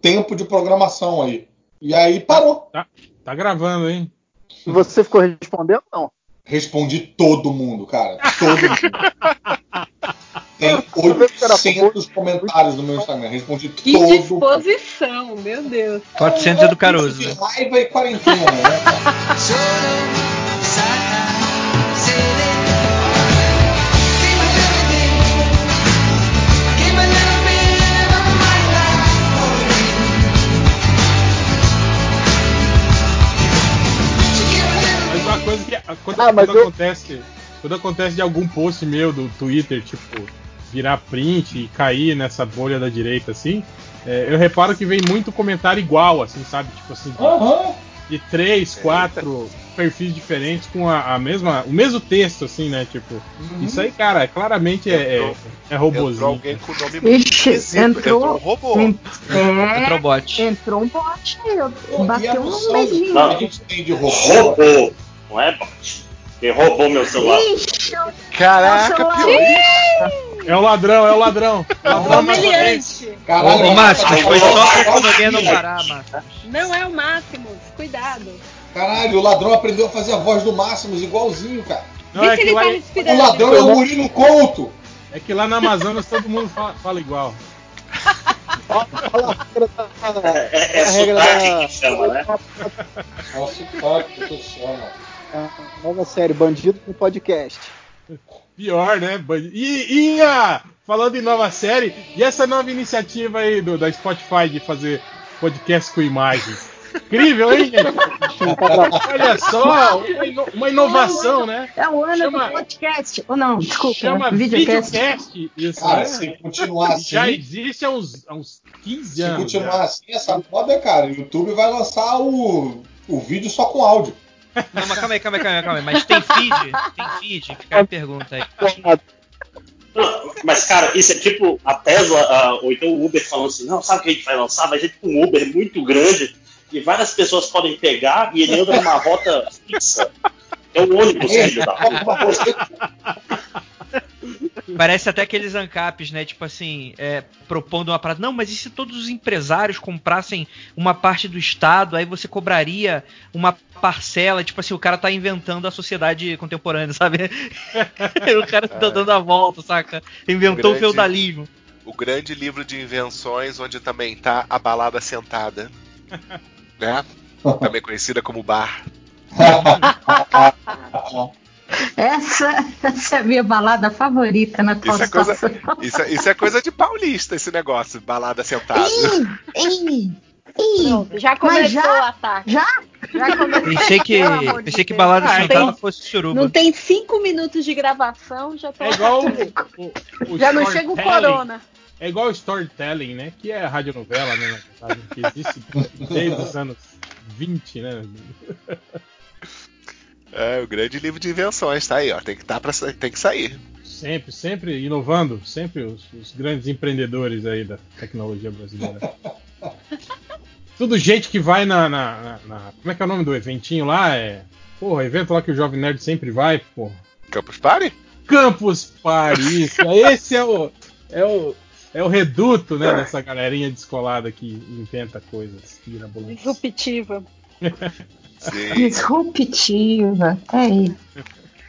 tempo de programação aí. E aí parou. Tá, tá gravando, hein? Você ficou respondendo não? Respondi todo mundo, cara. Todo mundo. Tem 800 comentários no meu Instagram. Respondi Que todo. disposição, meu Deus. 400 é do Caruso, De né? raiva e quarentena, né? Ah, mas quando eu- acontece. Quando acontece de algum post meu do Twitter, tipo, virar print e cair nessa bolha da direita assim, é, eu reparo que vem muito comentário igual, assim, sabe? Tipo assim, de, Aham. de três, quatro perfis diferentes com a, a mesma, o mesmo texto, assim, né? Tipo, Uhum. isso aí, cara, claramente é, é, Entrou- é Entrou robozinho. alguém com o nome Ixi, esquisito. entrou- Entrou um robô. É, Entrou bot. entrou um bot e a bateu um medinho. que a gente tem de robô. Não é bot. Quem roubou meu celular. Ixi, Caraca, pior. É o ladrão, é o ladrão. Ladrão maçonense. Humilhante. Caralho, Ô, Márcio, mas foi só pra economia não parar, Márcio. Não é o máximo. Cuidado. Caralho, o ladrão aprendeu a fazer a voz do Máximos igualzinho, cara. Não, Vê é que, ele lá, tá O respirando. ladrão é o Murilo Couto. é que lá na Amazonas todo mundo fala, fala igual. É, é, é a regra sotaque da- que chama, né? Nossa, cara, que tu chama. A nova série Bandido no Podcast. Pior, né? E, e a, falando em nova série, e essa nova iniciativa aí do, da Spotify de fazer podcast com imagens? Incrível, hein, gente? Olha só, uma, ino- uma inovação, né? É o ano Chama- do podcast. Ou não, desculpa, Chama videocast. videocast. Isso, Cara, né? se continuar assim, Já existe há uns, há uns 15 se anos. continuar já. assim, essa moda, cara, o YouTube vai lançar o, o vídeo só com áudio. Não, mas calma aí, calma aí, calma aí, calma aí. Mas tem feed? Tem feed? Fica a pergunta aí. Não, Mas, cara, isso é tipo a Tesla, ah, ou então o Uber falando assim, não, sabe o que a gente vai lançar? Vai ser tipo um Uber muito grande que várias pessoas podem pegar e ele anda numa rota fixa. É o ônibus, filho da puta. Parece até aqueles ANCAPs, né? Tipo assim, é, propondo uma parada. Não, mas e se todos os empresários comprassem uma parte do Estado, aí você cobraria uma parcela? Tipo assim, o cara tá inventando a sociedade contemporânea, sabe? o cara tá dando a volta, saca? Inventou o Grande. feudalismo. O grande livro de invenções, onde também tá a balada sentada. Né? Também conhecida como bar. Essa, essa é a minha balada favorita na tua Isso é, coisa, isso, é, isso é coisa de paulista, esse negócio, balada sentada. Ih, ih, ih. Pronto, já começou já- o ataque. Já? Já começou. Pensei que, Pelo amor de pensei que balada Ah, sentada tem- fosse suruba. Não tem cinco minutos de gravação, já tô É igual o, o- o Já não chega o corona. É igual o storytelling, né? Que é a radionovela, né? Que existe desde os anos 20, né? É, o grande livro de invenções, tá aí, ó. Tem que, tá pra, tem que sair. Sempre, sempre inovando, sempre os, os grandes empreendedores aí da tecnologia brasileira. Tudo gente que vai na, na- na- na- Como é que é o nome do eventinho lá? É. Porra, evento lá que o Jovem Nerd sempre vai, porra. Campus Party? Campus Party, isso. Esse é o. É o. É o reduto, né, dessa galerinha descolada que inventa coisas mirabolantes. Disruptiva. Sim. Disruptiva. É isso.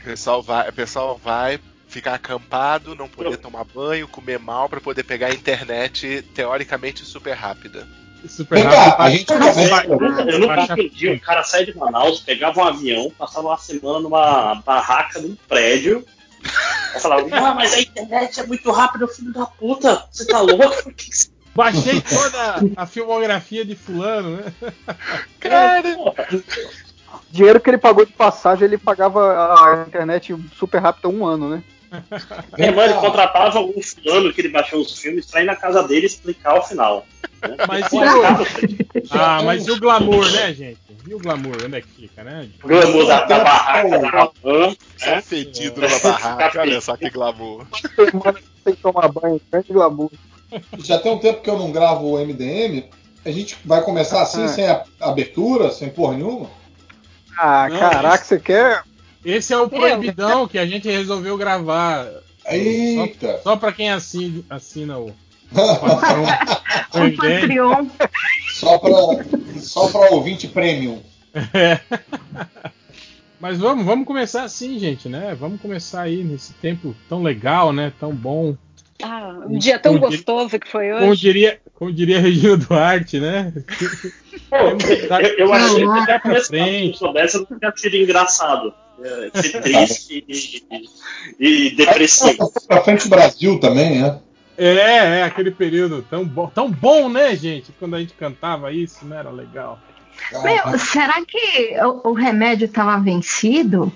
O pessoal vai, o pessoal vai ficar acampado, não poder tomar banho, comer mal pra poder pegar a internet teoricamente super rápida. Super rápido. a gente Eu nunca, eu entendi. O cara sai de Manaus, pegava um avião, passava uma semana numa barraca num prédio. Aí falava, ah, mas a internet é muito rápida, filho da puta. Você tá louco? Baixei toda a filmografia de fulano, né? Cara, Dinheiro que ele pagou de passagem, ele pagava a internet super rápida um ano, né? Minha irmã, ele contratava um fulano que ele baixou os filmes pra ir na casa dele explicar o final. né? Mas e o- Ah, mas e o glamour, né, gente? E o glamour, onde é que fica, né? O glamour da, da barraca da van, só né? fedido numa barraca, olha só que glamour. Semana sem tomar banho, grande glamour. Já tem um tempo que eu não gravo o MDM. A gente vai começar assim, Ah. sem a- abertura, sem porra nenhuma? Ah, Não, caraca, você quer? Esse é o proibidão que a gente resolveu gravar. Eita! Só pra quem assina, assina o. o. O Patreon. Só pra, só pra ouvinte premium. É. Mas vamos, vamos começar assim, gente, né? Vamos começar aí nesse tempo tão legal, né? Tão bom. Ah, um dia tão Como diria- gostoso que foi Como hoje. diria, como diria Regina Duarte, né? Pô, eu, eu achei que até Pra frente. eu soubesse, eu não tinha sido engraçado. É, ser triste e, e- e depressivo. Pra frente do Brasil também, né? É, é aquele período tão bom, tão bom, né, gente? Quando a gente cantava isso, né? Era legal. Meu, será que o, o remédio estava vencido?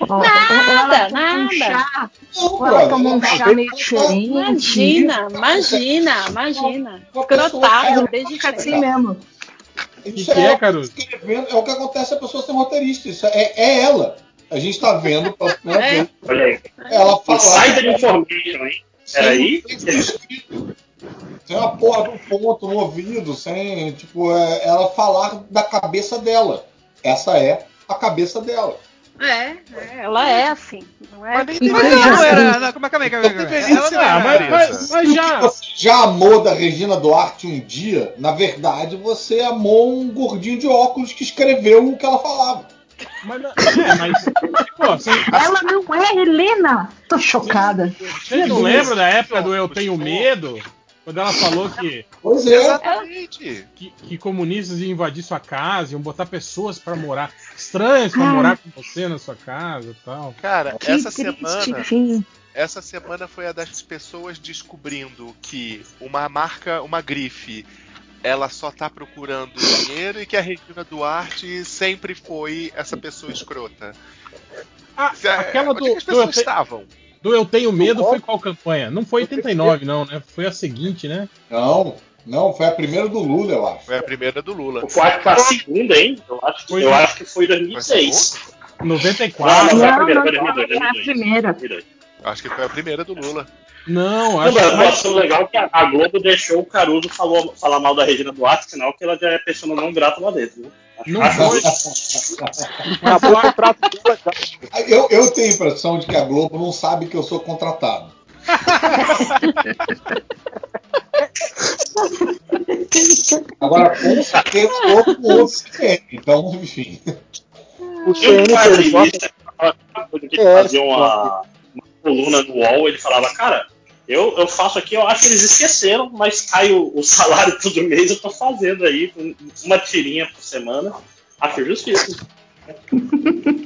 Nada, um nada. ela tomou um chá meio diferente. Imagina, imagina, imagina. Escrotado desde sempre. assim mesmo. Isso que é, é, é o que acontece a pessoa ser roteirista. Isso é, é ela. A gente tá vendo pela primeira É. vez Olha aí. ela falar. Insider information, hein? Peraí. Sem texto escrito. Sem uma porra de um ponto no ouvido, sem, tipo, é, ela falar da cabeça dela. Essa é a cabeça dela. É, é, ela é assim. Não é? Mas Mas ela não era. Não, calma aí, calma aí. calma aí. Deveria Ela não Ah, era. mas, mas, mas Se já. você já amou da Regina Duarte um dia, na verdade você amou um gordinho de óculos que escreveu o que ela falava. Mas, não- é, mas. Pô, você, Ela não é Helena. Tô chocada. você não lembra da época do Eu Tenho Medo? Quando ela falou que, Pois é. Exatamente. que, que comunistas iam invadir sua casa, iam botar pessoas pra morar, estranhos pra morar com você na sua casa e tal. Cara, Que essa triste semana, fim. essa semana foi a das pessoas descobrindo que uma marca, uma grife, ela só tá procurando dinheiro e que a Regina Duarte sempre foi essa pessoa escrota. Ah, É, aquela onde do, que as do, eu pessoas Te- estavam? do Eu Tenho Medo foi qual campanha? Não foi 89, não, né? Foi a seguinte, né? Não, não, foi a primeira do Lula, eu acho. Foi a primeira do Lula. Eu acho que a segunda, hein? Eu acho, Foi- eu acho que foi 2006. Foi 94. Não, Não, a primeira, não, foi não, 2002, é a 2002. primeira. 2002. Acho que foi a primeira do Lula. Não, Não, acho mas que eu acho legal que a Globo deixou o Caruso falou, falar mal da Regina Duarte, sinal que ela já é pessoa não grata lá dentro. Né? não foi. O. Eu, eu tenho a impressão de que a Globo não sabe que eu sou contratado. Agora, com certeza, o outro o outro CPM. Então, enfim. O que falava que É, fazia uma, uma coluna no UOL, ele falava, cara, eu, eu faço aqui, eu acho que eles esqueceram, mas cai o, o salário todo mês, eu tô fazendo aí, uma tirinha por semana. Acho justiça.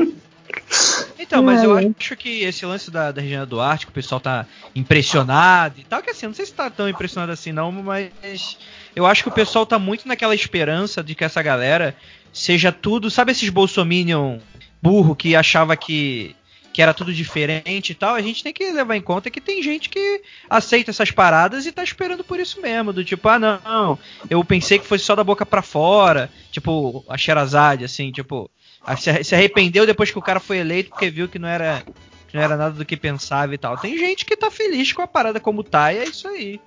Então, mas eu Ai. acho que esse lance da, da Regina Duarte, que o pessoal tá impressionado e tal, que assim, não sei se tá tão impressionado assim não, mas eu acho que o pessoal tá muito naquela esperança de que essa galera seja tudo, sabe esses bolsominion burro que achava que que era tudo diferente e tal, a gente tem que levar em conta que tem gente que aceita essas paradas e tá esperando por isso mesmo, do tipo, ah não, eu pensei que fosse só da boca pra fora, tipo, a Sherazade, assim, tipo, se arrependeu depois que o cara foi eleito porque viu que não era que não era nada do que pensava e tal. Tem gente que tá feliz com a parada como tá e é isso aí.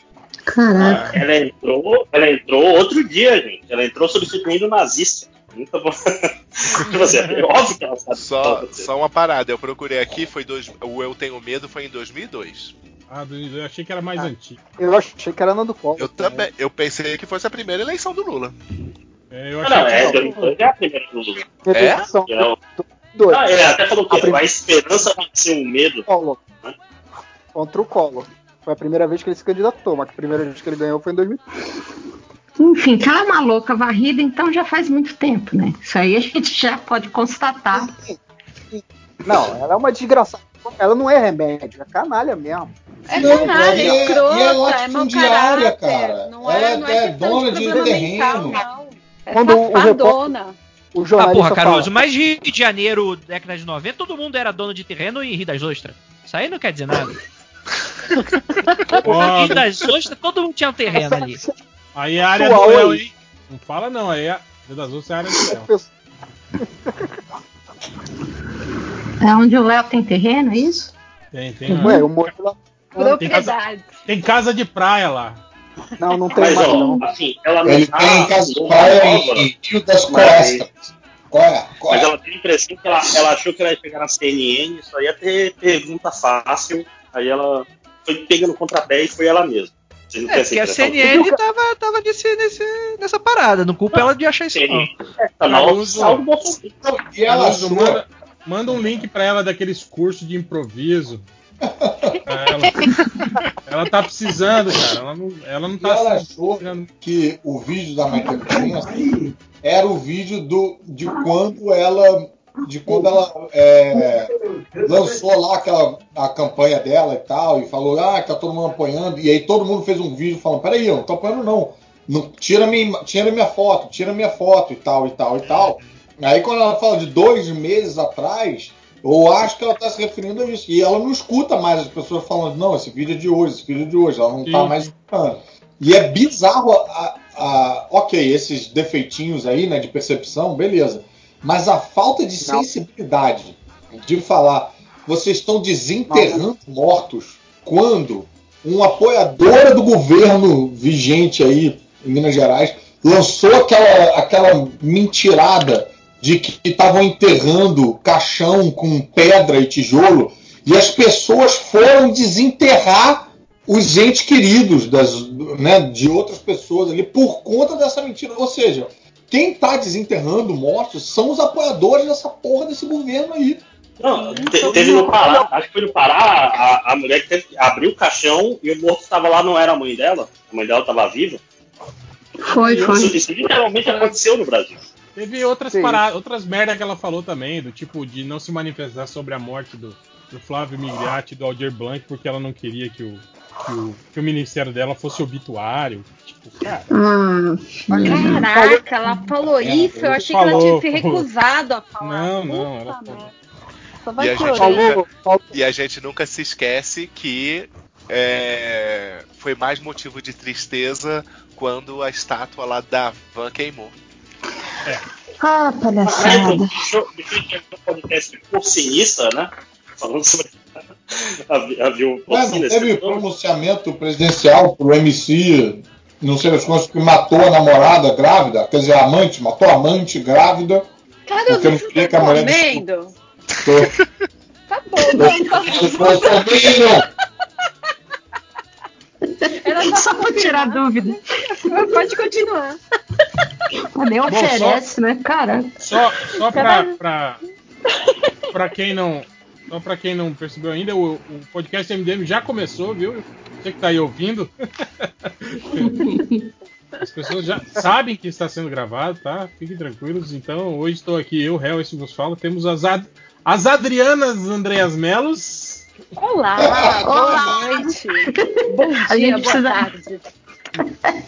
Caraca. Ela entrou, ela entrou outro dia, gente. Ela entrou substituindo o nazista. Nunca vou. Tipo assim, é óbvio que ela sabe. Só, só uma parada, eu procurei aqui, foi dois, o Eu Tenho Medo foi em 2002. Ah, do- eu achei que era mais Ah. antigo. Eu achei que era Nando Collor. Eu também, eu pensei que fosse a primeira eleição do Lula. É, eu Ah, achei não, é, que 2002 é a primeira do é o- Dois. Ah, ele até falou que A primeira- a esperança venceu o medo. Collor. Contra o Collor. Foi a primeira vez que ele se candidatou, mas a primeira vez que ele ganhou foi em 2000. Enfim, que ela é uma louca varrida, então já faz muito tempo, né? Isso aí a gente já pode constatar. Não, ela é uma desgraçada. Ela não é remédio, é canalha mesmo. É Não, canalha, e é- escrota, e é é mau caráter. cara. Não Ela é, não é é dona de problema terreno. mental, não. É Quando o safadona. O Ah, jornalista porra, Caruso, fala, mas Rio de Janeiro, década de 90, todo mundo era dono de terreno em Rio das Ostras. Isso aí não quer dizer nada. Rio das Ostras, todo mundo tinha um terreno ali. aí é a área do Léo, hein? Não fala não, aí é. Rio das Ostras é a área do Léo. É onde o Léo tem terreno, é isso? Tem, tem. Ué, eu moro lá. Tem casa, tem casa de praia lá. Não, não tem Mas, mais ó, não. assim, ela não Ele tá tem casa de numa praia nova, em Rio das Mas- Costas. Qual é? Mas é? ela tem a impressão que ela, ela achou que ela ia chegar na CNN, só ia ter pergunta fácil. Aí ela foi pegando contrapé e foi ela mesma. É, porque a? CNN tava, tava nesse, nesse, nessa parada. Não culpa ela de achar isso, não. CNN é do Bolsonaro. Não, E ela manda, manda um link pra ela daqueles cursos de improviso. Ela. ela tá precisando, cara. Ela não, ela não tá ela achou precisando. que o vídeo da Michael Pence era o vídeo do, de quando ela de quando ela é, lançou lá aquela a campanha dela e tal e falou ah que tá todo mundo apoiando e aí todo mundo fez um vídeo falando peraí eu não tô apoiando não, não tira minha tira minha foto tira minha foto e tal e tal e tal aí quando ela fala de dois meses atrás eu acho que ela tá se referindo a isso. E ela não escuta mais as pessoas falando não esse vídeo é de hoje esse vídeo é de hoje. Ela não tá Sim. mais escutando. E é bizarro a, a- a- ok, esses defeitinhos aí, né, de percepção, beleza. Mas a falta de sensibilidade de falar, vocês estão desenterrando mortos quando uma apoiadora do governo vigente aí em Minas Gerais lançou aquela, aquela mentirada de que estavam enterrando caixão com pedra e tijolo e as pessoas foram desenterrar os entes queridos das, né, de outras pessoas ali por conta dessa mentira. Ou seja, quem está desenterrando mortos são os apoiadores dessa porra desse governo aí. Não, te- teve no Pará, acho que foi no Pará, a, a mulher que teve que abrir o caixão e o morto que estava lá não era a mãe dela, a mãe dela estava viva. Foi, Isso, foi. isso literalmente aconteceu no Brasil. Teve outras Sim. paradas, outras merda que ela falou também, do tipo de não se manifestar sobre a morte do, do Flávio Migliatti e do Aldir Blanc, porque ela não queria que o, que o, que o ministério dela fosse obituário. Tipo, cara, Ah, Caraca, ela falou isso. Eu achei que ela Falou, tinha se falou. recusado a falar. Não, não, ela falou. merda. Só vai E a falou, falou. E a gente nunca se esquece que é, foi mais motivo de tristeza quando a estátua lá da Van queimou. Ah Mas, palhaçada. deixa eu deixa eu ter um podcast porcinista, né? Falando sobre a, vi- a viúva Ué, não porcina. teve esse nome. pronunciamento presidencial pro MC, não sei das quantas, que matou a namorada grávida, quer dizer, a amante, matou a amante grávida. Cara, Porque não você queria tá que a mulher comendo? Tô- Tá bom, não, tá Bolsonaro! Era Só pra tirar dúvida. Pode continuar. Mas nem oferece, né, cara? Só, só pra, pra, pra quem não. Só pra quem não percebeu ainda, o, o podcast MDM já começou, viu? Você que tá aí ouvindo. As pessoas já sabem que está sendo gravado, tá? Fiquem tranquilos. Então, hoje estou aqui, eu, Réu, esse vos fala. Temos as, Ad- as Adrianas Andreas Melos. Olá, Olá. boa noite. Bom A dia, gente boa precisa- tarde.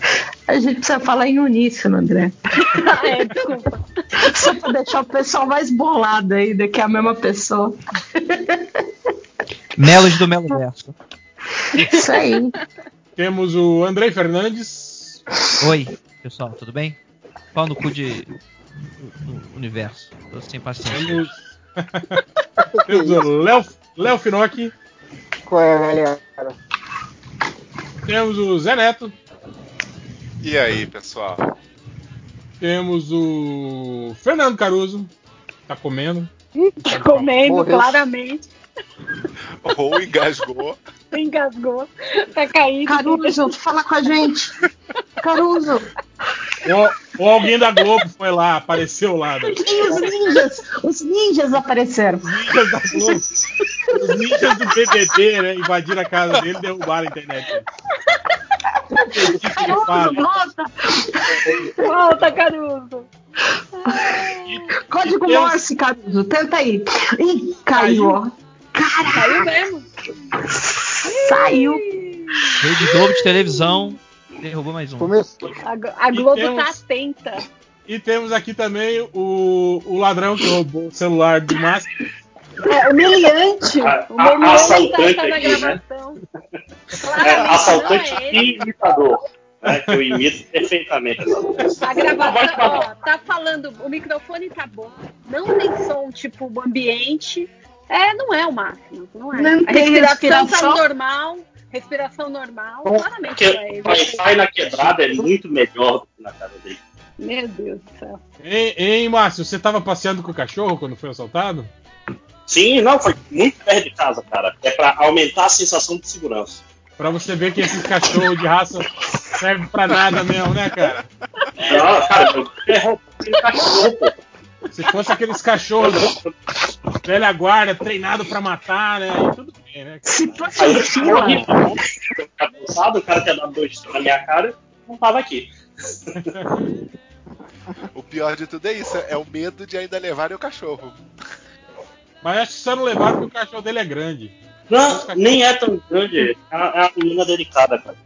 A gente precisa falar em uníssono, André. Ah, é, desculpa. Só pra deixar o pessoal mais bolado ainda, que é a mesma pessoa. Melos do Melo Verso. Isso aí. Temos o Andrei Fernandes. Oi, pessoal, tudo bem? Pau no cu de. do- do universo. Tô sem paciência. Temos, temos o Léo, Léo Finocchi. Qual é, galera? Temos o Zé Neto. E aí, pessoal? Temos o Fernando Caruso. Tá comendo. Tá comendo, Morreu. claramente. Ou engasgou. Engasgou. Tá caído. Caruso, fala com a gente. Caruso. Ou, ou alguém da Globo foi lá, apareceu lá. né? E os ninjas? Os ninjas apareceram. Os ninjas da Globo. Os ninjas do BBB, né? Invadiram a casa dele e derrubaram a internet. Caruso, volta. Volta, Caruso. Código. Morse, Caruso. Tenta aí. Ih, caiu, ó. Caraca, Caiu mesmo. saiu. Rede Globo de televisão. Derrubou mais um. Começou. A, a Globo E temos- tá atenta. E temos aqui também o, o ladrão que roubou o celular do Márcio. É, humilhante. A- a- Humilhante assaltante tá, tá na aqui, né? gravação. É, Claramente assaltante é e imitador. Né, que eu imito perfeitamente. A gravação, ó, tá falando, o microfone tá bom, não tem som, tipo, o ambiente. É, não é o máximo, não é. Não a respiração, respiração? tá normal, respiração normal, Bom, claramente é o Wi-Fi na quebrada é muito melhor do que na casa dele. Meu Deus do céu. Hein, hein, Márcio? Você tava passeando com o cachorro quando foi assaltado? Sim, não, foi muito perto de casa, cara. É pra aumentar a sensação de segurança. Pra você ver que esses cachorros de raça servem pra nada mesmo, né, cara? Não, cara, eu quero aquele cachorro, pô. Se fosse aqueles cachorros velha guarda, treinado pra matar, né? Aí tudo bem, né? Se fosse eu tava cansado, o cara tinha dado dois na minha cara não tava aqui. O pior de tudo é isso, é o medo de ainda levarem o cachorro. Mas acho que só não levaram porque o cachorro dele é grande. Não, nem é tão grande. É uma, é uma menina delicada, cara.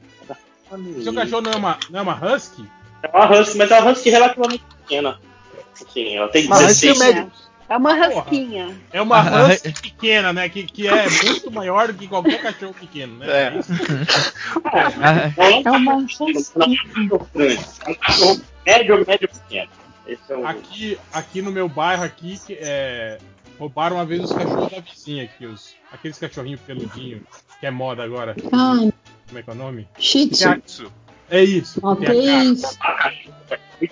Seu cachorro não é uma, não é uma husky? É uma husky, mas é uma husky relativamente pequena. Assim, ela tem Mas 16 husky médio. É uma Porra. rasquinha. É uma Ah, husky pequena, né? Que, que é muito maior do que qualquer cachorro pequeno, né? É. é é uma é um cachorro médio, médio pequeno. É. Aqui, aqui no meu bairro aqui, que, é, roubaram uma vez os cachorros da vizinha aqui, os, aqueles cachorrinhos peludinhos, que é moda agora. Ah, Como é que é o nome? shih tzu. Isso. É isso. Maltês. Ah,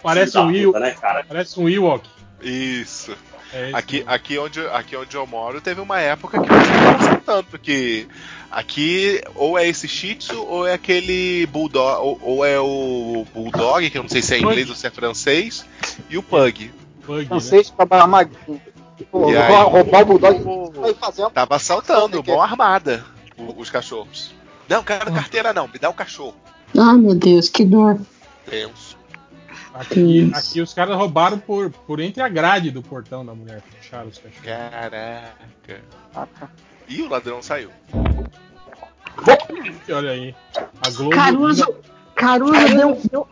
Parece um Will. né, cara? Parece um Ewok. Isso. É esse Aqui, aqui, onde, aqui onde eu moro teve uma época que estava acertando, porque aqui ou é esse Shih Tzu ou é aquele Bulldog, ou, ou é o Bulldog, que eu não sei se é inglês ou se é francês, e o Pug. Bug, né? Francês pra barra magrinho. Pô, E aí? roubar, o Bulldog vai fazer Tava assaltando, Que- mão armada, o- os cachorros. Não, quero carteira não, me dá o cachorro. Ai, meu Deus, que dor. Tenso. Aqui, aqui os caras roubaram por, por entre a grade do portão da mulher. Fecharam os cachorros. Caraca. Ah. E o ladrão saiu. Olha aí. A Globo. Caruso, Caruso deu, deu,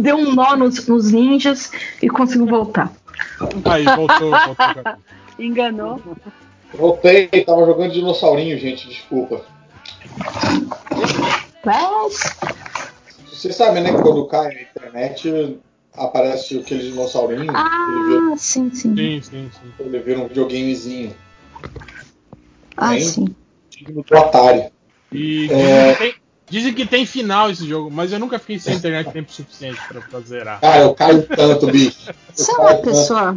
deu um nó nos, nos ninjas e conseguiu voltar. Aí, voltou, voltou. Enganou. Voltei, tava jogando dinossaurinho, gente, desculpa. Mas, Vocês sabem, né, que quando cai na internet aparece aquele dinossaurinho, ele, vira, ah, sim, sim. Sim, sim, sim. ele vira um videogamezinho. Ah, Hein? sim. digno do Atari. E dizem, É. que tem, dizem que tem final esse jogo, mas eu nunca fiquei sem internet tempo suficiente pra, pra zerar. Cara, eu caio tanto, bicho. Você é caio uma tanto pessoa.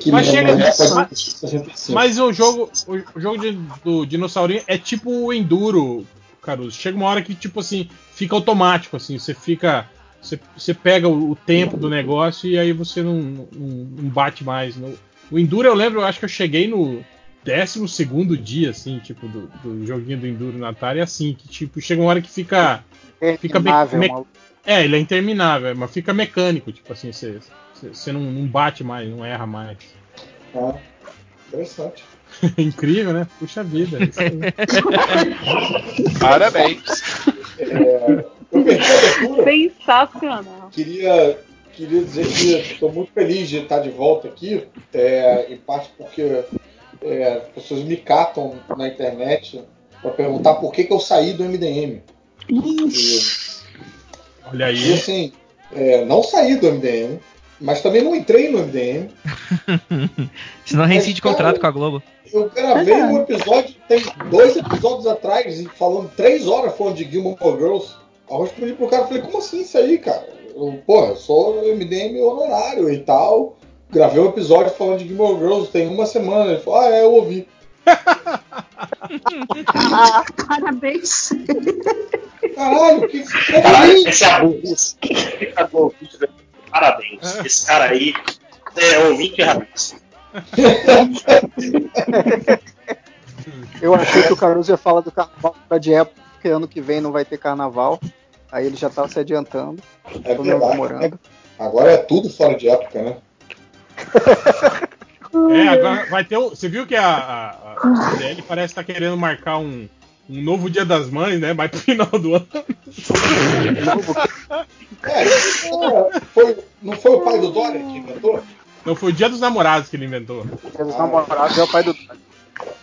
que Mas chega- mas- 65. Mas o jogo, o, o jogo de- do dinossaurinho é tipo o Enduro, Caruso. Chega uma hora que, tipo assim, fica automático, assim, você fica. Você, você pega o, o tempo do negócio e aí você não, não, não bate mais. No, o Enduro eu lembro, eu acho que eu cheguei no 12 dia, assim, tipo, do, do joguinho do Enduro na Atari, é assim, que tipo, chega uma hora que fica. Fica Interminável, me-. É, ele é interminável, mas fica mecânico, tipo assim, você, você, você não, não bate mais, não erra mais. Ah, interessante. Incrível, né? Puxa vida. Parabéns. É, eu perdi a abertura. Sensacional. Queria, queria dizer que estou muito feliz de estar de volta aqui, é, em parte porque é, as pessoas me catam na internet para perguntar por que, que eu saí do MDM. E, Olha e aí. assim, é, não saí do MDM, mas também não entrei no MDM. Senão reincide contrato com a Globo. Eu gravei um episódio, tem dois episódios atrás, e falando três horas falando de Gilmore Girls. Aí eu respondi pro cara, falei, como assim isso aí, cara? Eu, porra, eu sou MDM honorário e tal. Gravei um episódio falando de Gilmore Girls tem uma semana. Ele falou, ah, é, eu ouvi. Ah, parabéns. Caralho, que Caralho, esse é abuso. Né? Parabéns. Esse cara aí é ouvinte raiz. Eu achei que o Caruso ia falar do carnaval fora de época, porque ano que vem não vai ter carnaval. Aí ele já tava se adiantando, É verdade. Agora é tudo fora de época, né? É, agora vai ter um. Você viu que a, a, a CDL parece estar querendo marcar um, um novo Dia das Mães, né? Vai pro final do ano. É, foi, não foi o pai do Dória que inventou? Não foi o Dia dos Namorados que ele inventou. Porque os namorados é o pai do.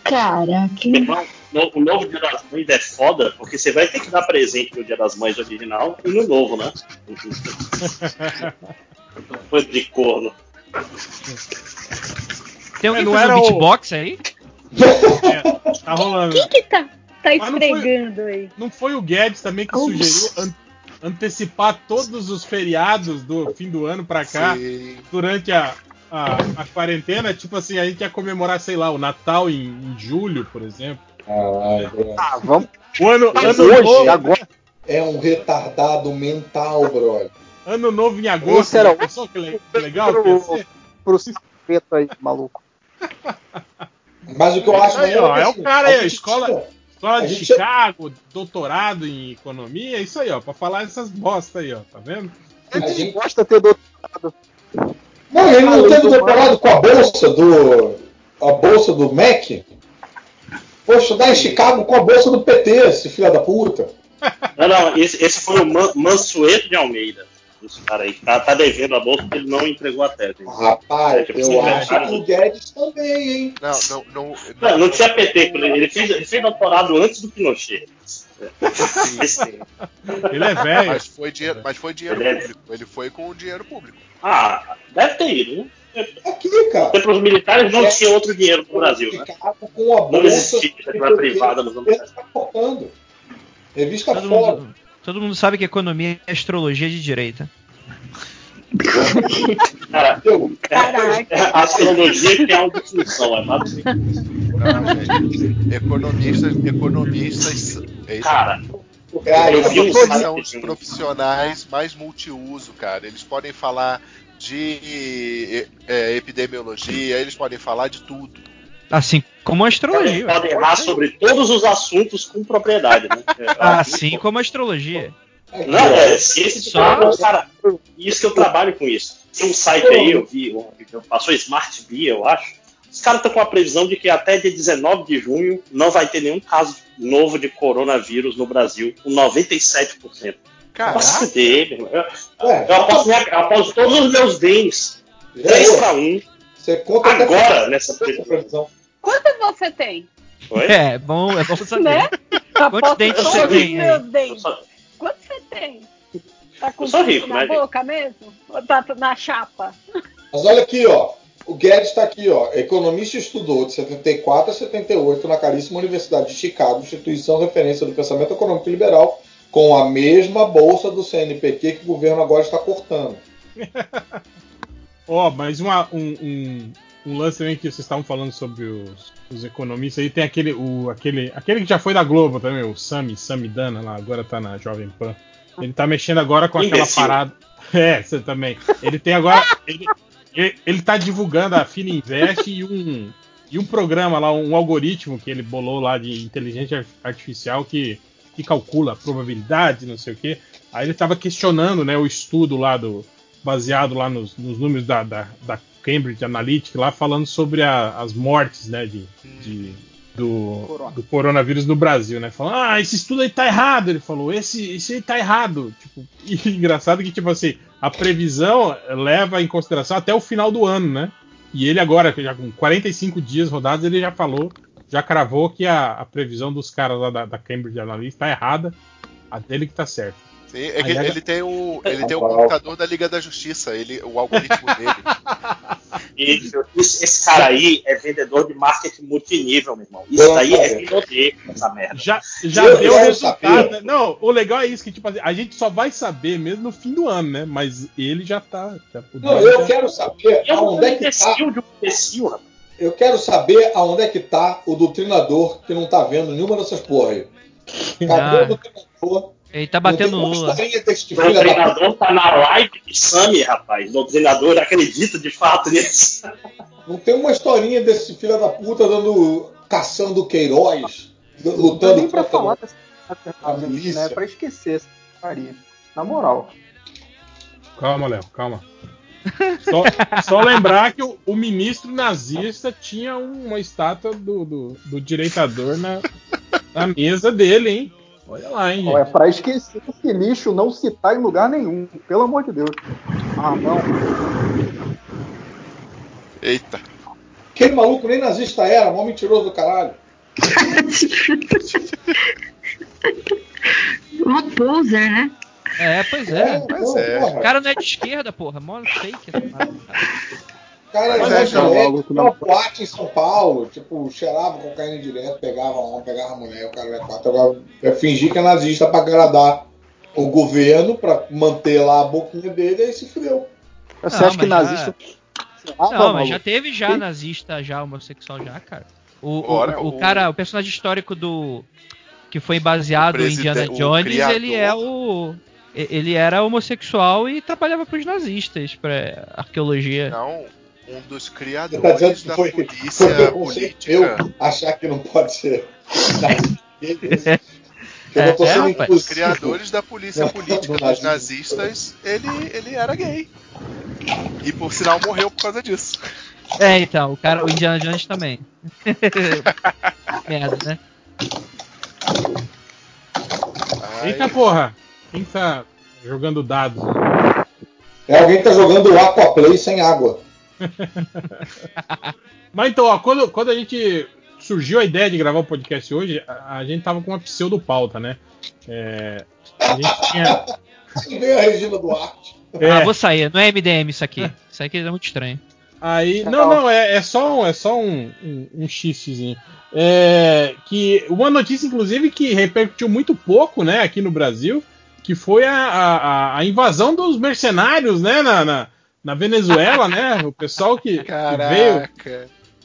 Caraca. Meu irmão, o novo Dia das Mães é foda, porque você vai ter que dar presente no Dia das Mães original e no novo, né? Coisa de corno. Tem alguém É, fazendo o- beatbox aí? É, tá rolando. Quem que tá, tá Mas não foi- esfregando aí? Não foi o Guedes também que Ups. sugeriu an- antecipar todos os feriados do fim do ano pra cá Sim. durante a, a, a quarentena? Tipo assim, a gente ia comemorar, sei lá, o Natal em, em julho, por exemplo. Caralho, brother. Ah, vamos. O ano, Mas ano hoje, novo, agora, É um retardado mental, brother. ano novo em agosto. Esse era pensou que le- que legal pro preto aí, maluco. Mas o que eu acho Aí, ó, que, é o assim, cara aí, a escola- Escola de Chicago, doutorado em economia, é isso aí, ó, pra falar essas bosta aí, ó, tá vendo? A Ele gente- gosta de ter doutorado. Não, ele não teve do doutorado com a bolsa do. a bolsa do MEC? Foi estudar em Chicago com a bolsa do PT, esse filho da puta. Não, não, esse, esse foi o Man, Mansueto de Almeida. Esse cara aí. Tá, tá devendo a bolsa porque ele não entregou a tese. Rapaz, É, tipo, eu sim, acho é. que o Guedes também, hein? Não, não, não. Não, não tinha PT, ele, ele fez, ele fez doutorado antes do Pinochet. Esse- Ele é velho. Mas foi dinheiro, mas foi dinheiro Ele é- público. Ele foi com dinheiro público. Ah, deve ter ido, né? Aqui, cara. Porque para os militares não tinha outro dinheiro no Brasil, né? Com a Não bolsa. existia iniciativa privada nos anos. Revista mundo, todo mundo sabe que economia é astrologia de direita. Cara, Caraca. a astrologia tem uma definição, é basicamente. Não, gente. Economistas, economistas. É isso. Cara, Cara, eu vi um são os profissionais mais multiuso, cara. Eles podem falar de é, epidemiologia, eles podem falar de tudo. Assim como a astrologia. podem errar sobre todos os assuntos com propriedade, né? É, Assim como a astrologia. Não, é ciência de Só- cara. Isso que eu trabalho com isso. Tem um site aí, eu vi, passou Smart Bee, eu acho. Os caras estão com a previsão de que até dia 19 de junho não vai ter nenhum caso novo de coronavírus no Brasil, com 97%. Cara, Posso fuder, meu irmão. Eu, Ué, eu aposto, minha- eu aposto todos os meus bens, já 3 é, para 1, Você conta agora nessa essa previsão. Quantos você tem? Oi? É, bom, é bom saber. Né? Aposto dentes todos você tem meus Eu dentes. só- Quantos você tem? Tá com tudo rico, na né, boca mesmo? Ou tá na chapa? Mas olha aqui, ó. O Guedes está aqui, ó. Economista estudou de 74 a 78 na caríssima Universidade de Chicago, instituição referência do pensamento econômico liberal, com a mesma bolsa do CNPq que o governo agora está cortando. Ó, mas uma- um, um- um lance também que vocês estavam falando sobre os, os economistas aí, tem aquele, o, aquele, aquele que já foi da Globo também, o Sami, Sami Dana, lá, agora tá na Jovem Pan. Ele tá mexendo agora com aquela Imbecil. parada. É, você também. Ele tem agora. Ele, ele, ele tá divulgando a Fina Invest e um, e um programa lá, um algoritmo que ele bolou lá de inteligência artificial que, que calcula a probabilidade, não sei o quê. Aí ele tava questionando, né, o estudo lá do. baseado lá nos, nos números da, da, da Cambridge Analytica, lá falando sobre a- as mortes, né, de, de- do, Corona. do coronavírus no Brasil, né? Falando, ah, esse estudo aí tá errado. Ele falou, esse, esse aí tá errado. Tipo, e engraçado que, tipo assim, a previsão leva em consideração até o final do ano, né? E ele agora, já com 45 dias rodados, ele já falou, já cravou que a, a previsão dos caras lá da, da Cambridge Analytica tá errada, a dele que tá certo. Sim, é que ele tem o, ele tem o computador da Liga da Justiça, ele, o algoritmo dele. Isso, isso- esse cara aí é vendedor de marketing multinível, meu irmão. Isso daí é vindodeiro, essa merda. Já, já Eu deu resultado. né? Não, o legal é isso, que tipo, assim, a gente só vai saber mesmo no fim do ano, né? Mas ele já tá. Já, Não, eu já- quero saber Eu aonde é que tá. de um imbecil, rapaz. Eu quero saber aonde é que tá o doutrinador que não tá vendo nenhuma dessas porra aí. Cadê Ah. o doutrinador? Ele tá batendo não no uma Lula. historinha desse O treinador tá na live do Sami, rapaz. O treinador acredita de fato nisso. Não tem uma historinha desse filho da puta dando. caçando Queiroz, Não lutando nem pra falar dessa a milícia. né? Pra esquecer essa faria. Na moral. Calma, Léo, calma. Só, só lembrar que o, o ministro nazista tinha uma estátua do, do, do direitador na, na mesa dele, hein? Olha lá, hein, é gente. pra esquecer esse lixo não citar em lugar nenhum. Pelo amor de Deus. Ah, não. Eita. Aquele maluco nem nazista era, mó mentiroso do caralho. Uma poser, né? É, pois é. Pois não, é. O cara não é de esquerda, porra. Mó fake cara. O cara Pois era maluco, tinha uma boate em São Paulo, tipo, cheirava cocaína direto, pegava homem, pegava mulher, o cara era quatro. Agora, é fingir que é nazista pra agradar o governo, pra manter lá a boquinha dele, aí se fudeu. Você Não, acha que mas já- nazista. Ah, Não, mas maluco. já teve já nazista, já homossexual já, cara. O, o- Ora, o, o- cara, o personagem histórico do. que foi baseado em Indiana Jones, criador. ele é o. Ele era homossexual e trabalhava pros nazistas, pra arqueologia. Não, um dos Você criadores tá da foi, polícia foi política. eu achar que não pode ser. Eu É, não tô é, sendo rapaz. Os criadores da polícia Não, política do dos nazistas, ele, ele era gay. E por sinal morreu por causa disso. É, então, o cara, o Indiana Jones também. Merda, né? Ai, Eita porra! Quem tá jogando dados? É alguém que tá jogando Aquaplay sem água. Mas então, ó, quando, quando a gente surgiu a ideia de gravar o podcast hoje, a, a gente tava com uma pseudo pauta, né? É, a gente tinha. Veio a Regina Duarte. é, Ah, vou sair. Não é MDM isso aqui. Isso aqui é muito estranho. Aí, não, não, é, é só um, é só um, um, um xistezinho. É, que uma notícia, inclusive, que repercutiu muito pouco, né, aqui no Brasil, que foi a, a, a invasão dos mercenários, né, na, na, na Venezuela, né, o pessoal que, que veio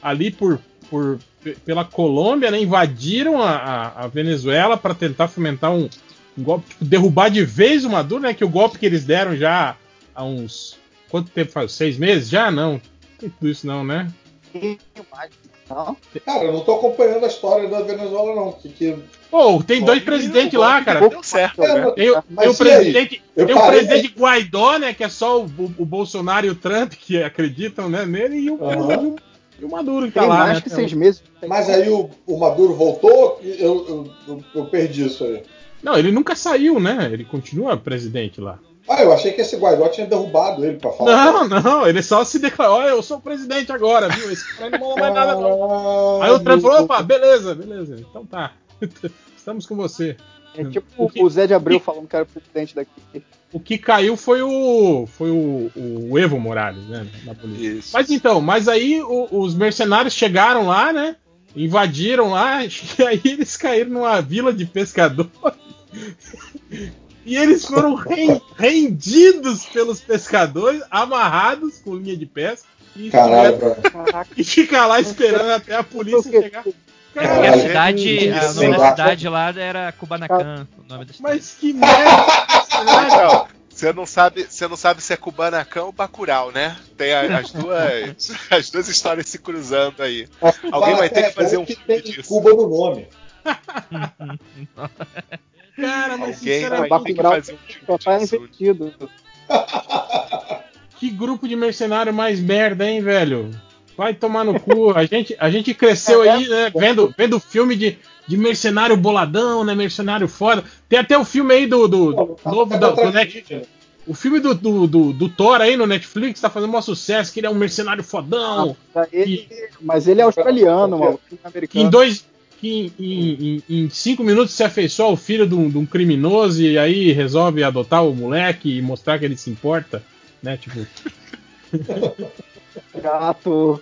ali por, por pe- pela Colômbia, né, invadiram a, a, a Venezuela para tentar fomentar um, um golpe, tipo, derrubar de vez o Maduro, né, que o golpe que eles deram já há uns quanto tempo faz? Seis meses? Já? Não, não tem tudo isso não, né? Não? Cara, eu não tô acompanhando a história da Venezuela, não. Que, que... Pô, tem dois presidentes o golpe lá, cara. Deu certo, É, né? Tem, o- Mas tem o presidente, Eu tem o parei- presidente Guaidó, né? Que é só o, o- o Bolsonaro e o Trump que acreditam né, nele, e o, Aham. e o- e o Maduro que tá Tem lá. mais né, que seis meses. Mas aí o, o Maduro voltou, eu, eu, eu, eu perdi isso aí. Não, ele nunca saiu, né? Ele continua presidente lá. Ah, eu achei que esse Guaidó tinha derrubado ele pra falar. Não, não, ele só se declarou, olha, eu sou o presidente agora, viu? Esse cara não manda mais nada, não. Aí o Trump falou, opa, beleza, beleza, então tá. Estamos com você. É tipo O que- o Zé de Abreu falando que era presidente daqui. O que caiu foi o. Foi o, o Evo Morales, né? Na polícia. Isso. Mas então, mas aí o- os mercenários chegaram lá, né? Invadiram lá, e aí eles caíram numa vila de pescadores. E eles foram ren- rendidos pelos pescadores, amarrados com linha de pesca. E, Caralho, e ficar lá esperando até a polícia chegar. E a cidade, a Isso, nome da cidade lá era Kubanacan, o nome da cidade. Mas que merda! Não, você não sabe, você não sabe se é Kubanacan ou Bacurau, né? Tem a- as duas, as duas histórias se cruzando aí. Alguém vai ter que fazer um filme disso. Cuba no nome. Cara, mas Alguém sinceramente, vai ter que um tá disso. invertido. Que grupo de mercenário mais merda, hein, velho? Vai tomar no cu. A gente, a gente cresceu aí, né, vendo, vendo filme de, de mercenário boladão, né? Mercenário foda. Tem até o filme aí do, do novo da, do Net, o filme do, do, do, do Thor aí no Netflix tá fazendo um sucesso, que ele é um mercenário fodão. Mas ele- Mas ele é australiano, mano. Que em Americano. dois. Que em, em- em- cinco minutos se afeiçoa ao filho de um, de um criminoso e aí resolve adotar o moleque e mostrar que ele se importa, né? Tipo. Gato.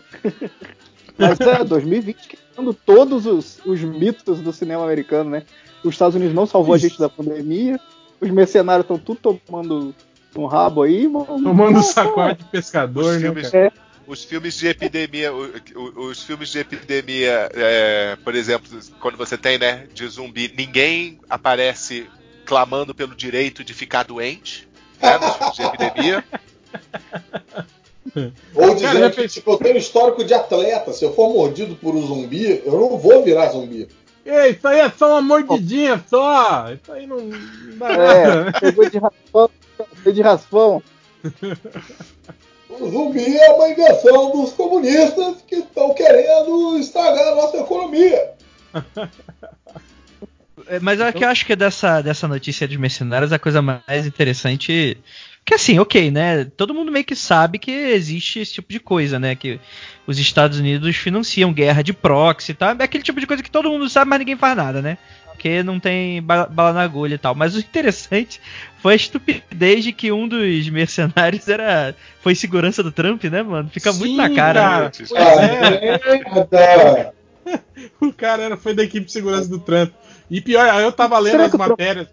Mas é, 2020 quebrando todos os, os mitos do cinema americano, né? Os Estados Unidos não salvou a Isso. gente da pandemia. Os mercenários estão tudo tomando um rabo aí, mano. Tomando sacode de pescador, Os né? filmes, Cara? Os filmes de epidemia, os filmes de epidemia, é, por exemplo, quando você tem, né, de zumbi, ninguém aparece clamando pelo direito de ficar doente, né, nos filmes de epidemia. Ou dizendo Cara, que tipo, eu tenho histórico de atleta. Se eu for mordido por um zumbi, eu não vou virar zumbi. Ei, isso aí é só uma mordidinha só. Isso aí não, não dá É, nada. pegou de raspão. Pegou de raspão. Zumbi é uma invenção dos comunistas que estão querendo estragar a nossa economia. É, Mas é que eu acho que dessa, dessa notícia de mercenários a coisa mais interessante. Que assim, ok, né? Todo mundo meio que sabe que existe esse tipo de coisa, né? Que os Estados Unidos financiam guerra de proxy e tal. É aquele tipo de coisa que todo mundo sabe, mas ninguém faz nada, né? Porque não tem ba- bala na agulha e tal. Mas o interessante foi a estupidez de que um dos mercenários era foi segurança do Trump, né, mano? Fica muito Sim, na cara. cara. né? Ah, é. merda. O cara era, foi da equipe de segurança do Trump. E pior, eu tava lendo Será as Trump- matérias.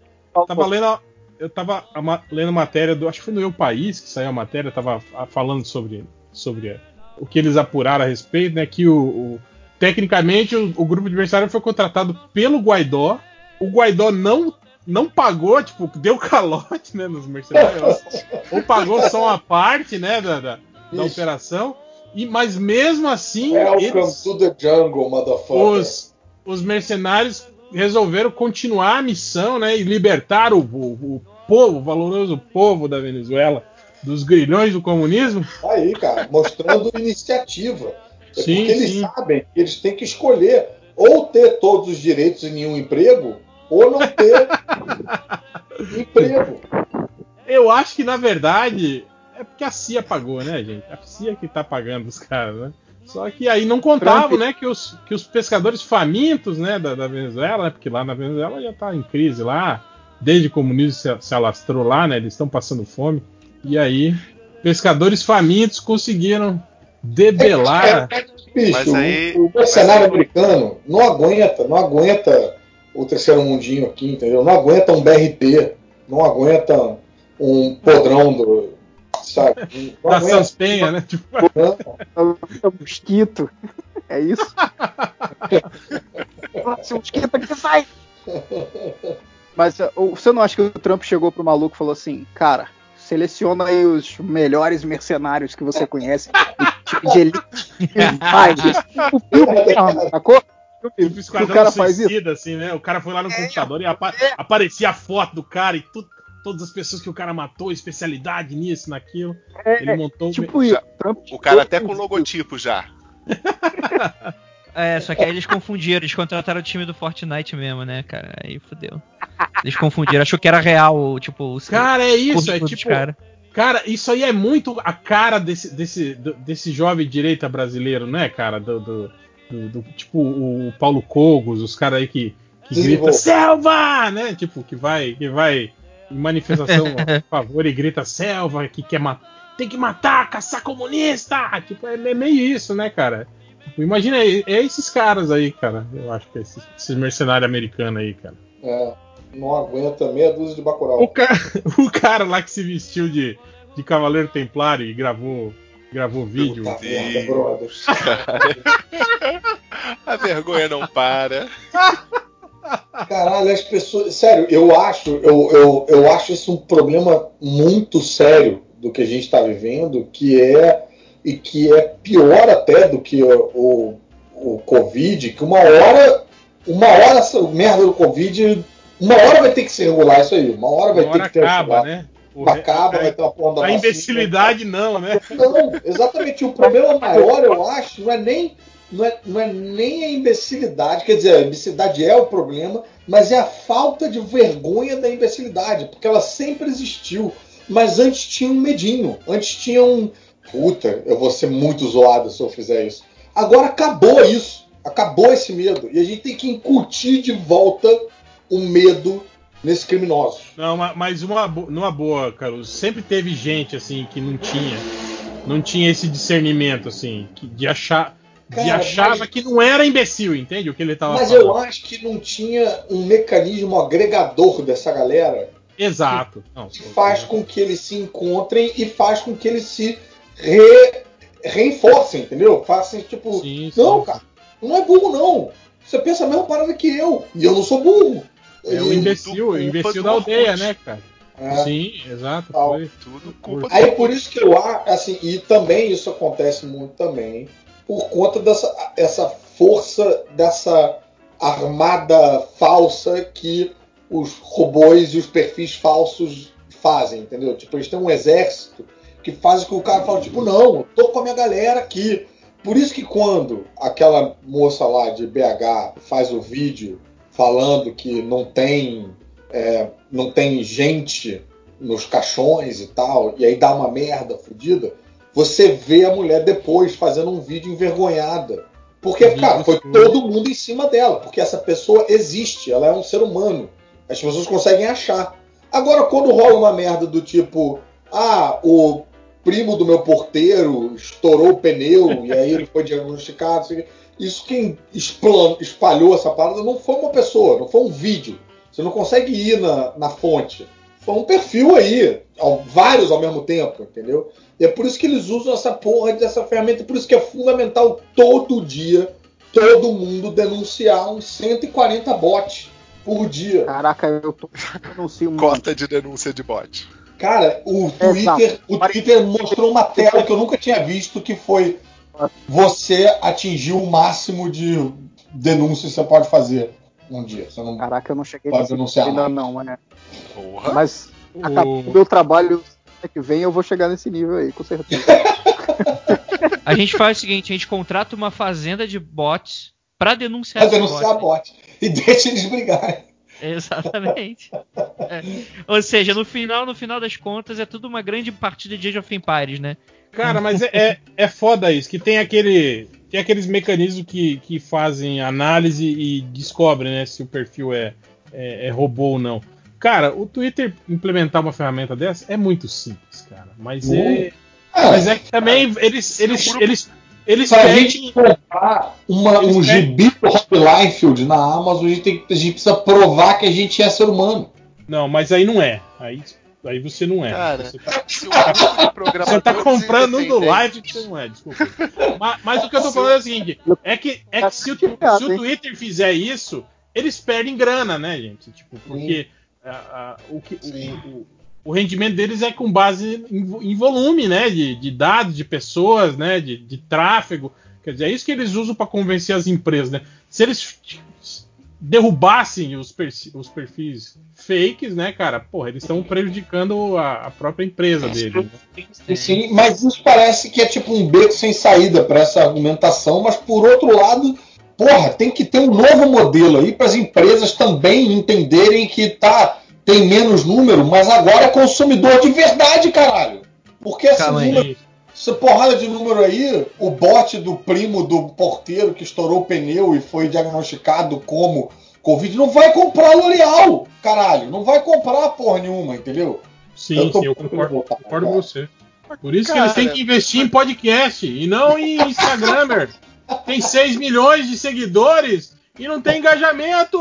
Tava lendo, a- eu tava lendo matéria do. Acho que foi no Eu País que saiu a matéria, tava falando sobre, sobre o que eles apuraram a respeito, né? Que o, o- tecnicamente o, o grupo de mercenários foi contratado pelo Guaidó. O Guaidó não não pagou, tipo, deu calote, né, nos mercenários. ou pagou só uma parte, né, da, da, da operação. E, mas mesmo assim, Welcome eles, to the jungle, motherfucker. os, os mercenários resolveram continuar a missão, né, e libertar o, o, o povo, o valoroso povo da Venezuela, dos grilhões do comunismo. Aí, cara, mostrando iniciativa. É Sim, porque eles sim. sabem que eles têm que escolher ou ter todos os direitos e nenhum emprego, ou não ter emprego. Eu acho que na verdade é porque a CIA pagou, né, gente? A CIA que tá pagando os caras, né? Só que aí não contavam, né, que os, que os pescadores famintos, né, da, da Venezuela, né, porque lá na Venezuela já tá em crise lá, desde que o comunismo se, se alastrou lá, né, eles estão passando fome. E aí, pescadores famintos conseguiram debelar. Bicho, Mas aí- o, o mercenário aí- americano não aguenta, não aguenta o terceiro mundinho aqui, entendeu? Não aguenta um BRT, não aguenta um podrão do. Sabe? Não da aguenta. Sanspenha, né? Tipo, não. É um mosquito. É isso? Nossa, mosquito aqui sai! Mas o- você não acha que o Trump chegou pro maluco e falou assim, cara, seleciona aí os melhores mercenários que você conhece, tipo de elite, e faz o filme, não, sacou? tipo o esquadrão cara faz isso. assim, né? O cara foi lá no computador e apa- aparecia a foto do cara e tu- todas as pessoas que o cara matou, especialidade nisso, naquilo. Ele montou um- Tipo isso. Trump O cara até com e- logotipo já. É, só que aí eles confundiram, eles contrataram o time do Fortnite mesmo, né, cara? Aí fodeu. Eles confundiram, achou que era real, tipo, o Cara, é isso, é tipo. cara. Cara, isso aí é muito a cara desse, desse, desse jovem direita brasileiro, né, cara? Do, do- do- do- tipo o Paulo Cogos, os caras aí que, que grita selva, né? Tipo, que vai, que vai em manifestação a favor e grita selva, que quer matar, tem que matar, caçar comunista! Tipo, é é meio isso, né, cara? Tipo, imagina, é esses caras aí, cara. Eu acho que é esses, esses mercenários americanos aí, cara. É, não aguenta meia dúzia de Bacurau. O cara, o cara lá que se vestiu de, de Cavaleiro Templário e gravou, gravou vídeo. Puta merda, brother. A vergonha não para. Caralho, as pessoas. Sério, eu acho, eu, eu, eu acho isso um problema muito sério do que a gente está vivendo, que é. E que é pior até do que o, o, o Covid, que uma hora. Uma hora essa merda do Covid. Uma hora vai ter que se regular isso aí. Uma hora vai Uma hora ter que ter acaba, né? O re- acaba, a- vai ter uma porra da A vacina. imbecilidade não, né? Não, exatamente. O problema maior, eu acho, não é nem. Não é, não é nem a imbecilidade, quer dizer, a imbecilidade é o problema, mas é a falta de vergonha da imbecilidade, porque ela sempre existiu. Mas antes tinha um medinho, antes tinha um. Puta, eu vou ser muito zoado se eu fizer isso. Agora acabou isso, acabou esse medo, e a gente tem que incutir de volta o medo nesses criminosos. Não, ma- mas uma, numa boa, Carlos, sempre teve gente assim que não tinha, não tinha esse discernimento assim, que, de achar, de Cara, achava mas- que não era imbecil, entende o que ele tava Mas falando? eu acho que não tinha um mecanismo agregador dessa galera Exato. Não, que faz com que eles se encontrem e faz com que eles se re- reenforcem, entendeu? Façam tipo, sim, não, sim. cara, não é burro não. Você pensa a mesma parada que eu e eu não sou burro. É o imbecil, o imbecil da aldeia, né, cara? É. Sim, exato. Tal. Foi. Tudo culpa Aí por isso que eu acho, assim, e também isso acontece muito também por conta dessa essa força dessa armada falsa que os robôs e os perfis falsos fazem, entendeu? Tipo, eles têm um exército que faz com que o cara fale, tipo, não, eu tô com a minha galera aqui. Por isso que quando aquela moça lá de BH faz o vídeo falando que não tem, é, não tem gente nos caixões e tal, e aí dá uma merda fodida, você vê a mulher depois fazendo um vídeo envergonhada. Porque, Vídeo cara, foi todo mundo em cima dela, porque essa pessoa existe, ela é um ser humano. As pessoas conseguem achar. Agora, quando rola uma merda do tipo, ah, o primo do meu porteiro estourou o pneu e aí ele foi diagnosticado, quê. Isso quem espalhou essa parada não foi uma pessoa, não foi um vídeo. Você não consegue ir na, na fonte. Foi um perfil aí, ao- vários ao mesmo tempo, entendeu? E é por isso que eles usam essa porra dessa ferramenta, e por isso que é fundamental todo dia todo mundo denunciar uns 140 bots por dia. Caraca, eu tô denuncio um Cota de denúncia de bot. Cara, o Twitter, o Twitter mostrou uma tela que eu nunca tinha visto, que foi você atingiu o máximo de denúncias que você pode fazer um dia. Você não Caraca, eu não cheguei pode denunciar ainda não, né? Porra. Mas O- acabou o meu trabalho que vem, eu vou chegar nesse nível aí, com certeza. A gente faz o seguinte, a gente contrata uma fazenda de bots pra denunciar Pra denunciar bots. bot. E deixa eles brigarem. Exatamente. É. Ou seja, no final, no final das contas, é tudo uma grande partida de Age of Empires, né? Cara, mas é, é, é foda isso, que tem aquele. Tem aqueles mecanismos que, que fazem análise e descobrem né, se o perfil é, é, é robô ou não. Cara, o Twitter implementar uma ferramenta dessa é muito simples, cara. Mas é. Ah, Mas é que também eles. Eles, eles, eles Pra pedem- gente comprar uma- Eles um pedem- gibi do Rob Liefeld na Amazon, a gente, tem, que- a gente precisa provar que a gente é ser humano. Não, mas aí não é. Aí, aí você não é. Cara, Você tá- Se grupo de programadores Você tá comprando um do live que você não é, desculpa. mas, mas o que eu tô falando é o seguinte: é que, é que se, o, se o Twitter fizer isso, eles perdem grana, né, gente? Tipo, porque a- a- o, que- o- o- o rendimento deles é com base em, em volume, né? De, de dados, de pessoas, né? De, de tráfego. Quer dizer, é isso que eles usam para convencer as empresas, né? Se eles derrubassem os, os perfis fakes, né, cara? Porra, eles estão prejudicando a, a própria empresa deles. Né? Sim, mas isso parece que é tipo um beco sem saída para essa argumentação, mas por outro lado, porra, tem que ter um novo modelo aí para as empresas também entenderem que tá tem menos número, mas agora é consumidor de verdade, caralho. Porque esse Calma aí. Essa porrada de número aí, o bote do primo do porteiro que estourou o pneu e foi diagnosticado como Covid, não vai comprar L'Oreal, caralho. Não vai comprar porra nenhuma, entendeu? Sim, Eu tô- sim, eu concordo, voltar, concordo com você. Por isso que Cara, eles têm que investir em podcast e não em Instagramer. Tem 6 milhões de seguidores e não tem engajamento.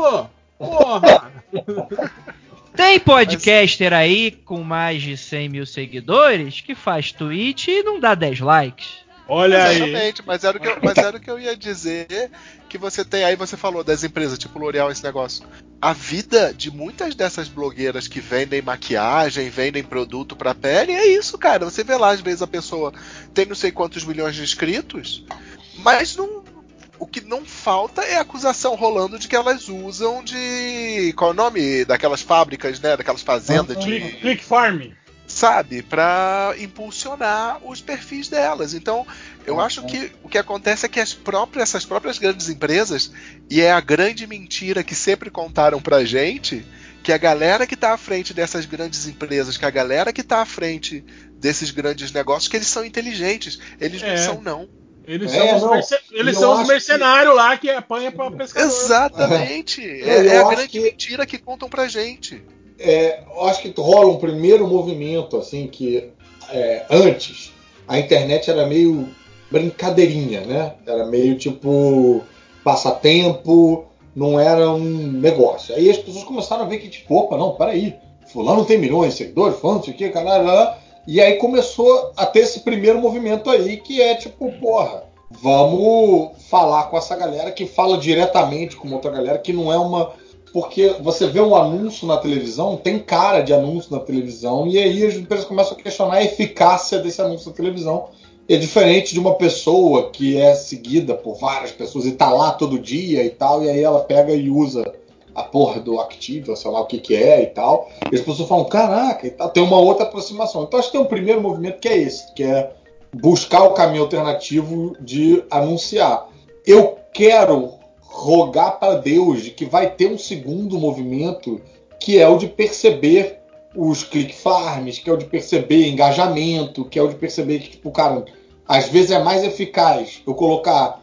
Porra! Tem podcaster aí com mais de 100 mil seguidores que faz tweet e não dá 10 likes. Olha aí. Exatamente, mas era, o que eu, mas era o que eu ia dizer que você tem aí, você falou das empresas, tipo L'Oreal, esse negócio. A vida de muitas dessas blogueiras que vendem maquiagem, vendem produto pra pele, é isso, cara. Você vê lá, às vezes a pessoa tem não sei quantos milhões de inscritos, mas não. O que não falta é acusação rolando de que elas usam de. Qual é o nome? Daquelas fábricas, né? Daquelas fazendas de Click, Click Farm. sabe, para impulsionar os perfis delas. Então, eu acho que o que acontece é que as próprias, essas próprias grandes empresas, e é a grande mentira que sempre contaram pra gente, que a galera que tá à frente dessas grandes empresas, que a galera que tá à frente desses grandes negócios, que eles são inteligentes. Eles não É. são, não. Eles É, são os, merce- eles são os mercenários lá que apanha pra pescador. Exatamente. É, É, é a grande que- mentira que contam pra gente. é, eu acho que rola um primeiro movimento, assim, que é, antes a internet era meio brincadeirinha, né? Era meio tipo passatempo, não era um negócio. Aí as pessoas começaram a ver que, tipo, opa, não, peraí, fulano tem milhões de seguidores, fulano não sei o que, caralho. E aí começou a ter esse primeiro movimento aí, que é tipo, porra, vamos falar com essa galera que fala diretamente com outra galera, que não é uma porque você vê um anúncio na televisão, tem cara de anúncio na televisão, e aí as empresas começam a questionar a eficácia desse anúncio na televisão. É diferente de uma pessoa que é seguida por várias pessoas e tá lá todo dia e tal, e aí ela pega e usa a porra do Active, sei lá o que que é e tal. E as pessoas falam, caraca, e tal. tem uma outra aproximação. Então acho que tem um primeiro movimento que é esse, que é buscar o caminho alternativo de anunciar. Eu quero rogar para Deus de que vai ter um segundo movimento que é o de perceber os click farms, que é o de perceber engajamento, que é o de perceber que, tipo, cara, às vezes é mais eficaz eu colocar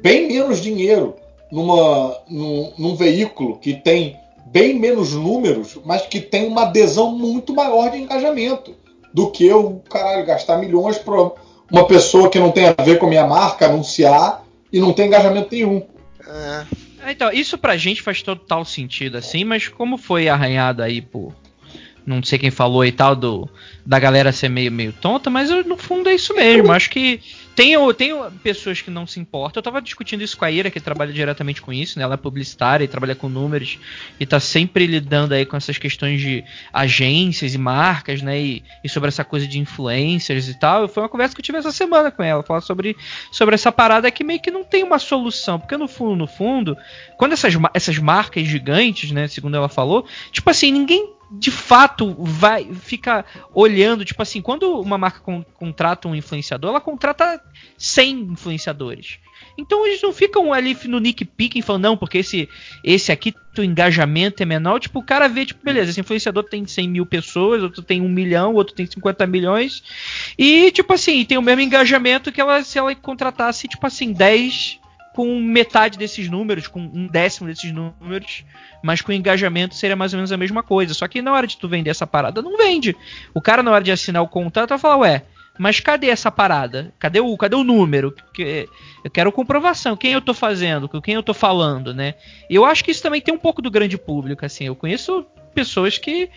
bem menos dinheiro numa, num, num veículo que tem bem menos números, mas que tem uma adesão muito maior de engajamento do que eu, caralho, gastar milhões para uma pessoa que não tem a ver com a minha marca anunciar e não tem engajamento nenhum. É, Então, isso pra gente faz total sentido, assim, mas como foi arranhado aí por, não sei quem falou e tal, do, da galera ser meio, meio tonta, mas no fundo é isso mesmo. Acho que tem, tem pessoas que não se importam. Eu tava discutindo isso com a Ira, que trabalha diretamente com isso, né? Ela é publicitária e trabalha com números e tá sempre lidando aí com essas questões de agências e marcas, né? E, e sobre essa coisa de influencers e tal. Foi uma conversa que eu tive essa semana com ela, falar sobre, sobre essa parada que meio que não tem uma solução. Porque no fundo, no fundo, quando essas, essas marcas gigantes, né? Segundo ela falou, tipo assim, ninguém de fato vai fica olhando, tipo assim, quando uma marca con contrata um influenciador, ela contrata 100 influenciadores. Então eles não ficam ali no nick picking falando, não, porque esse, esse aqui, o engajamento é menor. Tipo, o cara vê, tipo, beleza, esse influenciador tem 100 mil pessoas, outro tem 1 milhão, outro tem 50 milhões. E, tipo assim, tem o mesmo engajamento que ela se ela contratasse, tipo assim, 10 com metade desses números, com um décimo desses números, mas com engajamento seria mais ou menos a mesma coisa. Só que na hora de tu vender essa parada, não vende. O cara, na hora de assinar o contrato, vai falar, ué, mas cadê essa parada? Cadê o, cadê o número? Eu quero comprovação. Quem eu tô fazendo? Com quem eu tô falando, né? Eu acho que isso também tem um pouco do grande público, assim. Eu conheço pessoas que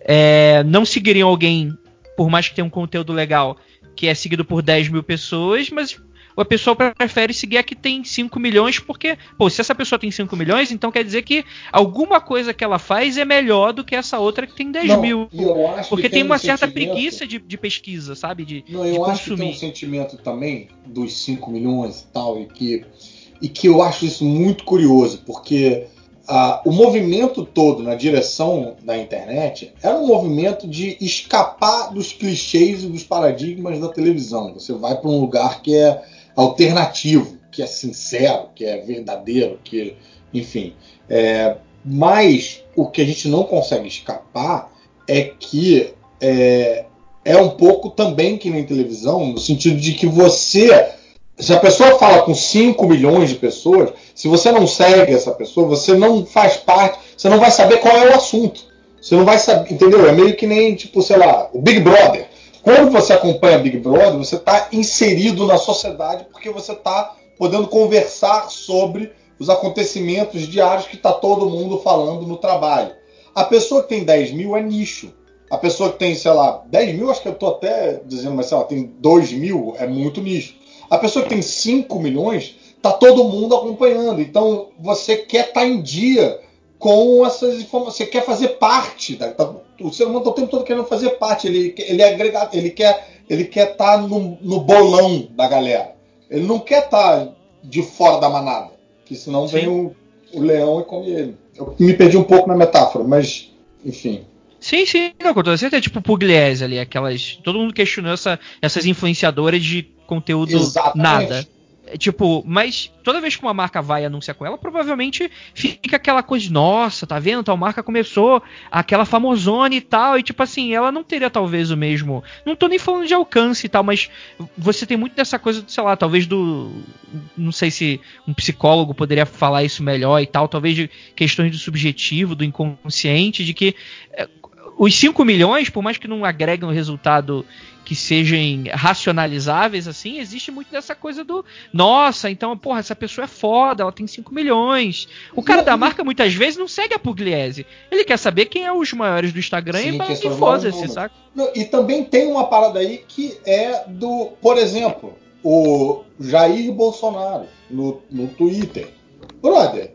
é, não seguiriam alguém, por mais que tenha um conteúdo legal, que é seguido por 10 mil pessoas, mas a pessoa prefere seguir a que tem 5 milhões, porque, pô, se essa pessoa tem 5 milhões, então quer dizer que alguma coisa que ela faz é melhor do que essa outra que tem 10 Não, mil. porque tem, tem uma um certa sentimento- preguiça de, de pesquisa, sabe? De, Não, de eu acho que tem consumir. um sentimento também dos 5 milhões e tal, e que, e que eu acho isso muito curioso, porque ah, o movimento todo na direção da internet era um movimento de escapar dos clichês e dos paradigmas da televisão. Você vai para um lugar que é alternativo, que é sincero, que é verdadeiro, que, enfim. É, mas o que a gente não consegue escapar é que é, é um pouco também que nem televisão, no sentido de que você. Se a pessoa fala com 5 milhões de pessoas, se você não segue essa pessoa, você não faz parte, você não vai saber qual é o assunto. Você não vai saber, entendeu? É meio que nem, tipo, sei lá, o Big Brother. Quando você acompanha Big Brother, você está inserido na sociedade porque você está podendo conversar sobre os acontecimentos diários que está todo mundo falando no trabalho. A pessoa que tem 10 mil é nicho. A pessoa que tem, sei lá, 10 mil, acho que eu estou até dizendo, mas sei lá, tem 2 mil, é muito nicho. A pessoa que tem 5 milhões, tá todo mundo acompanhando. Então você quer estar em dia com essas informações. Você quer fazer parte. Da, tá- o ser humano está o tempo todo querendo fazer parte. Ele, ele é agregado, ele quer ele quer estar no, no bolão da galera. Ele não quer estar de fora da manada. Que senão Sim. vem o, o leão e come ele. Eu me perdi um pouco na metáfora, mas enfim. Sim, sim, não, com toda certeza. Tipo Pugliese ali, aquelas. Todo mundo questionou essa, essas influenciadoras de conteúdo Exatamente. nada. Tipo, mas toda vez que uma marca vai anunciar com ela, provavelmente fica aquela coisa nossa, tá vendo? Tal marca começou, aquela famosona e tal, e tipo assim, ela não teria talvez o mesmo. Não tô nem falando de alcance e tal, mas você tem muito dessa coisa, sei lá, talvez do. Não sei se um psicólogo poderia falar isso melhor e tal, talvez de questões do subjetivo, do inconsciente, de que é, os 5 milhões, por mais que não agreguem um resultado que sejam racionalizáveis, assim, existe muito dessa coisa do nossa, então, porra, essa pessoa é foda, ela tem 5 milhões. O cara Não, da marca muitas vezes não segue a Pugliese. Ele quer saber quem é os maiores do Instagram Sim, e, que e foda-se, saca? Não, E também tem uma parada aí que é do, por exemplo, o Jair Bolsonaro no, no Twitter. Brother,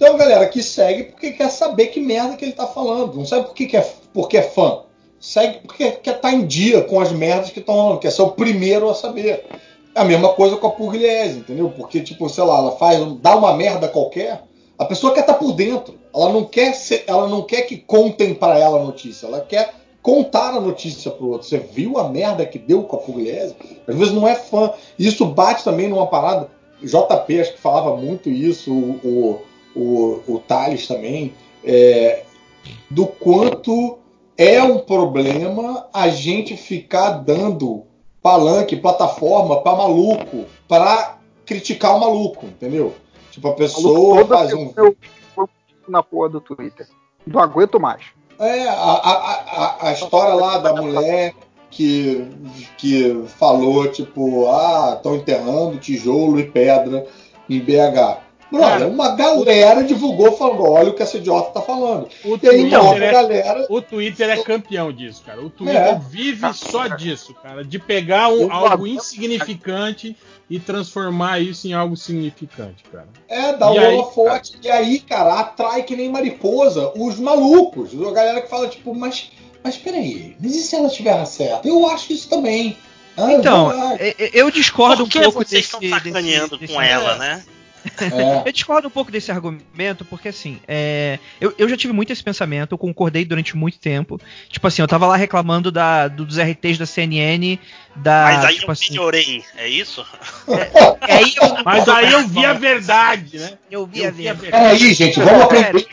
uma galera que segue porque quer saber que merda que ele tá falando. Não sabe por que, que é, porque é fã. Segue porque quer estar em dia com as merdas que estão rolando, quer ser o primeiro a saber. É a mesma coisa com a Pugliese, entendeu? Porque, tipo, sei lá, ela faz, dá uma merda qualquer, a pessoa quer estar por dentro. Ela não quer ser, ela não quer que contem para ela a notícia, ela quer contar a notícia pro outro. Você viu a merda que deu com a Pugliese? Às vezes não é fã. Isso bate também numa parada. JP acho que falava muito isso, o, o, o, o Thales também, é, do quanto é um problema a gente ficar dando palanque, plataforma para maluco, para criticar o maluco, entendeu? Tipo, a pessoa faz um. eu, eu na porra do Twitter. Não aguento mais. É, a, a, a, a história lá da mulher que, que falou, tipo, ah, estão enterrando tijolo e pedra em BH. Brother, Cara, uma galera divulgou falando, olha o que essa idiota tá falando. O E Twitter, é, galera. o Twitter é campeão disso, cara. O Twitter É. vive só disso, cara. De pegar um- Eu algo insignificante e transformar isso em algo significante, cara. É, dá aí, holofote. E aí, cara, atrai que nem mariposa os malucos. A galera que fala, tipo, mas, mas peraí, mas e se ela estiver certa? Eu acho isso também. Ah, Então, lá. é- é- eu discordo Por que um pouco vocês desse. estão sacaneando desse- com desse- ela, né? É. Eu discordo um pouco desse argumento, porque assim, é, eu, eu já tive muito esse pensamento, eu concordei durante muito tempo. Tipo assim, eu tava lá reclamando da, do- dos RTs da CNN, da. Mas aí tipo eu assim, melhorei, é isso? é aí eu, Mas aí eu vi a verdade, né? eu vi a Eu vi a verdade. verdade. Peraí, gente, vamos aprender.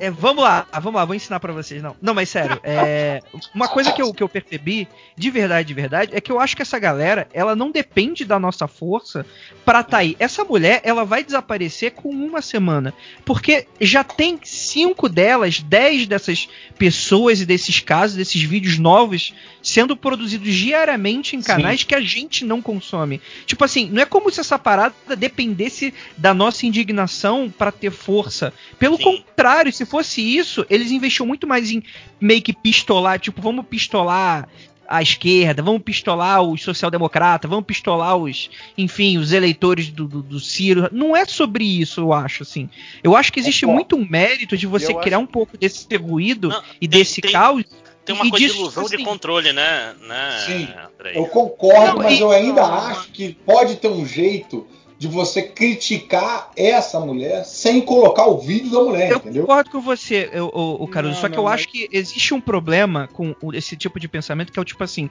É, vamos lá, vamos lá, vou ensinar pra vocês. Não, não, mas sério, é, uma coisa que eu, que eu percebi, de verdade, de verdade, é que eu acho que essa galera, ela não depende da nossa força pra tá aí. Essa mulher, ela vai desaparecer com uma semana, porque já tem cinco delas, dez dessas pessoas e desses casos, desses vídeos novos, sendo produzidos diariamente em canais que a gente não consome. Tipo assim, não é como se essa parada dependesse da nossa indignação pra ter força. Pelo Sim. contrário, se fosse isso, eles investiam muito mais em meio que pistolar, tipo, vamos pistolar a esquerda, vamos pistolar os social-democratas, vamos pistolar os, enfim, os eleitores do, do, do Ciro. Não é sobre isso, eu acho, assim. Eu acho que existe Concordo. muito um mérito de você Eu criar acho- um pouco desse ruído Não, e tem- desse tem- caos. Tem uma E coisa de disso, ilusão de assim, controle, né? né Sim. Andrei? Eu concordo, Não, mas e- eu ainda acho que pode ter um jeito de você criticar essa mulher sem colocar o vídeo da mulher, Eu entendeu? concordo com você, eu- o, o Caruso, Não, só que não, eu mas- acho que existe um problema com esse tipo de pensamento que é o tipo assim: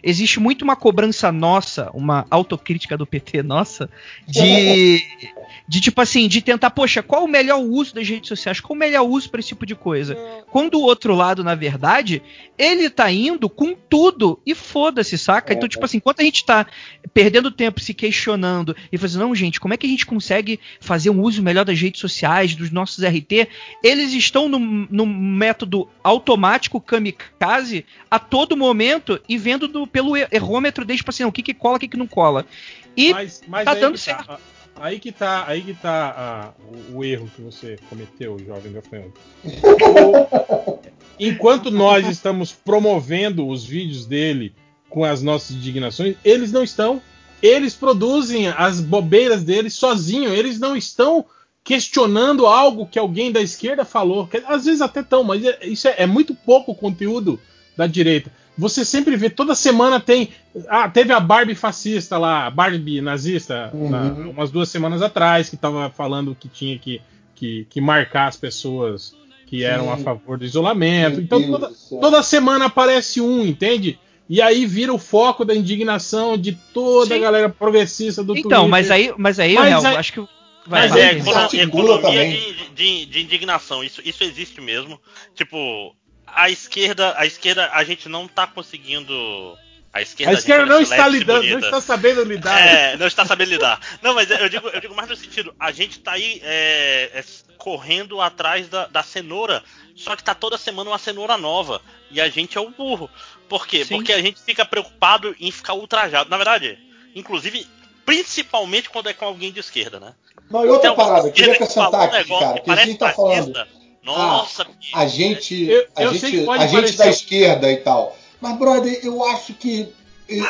existe muito uma cobrança nossa, uma autocrítica do PT nossa, de. De tipo assim, de tentar, poxa, qual o melhor uso das redes sociais? Qual o melhor uso para esse tipo de coisa? Quando o outro lado, na verdade, ele tá indo com tudo e foda-se, saca? Então, tipo assim, enquanto a gente tá perdendo tempo se questionando e fazendo, não, gente, como é que a gente consegue fazer um uso melhor das redes sociais, dos nossos RT? Eles estão no, no método automático kamikaze a todo momento e vendo do- pelo er- errômetro deles, tipo assim, o que, que cola, o que, que não cola. E Mas, mas tá aí, dando que tá, aí que tá, aí que tá ah, o, o erro que você cometeu, jovem gafanhoto. Enquanto nós estamos promovendo os vídeos dele com as nossas indignações, eles não estão. Eles produzem as bobeiras deles sozinhos. Eles não estão questionando algo que alguém da esquerda falou. Às vezes até estão, mas é- isso é, é muito pouco conteúdo da direita. Você sempre vê, toda semana tem. Ah, teve a Barbie fascista lá, a Barbie nazista, Uhum. na- umas duas semanas atrás, que tava falando que tinha que, que, que marcar as pessoas que eram Sim. a favor do isolamento. Meu Então toda, toda semana aparece um, entende? E aí vira o foco da indignação de toda a Sim. galera progressista do então, Twitter. mas aí, mas aí, Mas Real, aí- acho que. Vai, Mas é econo- Articula economia de, de- de indignação. Isso, isso existe mesmo. Tipo, a esquerda, a esquerda, a gente não tá conseguindo. A esquerda, a esquerda gente não é está lidando, não bonita. está sabendo lidar. É, não está sabendo lidar. Não, mas eu digo, eu digo mais no sentido, a gente tá aí é, é, correndo atrás da, da cenoura, só que tá toda semana uma cenoura nova. E a gente é o burro. Por quê? Sim. Porque a gente fica preocupado em ficar ultrajado. Na verdade, inclusive, principalmente quando é com alguém de esquerda, né? Não, e outra alguma parada, eu queria que acrescentar um aqui, negócio cara, que que a parece gente tá falando. fascista. Nossa, bicho. A gente, Eu- a eu gente, que a gente da esquerda e tal. Mas, brother, eu acho que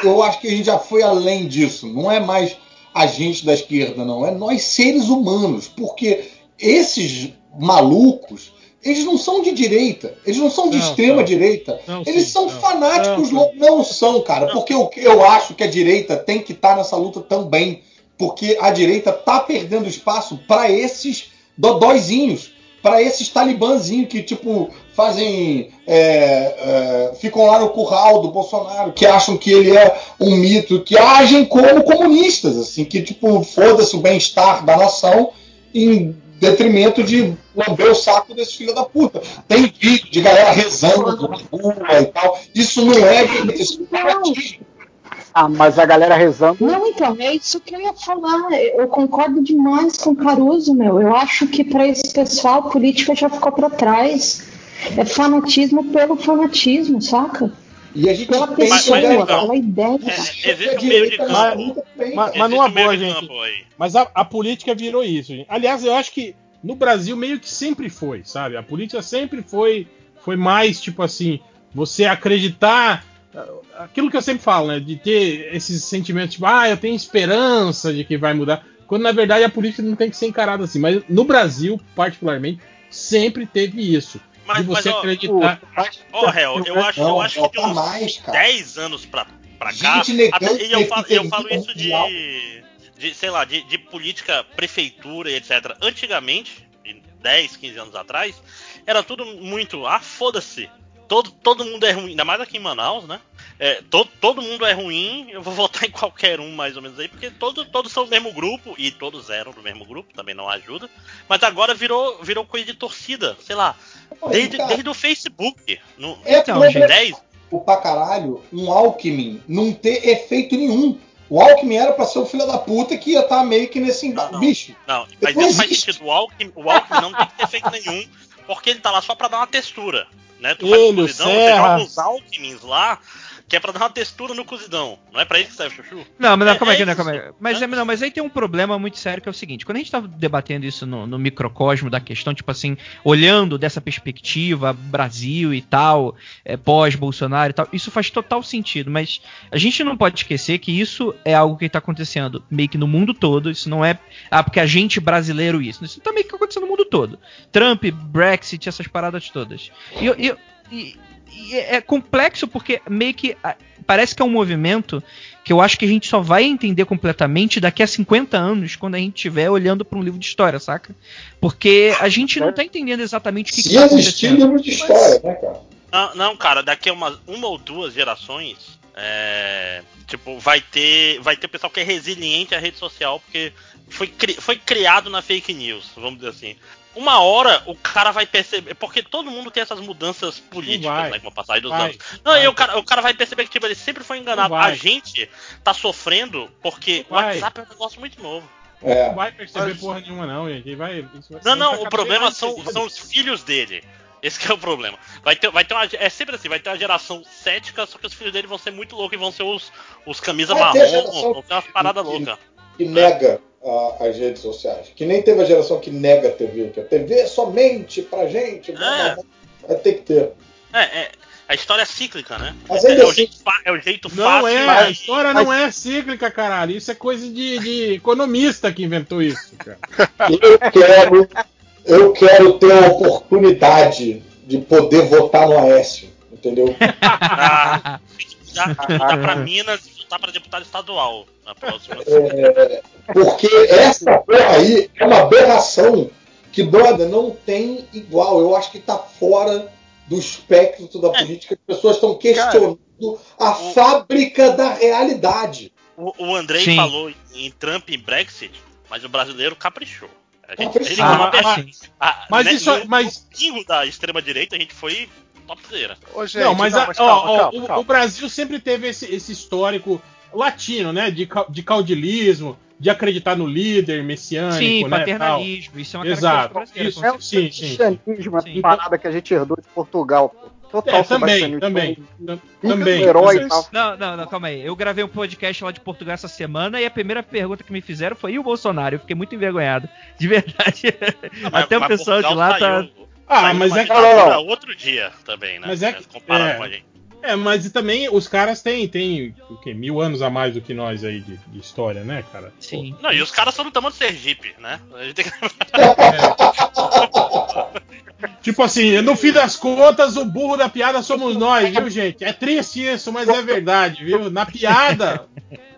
eu acho que a gente já foi além disso. Não é mais a gente da esquerda, não. É nós seres humanos. Porque esses malucos, eles não são de direita. Eles não são de Não, extrema não. direita. Não, Eles sim, são não. fanáticos. Não, loucos. Não, são, cara. Porque eu, eu acho que a direita tem que estar nessa luta também. Porque a direita tá perdendo espaço para esses dodóizinhos para esses talibãzinhos que, tipo, fazem. é, é, ficam lá no curral do Bolsonaro, que acham que ele é um mito, que agem como comunistas, assim, que, tipo, foda-se o bem-estar da nação em detrimento de lamber o saco desses filhos da puta. Tem vídeo de galera rezando na rua e tal. Isso não é isso é fanatismo. Ah, mas a galera rezando. Não, então, é isso que eu ia falar. Eu concordo demais com o Caruso, meu. Eu acho que para esse pessoal, política já ficou para trás. É fanatismo pelo fanatismo, saca? E a gente Pela tem mas- mas, que então, ideia. É, Existe a um meio de campo. também, Mas- cara. mas numa um boa, gente. campo aí. Mas a, a política virou isso, gente. Aliás, eu acho que no Brasil meio que sempre foi, sabe? A política sempre foi, foi mais tipo assim, você acreditar ah, aquilo que eu sempre falo, né? De ter esses sentimentos, tipo, ah, eu tenho esperança de que vai mudar. Quando na verdade a política não tem que ser encarada assim. Mas no Brasil, particularmente, sempre teve isso. Mas, de você mas ó, acreditar. ó, Hel, eu acho, eu acho que de uns mais, cara. 10 anos pra, pra cá. Até- e eu falo, eu falo isso de, de, sei lá, de, de política, prefeitura e etc. Antigamente, de 10, 15 anos atrás, era tudo muito, ah, foda-se. Todo, todo mundo é ruim, ainda mais aqui em Manaus, né? É, todo, todo mundo é ruim, eu vou votar em qualquer um mais ou menos aí, porque todos, todos são do mesmo grupo, e todos eram do mesmo grupo, também não ajuda. Mas agora virou, virou coisa de torcida, sei lá, desde, cara, desde o Facebook. No, É Então, problema gente. 10, pra caralho um Alckmin não ter efeito nenhum. O Alckmin era pra ser o filho da puta que ia estar meio que nesse Não, não. Bicho, Não, mas Não faz sentido. O Alckmin, o Alckmin não tem que ter feito nenhum, porque ele tá lá só pra dar uma textura. Né? Tu Ele, faz o cozidão, você joga uns Alckmins lá, que é pra dar uma textura no cozidão. Não é pra isso que serve o chuchu? Não, mas não, É- aí, é não, isso, calma aí. Mas, né? é, não, mas aí tem um problema muito sério que é o seguinte: quando a gente tá debatendo isso no, no microcosmo da questão, tipo assim, olhando dessa perspectiva, Brasil e tal, é, pós-Bolsonaro e tal, isso faz total sentido, mas a gente não pode esquecer que isso é algo que tá acontecendo meio que no mundo todo, isso não é, ah, porque a gente brasileiro isso, isso tá meio que acontecendo no mundo todo. Trump, Brexit, essas paradas todas. E, eu- eu- e- e é complexo porque meio que ah, parece que é um movimento que eu acho que a gente só vai entender completamente daqui a 50 anos, quando a gente estiver olhando para um livro de história, saca? Porque a gente não tá entendendo exatamente o que, que se tá existir acontecendo. livro de história, né, cara? Não, não, cara, daqui a uma, uma ou duas gerações, é, tipo, vai ter, vai ter pessoal que é resiliente à rede social, porque foi, cri- foi criado na fake news, vamos dizer assim. Uma hora o cara vai perceber, porque todo mundo tem essas mudanças políticas, vai. né, com a passagem dos Vai. anos. Não, Vai. e o cara, o cara vai perceber que tipo, ele sempre foi enganado. A gente tá sofrendo porque o. WhatsApp é um negócio muito novo. É. Não vai perceber Mas- porra nenhuma, não, gente. Vai, isso vai- Não, não, o problema são, são os filhos dele. Esse que é o problema. Vai ter, vai ter uma, é sempre assim, vai ter uma geração cética, só que os filhos dele vão ser muito loucos e vão ser os, os camisa Vai ter marrom, vão ser umas paradas loucas. Que nega a- as redes sociais. Que nem teve a geração que nega a TV, que a TV é somente pra gente. blá. Vai ter que ter. É, é, a história é cíclica, né? Mas É, ainda é o assim- jeito, fa- é o jeito Não fácil. é, e- a história não é cíclica, caralho. Isso é coisa de, de economista que inventou isso, cara. Eu quero, eu quero ter a oportunidade de poder votar no Aécio. Entendeu? Ah, já mudar pra Minas e voltar pra deputado estadual na próxima. É, porque essa porra aí é uma aberração que, brother, não tem igual. Eu acho que tá fora do espectro da política. As pessoas estão questionando a o- fábrica da realidade. O, o Andrei Sim. falou em, Trump e Brexit, mas o brasileiro caprichou. A gente, Caprichou. ele Ah, a- mas né, isso- mas- da extrema direita a gente foi topzera. Ô, gente, não, mas, a- ó, calma, ó, calma, o, calma. o Brasil sempre teve esse, esse histórico latino, né? De, de caudilismo, de acreditar no líder messiânico, Sim, né? tal. paternalismo, isso é uma Exato. característica Isso. É o sim, sim. cristianismo, Sim. a parada que a gente herdou de Portugal, pô. Total É, também, também. Também. herói tal. Não, não, não, calma aí. Eu gravei um podcast lá de Portugal essa semana e a primeira pergunta que me fizeram foi: e o Bolsonaro? Eu fiquei muito envergonhado. De verdade. Mas- Até o mas pessoal de lá tá. Ah, mas numa é que- não, não. outro dia também, né? Mas é que- é. É, mas também os caras têm, têm o quê? Mil anos a mais do que nós aí de, de história, né, cara? Sim. Não, e os caras são do tamanho do Sergipe, né? A gente tem que... Tipo assim, no fim das contas, o burro da piada somos nós, viu, gente? É triste isso, mas é verdade, viu? Na piada,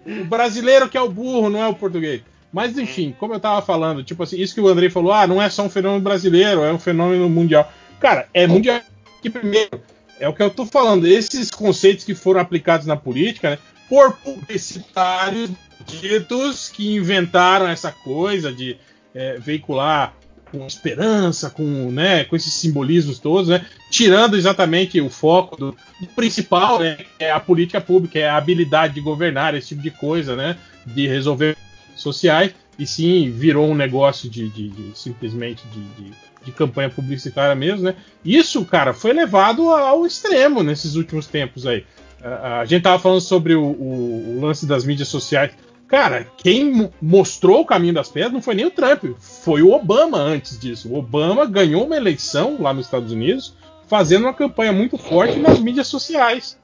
o brasileiro que é o burro, não é o português. Mas enfim, como eu tava falando, tipo assim, isso que o Andrei falou, ah, não é só um fenômeno brasileiro, é um fenômeno mundial. Cara, é mundial que primeiro, é o que eu tô falando, esses conceitos que foram aplicados na política, né, por publicitários ditos que inventaram essa coisa de é, veicular com esperança, com, né, com esses simbolismos todos, né, tirando exatamente o foco do, do principal, né, que é a política pública, é a habilidade de governar, esse tipo de coisa, né, de resolver sociais, e sim virou um negócio de, de- de- simplesmente de, de- campanha publicitária mesmo, né? Isso, cara, foi levado ao extremo nesses últimos tempos aí. a, a gente tava falando sobre o, o- o lance das mídias sociais. Cara, quem mo- mostrou o caminho das pedras não foi nem o Trump, foi o Obama antes disso. O Obama ganhou uma eleição lá nos Estados Unidos fazendo uma campanha muito forte nas mídias sociais.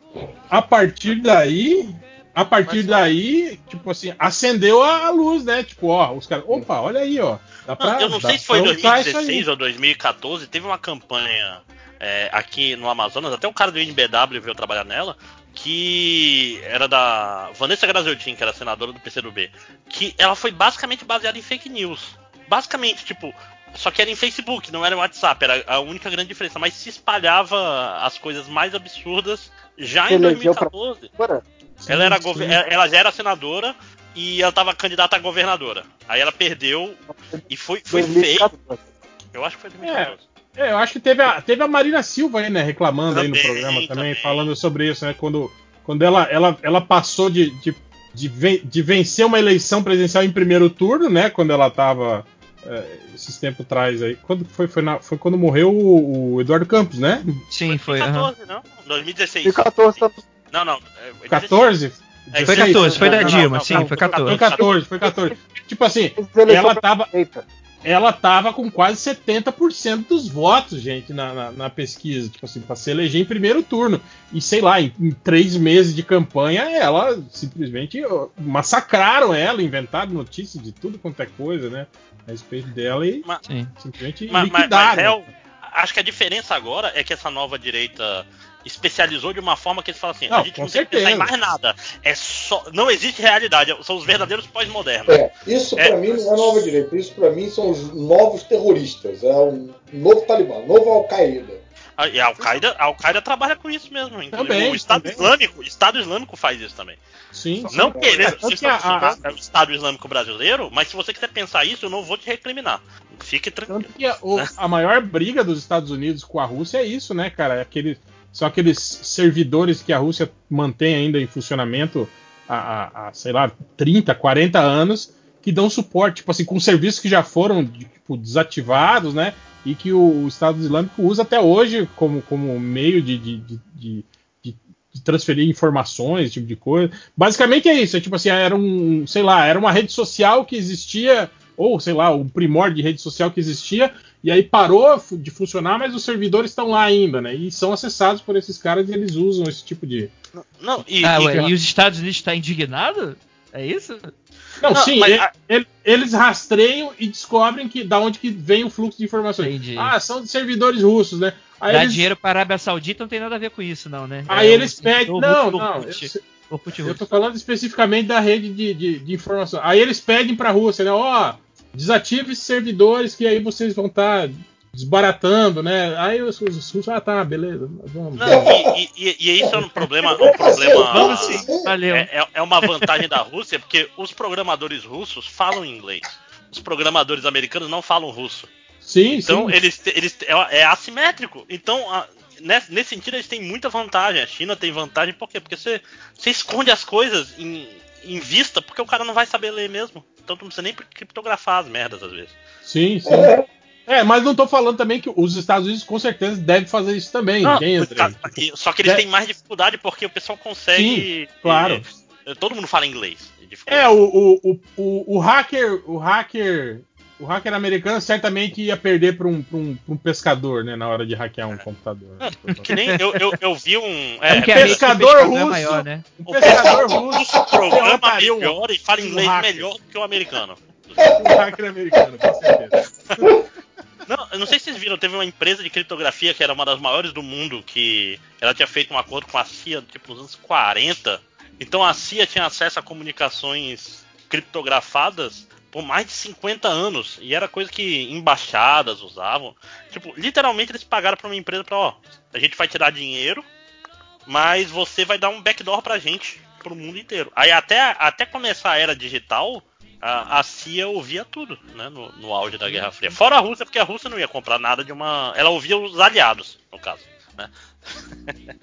A partir daí, a partir Mas- daí, tipo assim, acendeu a luz, né? Tipo, ó, os caras, opa, olha aí, ó. Dá pra, Não, eu não dá sei se foi em pra usar isso aí. 2016 ou 2014, teve uma campanha é, aqui no Amazonas, até o cara do NBW veio trabalhar nela, que era da Vanessa Graziotin, que era senadora do PCdoB, que ela foi basicamente baseada em fake news. Basicamente, tipo, só que era em Facebook, não era em WhatsApp, era a única grande diferença, mas se espalhava as coisas mais absurdas já em Elegeu pra- 2014. Agora, Ela, era Sim, sim. ela já era senadora e ela tava candidata a governadora. Aí ela perdeu e foi, foi feio. 2014. Eu acho que foi 2014. É, eu acho que teve a, teve a Marina Silva aí, né, reclamando aí no Também, programa também, também. falando sobre isso, né? Quando, quando ela, ela, ela passou de, de, de, ven- de vencer uma eleição presidencial em primeiro turno, né? Quando ela tava. é, esses tempos atrás aí. Quando foi? Foi, na- foi quando morreu o, o Eduardo Campos, né? Sim, foi. aham. 2014, não? 2016. 2014 tá Não, não. é, é 14? É, Foi 16? 14, foi da Dilma, não, sim, não, foi foi 14, 14. foi 14, foi 14. Tipo assim, ela tava, ela tava com quase 70% dos votos, gente, na, na, na pesquisa, tipo assim, pra se eleger em primeiro turno. E sei lá, em, em três meses de campanha, ela simplesmente massacraram ela, inventaram notícias de tudo quanto é coisa, né? A respeito dela e Mas- Sim. simplesmente Mas, mas, mas liquidaram. real, acho que a diferença agora é que essa nova direita especializou de uma forma que eles falam assim: Não, a gente não tem que pensar em certeza. mais nada. É só. Não existe realidade, são os verdadeiros pós-modernos. É, isso É. pra mim não é nova direita, isso pra mim são os novos terroristas, é um novo Talibã, novo Al-Qaeda. A- E a Al-Qaeda, a Al-Qaeda trabalha com isso mesmo. Também, o Estado também. Islâmico, o Estado Islâmico faz isso também. Sim, sim. Não querendo Tanto ser que a- a- o Estado Islâmico brasileiro, mas se você quiser pensar isso, eu não vou te recriminar. Fique tranquilo. Tanto que a, o- a maior briga dos Estados Unidos com a Rússia é isso, né, cara? É aquele, são aqueles servidores que a Rússia mantém ainda em funcionamento há, há- há, sei lá, 30, 40 anos, que dão suporte, tipo assim, com serviços que já foram tipo, desativados, né? E que o, o Estado Islâmico usa até hoje como, como meio de, de, de- de- transferir informações, esse tipo de coisa. Basicamente é isso, é tipo assim, era um, sei lá, era uma rede social que existia, ou sei lá, um primórdio de rede social que existia, e aí parou de funcionar, mas os servidores estão lá ainda, né? E são acessados por esses caras e eles usam esse tipo de. Não, e, Ah, e- ué, e os Estados Unidos estão indignado? É isso? Não, Não, sim, mas ele- eles rastreiam e descobrem que da onde que vem o fluxo de informações. Entendi. Ah, são de servidores russos, né? Aí Dar eles, dinheiro para a Arábia Saudita não tem nada a ver com isso, não, né? aí É eles o- pedem. o Não, não. Eu- tô falando especificamente da rede de, de, de informação. Aí eles pedem pra Rússia, né? Ó, desative esses servidores que aí vocês vão estar desbaratando, né? Aí os, os russos, ah, tá, beleza. Vamos. Não, e, e- e- e isso é um problema. Um problema Vamos sim, valeu. é, é- é uma vantagem da Rússia, porque os programadores russos falam inglês. Os programadores americanos não falam russo. Sim, Então, sim. eles, eles é, é assimétrico. Então, a- nesse, nesse sentido, eles têm muita vantagem. A China tem vantagem por quê? Porque você, você esconde as coisas em, em vista, porque o cara não vai saber ler mesmo. Então, tu não precisa nem criptografar as merdas às vezes. Sim, sim. É, mas não tô falando também que os Estados Unidos com certeza devem fazer isso também. Não, Ninguém os entra. ca- e- Só que eles É. têm mais dificuldade porque o pessoal consegue. claro. eh, todo mundo fala inglês. É, o, o, o, o, o hacker, o hacker, o hacker americano certamente ia perder para um, pra um, um pescador, né, na hora de hackear um computador. Que nem eu, eu, eu vi um. É, É, pescador é russo. maior, né? Um pescador russo programa um- melhor e fala um inglês hacker. melhor do que o americano. um hacker americano, com certeza. Não, eu não sei se vocês viram, teve uma empresa de criptografia que era uma das maiores do mundo, que ela tinha feito um acordo com a CIA, tipo, nos anos 40. Então a CIA tinha acesso a comunicações criptografadas por mais de 50 anos. E era coisa que embaixadas usavam. Tipo, literalmente eles pagaram pra uma empresa pra, ó, a gente vai tirar dinheiro, mas você vai dar um backdoor pra gente, pro mundo inteiro. Aí até, até começar a era digital, a, a CIA ouvia tudo, né? No, no auge da Guerra Fria. Fora a Rússia, porque a Rússia não ia comprar nada de uma. Ela ouvia os aliados, no caso. Né?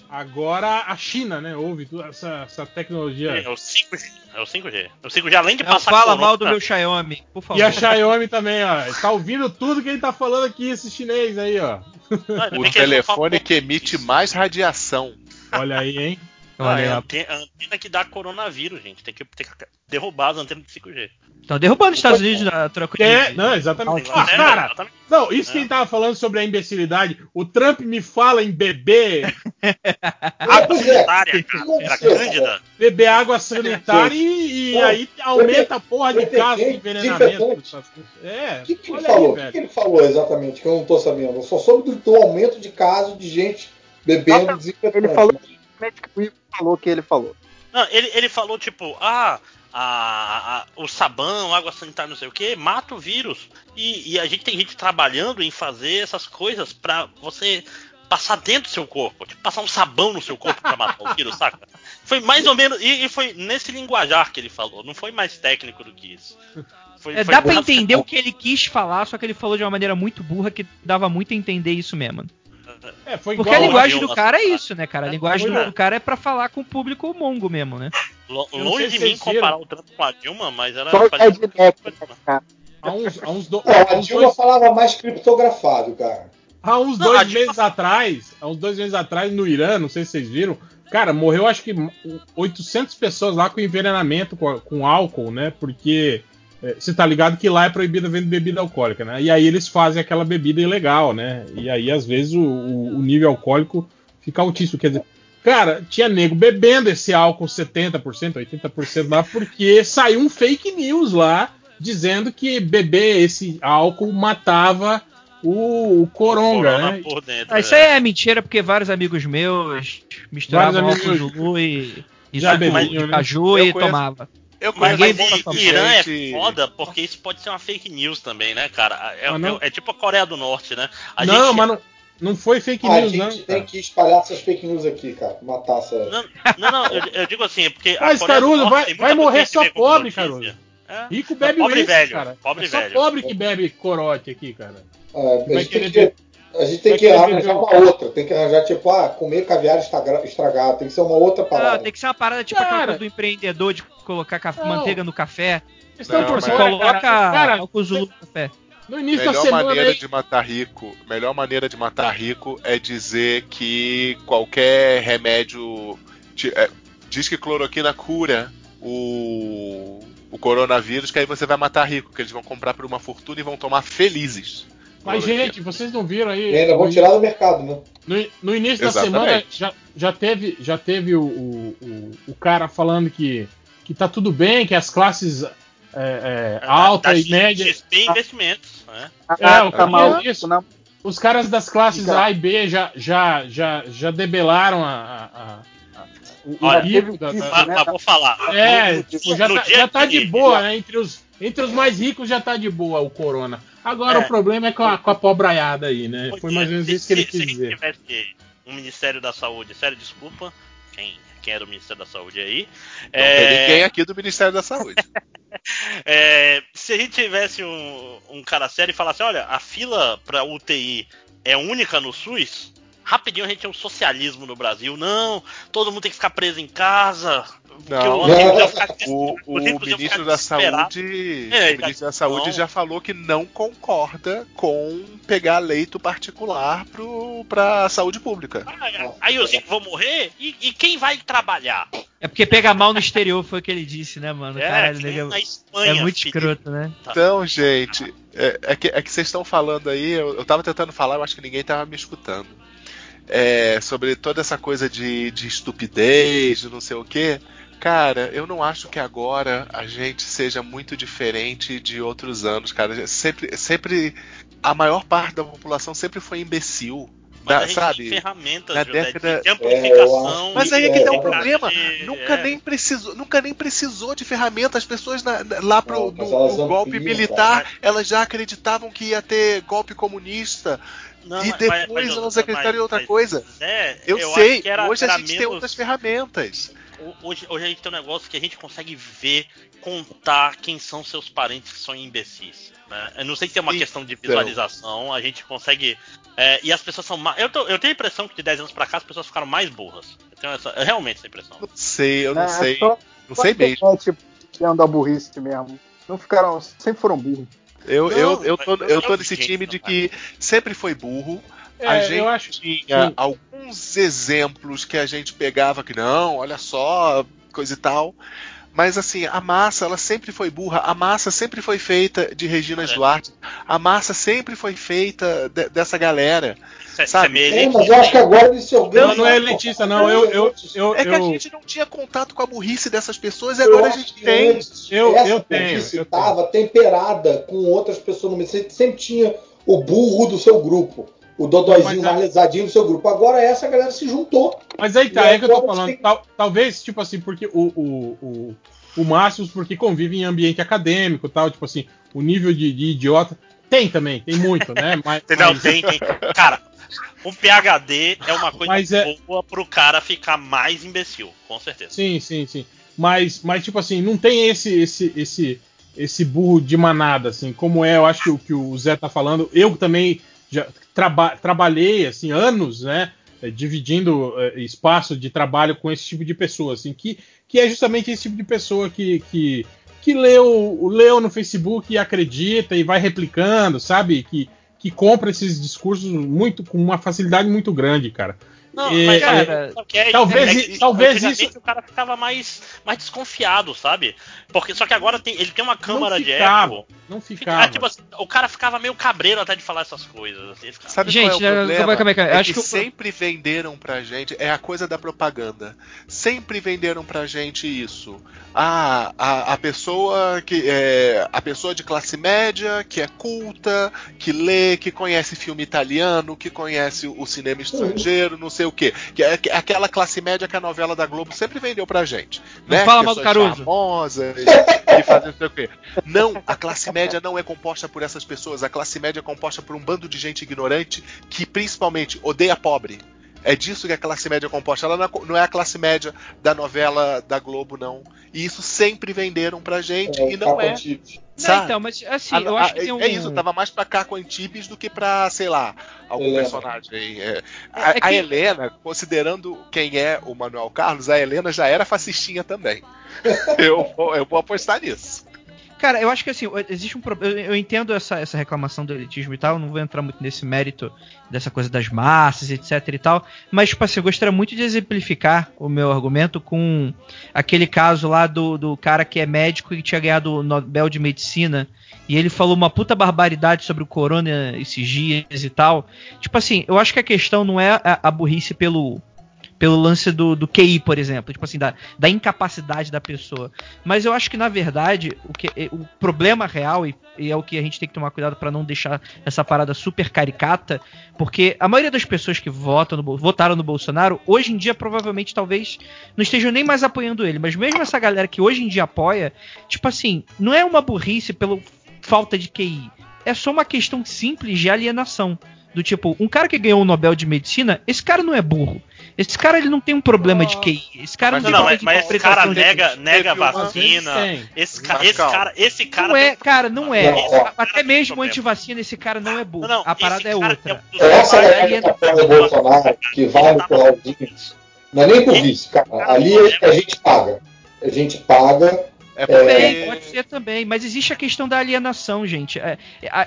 Agora a China, né, ouve toda essa, essa tecnologia. É o 5G. É o 5G. O 5G, além de Não passar fala corona- mal do meu Xiaomi, por favor. E a Xiaomi também, ó. Tá ouvindo tudo que ele tá falando aqui, esse chinês aí, ó. Não, O telefone que emite mais radiação. Olha aí, hein? Ah, é a antena, a antena que dá coronavírus, gente. Tem que, tem que derrubar as antenas de 5G. Estão derrubando os Estados Unidos na troca de. É, não, exatamente. Ah, cara, exatamente. não, isso que É. ele tava falando sobre a imbecilidade. O Trump me fala em beber, Água Pois é. sanitária, cara. Era cândida. beber água sanitária e, e aí aumenta a porra de casos de envenenamento. É, O que, que ele falou? o que, que ele falou exatamente? Que eu não tô sabendo. Eu só soube do, do aumento de casos de gente bebendo Ele desinfetante. falou exatamente o que o Igor falou que ele falou. Não, ele, ele falou tipo, ah, a, a- o sabão, água sanitária, não sei o que, mata o vírus. E, e a gente tem gente trabalhando em fazer essas coisas pra você passar dentro do seu corpo. Tipo, passar um sabão no seu corpo pra matar o vírus, saca? Foi mais ou menos. E, e foi nesse linguajar que ele falou. Não foi mais técnico do que isso. Foi, É, foi dá pra quase- entender o que ele quis falar, só que ele falou de uma maneira muito burra que dava muito a entender isso mesmo. É, foi Porque igual. a linguagem do cara é isso, né, cara? A É, linguagem do cara é pra falar com o público mongo mesmo, né? Longe de mim comparar o Trump com a Dilma, mas era. Ed Neck, né, cara? Há uns, há uns, do- há a uns Dilma dois, falava mais criptografado, cara. há uns Não, dois a Dilma- meses atrás, há uns dois meses atrás, no Irã, não sei se vocês viram, cara, morreu acho que 800 pessoas lá com envenenamento com, com álcool, né? Porque é, você tá ligado que lá é proibido vender bebida alcoólica, né? E aí eles fazem aquela bebida ilegal, né? E aí às vezes o, o- o nível alcoólico fica altíssimo. Quer dizer, cara, tinha nego bebendo esse álcool 70%, 80% lá, porque saiu um fake news lá dizendo que beber esse álcool matava o, o coronga, Corona né? por dentro. Ah, isso aí é mentira, porque vários amigos meus misturavam Vários álcool amigos Zulu e, e já suco bebiam, de né? caju Eu e conheço- tomava. Eu Mas, conheço mas e- Irã é foda porque isso pode ser uma fake news também, né, cara? É, Ah, não. é- é tipo a Coreia do Norte, né? A não, gente, mas não, não foi fake Ah, a news, gente não. tem cara. que espalhar essas fake news aqui, cara. Matar essa. Não, não, não, eu, eu digo assim, porque. a Mas, Caruso, vai- vai morrer só pobre. Caruso. É. Rico bebe Pobre uísque, velho, cara. pobre é só velho. pobre que bebe corote aqui, cara. É, a, Vai gente tem querer que, a gente tem que arranjar uma outra. Tem que arranjar, tipo, ah, comer caviar estraga- estragado. Tem que ser uma outra Ah, parada. tem que ser uma parada tipo aquela Cara. coisa do empreendedor de colocar café- Não. manteiga no café. Não, por mas- Você coloca cara. Cara, álcool no café. no início da Melhor semana maneira aí, de matar rico, melhor maneira de matar rico é dizer que qualquer remédio é, diz que cloroquina cura o, o coronavírus, que aí você vai matar rico, que eles vão comprar por uma fortuna e vão tomar felizes. Mas, gente, vocês não viram aí. E ainda vão no- tirar do mercado, né? No, no início da Exatamente. semana já, já teve, já teve o, o, o, o cara falando que, que tá tudo bem, que as classes é, é, alta Da e média. XP Investimentos. Né? É, o tá cara maluco, isso. não? Os caras das classes Cara. A e B já, já, já, já debelaram a, a- a- a- o, o Olha, rico da- da- isso, Mas, né? mas vou falar. É, tipo, já, tá, já tá de boa, né? Entre os, entre os mais ricos já tá de boa o corona. Agora É. o problema é com a, com a pobraiada aí, né? Foi mais ou menos Se- isso que ele se- quis se dizer. tivesse um Ministério da Saúde, sério, desculpa, quem, quem é do Ministério da Saúde aí. Não É, tem ninguém aqui do Ministério da Saúde. é, se a gente tivesse um, um cara sério e falasse, olha, a fila pra UTI é única no SUS, rapidinho a gente tem um socialismo no Brasil. Não, todo mundo tem que ficar preso em casa. Não, os não. ficar- O, os o ricos iam ministro ficar da. Saúde, É, o ministro da Saúde não. já falou que não concorda com pegar leito particular pro, pra saúde pública. Ah, Aí os ricos vão morrer e, e quem vai trabalhar? É porque pega mal no exterior, foi o que ele disse, né, mano? É, Caralho, é Espanha, muito filho. escroto, né? Então, gente, é, é que, é que vocês estão falando aí, eu, eu tava tentando falar, eu acho que ninguém tava me escutando. É, sobre toda essa coisa de, de estupidez, de não sei o quê. Cara, eu não acho que agora a gente seja muito diferente de outros anos, cara. Sempre, sempre a maior parte da população sempre foi imbecil. Mas Da- a gente sabe? tem ferramentas na década- de amplificação. Mas e aí é que É, tá o é, problema. de- Nunca é. nem precisou, nunca nem precisou de ferramenta. As pessoas na- na- lá pro mas elas do golpe ampliam, militar, elas já acreditavam que ia ter golpe comunista. Não, e depois mas- elas mas- acreditaram em outra mas, coisa. Zé, Eu, acho sei, que era- hoje a era gente tem menos- outras ferramentas. Hoje, hoje a gente tem um negócio que a gente consegue ver, contar quem são seus parentes que são imbecis. Né? Eu não sei se é uma Então. questão de visualização, a gente consegue. é, e as pessoas são mais. Eu, tô- eu tenho a impressão que de 10 anos pra cá as pessoas ficaram mais burras. Eu tenho essa, realmente essa impressão. Não sei, eu não É, sei. só- Não sei mesmo. internet Criando a burrice mesmo. Não ficaram. Sempre foram burros. Eu, Não, eu, eu, tô, eu tô nesse time de que sempre foi burro, É, a gente eu acho tinha alguns exemplos que a gente pegava que não, olha só, coisa e tal. Mas assim, a massa, ela sempre foi burra. A massa sempre foi feita de Regina É. Duarte. A massa sempre foi feita de- dessa galera. Sabe? é É, mas eu acho que agora eles se Não, organizam. não é elitista, não. Eu, eu, eu, É que a gente não tinha contato com a burrice dessas pessoas e agora a gente tem. antes, Eu- essa eu tenho, estava temperada com outras pessoas no meio. Você sempre tinha o burro do seu grupo, o dodóizinho mais lesadinho do seu grupo. Agora essa galera se juntou. Mas aí tá, é que eu tô falando. tem- Tal- talvez, tipo assim, porque o, o, o, o Márcio, porque convive em ambiente acadêmico e tal, tipo assim, o nível de, de idiota. Tem também, tem muito, né? Mas, Entendeu? mas- Tem, tem. Cara, um PHD é uma coisa Mas é- boa pro cara ficar mais imbecil, com certeza. Sim, sim, sim. Mas, mas tipo assim, não tem esse esse esse esse burro de manada, assim, como é, eu acho que o que o Zé tá falando. Eu também já traba trabalhei, assim, anos, né? eh, Dividindo eh, espaço de trabalho com esse tipo de pessoa, assim, que, que é justamente esse tipo de pessoa que, que, que leu, leu no Facebook e acredita e vai replicando, sabe? Que, que compra esses discursos muito com uma facilidade muito grande, cara. Não, É, mas cara, que é? talvez É i- que talvez isso- o cara ficava mais, mais desconfiado, sabe? Porque só que agora tem, ele tem uma câmara não de ficava, eco. não Fica- ficava. ah, tipo assim, o cara ficava meio cabreiro até de falar essas coisas. Assim, ficava- Sabe Gente, qual é né, o problema? calma aí, calma aí, calma aí. É Acho que, sempre venderam pra gente, é a coisa da propaganda. Sempre venderam pra gente isso. Ah, a, a pessoa que é a pessoa de classe média, que é culta, que lê, que conhece filme italiano, que conhece o cinema estrangeiro, não sei o quê. Que é que- aquela classe média que a novela da Globo sempre vendeu pra gente. Não né? fala mal do Caruso. famosas, que fazem não sei o quê. Não, a classe média não é composta por essas pessoas. A classe média é composta por um bando de gente ignorante que principalmente odeia pobre. É disso que a classe média é composta. Ela não é, não é a classe média da novela da Globo, não. E isso sempre venderam pra gente e não Caco é. Antibes. Não, então, mas assim, A- eu a- acho que tem um. É isso, tava mais pra Caco Antibes do que pra, sei lá, algum Helena. personagem. é. A, É que- a Helena, considerando quem é o Manuel Carlos, a Helena já era fascistinha também. eu, vou- eu vou apostar nisso. Cara, eu acho que assim, existe um problema. Eu entendo essa, essa reclamação do elitismo e tal, não vou entrar muito nesse mérito dessa coisa das massas, etc e tal. Mas, tipo assim, eu gostaria muito de exemplificar o meu argumento com aquele caso lá do, do cara que é médico e tinha ganhado o Nobel de Medicina. E ele falou uma puta barbaridade sobre o corona esses dias e tal. Tipo assim, eu acho que a questão não é a, a burrice pelo, pelo lance do, do QI, por exemplo, tipo assim, da, da incapacidade da pessoa. Mas eu acho que, na verdade, o, que, o problema real, e, e é o que a gente tem que tomar cuidado para não deixar essa parada super caricata, porque a maioria das pessoas que votam no, votaram no Bolsonaro, hoje em dia, provavelmente, talvez, não estejam nem mais apoiando ele. Mas mesmo essa galera que hoje em dia apoia, tipo assim, não é uma burrice pela falta de QI. É só uma questão simples de alienação. Do tipo, um cara que ganhou o Nobel de Medicina, esse cara não é burro. Esse cara ele não tem um problema de QI. Esse cara Mas não, Não, tem não, problema mas, de mas esse cara interpretação de- nega, nega vacina. Esse, ca- esse cara, esse cara Não é, cara, não é. Ó. Até mesmo antivacina, esse cara não é burro. Não, não, a parada é cara outra. é Essa mais- galera que apoia o Bolsonaro, que vai no Claudinho, não é nem por isso, cara. Ali a gente paga. A gente paga. É Também, porque- pode ser também, mas existe a questão da alienação, gente. É,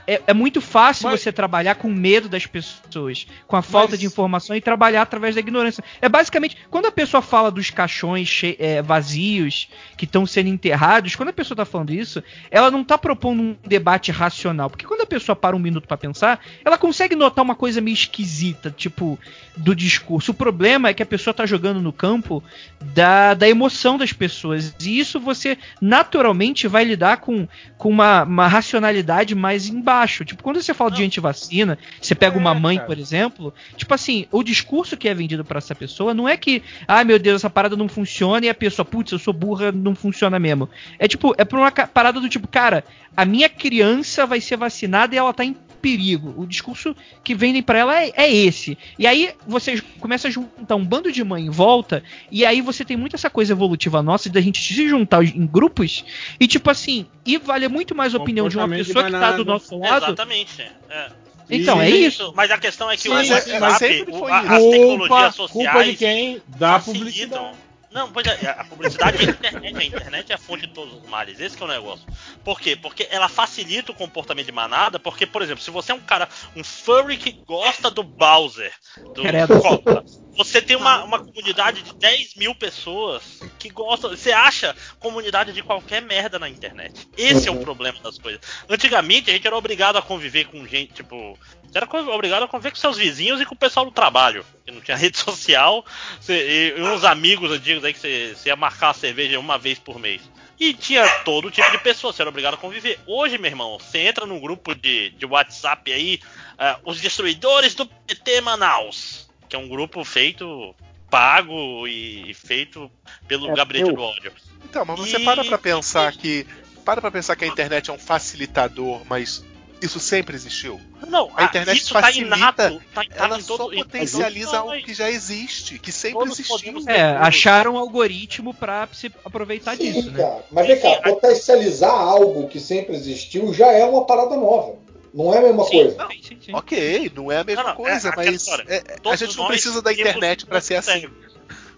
é, é muito fácil Mas- você trabalhar com medo das pessoas, com a falta Mas- de informação e trabalhar através da ignorância. É basicamente, quando a pessoa fala dos caixões che- é, vazios que estão sendo enterrados, quando a pessoa tá falando isso, ela não tá propondo um debate racional. Porque quando a pessoa para um minuto para pensar, ela consegue notar uma coisa meio esquisita, tipo, do discurso. O problema é que a pessoa tá jogando no campo da, da emoção das pessoas. E isso você naturalmente vai lidar com, com uma, uma racionalidade mais embaixo. Tipo, quando você fala de antivacina, você pega uma É, mãe, cara. por exemplo, tipo assim, o discurso que é vendido pra essa pessoa não é que, ai meu Deus, essa parada não funciona e a pessoa, putz, eu sou burra, não funciona mesmo. É tipo, é por uma parada do tipo, cara, a minha criança vai ser vacinada e ela tá em perigo. O discurso que vendem pra ela é, é esse. E aí você começa a juntar um bando de mãe em volta, e aí você tem muito essa coisa evolutiva nossa da gente se juntar em grupos e tipo assim, e vale muito mais a opinião de uma Comportamento de pessoa que tá do nosso lado. Exatamente. é. Então, é isso. Mas a questão é que Sim, o mas- WhatsApp, o- foi a- isso. as tecnologias culpa, sociais culpa de quem dá facilitam. publicidade. Não, pois é, a publicidade é a internet, a internet é a fonte de todos os males, esse que é o negócio. Por quê? Porque ela facilita o comportamento de manada, porque, por exemplo, se você é um cara, um furry que gosta do Bowser, do Credo. Você tem uma, uma comunidade de 10 mil pessoas que gostam. Você acha comunidade de qualquer merda na internet. Esse é o problema das coisas. Antigamente a gente era obrigado a conviver com gente, tipo. Você era obrigado a conviver com seus vizinhos e com o pessoal do trabalho. Não tinha rede social. Você- e uns amigos antigos aí que você, você ia marcar a cerveja uma vez por mês. E tinha todo tipo de pessoa, você era obrigado a conviver. Hoje, meu irmão, você entra num grupo de, de WhatsApp aí, ah, os destruidores do PT Manaus, que é um grupo feito, pago e feito pelo É gabinete do ódio. Então, mas você E- para pra pensar que. Para pra pensar que a internet é um facilitador, mas isso sempre existiu. Não, A internet isso tá facilita, inato, tá, tá Ela em só todo, em potencializa algo que já existe, que sempre Todos existiu. É, acharam um algoritmo pra se aproveitar Sim, disso, né? cara. Mas vem cá, potencializar algo que sempre existiu já é uma parada nova. Não é a mesma Sim, coisa. não. Sim, sim, sim. Ok, não é a mesma Não, não, coisa, é mas história. é- a gente não precisa da internet pra ser assim.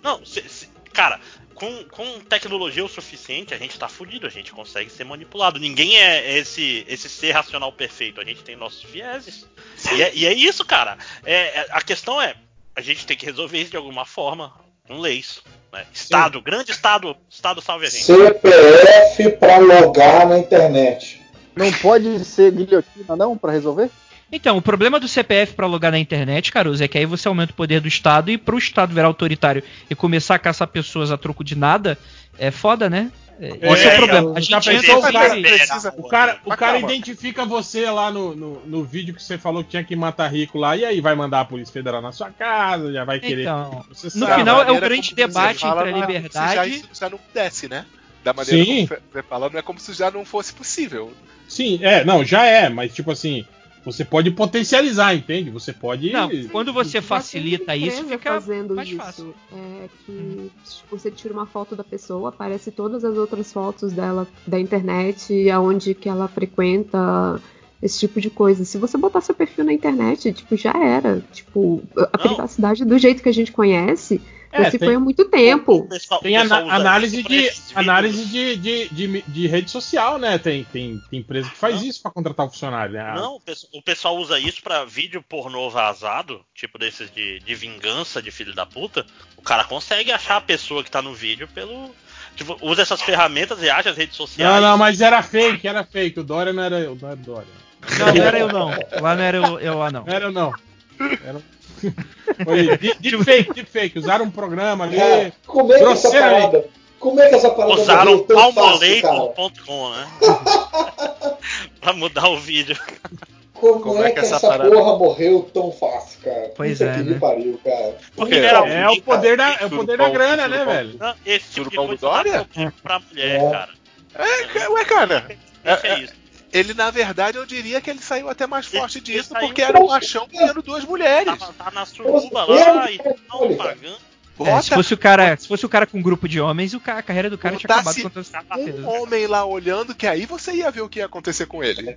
Não, se- se- cara, com, com tecnologia o suficiente, a gente tá fudido, a gente consegue ser manipulado. Ninguém é esse, esse ser racional perfeito, a gente tem nossos vieses. E é, e é isso, cara. É, é- a questão é, a gente tem que resolver isso de alguma forma, com leis. né? Estado, grande Estado, Estado salve a gente. CPF pra logar na internet. Não pode ser guilhotina, não, pra resolver? Então, o problema do CPF pra logar na internet, Caruso, é que aí você aumenta o poder do Estado e pro Estado virar autoritário e começar a caçar pessoas a troco de nada, é foda, né? É, Esse é, É, o problema. A já gente pensou entra o cara- precisa- O cara, o cara identifica você lá no, no, no vídeo que você falou que tinha que matar rico lá, e aí vai mandar a Polícia Federal na sua casa, já vai querer. Então, no final é o grande debate fala, entre a é liberdade- Já, isso já não pudesse, né? Da maneira Sim. como você fala, não é como se já não fosse possível. Sim, é, não, já é, mas tipo assim, você pode potencializar, entende? Você pode. Não, quando você Já tem facilita isso, fica fazendo mais isso. fácil. É que tipo, você tira uma foto da pessoa, aparece todas as outras fotos dela da internet, aonde que ela frequenta, esse tipo de coisa. Se você botar seu perfil na internet, tipo, já era. Tipo, a Não. privacidade do jeito que a gente conhece É, se tem- foi há muito tempo. Pessoal- Tem análise, de, análise de, de, de, de rede social, né? Tem, tem, tem empresa que faz Não. isso pra contratar o funcionário, né? Não, o pesso- o pessoal usa isso pra vídeo pornô vazado, tipo desses de, de vingança de filho da puta. O cara consegue achar a pessoa que tá no vídeo pelo. Tipo, usa essas ferramentas e acha as redes sociais. Não, não, mas era fake, era fake. O Dória não era eu, não era o Dória. Não, não era eu não. Lá não era eu, eu lá não. Não era eu, não. Era... Foi de- deepfake, deepfake. Usaram um programa ali. Cara, como é que essa parada. Como é que essa parada Usaram palmoleitor.com, né? pra mudar o vídeo. Como, é, que essa, parada- porra morreu tão fácil, cara? Pois Puta é, que né? me pariu, cara. Porque É, era É o poder da, é o poder da grana, né, velho? Esse tipo de coisa do Dória? dá problema pra mulher, É. cara. É, ué, cara. É, é, é, isso. Ele, na verdade, eu diria que ele saiu até mais forte Ele disso, saiu- porque era um machão tendo duas mulheres. Tá, tá na suruba lá e não pagando. É, se fosse o cara, se fosse o cara com um grupo de homens, o ca- a carreira do cara tinha acabado com todas certeza. um homem lá olhando, que aí você ia ver o que ia acontecer com ele.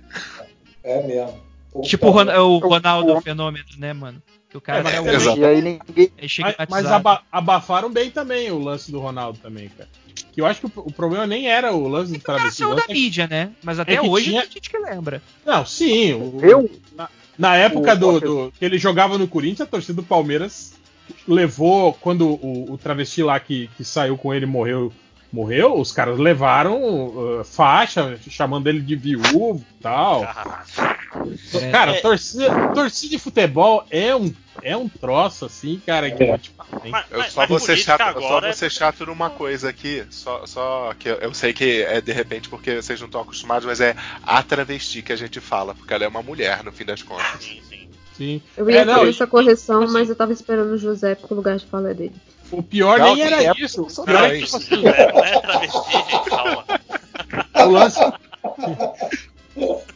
É mesmo. Puta Tipo o, Ron- merda. o Ronaldo Fenômeno, né, mano? Que o cara É, é, o exato. E aí ninguém. é Mas, mas aba- abafaram bem também o lance do Ronaldo também, cara. Que eu acho que o, o problema nem era o lance do travesti. o Nasceu lance da é que- mídia, né? Mas até é hoje tinha- tem gente que lembra. Não, sim. o- Eu? Na, na época O- do, do- que ele jogava no Corinthians, a torcida do Palmeiras levou, quando o, o travesti lá que, que saiu com ele morreu, morreu, os caras levaram uh, faixa, chamando ele de viúvo e tal. É. Cara, É. torcida, torcida de futebol é um, é um troço assim, cara, que eu te falar, hein? Mas, Eu só vou ser política chato, eu só agora vou ser chato numa coisa aqui, só, só que eu, eu sei que é de repente porque vocês não estão acostumados, mas é a travesti que a gente fala, porque ela é uma mulher no fim das é... contas. Sim, sim. Sim. Eu ia É, fazer essa correção, assim- mas eu tava esperando o José, porque o lugar de fala é dele. O pior Não, nem era época isso. O pior é tipo assim, é, não é travesti, gente, calma. o lance.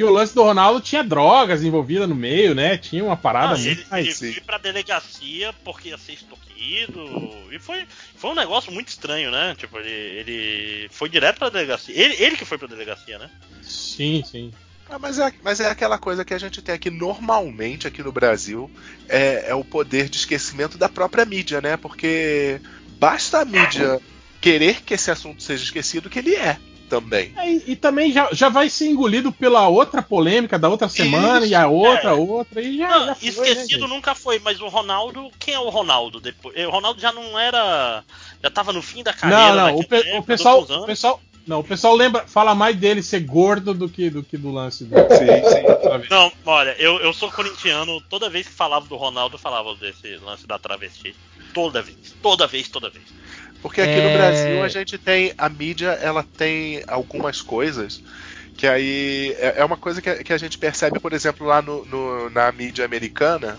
que o lance do Ronaldo tinha drogas envolvidas no meio, né? Tinha uma parada Não, muito ele, mais. ele foi pra delegacia porque ia ser extorquido. E foi, foi um negócio muito estranho, né? Tipo, ele, ele foi direto pra delegacia. Ele, ele que foi pra delegacia, né? Sim, sim. Ah, mas, é, mas é aquela coisa que a gente tem aqui normalmente aqui no Brasil, é, é o poder de esquecimento da própria mídia, né? Porque basta a mídia querer que esse assunto seja esquecido, que ele é também. É, e, e também já, já vai ser engolido pela outra polêmica da outra semana e a outra, é. outra, e já, Não, já foi, né, esquecido gente? nunca foi, mas o Ronaldo, quem é o Ronaldo depois? O Ronaldo já não era, já tava no fim da carreira. Não, não, o, pe- tempo, o pessoal, o pessoal, não, o pessoal lembra, fala mais dele ser gordo do que do que do lance do. Sim, sim. Não, olha, eu, eu sou corintiano, toda vez que falava do Ronaldo, eu falava desse lance da travesti. Toda vez, toda vez, toda vez. Porque aqui É. no Brasil a gente tem. A mídia, ela tem algumas coisas que aí. É é uma coisa que a, que a gente percebe, por exemplo, lá no, no- na mídia americana.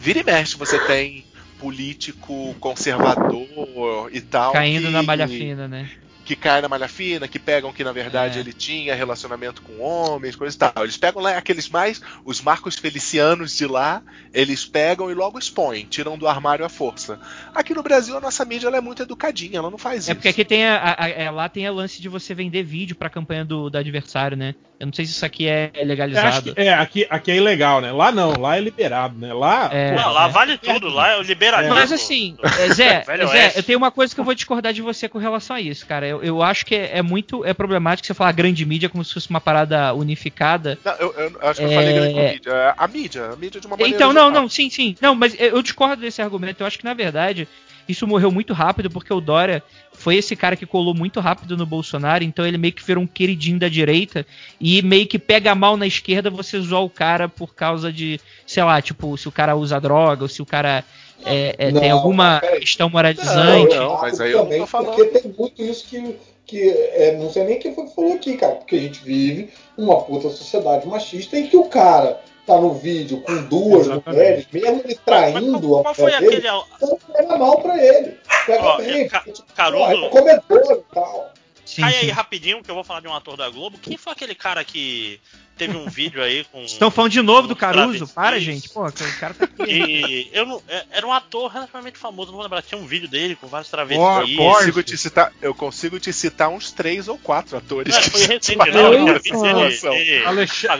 Vira e mexe, você tem político conservador e tal. Caindo que- na malha fina, né? Que cai na malha fina, que pegam que na verdade É. ele tinha relacionamento com homens, coisa e tal. Eles pegam lá aqueles mais, os Marcos Felicianos de lá, eles pegam e logo expõem, tiram do armário à força. Aqui no Brasil a nossa mídia ela é muito educadinha, ela não faz É isso. porque aqui tem a, a- a- é, lá tem a lance de você vender vídeo pra campanha do, do adversário, né? Eu não sei se isso aqui é legalizado. que, é, aqui, aqui é ilegal, né? Lá não, lá é liberado, né? Lá. É. pô, Não, lá é. vale tudo, lá é o liberalismo. Mas assim, é, Zé, Zé, Oeste. eu tenho uma coisa que eu vou discordar de você com relação a isso, cara. Eu, eu acho que é, é muito é problemático você falar grande mídia como se fosse uma parada unificada. Não, eu, eu acho que eu É. falei grande mídia. É A mídia, a mídia de uma maneira Então, não, geral. não, sim, sim. Não, mas eu eu discordo desse argumento. Eu acho que, na verdade, isso morreu muito rápido, porque o Dória foi esse cara que colou muito rápido no Bolsonaro, então ele meio que virou um queridinho da direita e meio que pega mal na esquerda você zoar o cara por causa de, sei lá, tipo, se o cara usa droga ou se o cara é, é, tem Não, alguma peraí. questão moralizante. Não, não, mas aí eu não também, tô falando. Porque tem muito isso que. que é, não sei nem quem foi que falou aqui, cara. Porque a gente vive uma puta sociedade machista em que o cara tá no vídeo com duas Exatamente. mulheres, mesmo ele Mas traindo qual, a qual foi mulher dele, aquele. então pega mal pra ele. Pega Ó, bem, Ca- tipo, Caruso- é comedor e tal. Sim, Cai sim. aí rapidinho que eu vou falar de um ator da Globo. Quem foi aquele cara que teve um vídeo aí com. Estão falando de novo do Caruso? travestis? Para, gente. Pô, o cara tá aqui. E eu não, é- era um ator relativamente famoso, não vou lembrar. Tinha um vídeo dele com vários travestis. Eu consigo, te citar, eu consigo te citar uns três ou quatro atores. É, foi recente, né?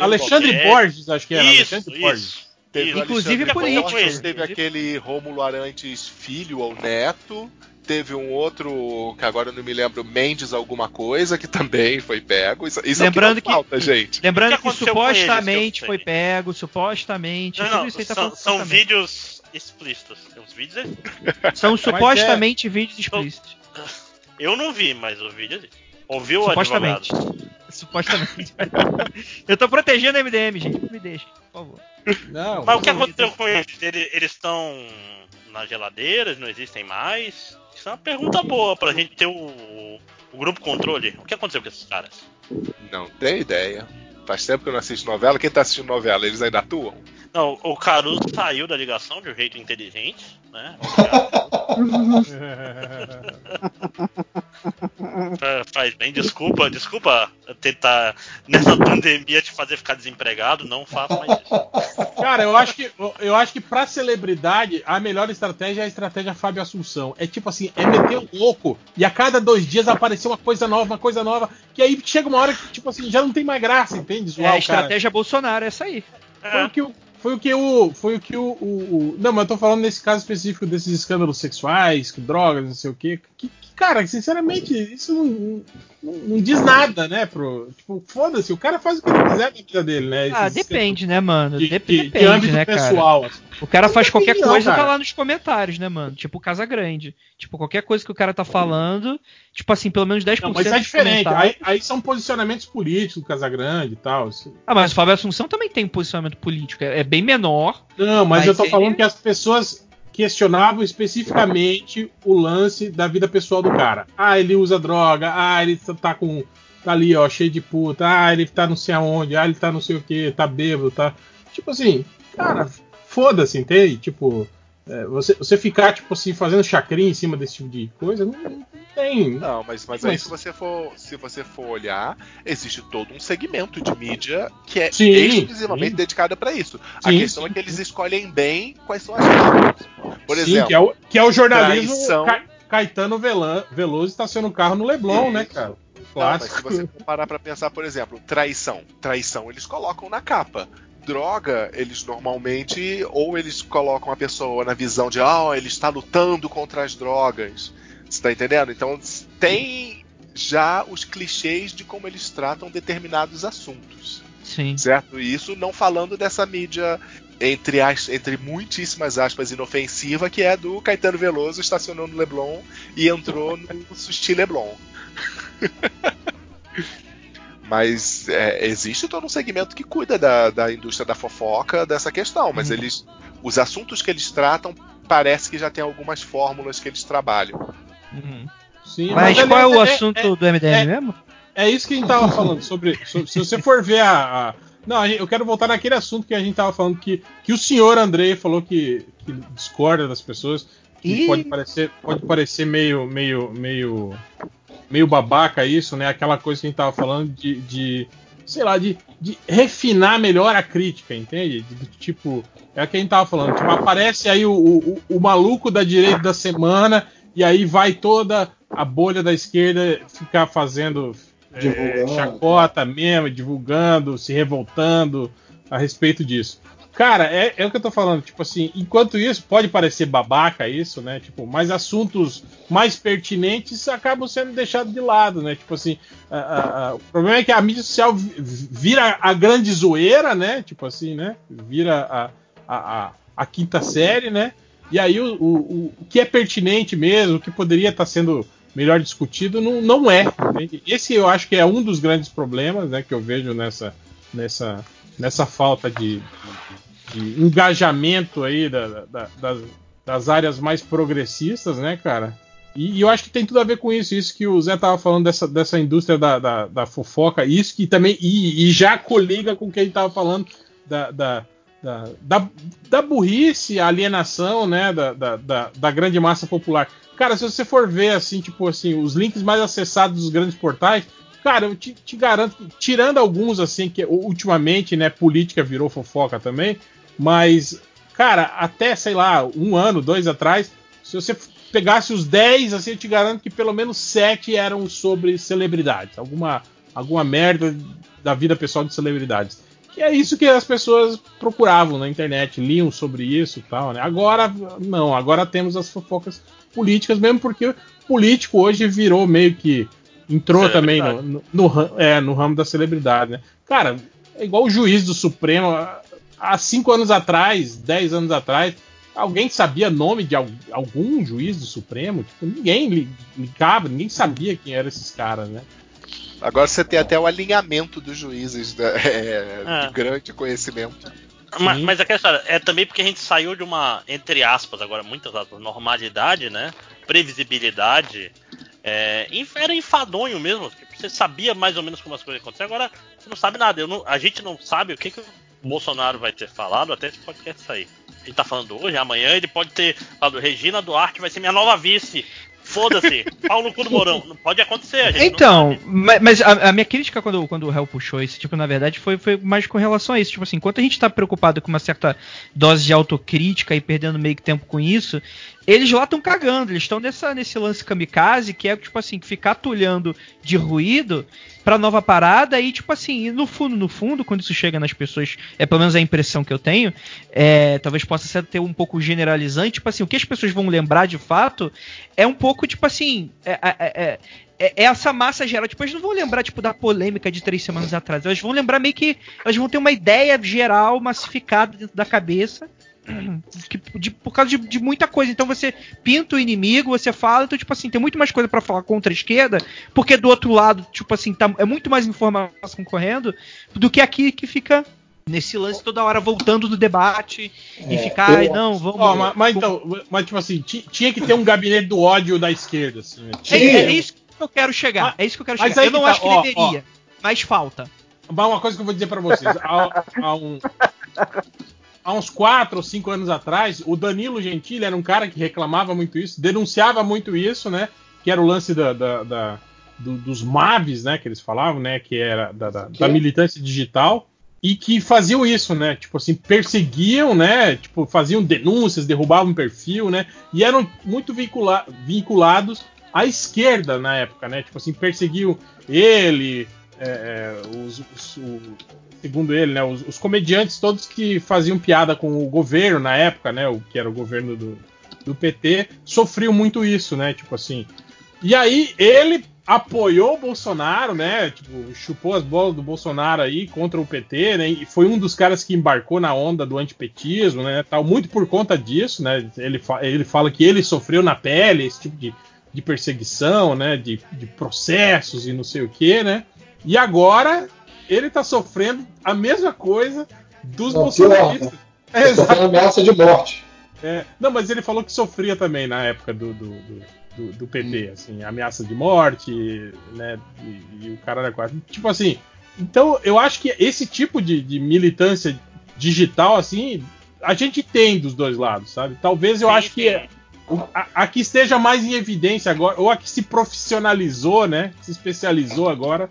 Alexandre. Borges, acho que era. Isso, Alexandre Borges. Teve. Inclusive político. Teve aquele Rômulo Arantes filho ou neto. Teve um outro, que agora eu não me lembro, Mendes alguma coisa, que também foi pego. Isso, isso Lembrando aqui que- falta, gente. Lembrando que que, eles, supostamente que eu foi pego, supostamente. Não, tudo não, isso aí tá são, são vídeos explícitos. Os vídeos existem. São supostamente vídeos explícitos. Eu não vi, mas o vídeo existe. Ouviu o Supostamente. advogado? Supostamente. Eu tô protegendo a MDM, gente. Não me deixe, por favor. Não, Mas o que aconteceu com eles? Ele- Eles estão nas geladeiras, não existem mais? Isso é uma pergunta boa pra gente ter o, o grupo controle. O que aconteceu com esses caras? Não tenho ideia. Faz tempo que eu não assisto novela. Quem tá assistindo novela, eles ainda atuam? Não, o Caruso saiu da ligação de um jeito inteligente, né? Fa- Faz bem, desculpa, desculpa tentar nessa pandemia te fazer ficar desempregado, não faça mais isso. Cara, eu acho que eu acho que pra celebridade a melhor estratégia é a estratégia Fábio Assunção. É tipo assim, é meter o louco e a cada dois dias aparecer uma coisa nova, uma coisa nova, que aí chega uma hora que tipo assim já não tem mais graça, entende? É Zoar a o cara. estratégia Bolsonaro, é essa aí. Foi o que o foi o que o foi o que o, o- o- não, mas eu tô falando nesse caso específico desses escândalos sexuais, com drogas, não sei o quê. Que, que, cara, sinceramente, isso não, não, não diz nada, né, pro tipo, foda-se, o cara faz o que ele quiser na vida dele, né? Ah, Esses depende, né, mano? de, Dep- de- de depende, âmbito né, cara? pessoal. assim. O cara faz qualquer coisa, tá cara. lá nos comentários, né, mano? Tipo Casa Grande. Tipo, qualquer coisa que o cara tá falando, tipo assim, pelo menos 10% Não, mas é diferente. Aí, aí são posicionamentos políticos do Casagrande e tal. isso- Ah, mas o Fábio Assunção também tem um posicionamento político. É, é bem menor. Não, mas, Mas eu tô ele- falando que as pessoas questionavam especificamente o lance da vida pessoal do cara. Ah, ele usa droga. Ah, ele tá com. Tá ali, ó, cheio de puta. Ah, ele tá não sei aonde. Ah, ele tá não sei o que. Tá bêbado, tá. Tipo assim, cara, foda-se, entende? Tipo. É, você, você ficar, tipo assim, fazendo chacrinha em cima desse tipo de coisa, não, não tem. Não, mas, mas aí Mas- se você for se você for olhar, existe todo um segmento de mídia que é Sim, exclusivamente sim. dedicado para isso. a Sim, questão sim, é que eles escolhem bem quais são as coisas. Por Sim, exemplo, que é o, que é o jornalismo. traição. Ca- Caetano Velan, Veloso estaciona o carro no Leblon, né, cara? Não, mas se você for parar pra pensar, por exemplo, traição. Traição eles colocam na capa. Droga, eles normalmente, ou eles colocam a pessoa na visão de, ah, ele está lutando contra as drogas. Você tá entendendo? Então tem já os clichês de como eles tratam determinados assuntos. Sim. Certo? E isso não falando dessa mídia entre, as, entre muitíssimas aspas inofensiva, que é do Caetano Veloso estacionou no Leblon e entrou no Sushi Leblon. Mas é, existe todo um segmento que cuida da, da indústria da fofoca dessa questão, mas Uhum. eles. Os assuntos que eles tratam parece que já tem algumas fórmulas que eles trabalham. Uhum. Sim, Mas ali qual é o é- assunto é- do MDM é- mesmo? É isso que a gente tava falando sobre. sobre- se você for ver a. a- não, eu quero voltar naquele assunto que a gente tava falando que, que o senhor Andrei falou que, que discorda das pessoas. Ih. pode parecer, pode parecer meio, meio, meio, meio babaca isso, né? Aquela coisa que a gente tava falando de, de sei lá, de, de refinar melhor a crítica, entende? De- de- tipo, é o que a gente tava falando. Tipo, aparece aí o, o, o maluco da direita da semana e aí vai toda a bolha da esquerda ficar fazendo é, chacota mesmo, divulgando, se revoltando a respeito disso. Cara, é, é o que eu tô falando, tipo assim, enquanto isso, pode parecer babaca isso, né? Tipo, mas assuntos mais pertinentes acabam sendo deixados de lado, né? Tipo assim, a- a- a- o problema é que a mídia social vi- vira a grande zoeira, né? Tipo assim, né? Vira a, a, quinta série, né? E aí o, o, o- que é pertinente mesmo, o que poderia estar sendo melhor discutido, não, não é. entende? Esse eu acho que é um dos grandes problemas né, que eu vejo nessa, nessa, nessa falta de, de- engajamento aí da- da- das, das áreas mais progressistas, né, cara? E, e eu acho que tem tudo a ver com isso, isso que o Zé tava falando dessa, dessa indústria da, da, da fofoca, isso que também. E, e já coliga com o que ele tava falando da, da, da, da, da burrice, a alienação, né, da, da, da, grande massa popular. Cara, se você for ver, assim, tipo assim, os links mais acessados dos grandes portais, cara, eu te, te garanto tirando alguns, assim, que ultimamente, né, política virou fofoca também, mas, cara, até, sei lá, um ano, dois atrás, se você pegasse os 10, assim, eu te garanto que pelo menos 7 eram sobre celebridades. Alguma, alguma merda da vida pessoal de celebridades. Que é isso que as pessoas procuravam na internet, liam sobre isso e tal, né? Agora, não, agora temos as fofocas políticas, mesmo porque político hoje virou meio que. entrou também no, no, no é, no ramo da celebridade, né? Cara, é igual o juiz do Supremo. Há cinco anos atrás, dez anos atrás, alguém sabia nome de al- algum juiz do Supremo? Tipo, ninguém li- ligava, ninguém sabia quem eram esses caras, né? Agora você tem até o alinhamento dos juízes né, é, É. de grande conhecimento. Ma- Sim. Mas, aquela história, é também porque a gente saiu de uma, entre aspas, agora muitas aspas, normalidade, né? Previsibilidade. É, era enfadonho mesmo. tipo, Você sabia mais ou menos como as coisas aconteciam, agora você não sabe nada. Eu não- a gente não sabe o que, que o Bolsonaro vai ter falado até esse podcast sair. Ele tá falando hoje, amanhã ele pode ter falado, Regina Duarte vai ser minha nova vice. Foda-se, pau no cu do Mourão. Não pode acontecer, a gente Então, não sabe. ma- mas a, a minha crítica quando, quando o Hell puxou esse tipo, na verdade, foi, foi mais com relação a isso. Tipo assim, enquanto a gente tá preocupado com uma certa dose de autocrítica e perdendo meio que tempo com isso, eles lá estão cagando, eles estão nesse lance kamikaze, que é tipo assim, ficar tulhando de ruído pra nova parada e tipo assim, e no fundo, no fundo, quando isso chega nas pessoas, é pelo menos a impressão que eu tenho, é, talvez possa ser ter um pouco generalizante, tipo assim, o que as pessoas vão lembrar de fato é um pouco tipo assim, é, é- é- é- é essa massa geral, tipo, eles não vão lembrar, tipo, da polêmica de três semanas atrás. Elas vão lembrar meio que. Elas vão ter uma ideia geral massificada dentro da cabeça. que- de- por causa de, de muita coisa. Então você pinta o inimigo, você fala, então, tipo assim, tem muito mais coisa pra falar contra a esquerda, porque do outro lado, tipo assim, tá, é muito mais informação correndo do que aqui que fica nesse lance toda hora voltando do debate e É, ficar, eu- ai, não, vamos. Ó, mas, mas então, mas tipo assim, ti- tinha que ter um gabinete do ódio da esquerda, assim, né? é, é isso que eu quero chegar. Mas- é isso que eu quero mas chegar. aí Eu não tá, acho que ó, deveria, mas falta. Mas uma coisa que eu vou dizer pra vocês, há, há um- há uns 4 ou 5 anos atrás, o Danilo Gentili era um cara que reclamava muito isso, denunciava muito isso, né? Que era o lance da, da- da- do- dos MAVs, né? Que eles falavam, né? Que era da, da- da militância digital. E que faziam isso, né? Tipo assim, perseguiam, né? Tipo, faziam denúncias, derrubavam perfil, né? E eram muito vincula- vinculados à esquerda na época, né? Tipo assim, perseguiam ele, é, é, os- os- o- segundo ele, né, os, os comediantes todos que faziam piada com o governo na época, né, o que era o governo do, do PT sofriam muito isso, né? Tipo assim. E aí ele apoiou o Bolsonaro, né? Tipo, chupou as bolas do Bolsonaro aí contra o PT, né? E foi um dos caras que embarcou na onda do antipetismo, né? Tal, muito por conta disso, né? Ele, fa ele fala que ele sofreu na pele esse tipo de, de perseguição, né? De, de processos e não sei o que, né? E agora ele tá sofrendo a mesma coisa dos Não, bolsonaristas. É, sofreu ameaça de morte. é, não, mas ele falou que sofria também na época do, do, do, do- do PT, assim, ameaça de morte, né? E, e o cara era quase. Tipo assim. Então, eu acho que esse tipo de, de militância digital, assim, a gente tem dos dois lados, sabe? Talvez eu Sim, acho que a, a que esteja mais em evidência agora, ou a que se profissionalizou, né? Se especializou agora,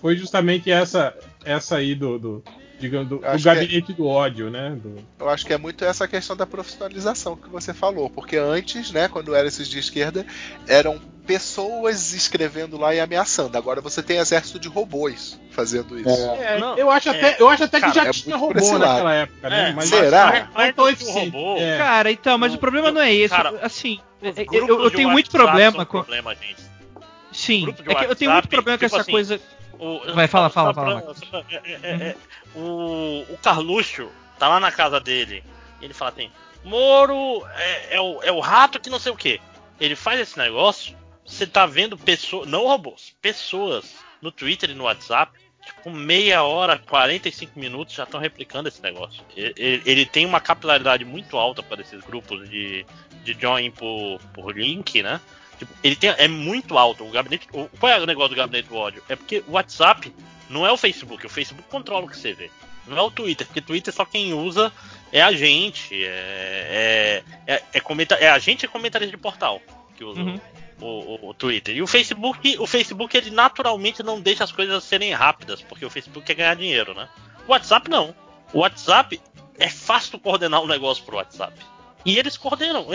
foi justamente essa, essa aí do, do, digamos, do, do que gabinete do ódio, né? Do, Eu acho que é muito essa questão da profissionalização que você falou, porque antes, né, quando eram esses de esquerda, eram pessoas escrevendo lá e ameaçando. Agora você tem exército de robôs fazendo isso. É. É, Não, eu acho é, até, eu acho até cara, que já é tinha muito robô lado. naquela época, né? É, Mas será? É que o eficiente. robô, É. Cara, então, mas o problema não é esse. Cara, assim, eu, eu- eu tenho muito problema com. problema, gente. Sim, é que eu tenho muito WhatsApp, problema com tipo essa assim, coisa. O, Vai, fala, fala, fala, pra- só pra- é- é- é- o, o Carluxo tá lá na casa dele. E ele fala assim: Moro é, é o, é o rato que não sei o que. Ele faz esse negócio. Você tá vendo pessoas, não robôs, pessoas no Twitter e no WhatsApp. Tipo, meia hora, 45 minutos já estão replicando esse negócio. Ele, ele tem uma capilaridade muito alta para esses grupos de, de join por, por link, né? Tipo, ele tem, é muito alto. O gabinete. O, qual é o negócio do gabinete do ódio? É porque o WhatsApp não é o Facebook. O Facebook controla o que você vê. Não é o Twitter, porque Twitter só quem usa é a gente. É, é, é, é, comenta, é a gente e comentarista de portal que usa Uhum. o, o- o Twitter. E o Facebook, o Facebook ele naturalmente não deixa as coisas serem rápidas, porque o Facebook quer ganhar dinheiro, né? O WhatsApp não. O WhatsApp é fácil coordenar um negócio pro WhatsApp. E eles coordenam.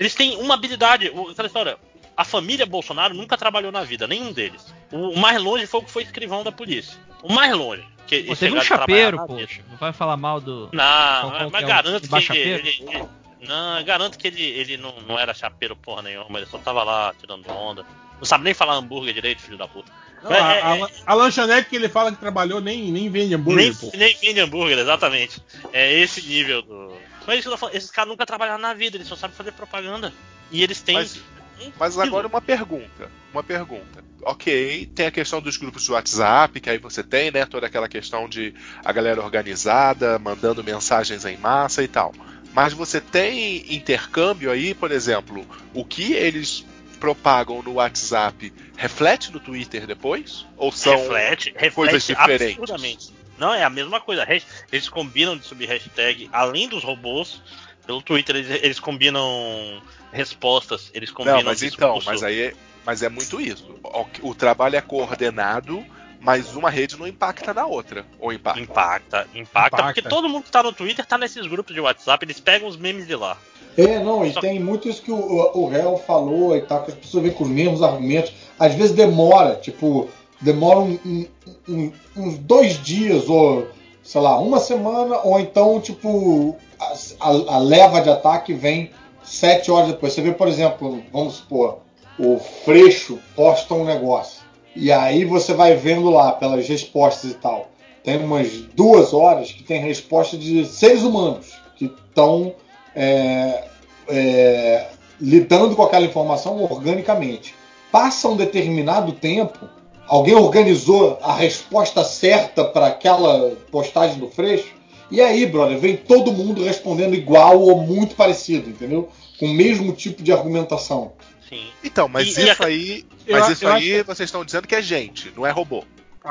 Eles têm uma habilidade. o- Aquela história. A família Bolsonaro nunca trabalhou na vida, nenhum deles. O, o mais longe foi o que foi escrivão da polícia. O mais longe. Que Pô, teve um chapeiro, poxa. Não vai falar mal do. Não, Qual- qual mas que é garanto que embaixo ele, ele- ele- Não, garanto que ele, ele não, não era chapeiro porra nenhuma, ele só tava lá tirando onda. Não sabe nem falar hambúrguer direito, filho da puta. Não, É, a, é, a- a lanchonete que ele fala que trabalhou nem, nem vende hambúrguer, nem, nem vende hambúrguer, exatamente. É esse nível do. Mas isso que eu tô falando, esses caras nunca trabalharam na vida, eles só sabem fazer propaganda. E eles têm. Mas- um Mas agora uma pergunta. Uma pergunta. Ok, tem a questão dos grupos de WhatsApp, que aí você tem, né? Toda aquela questão de a galera organizada, mandando mensagens em massa e tal. Mas você tem intercâmbio aí, por exemplo, o que eles propagam no WhatsApp reflete no Twitter depois? Ou são reflete, reflete coisas diferentes? absurdamente. Não, é a mesma coisa. Eles combinam de subir hashtag, além dos robôs, pelo Twitter eles, eles combinam respostas, eles combinam Não, mas então, mas aí é, mas é muito isso. O, o trabalho é coordenado, mas uma rede não impacta na outra. Ou impacta? Impacta, impacta, Impacta. porque todo mundo que tá no Twitter tá nesses grupos de WhatsApp, eles pegam os memes de lá. É, não, e Só- tem muito isso que o, o, o réu falou e tal, que as pessoas vêm com os mesmos argumentos. Às vezes demora, tipo, demora um- um- um- uns dois dias, ou sei lá, uma semana, ou então, tipo, a, a- leva de ataque vem sete horas depois. Você vê, por exemplo, vamos supor, o Freixo posta um negócio. E aí você vai vendo lá pelas respostas e tal. Tem umas duas horas que tem resposta de seres humanos que estão é, é, lidando com aquela informação organicamente. Passa um determinado tempo, alguém organizou a resposta certa para aquela postagem do Freixo, e aí, brother, vem todo mundo respondendo igual ou muito parecido, entendeu? Com o mesmo tipo de argumentação. Sim. Então, mas E- e isso a- aí. Eu Mas a- isso eu aí vocês estão dizendo que é gente, não é robô.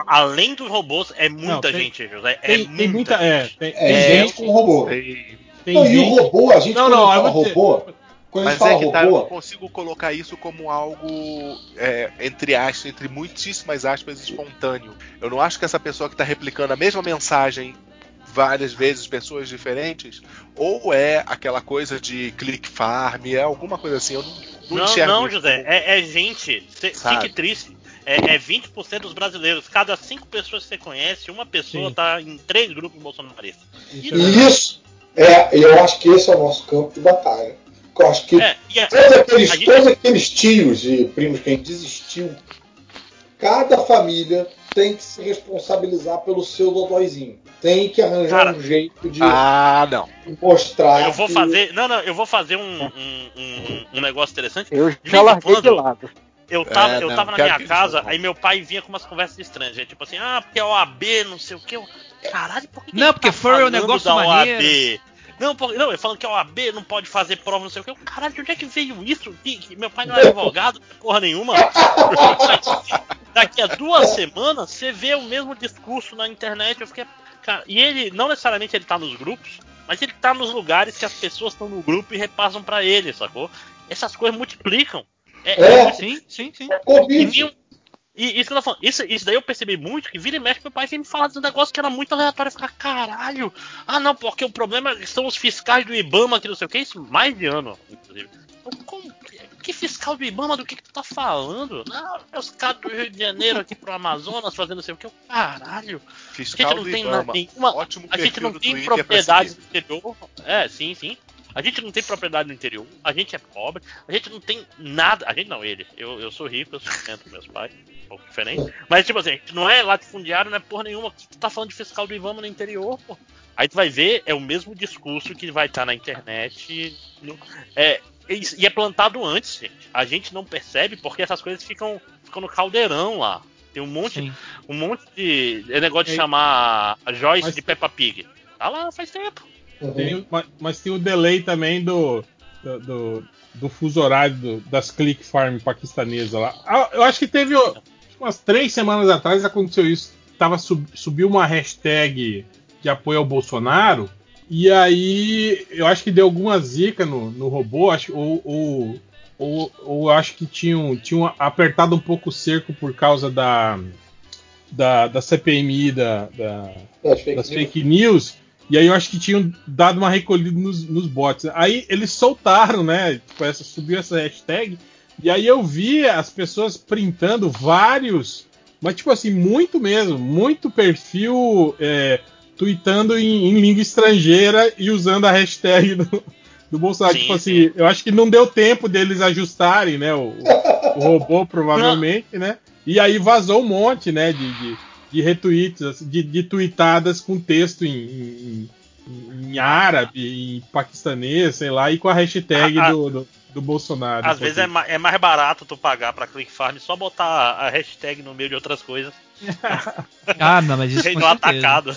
Além dos robôs, é muita Não, tem- gente, José. É Tem, tem muita. É, gente. É, tem gente gente. com robô. Tem Não, e o robô, a gente Não, quando não, eu fala dizer- robô, quando a Mas é que tá, eu robô, não consigo colocar isso como algo, é, entre aspas, entre muitíssimas aspas, espontâneo. Eu não acho que essa pessoa que está replicando a mesma mensagem várias vezes, pessoas diferentes, ou é aquela coisa de click farm, é alguma coisa assim. Eu não, não, Não, enxergo não, José, como- é, é gente. Cê-? Fique triste. É, é 20% dos brasileiros. Cada cinco pessoas que você conhece, uma pessoa Sim. tá em três grupos bolsonaristas. Isso é. Isso é, eu acho que esse é o nosso campo de batalha. eu acho que É, e é- todos, aqueles, gente- todos aqueles tios e primos que a gente desistiu, cada família tem que se responsabilizar pelo seu dodóizinho. Tem que arranjar Cara, um jeito de Ah, não. mostrar. Eu vou que- fazer. Não, não, eu vou fazer um, um, um, um negócio interessante. Eu De já larguei de lado. Eu tava, É, eu não, tava na minha que isso casa, não. aí meu pai vinha com umas conversas estranhas. Tipo assim, ah, porque é OAB, não sei o que. Caralho, por que que Não, ele porque tá furry é um negócio da maneiro. OAB? Não, porque, não, ele falando que a OAB não pode fazer prova, não sei o que. Caralho, de onde é que veio isso? Que, que meu pai não é advogado, porra nenhuma. Daqui a duas semanas, você vê o mesmo discurso na internet. Eu fiquei. Cara, e ele, não necessariamente ele tá nos grupos, mas ele tá nos lugares que as pessoas estão no grupo e repassam pra ele, sacou? Essas coisas multiplicam. É, É. é Sim, sim, sim. e, Covid. vinham- e isso, que eu tô falando, isso, isso daí eu percebi muito, que vira e mexe, meu pai me falar de um negócio que era muito aleatório. Eu ficava, caralho, ah não, porque o problema são os fiscais do Ibama, que não sei o que, isso mais de ano, inclusive. Eu, como- que fiscal do Ibama, do que, que tu tá falando? Não, é os caras do Rio de Janeiro aqui pro Amazonas fazendo não sei o que. Eu, caralho, a Fiscal gente não do tem Ibama. nenhuma. Ótimo A gente não do tem propriedade no interior. É, sim, sim. A gente não tem propriedade no interior, a gente é pobre, a gente não tem nada. A gente não, ele. Eu, eu sou rico, eu sustento meus pais, um pouco diferente. Mas, tipo assim, a gente não é latifundiário, não é porra nenhuma. Tu tá falando de fiscal do Ivama no interior, pô. Aí tu vai ver, é o mesmo discurso que vai estar na internet. no- é, e é plantado antes, gente. A gente não percebe porque essas coisas ficam, ficam no caldeirão lá. Tem um monte, Sim. um monte de. É negócio de É. chamar a Joyce Mas- de Peppa Pig. Tá lá faz tempo. Uhum. Tem mas, mas tem o delay também do, do, do, do fuso horário do- das click farm paquistanesas lá. Ah, Eu acho que teve umas três semanas atrás aconteceu isso. Tava sub, subiu uma hashtag de apoio ao Bolsonaro. E aí eu acho que deu alguma zica no, no robô, acho, ou, ou, ou, ou acho que tinham, tinham apertado um pouco o cerco por causa da, da, da CPMI da, da, Das fake news. fake news. E aí eu acho que tinham dado uma recolhida nos, nos bots. Aí eles soltaram, né? Tipo, essa, subiu essa hashtag. E aí eu vi as pessoas printando vários, mas tipo assim, muito mesmo, muito perfil é, tweetando em, em língua estrangeira e usando a hashtag do, do Bolsonaro. Sim, tipo assim, eu acho que não deu tempo deles ajustarem, né? O, o- o robô, provavelmente, né? E aí vazou um monte, né? De, de, de retweets, assim, de, de tweetadas com texto em, em, em- árabe, em paquistanês, sei lá, e com a hashtag A- do, do, do Bolsonaro. Às vezes é, ma- é mais barato tu pagar pra Click Farm só botar a hashtag no meio de outras coisas. Ah, não, mas isso com no atacado.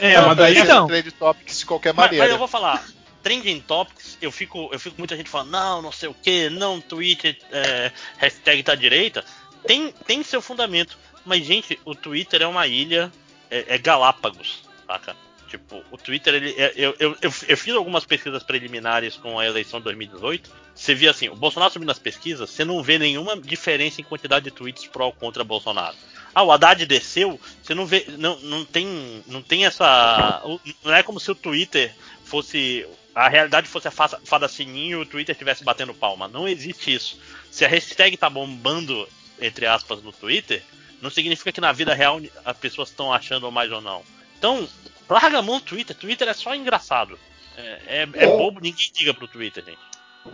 É, mas daí Então. é trade topics de qualquer Mas, mas maneira. eu vou falar, Trending Topics, eu fico, eu fico muita gente falando, não, não sei o que, não, Twitter, é, hashtag tá direita. Tem, tem seu fundamento. Mas, gente, o Twitter é uma ilha, é, é Galápagos, saca? Tipo, o Twitter, ele, é- eu, eu, eu, eu fiz algumas pesquisas preliminares com a eleição de 2018. Você via assim, o Bolsonaro subindo nas pesquisas, você não vê nenhuma diferença em quantidade de tweets pró ou contra Bolsonaro. Ah, o Haddad desceu, você não vê, não, não tem, não tem essa, não é como se o Twitter fosse a realidade fosse a fada sininho e o Twitter estivesse batendo palma. Não existe isso. Se a hashtag tá bombando, entre aspas, no Twitter, não significa que na vida real as pessoas estão achando mais ou não. Então, larga a mão do Twitter. Twitter é só engraçado. É, é, é bobo, ninguém diga pro Twitter, gente.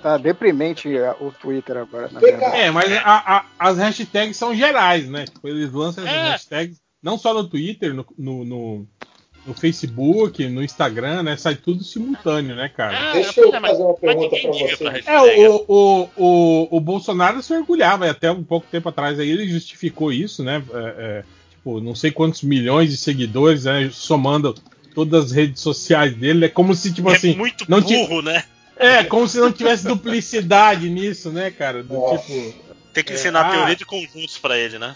Tá deprimente o Twitter agora, na verdade. É, mas a- a- as hashtags são gerais, né? Tipo, eles lançam essas É. hashtags não só no Twitter, no, no, no- no Facebook, no Instagram, né? Sai tudo simultâneo, né, cara? Ah, Deixa eu é, mas- fazer uma pergunta pra você. pra É, o, o, o, o Bolsonaro se orgulhava, e até um pouco tempo atrás aí ele justificou isso, né? É, é, tipo, não sei quantos milhões de seguidores, né? Somando todas as redes sociais dele. É como se, tipo é assim. muito não burro, né? É, como se não tivesse duplicidade nisso, né, cara? Do Nossa. tipo. Tem que É, ensinar ah. teoria de conjuntos pra ele, né?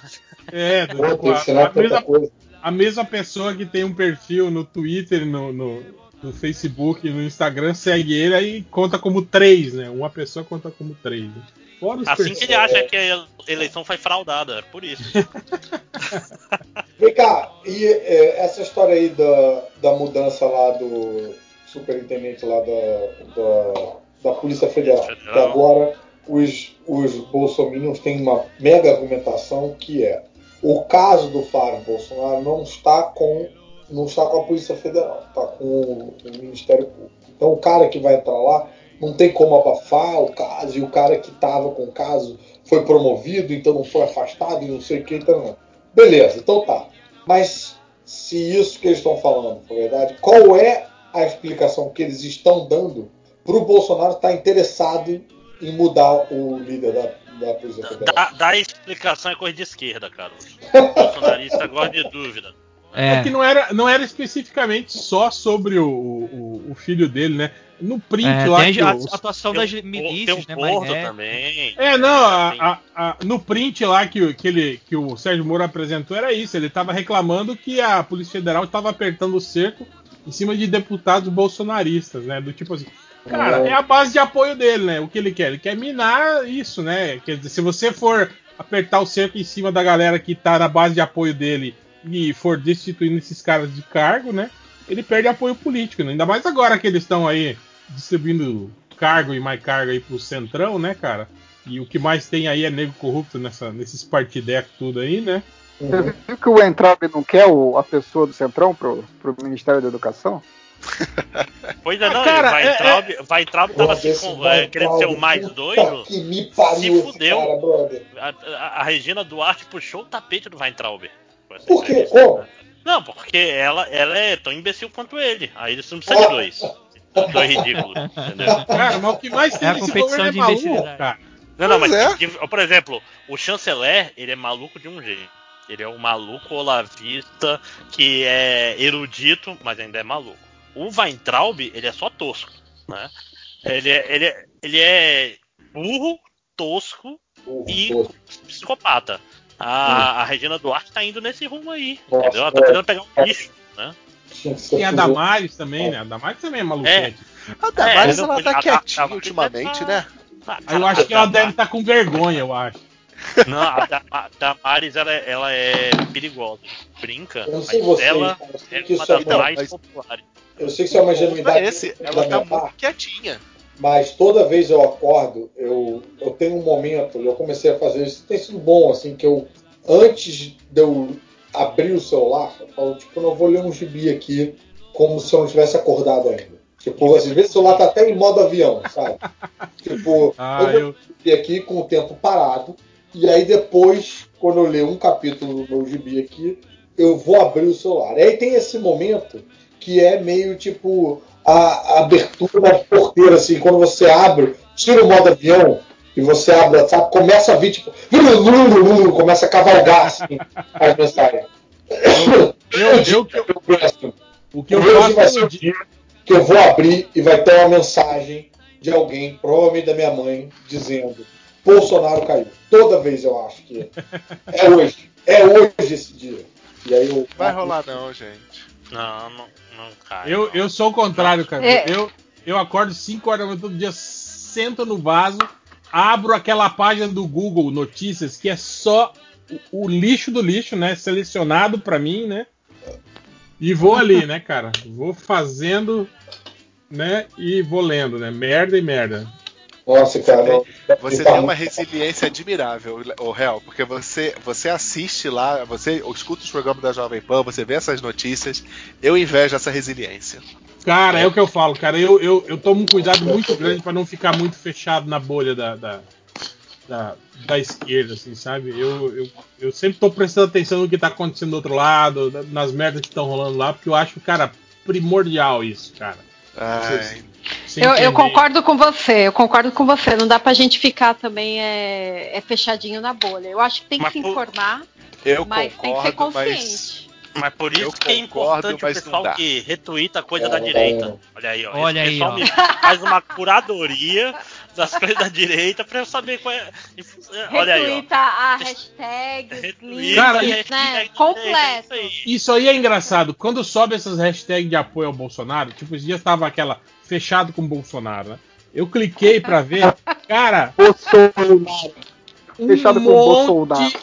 É, do, Pô, tipo, tem que a- ensinar a mesma tanta coisa. A mesma pessoa que tem um perfil no Twitter, no, no, no Facebook, no Instagram, segue ele aí conta como três, né? Uma pessoa conta como três. né? Fora os Assim que ele acha que a eleição foi fraudada, é por isso. Vem cá, e é, essa história aí da, da mudança lá do superintendente lá da, da, da Polícia Federal. Federal. Que agora os, os bolsominions têm uma mega argumentação que é o caso do Flávio Bolsonaro não está com não está com a Polícia Federal, está com o, o Ministério Público. Então o cara que vai entrar lá não tem como abafar o caso, e o cara que estava com o caso foi promovido, então não foi afastado e não sei o que, então não. Beleza, então tá. Mas se isso que eles estão falando for verdade, qual é a explicação que eles estão dando para o Bolsonaro estar interessado em mudar o líder da, da Polícia Federal? Dá, dá explicação é coisa de esquerda, Carlos. O bolsonarista gosta de dúvida. É. É. que não era, não era especificamente só sobre o, o, o filho dele, né? No print É, lá tem que a, o- a atuação das milícias, tem né? um gordo Maré. também. É, não, Tem- a- a- a- no print lá que, o- que, ele, que o Sérgio Moro apresentou era isso. Ele estava reclamando que a Polícia Federal estava apertando o cerco em cima de deputados bolsonaristas, né? Do tipo assim. Cara, É. é a base de apoio dele, né? O que ele quer? Ele quer minar isso, né? Quer dizer, se você for apertar o cerco em cima da galera que tá na base de apoio dele e for destituindo esses caras de cargo, né? Ele perde apoio político, né? Ainda mais agora que eles estão aí distribuindo cargo e mais cargo aí pro Centrão, né, cara? E o que mais tem aí é nego corrupto nessa, nesses partidecos tudo aí, né? Você viu que o Entraub não quer o- a pessoa do Centrão pro, pro Ministério da Educação? Pois é, Ah, não, cara, o Weintraub, Weintraub tava Nossa, se esse com- é, querendo ser o mais doido. Que me pariu se fudeu. cara. A, a- a Regina Duarte puxou o tapete do Weintraub. Por quê? entrevista. Como? Não, porque ela, ela é tão imbecil quanto ele. Aí eles não precisam de dois. Dois ridículos, entendeu? Cara, mas o que mais tem É a nesse competição governo é de maluco, imbecilidade. cara. Não, não, mas, é. de- por exemplo, o chanceler, ele é maluco de um jeito. Ele é um maluco olavista que é erudito, mas ainda é maluco. O Weintraub, ele é só tosco, né? Ele é, ele é, ele é burro, tosco Porra, e tosco. psicopata. A, a Regina Duarte tá indo nesse rumo aí, Nossa, entendeu? Ela tá é. tentando pegar um bicho, né? Tem a Damares também, né? A Damares também é maluquete. A Damares, É, ela tá a- quietinha a- ultimamente, né? Ah, Aí eu cara, acho que ela deve estar com vergonha, eu acho. Não, a Dam- a Damares ela, é- ela é perigosa. Brinca, mas ela cara, é uma é das mais mas- populares. Eu sei que isso é uma ingenuidade é esse, ela tá muito quietinha. mas toda vez eu acordo, eu, eu tenho um momento, eu comecei a fazer isso, tem sido bom, assim, que eu, antes de eu abrir o celular, eu falo, tipo, eu não vou ler um gibi aqui como se eu não tivesse acordado ainda. Tipo, às vezes o celular tá até em modo avião, sabe? tipo, Ah, eu vou eu. aqui com o tempo parado, e aí depois, quando eu ler um capítulo do meu gibi aqui, eu vou abrir o celular. E aí tem esse momento que é meio tipo a, a abertura da porteira, assim, quando você abre, tira o modo avião e você abre WhatsApp, começa a vir, tipo, começa a cavalgar assim, as mensagens. Eu, eu, que eu- o que eu hoje vai faço ser o dia. dia que eu vou abrir e vai ter uma mensagem de alguém, provavelmente da minha mãe, dizendo Bolsonaro caiu. Toda vez eu acho que é hoje. É hoje esse dia. E aí eu. Vai rolar não, gente. Não, não, não cai. Eu, não. eu sou o contrário, cara. É. Eu, eu acordo 5 horas da manhã todo dia, sento no vaso, abro aquela página do Google Notícias que é só o, o lixo do lixo, né? Selecionado pra mim, né? E vou ali, né, cara? Vou fazendo, né? E vou lendo, né? Merda e merda. Nossa, cara. Você tá tem uma resiliência admirável, o réu, porque você, você assiste lá, você escuta os programas da Jovem Pan, você vê essas notícias. Eu invejo essa resiliência. Cara, é o que eu falo, cara. Eu, eu, eu tomo um cuidado muito grande pra não ficar muito fechado na bolha da, da, da, da esquerda, assim, sabe? Eu, eu, eu sempre tô prestando atenção no que tá acontecendo do outro lado, nas merdas que estão rolando lá, porque eu acho, cara, primordial isso, cara. Ai, Você Eu, eu concordo com você, eu concordo com você. Não dá pra gente ficar também é, é fechadinho na bolha. Eu acho que tem que Mas se informar, eu mas tem que ser concordo, mas consciente. Mas por isso Eu que é concordo, importante o pessoal que retuita coisa da É. direita. Olha aí, ó. Olha Esse aí, pessoal ó. me faz uma curadoria das coisas da direita pra eu saber qual é. Olha aí, ó. Retuita a hashtag, links, Cara, a né? hashtag Completo. é isso aí. Isso aí é engraçado. Quando sobe essas hashtags de apoio ao Bolsonaro, tipo, esse dia tava aquela fechado com o Bolsonaro, né? Eu cliquei pra ver, cara, Bolsonaro. um Fechado com o Bolsonaro. monte,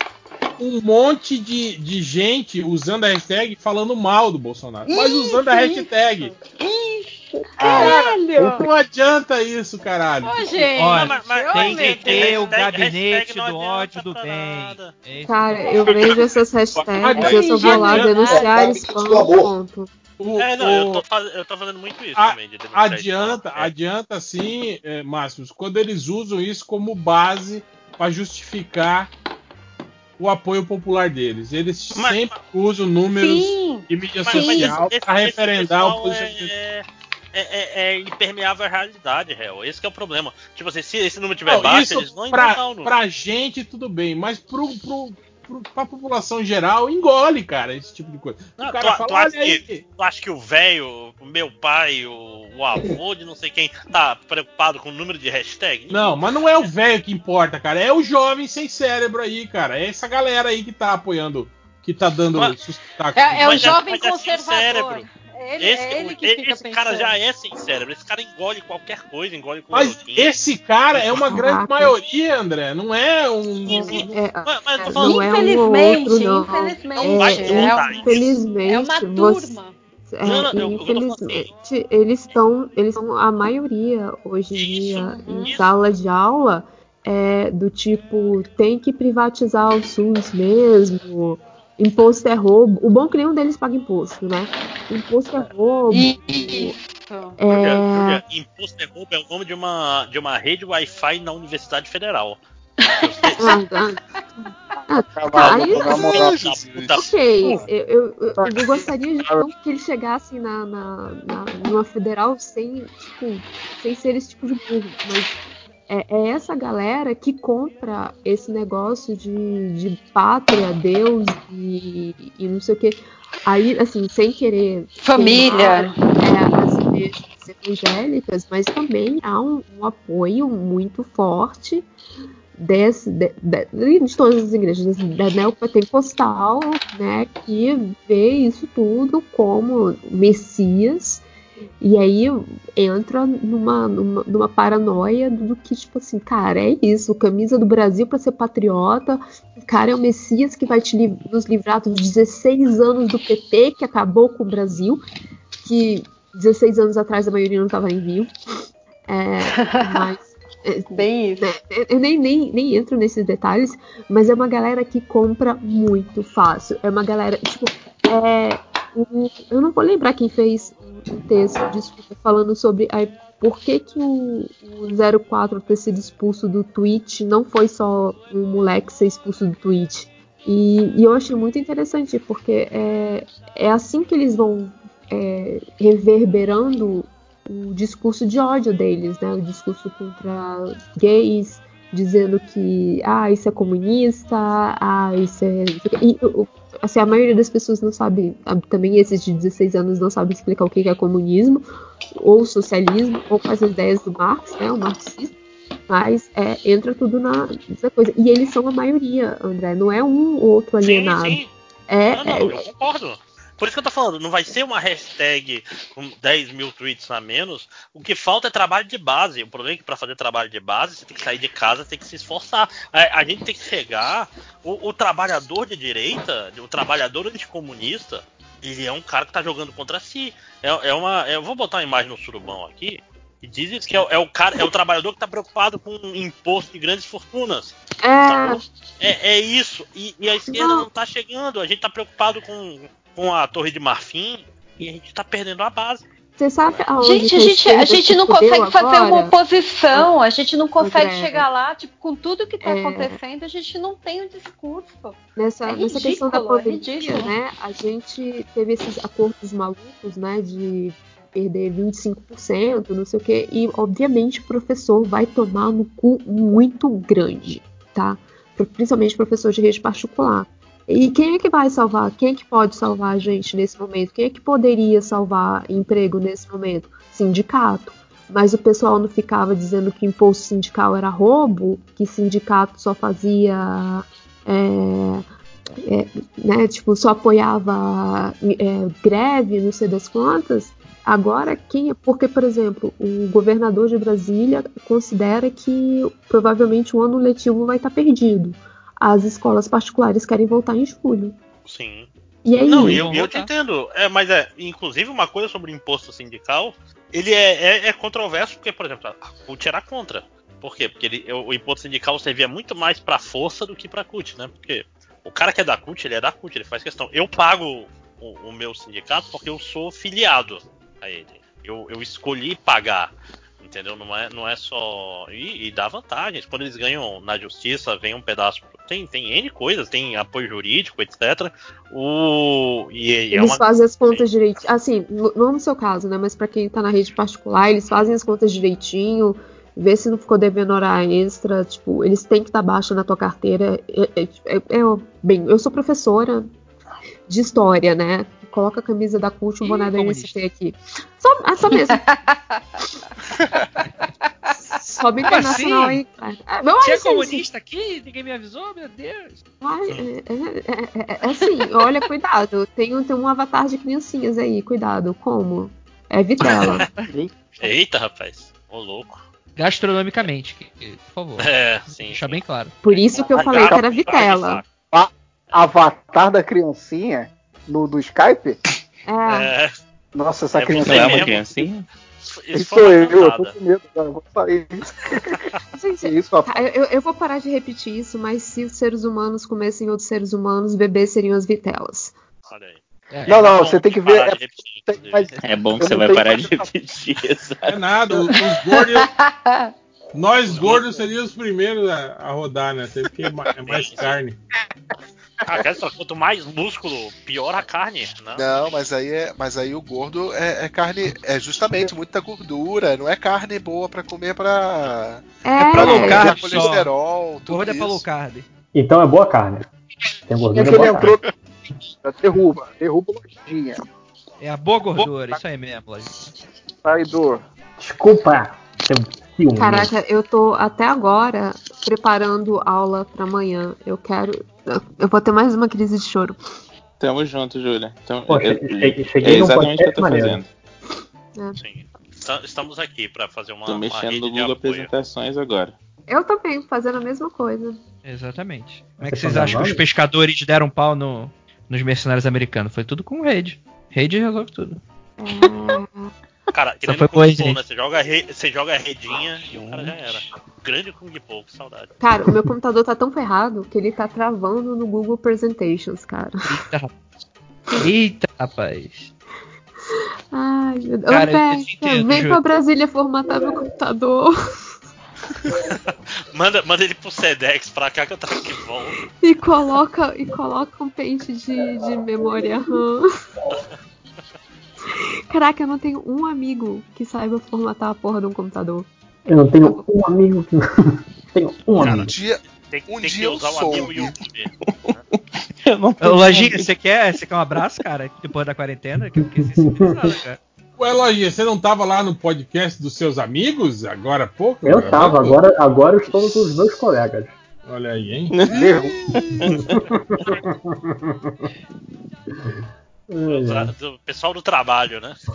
um monte de, de gente usando a hashtag falando mal do Bolsonaro, mas usando a hashtag. Caralho! Não adianta isso, caralho. Ô, gente! Olha, mas- mas tem que ter o gabinete do ódio do bem. É Cara, eu vejo essas hashtags e eu só vou lá denunciar spam, ponto. O- É, não, eu o- tô, faz- eu tô fazendo muito isso A- também. De adianta. É. adianta sim, é, Márcios, quando eles usam isso como base para justificar o apoio popular deles. Eles Mas- sempre usam números Sim! e mídia Mas- mas social para esse referendar o posicionamento. é, é, é, é impermeável à realidade, real. Esse que é o problema. Tipo assim, se esse número tiver Não, baixo, eles isso vão pra, inventar o número. pra gente tudo bem, mas pro, pro, pro, pra população geral engole, cara, esse tipo de coisa. Não, o cara tu- fala, tu acha aí. Tu acha que o velho, o meu pai, o, o avô de não sei quem, tá preocupado com o número de hashtag? Não, mas não é o velho que importa, cara. É o jovem sem cérebro aí, cara. É essa galera aí que tá apoiando, que tá dando Mas-. É, é o já- jovem tinha conservador. Ele, Esse, é ele que esse cara já é sem cérebro. Esse cara engole qualquer coisa, engole Mas cloroquina. esse cara é uma grande Caraca. maioria, André. Não é um. É, Mas, mas eu tô é, falando, não é um ou Infelizmente, outro, não. infelizmente. Não É, é, isso. infelizmente, É uma você- turma. é, Não, não, falando infelizmente, eles estão, eles são a maioria hoje em Isso, dia em isso. sala de aula é, do tipo tem que privatizar o SUS mesmo. Imposto é roubo. O bom é que nenhum deles paga imposto, né? Imposto é roubo. Isso. É, Júlia, Júlia, imposto é roubo é o nome de uma, de uma rede Wi-Fi na Universidade Federal. ah, tá. Ah, tá, aí- Ok, eu, eu, eu- eu gostaria de não que eles chegassem na, na, na- numa federal sem, tipo, sem ser esse tipo de burro, mas é, é essa galera que compra esse negócio de, de pátria, Deus e, e não sei o que. Aí, assim, sem querer Família. é, as igrejas evangélicas, mas também há um, um apoio muito forte desse, de, de, de todas as igrejas da neopentecostal, né, que vê isso tudo como Messias e aí entra numa, numa, numa paranoia do que, tipo assim, cara, é isso, camisa do Brasil para ser patriota, o cara é o Messias que vai te li nos livrar dos 16 anos do PT que acabou com o Brasil, que 16 anos atrás a maioria não estava em vivo. É, mas Bem isso. né, eu nem, nem, nem entro nesses detalhes, mas é uma galera que compra muito fácil. É uma galera, tipo, é, eu não vou lembrar quem fez um texto, desculpa, falando sobre aí, por que, que o, o 04 ter sido expulso do Twitch não foi só um moleque ser expulso do Twitch. E, e eu achei muito interessante, porque é, é assim que eles vão é, reverberando o discurso de ódio deles, né? O discurso contra gays, dizendo que ah, isso é comunista, ah, isso é. E, o- assim, a maioria das pessoas não sabe, também esses de 16 anos não sabem explicar o que é comunismo, ou socialismo, ou quais as ideias do Marx, né? O marxismo. Mas é, entra tudo na nessa coisa. E eles são a maioria, André. Não é um ou outro alienado. Sim, sim. É, Não, não, é- eu concordo. Por isso que eu tô falando, não vai ser uma hashtag com 10 mil tweets a menos. O que falta é trabalho de base. O problema é que para fazer trabalho de base, você tem que sair de casa, tem que se esforçar. A, a gente tem que chegar. O, o trabalhador de direita, o trabalhador anticomunista, ele é um cara que tá jogando contra si. É, é uma. Eu vou botar uma imagem no surubão aqui. E diz que é, o- é o cara, é o trabalhador que tá preocupado com imposto de grandes fortunas. é, É, é isso. E, e a esquerda Não. não. tá chegando. A gente tá preocupado com, com a Torre de Marfim e a gente tá perdendo a base. você sabe aonde Gente, que a gente, a gente não consegue fazer uma oposição, a gente não consegue chegar lá, tipo, com tudo que tá É. acontecendo, a gente não tem o discurso. Nessa, É nessa questão da ridículo, é pandemia, ridículo. né? A gente teve esses acordos malucos, né? De perder 25%, não sei o quê. E, obviamente, o professor vai tomar no cu muito grande, tá? Principalmente professor de rede particular. E quem é que vai salvar? Quem é que pode salvar a gente nesse momento? Quem é que poderia salvar emprego nesse momento? Sindicato. Mas o pessoal não ficava dizendo que imposto sindical era roubo, que sindicato só fazia. é, é, né, tipo, só apoiava é, greve, não sei das quantas. Agora, quem. Porque, por exemplo, o governador de Brasília considera que provavelmente o ano letivo vai estar perdido. As escolas particulares querem voltar em julho. Sim. E aí, Não, eu, eu te entendo. É, mas é, inclusive uma coisa sobre imposto sindical ele é, é, é controverso porque, por exemplo, a CUT era contra. Por quê? Porque ele, o imposto sindical servia muito mais pra força do que pra CUT, né? Porque o cara que é da CUT, ele é da CUT, ele faz questão. Eu pago o, o meu sindicato porque eu sou filiado a ele. Eu, eu escolhi pagar. Entendeu? Não é, não é só. E, e dá vantagens. Quando eles ganham na justiça, vem um pedaço. Tem, tem N coisas, tem apoio jurídico, etc. O. E, e é Eles uma. fazem as contas direitinho. Assim, não no seu caso, né? Mas pra quem tá na rede particular, eles fazem as contas direitinho, vê se não ficou devendo hora extra. Tipo, eles têm que dar baixa na tua carteira. É, é- é- é- bem, eu sou professora de história, né? Coloca a camisa da CUT, um boné da. MST aqui. Só, ah, só mesmo. Sobe internacional assim? aí, cara. Ah, Tinha comunista aqui? Ninguém me avisou? Meu Deus. Ai, é, é- é- é assim, olha, cuidado. Tem, um- tem um avatar de criancinhas aí, cuidado. Como? É vitela. Eita, rapaz. Ô louco. Gastronomicamente, por favor. É, sim. Deixar bem claro. Por isso que eu falei que era vitela. Avatar da criancinha no, do Skype? É, É, Nossa, essa É criança você Não é uma criancinha? isso Isso foi sou eu, eu tô com medo eu vou sair. gente, Que isso, tá, eu, eu vou parar de repetir isso, mas se os seres humanos comessem outros seres humanos, bebês seriam as vitelas. Olha aí. É, Não, não, Bom, você tem que ver. repetir, é- inclusive. mas É bom que você não vai parar de repetir isso. É nada, os, os gordos. Nós gordos seríamos os primeiros a, a rodar, né? Porque é é mais carne. Ah, só, quanto mais músculo, pior a carne. Né? Não, mas aí é, mas aí o gordo é, é carne, é justamente muita gordura, não é carne boa pra comer pra É, pra low pra carb só. colesterol, tudo Gordo é pra low carb. Então é boa carne. Tem É gordura que é ele boa entrou. carne. Derruba, derruba lojinha. É a boa gordura, isso aí mesmo, Lojinha. Traidor. Desculpa, seu. Caraca, eu tô até agora preparando aula pra amanhã. Eu quero. Eu vou ter mais uma crise de choro. Tamo junto, Júlia. Então, Poxa, eu- cheguei- é cheguei num exatamente o que eu tô podcast fazendo. Sim. Esta- Estamos aqui pra fazer uma, Tô uma mexendo rede no de Google. Apresentações agora. Eu também, fazendo a mesma coisa. Exatamente. Como é que vocês tá acham que os pescadores deram pau no, nos mercenários americanos? Foi tudo com rede. Rede resolve tudo. Cara, que nem foi Kung Fu, né? Você joga, re... você joga a redinha e o cara já era. Grande Kung Fu, que saudade. Cara, o meu computador tá tão ferrado que ele tá travando no Google Presentations, cara. Eita, rapaz. Eita, rapaz. Ai, meu Deus. Cara, Ô, eu Beca, entendo, vem pra Brasília formatar meu computador Manda, manda ele pro Sedex pra cá que eu trago que volta. e coloca, e coloca um pente de, de memória RAM. Caraca, eu não tenho um amigo que saiba formatar a porra de um computador. Eu não tenho um amigo que. tenho um Um amigo. dia, Tem, Um tem que dia eu usar o amigo YouTube. Eu não Ô, tenho Lojinha, você quer, você quer um abraço, cara? Depois da quarentena? Que eu fiquei sensibilizado, cara. Ué, Lojinha, você não tava lá no podcast dos seus amigos agora há pouco? Eu Agora tava, há pouco? agora, agora eu estou com os meus colegas. Olha aí, hein? Tra- Do pessoal do trabalho, né?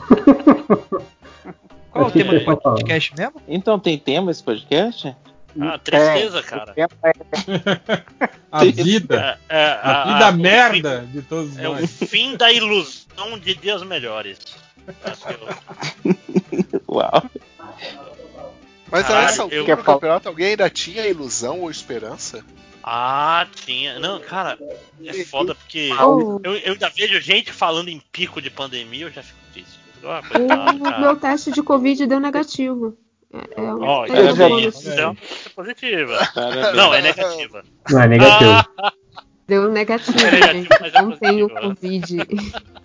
Qual é o tema do podcast mesmo? Então tem tema esse podcast? Ah, tristeza, cara. É, A vida. É, é, A vida o merda de todos fim- É o nós. fim da ilusão de dias melhores. Eu- Uau. mas a Caralho, essa eu- altura do campeonato alguém ainda tinha ilusão ou esperança? Ah, tinha. Não, cara, é foda porque Oh, eu, eu ainda vejo gente falando em pico de pandemia, eu já fico triste. Ah, o coitado, meu teste de Covid deu negativo. É, é Ó, é é uma coisa positiva. Não, é negativa. Não é negativo. Ah, Deu negativo, É negativo, gente. mas é Não tenho. Covid.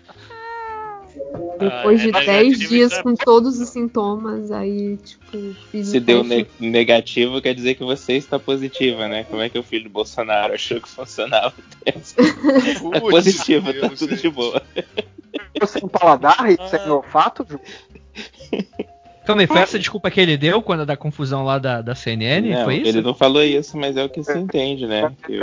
Depois é de negativo, 10 isso dias é com todos os sintomas, aí, tipo, fiz Se o deu ne- negativo, quer dizer que você está positiva, né? Como é que o filho do Bolsonaro achou que funcionava? Tá Putz, positivo, tá Deus, tudo de gente. boa. Sem paladar e sem olfato, Ju? Calma aí, foi essa desculpa que ele deu quando da confusão lá da, da CNN? Não, foi isso? ele não falou isso, mas é o que se entende, né? Que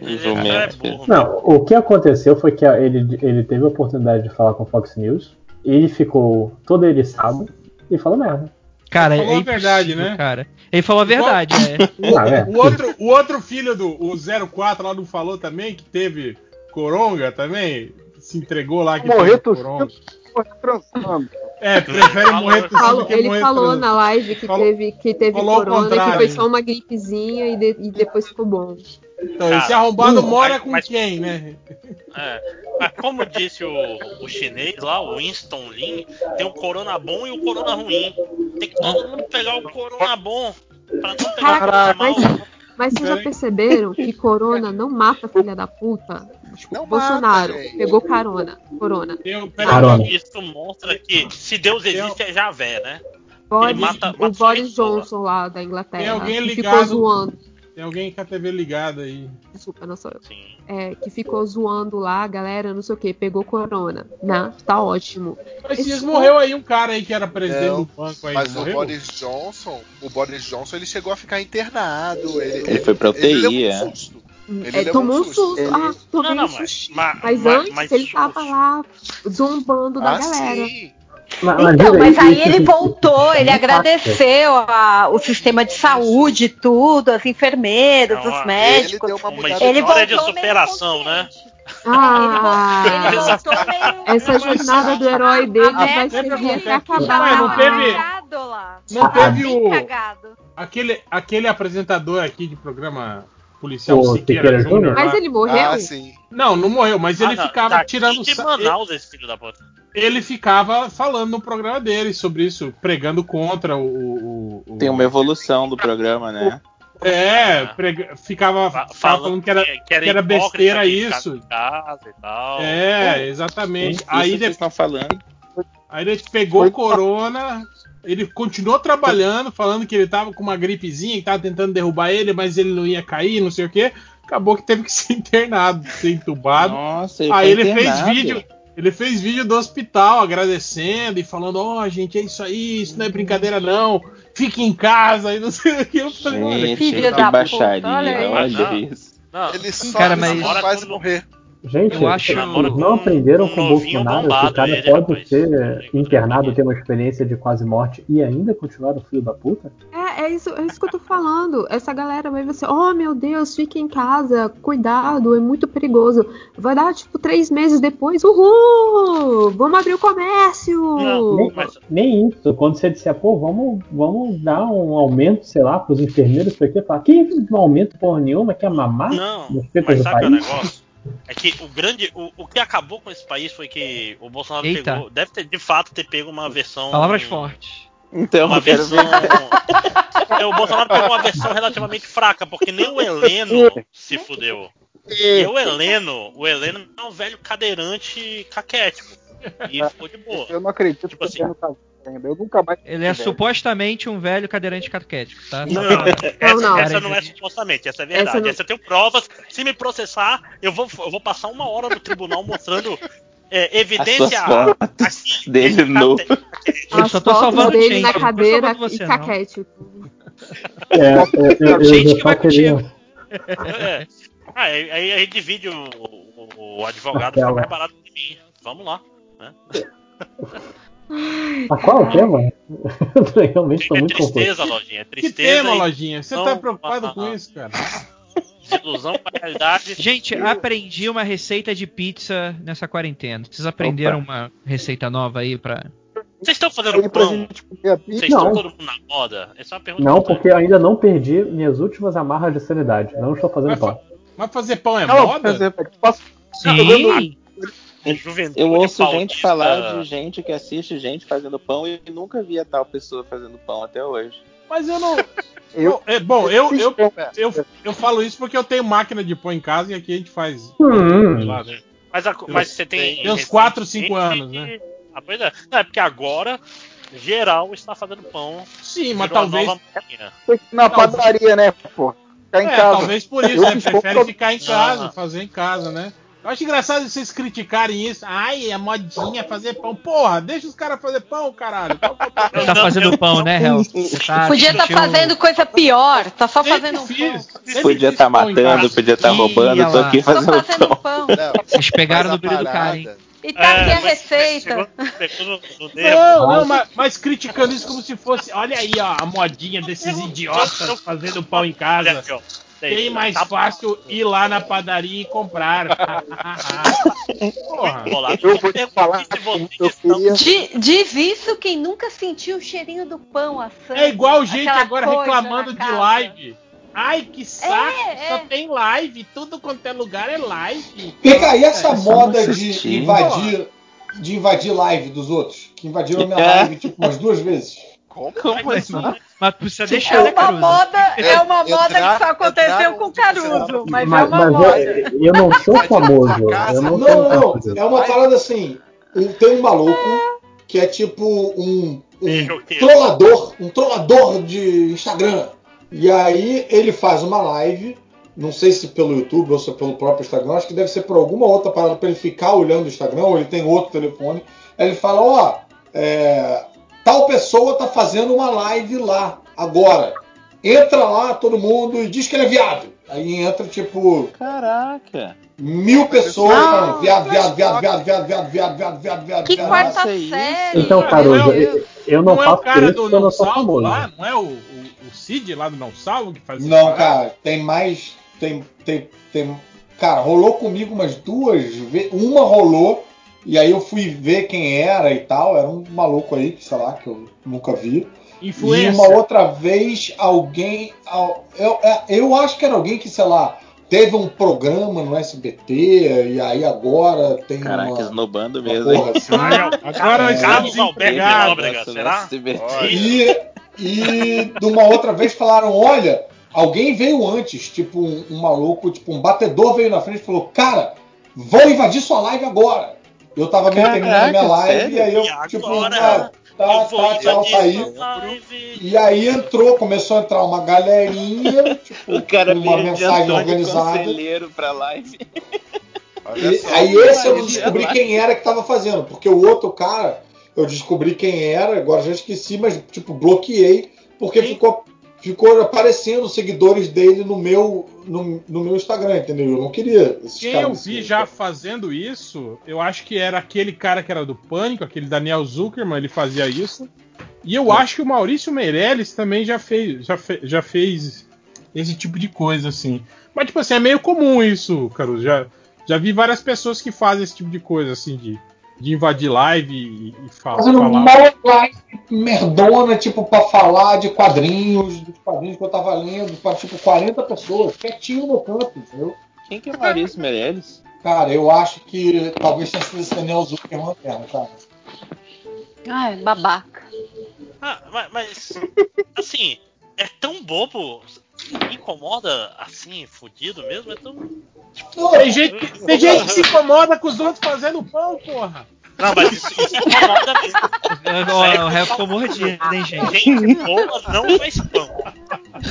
o- É o Ele jumento. é burro. Não, o que aconteceu foi que ele, ele teve a oportunidade de falar com o Fox News. Ele ficou todo eriçado e falou merda. Cara, Falou é a verdade, né? Cara. Ele falou a verdade, é. Ah, é. O outro, o outro filho do o 04 lá não falou também que teve coronga também? Se entregou lá que Morrer teve coronga. transando. É, prefere morrer tossindo Falou- que ele morrer falou transando. na live que Falou- teve, que teve falou corona que foi só uma gripezinha e, de- e depois ficou bom. Então, Cara, esse arrombado mas- mora com mas- quem, né? É, mas como disse o, o chinês lá, o Winston Lin, tem o corona bom e o corona ruim. Tem que todo mundo pegar o corona bom pra não pegar o corona mal. mas, mas vocês já perceberam que corona não mata filha da puta? Tipo, Bolsonaro pegou carona, corona. Carona. Isso mostra que se Deus existe é Javé, né? Boris, mata- o mata Boris Johnson lá da Inglaterra Tem alguém que ficou ligado. zoando. Tem alguém com a TV ligada aí. Desculpa, não sou eu. É, que ficou zoando lá, a galera, não sei o que, pegou corona. Né? Tá ótimo. Mas Esse dias morreu aí um cara aí que era presidente Não, do banco aí. mas não o morreu? Boris Johnson, o Boris Johnson, ele chegou a ficar internado. Ele, Ele foi pra ele UTI, um é. susto. Ele É, tomou um susto. susto. Ele- Ah, tomei Não, não, um mas- susto. mas- Mas, mas- antes mas ele tava lá zombando da Ah, galera. sim. Então, mas aí ele voltou, ele isso- agradeceu a- o sistema de saúde, tudo, as enfermeiras, Não, os ele médicos. deu uma mudada Ele de voltou meio superação, né? Ah, Ele voltou meio. essa jornada do herói dele vai servir até acabar. Ué, não teve-. Não teve Bem o. Aquele, aquele apresentador aqui de programa policial O Siqueira, Siqueira Júnior. Mas ele morreu? Ah, sim. Não, não morreu, mas ele Ah, não, ficava daqui tirando de sa- Manaus, esse filho da puta. ele ficava falando no programa dele sobre isso, pregando contra o. o- o- Tem uma evolução do programa, né? É, prega- ficava, Fa- ficava falando que era, que que era besteira isso. e. É, exatamente. Isso Aí, que vocês de- estão falando. aí ele pegou corona, ele continuou trabalhando, falando que ele tava com uma gripezinha, que tava tentando derrubar ele, mas ele não ia cair, não sei o quê. Acabou que teve que ser internado, ser entubado. Nossa, ele Aí foi ele fez internado. vídeo. Ele fez vídeo do hospital agradecendo e falando: Ó, gente, é isso aí, isso não é brincadeira, não. Fique em casa e não sei o que. Eu falei, olha, que da puta, baixaria. olha. Olha isso. Não, Ele só Cara, ele mas- só quase morrer. Gente, não com aprenderam um com o Bolsonaro que bombado, o cara ele, pode rapaz. ser internado, ter uma experiência de quase morte e ainda continuar o filho da puta? É, é isso, é isso que eu tô falando. Essa galera vai ser, oh meu Deus, fique em casa, cuidado, é muito perigoso. Vai dar tipo três meses depois, uhul! Vamos abrir o comércio! Não, Nem, mas- nem isso. Quando você disser, pô, vamos, vamos dar um aumento, sei lá, pros enfermeiros, pra quê? Falar, quem não aumento porra nenhuma, quer mamar? Não, mas sabe o negócio? É que o grande. O, o que acabou com esse país foi que o Bolsonaro Eita. pegou. Deve ter de fato ter pego uma versão. Palavras fortes. Então, Uma versão. ver. É, o Bolsonaro pegou uma versão relativamente fraca, porque nem o Heleno se fudeu. E o Heleno, o Heleno é um velho cadeirante caquético. E ficou de boa. Eu não acredito Tipo que assim. Eu nunca mais. Ele é supostamente um velho cadeirante catequético, tá? Não, Não, essa, não. essa não é supostamente, essa é verdade. Essa Essa, não- eu tenho provas. Se me processar, eu vou, eu vou passar uma hora no tribunal mostrando é, evidência As suas fotos aqui, dele cate- Eu só tô salvando dele gente, na cadeira você, e caquete. É, eu, eu, Gente que vai queria. É. Ah, aí, aí a gente divide o, o- o advogado fica mais barato que mim. Vamos lá. Né? Mas qual é o tema? Eu realmente tô É muito confuso. tristeza, lojinha. É Que tristeza. tema, e lojinha? Você Não, tá preocupado ah, com ah. isso, cara? desilusão com a realidade. Gente, aprendi uma receita de pizza nessa quarentena. Vocês aprenderam uma receita nova aí pra. Vocês estão fazendo pão? a. Vocês Não. estão todo mundo na moda? É uma pergunta Não, porque eu ainda não perdi minhas últimas amarras de sanidade. Não estou fazendo Mas, pão. mas fazer pão é Não, moda? fazer- posso- Sim! Juventude Eu ouço paulista- gente falar de gente que assiste gente fazendo pão e nunca via tal pessoa fazendo pão até hoje. Mas eu não. Eu- é, bom, eu, eu, eu, eu falo isso porque eu tenho máquina de pão em casa e aqui a gente faz. Hum. lá, né? Mas, a- mas você tem. Tem uns 4, 5 anos, né? Ah, pois é. Não, é porque agora, geral está fazendo pão. Sim, mas talvez. na padaria, né, pô? Ficar em É, casa. talvez por isso, né? Prefere ficar em casa, Ah. fazer em casa, né? Eu acho engraçado vocês criticarem isso. Ai, a modinha, fazer pão. Porra, deixa os caras fazer pão, caralho. É problema? Tá fazendo pão, né, Hel? Você tá Podia estar sentiu- fazendo coisa pior. Tá só fazendo um pão. Podia estar em matando, podia estar Ih, roubando, tô aqui Tô fazendo fazendo pão. pão. Não, Vocês pegaram no brilho do parada- carinho. E tá aqui a mas receita. No dedo. Não, não, mas, mas criticando isso como se fosse. Olha aí, ó, a modinha desses idiotas fazendo pão em Olha casa. aqui, ó. Bem mais fácil ir lá na padaria e comprar. Porra. Eu vou te falar, eu queria... Di- Diz isso quem nunca sentiu o cheirinho do pão assando. É igual gente agora reclamando de live. Ai, que saco, É, só é. tem live, tudo quanto é lugar é live. Fica aí essa É, moda de invadir, de invadir live dos outros. Que invadiram a minha É. live tipo umas duas vezes. Como? mas, mas precisa É deixar, né, uma moda, é uma Eu- moda que só aconteceu entrar com o Caruso, mas, é Mas, uma mas moda. eu, eu não sou famoso. Eu não, Não, não, É uma parada assim. Tem um maluco que é tipo um, um trollador, um trollador de Instagram. E aí ele faz uma live, não sei se pelo YouTube ou se pelo próprio Instagram, acho que deve ser por alguma outra parada para ele ficar olhando o Instagram, ou ele tem outro telefone. Aí ele fala, ó, é, tal pessoa tá fazendo uma live lá, agora. Entra lá todo mundo e diz que ele é viado. Aí entra tipo Caraca. mil pessoas falando viado, viado, viado, viado, viado, viado, viado, viado, viado, viado. Que viado. quarta é série. Então, é o- eu, eu não, Não é faço o cara isso do Não Salvo lá? Não é o, o, o Cid lá do Não Salvo que faz Não, cara, tem mais. Tem, tem, tem. Cara, rolou comigo umas duas vezes. Uma rolou, e aí eu fui ver quem era e tal. Era um maluco aí, que sei lá, que eu nunca vi. Influencer. E uma outra vez, alguém. al- Eu, é, eu acho que era alguém que, sei lá, teve um programa no SBT, e aí agora tem Caraca, uma. esnobando uma mesmo, porra assim. Agora nós Carlos Alberto. Nóbrega, será? E, e de uma outra vez falaram: olha, alguém veio antes, tipo um, um maluco, tipo um batedor veio na frente e falou: cara, vou invadir sua live agora. Eu tava meio terminando minha live sério? e aí eu, E tipo, agora? cara, tá, Eu tá, tchau, saí. sua live. E aí entrou, começou a entrar uma galerinha, tipo, O cara uma mensagem organizada. Conselheiro pra live. E- só. aí esse eu não descobri quem era que tava fazendo, porque o outro cara eu descobri quem era, agora já esqueci, mas tipo bloqueei porque ficou ficou aparecendo seguidores dele no meu no, no meu Instagram, entendeu? Eu não queria esses Quem eu assim, vi já fazendo isso, eu acho que era aquele cara que era do Pânico, aquele Daniel Zuckerman, ele fazia isso. E eu acho que o Maurício Meirelles também já fez, já, fe- já fez esse tipo de coisa, assim. Mas, tipo assim, é meio comum isso, Caruso. Já, já vi várias pessoas que fazem esse tipo de coisa, assim, de, de invadir live e, e fa- Fazendo falar. uma live merdona, tipo, pra falar de quadrinhos, dos quadrinhos que eu tava lendo, pra tipo 40 pessoas, quietinho no canto, entendeu? Quem que é Maurício Meirelles? Cara, eu acho que talvez tenha sido esse Daniel Zuckerman mesmo, cara. Ai, babaca. Ah, ma- mas, assim, é tão bobo. Me incomoda assim, fudido mesmo? É tão. Tem gente, tem gente que se incomoda com os outros fazendo pão, porra. Não, mas isso, isso incomoda mesmo. O réu ficou mordido, hein, gente? Gente boa não faz pão.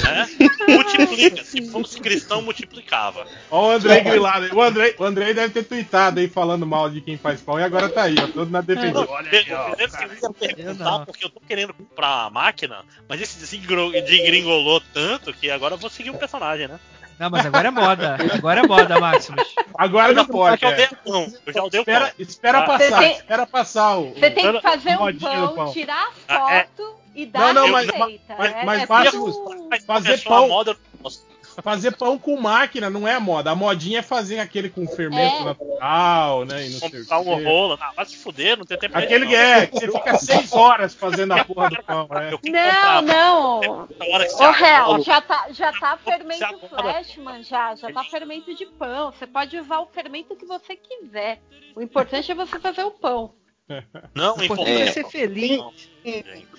Né? Multiplica. Se fosse cristão, multiplicava. Ó o André grilado. O André, o André deve ter tweetado aí falando mal de quem faz pão e agora tá aí, ó, todo na defesa. Olha aí, ó. Que eu ia perguntar, porque eu tô querendo comprar a máquina, mas esse desgringolou tanto que agora eu vou seguir o personagem, né? Não, mas agora é moda. Agora é moda, Maximus. Agora não pode. Eu já é. odeio pão. Eu já Espera, pão. espera Ah, passar, tem- espera passar o. Você tem que fazer um do pão, tirar a Ah, é. foto e dar Não, não, a mas- receita. mas- É- mas é Máximos, tudo- Mas fazer pão- moda. Fazer pão com máquina não é a moda. A modinha é fazer aquele com fermento É. natural, né? E não sei o comprar um rolo. Não, vai se fuder, não tem tempo Aquele que é, que você fica seis horas fazendo a porra do pão, é. Que Não, não. na hora que você Ô, Réu, já tá, já tá fermento flashman, já. Já tá fermento de pão. Você pode usar o fermento que você quiser. O importante é você fazer o pão. Não, O importante importante é ser feliz.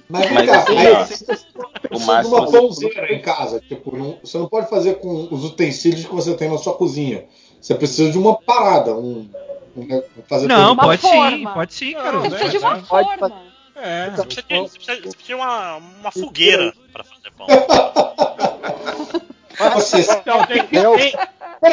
Mas vem Mas cá, assim, aí ó, você precisa o de máximo- uma pãozeira em casa. Tipo, não- você não pode fazer com os utensílios que você tem na sua cozinha. Você precisa de uma parada, um. um- fazer Não, pode sim, forma. pode sim, Não, cara. Você né, precisa de uma né? Pode forma. É. Você precisa de, você precisa- você precisa de uma, uma fogueira pra fazer pão. Você, Então, tem, Réu, tem,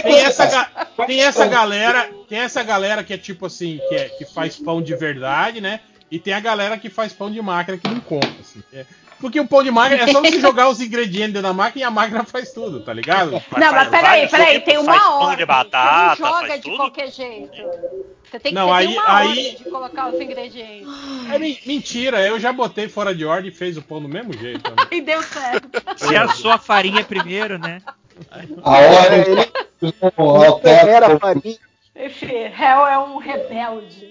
tem essa, tem essa galera, tem essa galera que é tipo assim, que, é- que faz pão de verdade, né? E tem a galera que faz pão de máquina que não compra, assim. É- porque o pão de máquina é só você jogar os ingredientes dentro da máquina e a máquina faz tudo, tá ligado? Não, mas peraí, peraí, tem faz uma pão de batata, você não joga faz de tudo. qualquer jeito. Você tem que Não, aí- uma aí- de colocar os ingredientes. É men- mentira, eu já botei fora de ordem e fez o pão do mesmo jeito. né? E deu certo. Se assou a farinha primeiro, né? A ordem Ele- não Era altera. farinha. Esse réu é um rebelde.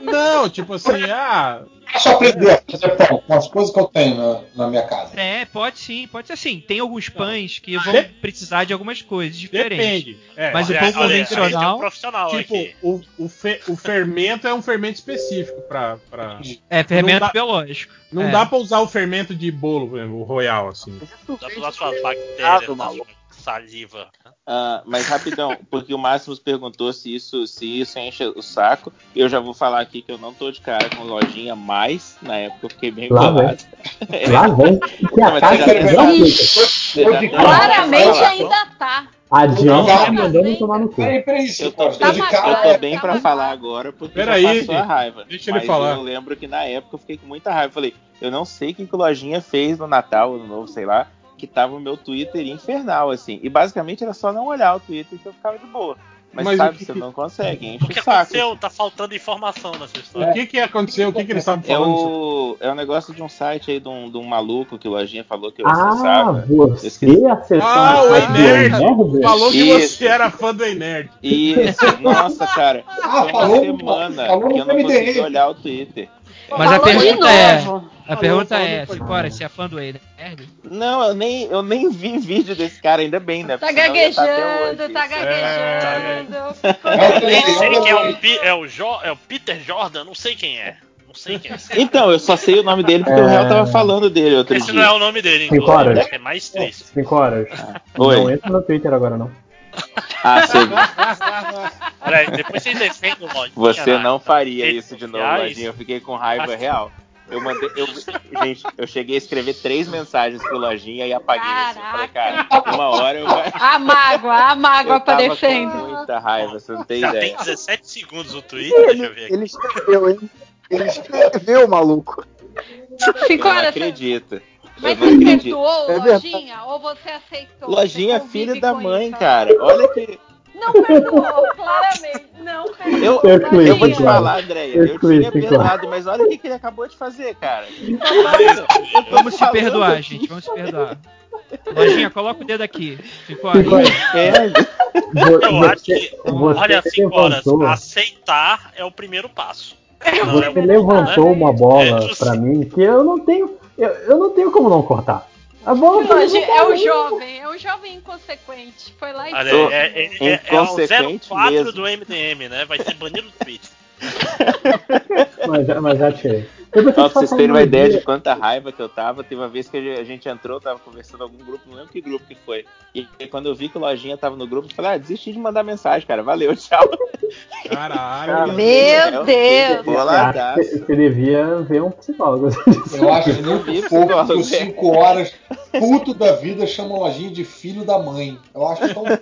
Não, tipo assim, ah. Deixa eu aprender a fazer pão com as coisas que eu tenho na, na minha casa. É, pode sim, pode ser assim. Tem alguns pães que vão Dep- precisar de algumas coisas diferentes. Depende. É, Mas o Olha, pão olha, aí, convencional. tem um profissional Tipo, aqui. o, o, fe- o fermento é um fermento específico pra. pra... É fermento Não dá- biológico. Não É. dá pra usar o fermento de bolo, por exemplo, o royal, assim. Dá pra usar suas bactérias, Ah, maluco. Saliva. Ah, mas rapidão, porque o Máximos perguntou se isso, se isso enche o saco. Eu já vou falar aqui que eu não tô de cara com lojinha mais. Na época eu fiquei bem Lá bolado. Lá vem. Que é já tá- Claramente lá. ainda tá. Adianta Não, mandando tomar no cu. Peraí, peraí, Eu tô, Tá cara. eu tô bem Tá pra falar agora porque Peraí, já passou a raiva. Deixa ele falar. eu lembro que na época eu fiquei com muita raiva. Eu falei, eu não sei o que que o Lojinha fez no Natal, no novo, sei lá, que tava o meu Twitter infernal, assim. E basicamente era só não olhar o Twitter que eu ficava de boa. Mas, Mas sabe, o que você que- não consegue, enche O que o saco. aconteceu? Tá faltando informação nessa O história. que que aconteceu? O que que eles estavam É falando? o, é um negócio de um site aí de um, de um maluco que o Lojinha falou que eu Ah, acessava. você esqueci. acessou Ah, o o Enerd? Falou que Isso. você era fã do Enerd. Isso, nossa, cara. Ah, Foi uma falou- semana falou que eu não consegui olhar o Twitter. Mas a pergunta é. A pergunta falou é. Cicora, se é fã do Nerd? Não, eu nem, eu nem vi vídeo desse cara, ainda bem, né? Tá até gaguejando, tá É, gaguejando. Nem sei quem é o, é, o Jo- é o Peter Jordan, não sei quem é. Não sei quem é esse. Então, eu só sei o nome dele porque o É. réu tava falando dele outro Esse dia. não é o nome dele, Cinco inclusive. horas. É mais triste. 5 horas. Oi. Não entra no Twitter agora, não. Ah, você, Olha aí, depois vocês defendem o Lojinha você na- não faria redes isso de novo. Lojinha. Eu fiquei com raiva Acho- real. Eu mandei. Eu, gente, eu cheguei a escrever três mensagens pro Lojinha e apaguei assim. Eu falei, cara, uma hora eu vai. A mágoa, a mágoa Eu tava aparecendo. com muita raiva, você não tem Já tem ideia. 17 segundos o Twitter, deixa eu ver aqui. Ele escreveu, hein? Ele escreveu, maluco. Cinco Eu não acredito. Mas você perdoou, É. Lojinha? Ou você aceitou? Lojinha, Você filho da mãe, isso? cara. Olha que. Não perdoou, claramente. Não perdoou. Eu, Eu eu vou te falar, Andréia. Eu Eu tinha perdoado, mas olha o que, ele acabou de fazer, cara. Tô Vamos se perdoar, aqui. gente, vamos se perdoar. Lojinha, coloca o dedo aqui. Horas. Inferno. Vo- Eu acho que, olha, 5 horas, aceitar é o primeiro passo. É você levantou uma É bola justo. pra mim que eu não tenho. Eu, eu não tenho como não cortar. A bola Lojinha, não tá é o ali. jovem, é o jovem inconsequente. Foi lá e Olha, Tô é, é, é, é o inconsequente 04 mesmo. do MDM, né? Vai ser banido do Twitch. Mas, já- mas já tirei. Que pra vocês terem uma um ideia dia- de quanta raiva que eu tava, teve uma vez que a gente entrou, tava conversando em algum grupo, não lembro que grupo que foi. E quando eu vi que o Lojinha tava no grupo, eu falei, ah, desisti de mandar mensagem, cara. Valeu, tchau. Caralho. Meu É, Deus. boladaço. Você devia ver um psicólogo. Eu acho que psicólogo, os né? 5 horas, puto da vida, chama o lojinha de filho da mãe. Eu acho tão.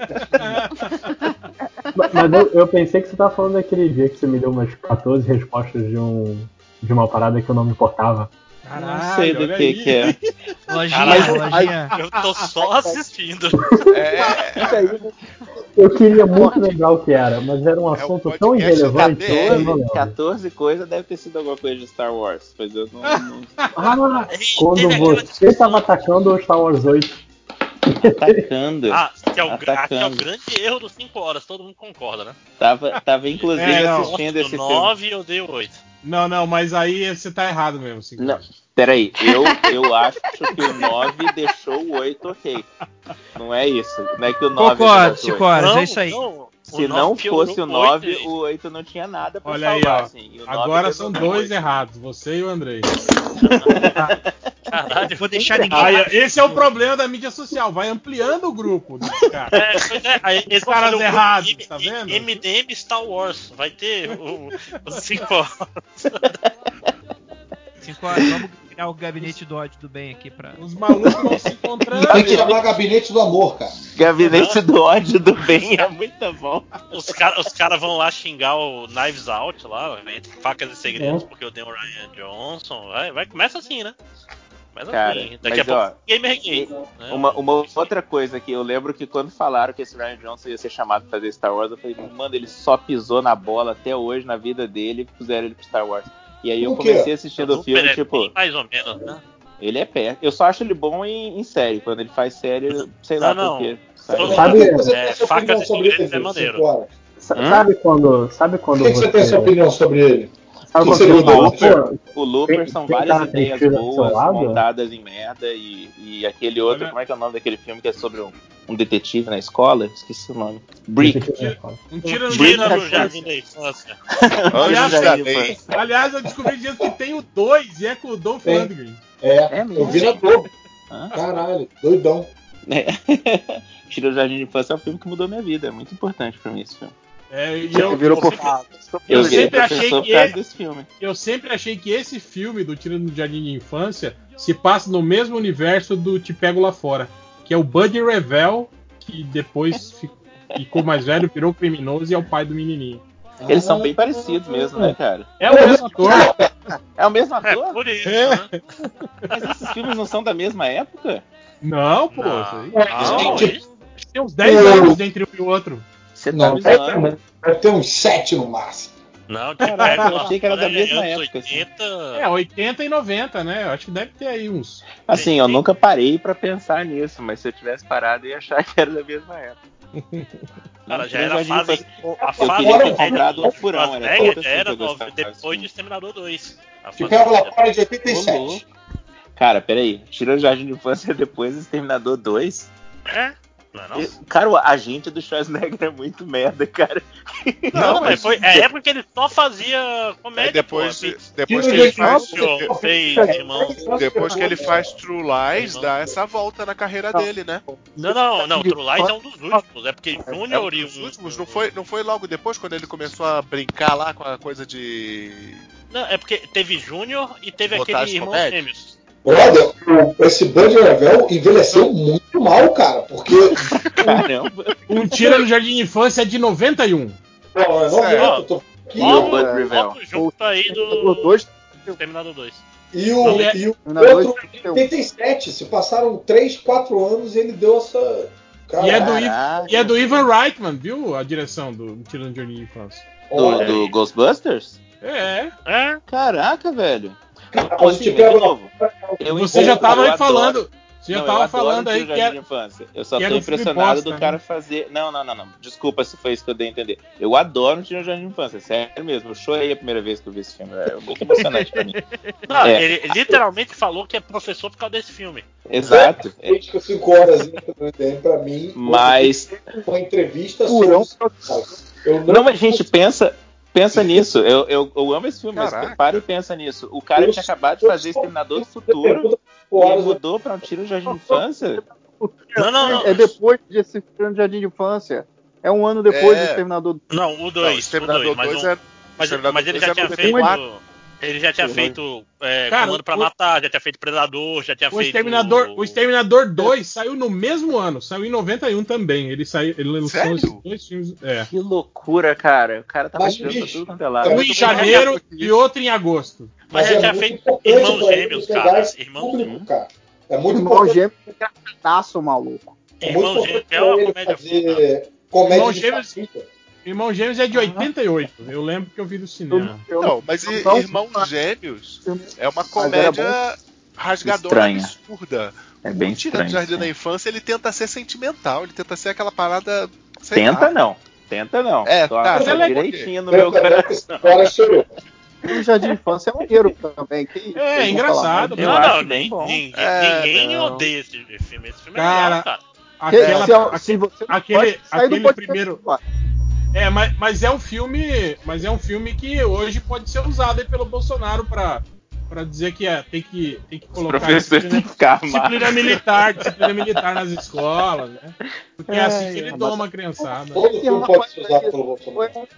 Mas mas eu, eu pensei que você tava falando daquele dia que você me deu umas 14 respostas de um de uma parada que eu não me importava. Não sei do que aí. que é. Lojinha, Caralho. lojinha. Eu tô só assistindo. É, Isso aí, Eu queria muito lembrar o que era, mas era um assunto tão podcast irrelevante da que eu não 14, lembro. 14 coisas deve ter sido alguma coisa de Star Wars. Pois eu não. não- Ah, quando você tava atacando o Star Wars 8. Atacando. Ah, que é o, gra- que é o Atacando. grande erro dos 5 horas, todo mundo concorda, né? Tava, tava inclusive É, não. assistindo Do esse filme. 9 eu dei o 8. Não, não, mas aí você tá errado mesmo. Cinco Não, horas. peraí, eu, eu acho que o 9 deixou o 8 ok. Não é isso. Não é que o 9 Concordo, deixou o 8. cinco horas, é isso aí. o Se 9 não fosse o oito, 9, gente. o 8 não tinha nada pra Olha aí, salvar. ó. assim, o 9 Agora são dois errados, você e o Andrei. Caralho. Vou deixar ninguém. Aí, esse é o problema da mídia social, vai ampliando o grupo dos caras. É, é, aí vão caras errados, M- tá vendo? MDM Star Wars. Vai ter o- os 5 horas. Cinco horas, vamos criar o gabinete do ódio do bem aqui pra. Os malucos vão se encontrando. Tem que chamar gabinete do amor, cara. Gabinete do ódio do bem é muito bom. Os caras os cara vão lá xingar o Knives Out lá, entre facas e segredos, É. porque eu dei o Ryan Johnson. Vai, vai, começa assim, né? Começa Cara, assim. Daqui a mas, pouco ó, gamer gay. né? Uma, uma outra coisa que eu lembro que quando falaram que esse Ryan Johnson ia ser chamado pra fazer Star Wars, eu falei, mano, ele só pisou na bola até hoje na vida dele e puseram ele pro Star Wars. E aí eu O comecei assistindo o filme, é tipo, mais ou menos, né? Ele é péssimo. Eu só acho ele bom em, em série. Quando ele faz série, eu- sei lá Não, por quê. Sabe- é, faca de sobre ele, é maneiro. Sabe quando. Sabe Por quando que, que você tem sua opinião sobre ele? Você fala, Looper? O Looper são várias ideias boas, montadas em merda, e, e aquele outro, Olha- como é que é o nome daquele filme que é sobre um, um detetive na escola? Esqueci o nome. Brick. Um tira no jardim da infância. Aliás. Aliás, eu descobri dias que tem o 2 e é com o Dolph. Lundgren. É, É mesmo? eu vi na Globo. Caralho, doidão. Tira o Jardim de Infância é um filme que mudou minha vida. É muito importante pra mim esse filme. É, e eu, virou eu, Eu, Eu sempre achei que filme. eu sempre achei que esse filme do Tira no Jardim de Infância se passa no mesmo universo do Te Pego Lá Fora, que é o Buddy Revel, que depois fi- ficou mais velho, virou criminoso e é o pai do menininho. Eles são bem parecidos mesmo, né, cara? É o mesmo ator. É o mesmo É, ator? por isso, É. né? Mas esses filmes não são da mesma época? Não, pô. Não. Não, Tem uns 10 anos entre um e o outro. Você tá Não, deve ter, deve ter uns sete no máximo. Não, te Caraca, eu achei que era da mesma é época, assim. 80. É, 80 e 90, né? Eu acho que deve ter aí uns. Assim, eu nunca parei pra pensar nisso, mas se eu tivesse parado, eu ia achar que era da mesma época. Cara, Não, já era a de fase. A Eu fase queria ter do comprado um furão, era assim era eu gostava depois de Exterminador 2. A Te fase pego lá fora de Ô, 87. louco. Cara, peraí. Tira o Jardim de Infância depois do Exterminador 2. É? Não, é não? E, Cara, o agente do Schwarzenegger é muito merda, cara. Não, mas foi é época que ele só fazia comédia. Aí depois, pô, depois Tira que ele faz. Fez, irmão. Depois que ele faz True Lies, dá essa volta na carreira dele, né? Não, não, não. True Lies é um dos últimos. É porque É Junior um e dos o. últimos, não foi, não foi logo depois quando ele começou a brincar lá com a coisa de. Não, é porque teve Júnior e teve Botar aquele irmão gêmeos. Brother, o- esse Buddy Revel envelheceu muito mal, cara, porque. Caramba. Um Tira no Jardim de Infância é de 91. Pô, eu não Sério? aguento, eu tô aqui, Ó, ó. Bud Revell. Bota junto aí O do dois, Exterminador 2. E o, Não, é- e o outro, dois, em 87. Se passaram 3, 4 anos e ele deu essa. E é, do. Caraca. e é do Ivan Reitman, viu? A direção do Tira no Jardim de Infância. Do, do Ghostbusters? É. É? Caraca, velho. Não, a assim, de novo. Eu Você já tava aí falando. Você já Não, eu tava adoro falando o aí que Jardim era. de Infância. Eu só que tô impressionado do né? cara fazer. Não, não, não, não. Desculpa se foi isso que eu dei a entender. Eu adoro o Tio Jardim de Infância, sério mesmo. Eu chorei a primeira vez que eu vi esse filme. É muito emocionante pra mim. Não, É. ele literalmente falou que é professor por causa desse filme. Exato. É, 5 horas pra mim. Mas. Uma entrevista sobre. Eu Não, mas gente, pensa. Pensa nisso, eu, eu, eu amo esse filme, Caraca. mas para e pensa nisso. O cara Eu tinha acabado de fazer Exterminador do Futuro e mudou pra um tiro no Jardim de Infância. Não, não, não. É depois desse filme de Jardim de Infância. É um ano depois É. do Exterminador. Não, o Não, 2. o Exterminador 2, mas, 2 um- é. mas, mas ele 2 já é tinha 94. feito. Ele já tinha feito é, Cara, Comando pra o- Matar, já tinha feito Predador, já tinha O feito. Exterminador, o Exterminador 2 saiu no mesmo ano, saiu em 91 também. Ele saiu, ele lançou Sério? esses dois filmes. É. Que loucura, cara. O cara tá Mas, bicho, tudo quanto é lado. é Um em janeiro e outro em agosto. Mas Mas já é tinha feito Irmãos Gêmeos, cara. Irmãos, público, cara. É muito Irmão importante. gêmeo é engraçadaço, maluco. É muito Irmãos Gêmeos é uma comédia fazer comédia Irmãos de Gêmeos-. Irmão Gêmeos é de 88. Eu lembro que eu vi no cinema. Eu Não, mas i- não- Irmãos Gêmeos é uma comédia rasgadora, Estranha. absurda. É bem o Tirando. Jardim da Infância, ele tenta ser sentimental, ele tenta ser aquela parada. sei Tenta lá. não. Tenta não. É, tá, é- direitinho no meu coração. chorou. O Jardim de Infância é maneiro também. Que É, vão engraçado, não, não, bom. ninguém, É, ninguém não. odeia esse filme. Esse filme Cara, é legal, cara. Aquela, se, aquele, se você não aquele- aquele primeiro-. É, mas, mas é um filme, mas é um filme que hoje pode ser usado aí pelo Bolsonaro para para dizer que é, tem que tem que colocar disciplina, que ficar armados. disciplina militar, disciplina militar nas escolas, né? Porque é assim que ele mas- doma a criançada. Todo filme pode ser usado pelo Bolsonaro.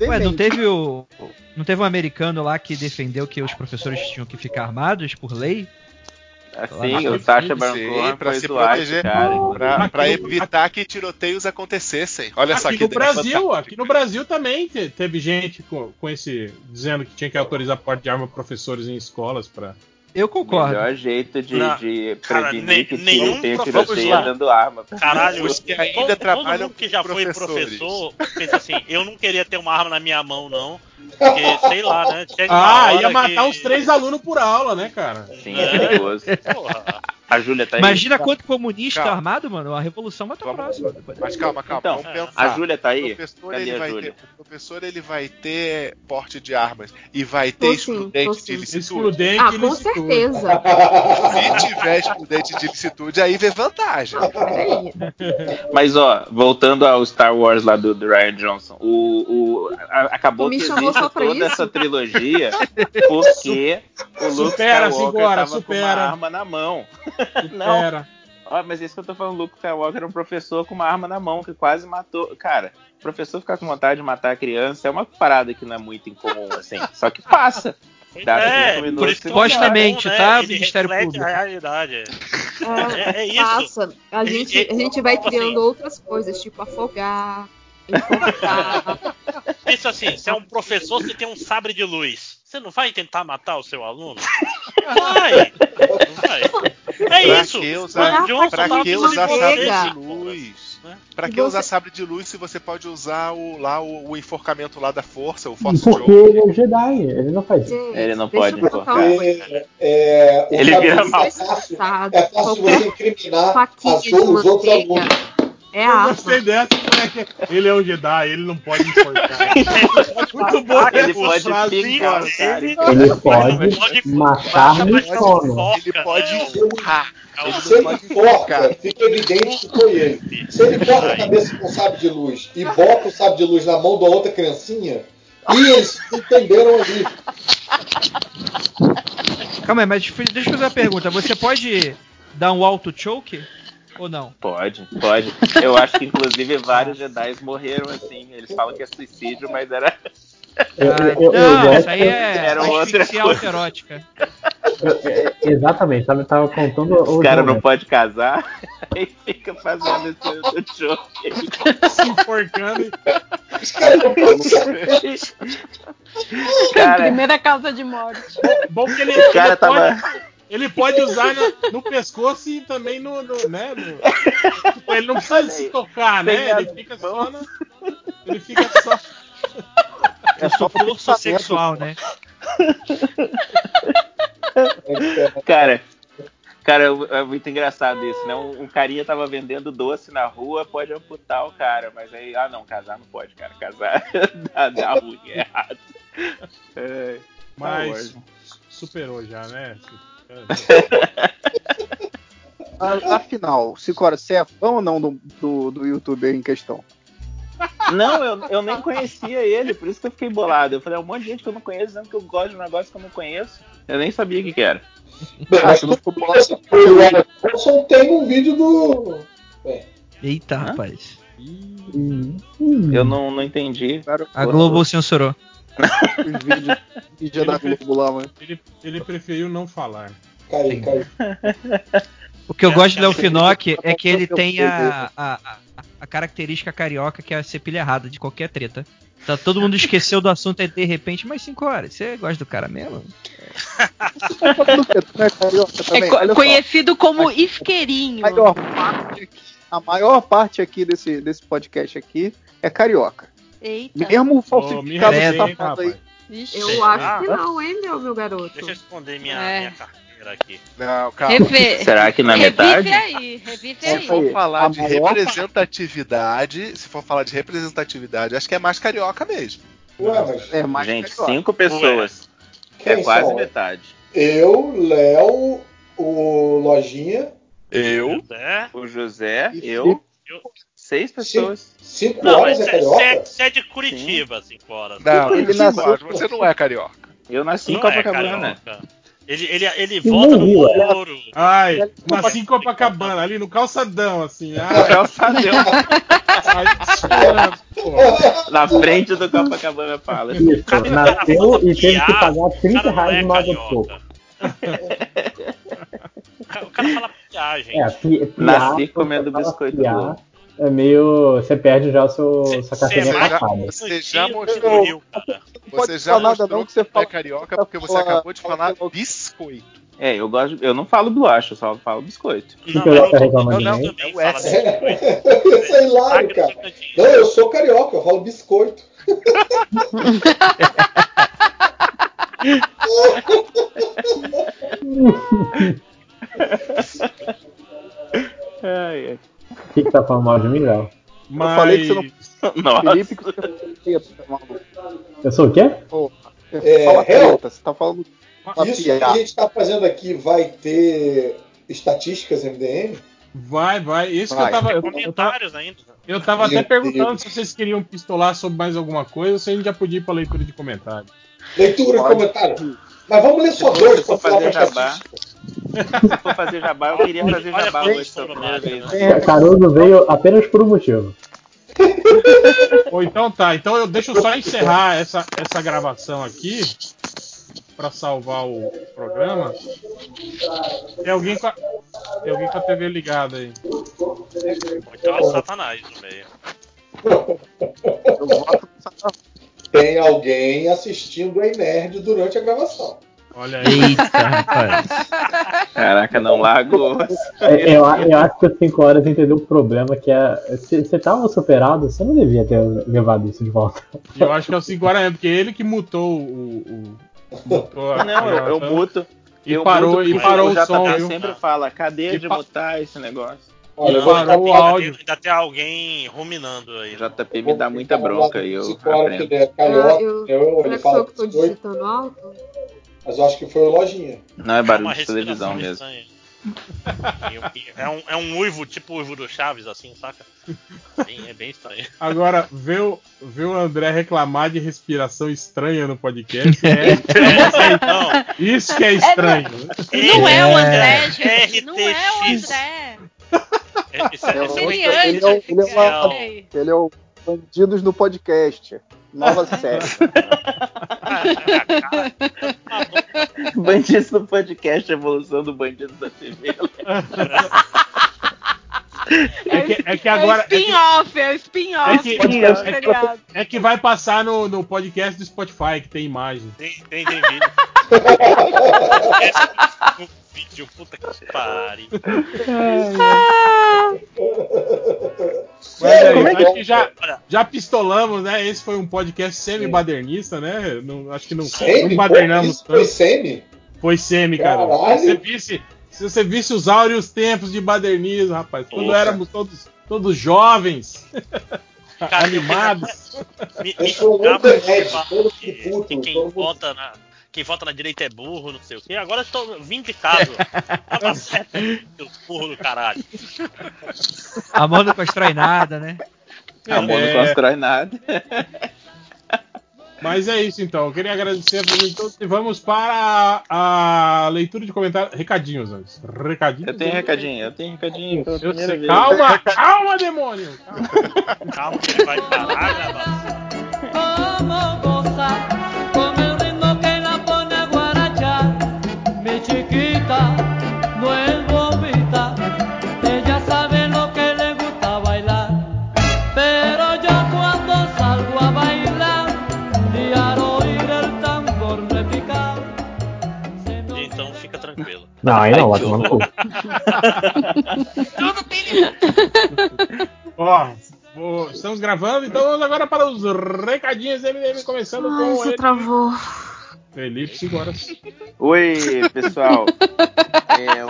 Ué, não teve o. Não teve um americano lá que defendeu que os professores tinham que ficar armados por lei? Assim, o Sacha Sim, Baron foi se proteger. cara. Pra, Aqui evitar que tiroteios acontecessem. Olha só Aqui que no Brasil, fantástica. aqui no Brasil também te- teve gente com, com esse dizendo que tinha que autorizar porte de arma professores em escolas para Eu concordo. Melhor jeito de, Não, de cara, prevenir que nenhum professor- tiroteio dando arma. Caralho, Os que ainda todo, trabalham que já foi professor pensa assim, eu não queria ter uma arma na minha mão, não. Porque, sei lá, né? Ah, ia matar que- uns três alunos por aula, né, cara? Sim, é perigoso. Porra. A Júlia tá aí. Imagina quanto comunista Calma. armado, mano. A revolução vai estar próxima. Mas calma, calma, Então, vamos pensar. a Júlia tá O aí? professor, Cadê ele vai Júlia? ter, o professor ele vai ter porte de armas e vai ter Tô excludente sim. de licitude. Excludente Ah, com licitude. certeza. Se tiver excludente de licitude, aí vê vantagem. Peraí. Mas ó, voltando ao Star Wars lá do, do Ryan Johnson, o, o- a- acabou que existe toda isso? essa trilogia porque o Luke Supera, Skywalker tava com supera. uma arma na mão. Não, Pera. ó, mas isso que eu tô falando, Luke Skywalker era um professor com uma arma na mão que quase matou. Cara, o professor ficar com vontade de matar a criança é uma parada que não é muito incomum, assim. Só que passa. Dá É, cinco por minutos Supostamente, bom, tá, Ele Ministério Público? a realidade. É, É- é isso. Passa. A gente, a gente vai tipo criando assim- outras coisas, tipo afogar. Pensa assim, se é um professor, você tem um sabre de luz. Você não vai tentar matar o seu aluno? Vai! É Pra isso. que usar, Johnson pra que usar sabre de luz? né? Pra E que usar você- sabre de luz se você pode usar o, lá o, o enforcamento lá da força, o Force Porque Choke? ele é Jedi, ele não faz isso. Ele não pode eu enforcar. É, é, Ele vira mal. É fácil, é fácil você incriminar os outros alunos. é Eu arma. gostei dessa. Ele é um Jedi, ele não pode enforcar. Muito bom Ele pode frase, o cara. Ele- Ele Ele pode pode matar no sono. Ele pode empurrar. Ele Se ele enforcar. fica evidente que foi ele. Se ele corta a cabeça com um sabre de luz e bota o sabre de luz na mão da outra criancinha, e eles se entenderam ali. Calma aí, mas deixa eu fazer uma pergunta. Você pode dar um auto choke ou não? Pode, pode. Eu acho que inclusive vários Jedi morreram assim. Eles falam que é suicídio, mas era. Eu, eu, Ah, eu, eu não, gosto- isso aí é Era outra asfixia coisa. autoerótica. eu- é, exatamente, tava, tava contando Os caras não podem casar, aí fica fazendo esse jogo. Se enforcando. e- Os caras não podem. Cara, Primeira causa de morte. Bom que ele, o cara ele, tava. Ele pode usar no, no pescoço e também no. no, né, no- tipo, ele não precisa se tocar, né? Ele fica só na. Ele fica só. É só Força sexual, né? Cara, cara, é muito engraçado isso, né? Um, um carinha tava vendendo doce na rua, pode amputar o cara, mas aí, ah não, casar não pode, cara. Casar dá, dá ruim, é errado. É, Mas superou já, né? Afinal, Cicora, você é fã ou não do, do, do youtuber em questão? Não, eu, eu nem conhecia ele, por isso que eu fiquei bolado. Eu falei, um monte de gente que eu não conheço dizendo que eu gosto de um negócio que eu não conheço. Eu nem sabia o que, que era. Bem, mas tu o Ryan Johnson tem um vídeo do. Eita, Hã? rapaz. Hum, Eu não, não entendi. A Globo censurou. os vídeos, vídeo da Globo lá, mano. Ele, ele preferiu não falar. Caiu, caiu. O que eu É, gosto do é, Léo Finocchi é que ele tem a, a, a- a característica carioca que é ser pilha errada de qualquer treta. Tá, todo mundo esqueceu do assunto aí de repente, mas 5 horas. Você gosta do cara mesmo? É carioca É conhecido como isqueirinho. a maior parte aqui, a maior parte aqui desse, desse podcast aqui é carioca. Eita. Mesmo o me falsificado esse safado aí. Vixe. Eu acho Ah. que não, hein, meu, meu garoto? Deixa eu esconder minha, É. minha carteira aqui. Não, calma. Rever. Será que na Revive metade? aí, revive Se aí. for falar A de maior representatividade, se for falar de representatividade, acho que é mais carioca mesmo. Ué, mas É mais Gente, carioca. cinco pessoas. quem É quase são? metade. Eu, Léo, o Lojinha, Eu? O José, E eu, Eu- seis pessoas. cinco Não, horas mas é você é, carioca? você é de Curitiba, 5 horas. Não, Ele ele nasceu- você não é carioca. Eu nasci em Não é Copacabana. carioca. Ele, ele, ele vota no ouro. Ai, nasci em Copacabana, ali no calçadão, assim. O Ai, calçadão ai, pô. na frente do Copacabana Palace. Isso, nasceu e teve que pagar 30 cara não reais é de água de carioca. O ca- O cara fala piagem. É, pi, piar, Nasci comendo biscoito Globo. É meio. Você perde já o seu, sua Você carteirinha já, passada. você já Não, mostrou, Você já falar nada mostrou não, que você é fala- carioca porque você fala- acabou de fala falar biscoito. É, eu gosto. Eu não falo bolacha, eu só falo biscoito. não, mim? também É o fala S. biscoito. Isso é hilário, cara. Não, eu sou carioca, eu falo biscoito. Ai, ai. O que, que tá falando mal de mim, Léo? Mas... Eu falei que você não Nossa. Felipe que você. Eu sou o quê? É, fala real. treta, você tá falando uma Isso que a gente está fazendo aqui vai ter estatísticas MDM? Vai, vai. Isso Vai. que eu tava. Eu, eu tava, Comentários ainda. eu tava até perguntando Deus. se vocês queriam pistolar sobre mais alguma coisa ou se a gente já podia ir pra leitura de comentários. Leitura e Pode. Mas vamos ler só Se dois for para fazer para jabá. Se for fazer jabá, eu queria fazer Olha jabá hoje pela foram primeira vez. né? Caruso veio apenas por um motivo. Ou então tá, então eu deixa eu só encerrar essa, essa gravação aqui pra salvar o programa. Tem alguém com a, tem alguém com a TV ligada aí. Então é o Satanás no meio. Eu voto no Satanás. Tem alguém assistindo a Nerd durante a gravação. Olha aí. Eita, rapaz. Caraca, não largo. É, Eu, eu acho que as 5 horas entendeu o problema que é. Você tava superado, você não devia ter levado isso de volta. Eu acho que é o 5 horas mesmo, porque ele que mutou o. o mutou a Não, eu, eu muto. E eu parou, muto e parou o o som, JP viu? sempre fala, cadê E de pa- mutar esse negócio? Olha, eu parou ficar o bem- áudio. Ainda tem alguém ruminando aí. O JP me dá muita bronca e eu aprendo. é Ah, eu- eu, ele que eu fala que tô biscoito, digitando alto? mas eu acho que foi o Lojinha. Não é É barulho uma de televisão mesmo. É um, é um uivo, tipo o uivo do Chaves, assim, saca? Bem- é bem estranho. Agora, ver o, ver o André reclamar de respiração estranha no podcast é. eu não. Não, Isso que é estranho. Não é o André, É. gente. Não é o. André. É- esse é, É esse o- é ele, é, Ele o- ele é uma- ele é o Bandidos no Podcast. Nova série. Bandidos no podcast, evolução do Bandidos da TV. É que, é que agora. É o spin-off, é spin-off. É que- do é que- seriado. É que vai passar no, no podcast do Spotify, que tem imagem. Tem, tem, tem vídeo. Esse vídeo, puta que pariu. Mas aí, Como é que acho que já, já pistolamos, né? Esse foi um podcast semi-badernista, né? Não, acho que não, Semi? não badernamos foi semi? Foi semi, cara. Caralho. Você visse, se você visse os áureos tempos de badernismo, rapaz, quando éramos todos, todos jovens, Cara, animados. Me, me todo que, que quem, vota na, quem vota na direita é burro, não sei o quê. Agora eu estou vindicado. Tava certo, seus burros do caralho. Amor não constrói nada, né? Amor É. não constrói nada. Mas é isso então. Eu queria agradecer a presença de todos e vamos para a, a leitura de comentários. Recadinhos antes. Recadinhos. Eu tenho recadinho, eu tenho recadinho Eu primeira sei. Calma, calma, demônio. Calma. Calma que ele vai parar a gravação. Como goza Não, aí não, vai tomar no cu. Ó, vou- estamos gravando, então vamos agora para os recadinhos MDM, começando Ai, com você ele. travou. Felipe, 5 horas. Oi, pessoal. É,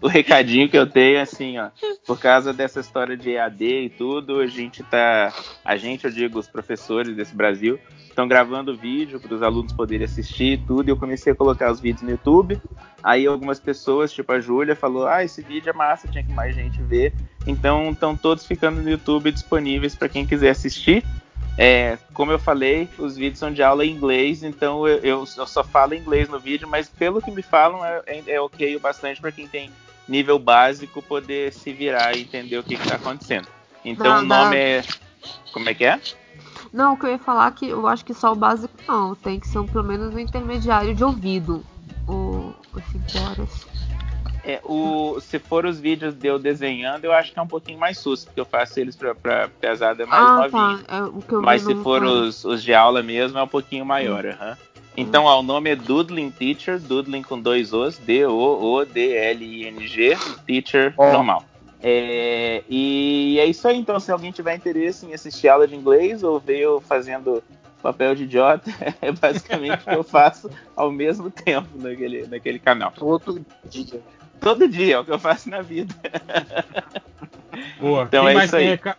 o- recadinho que eu tenho é assim, ó. Por causa dessa história de EAD e tudo, a gente tá. A gente, eu digo, os professores desse Brasil, estão gravando vídeo para os alunos poderem assistir e tudo. E eu comecei a colocar os vídeos no YouTube. Aí algumas pessoas, tipo a Júlia, falou: Ah, esse vídeo é massa, tinha que mais gente ver. Então estão todos ficando no YouTube disponíveis para quem quiser assistir. É, como eu falei, os vídeos são de aula em inglês, então eu, eu- só falo inglês no vídeo, mas pelo que me falam é, é ok o bastante para quem tem nível básico poder se virar e entender o que está acontecendo. Então Não, o nome não. é. Como é que é? Não, o que eu ia falar é que eu acho que só o básico não. Tem que ser um, pelo menos um intermediário de ouvido. O, os 5 horas. É, o, se for os vídeos de eu desenhando, eu acho que é um pouquinho mais susto, porque eu faço eles pra, pra pesada mais ah, novinha. tá. É, o que eu Mas se for os, os de aula mesmo, é um pouquinho maior. aham. Então, ó, o nome é Doodling Teacher, Doodling com dois Os, D-O-O-D-L-I-N-G, Teacher Ó. normal. É, e é isso aí, então, se alguém tiver interesse em assistir aula de inglês ou ver eu fazendo papel de idiota, é basicamente o que eu faço ao mesmo tempo naquele, naquele canal. Todo dia. Todo dia, é o que eu faço na vida. Boa. Então Quem é mais isso aí. tem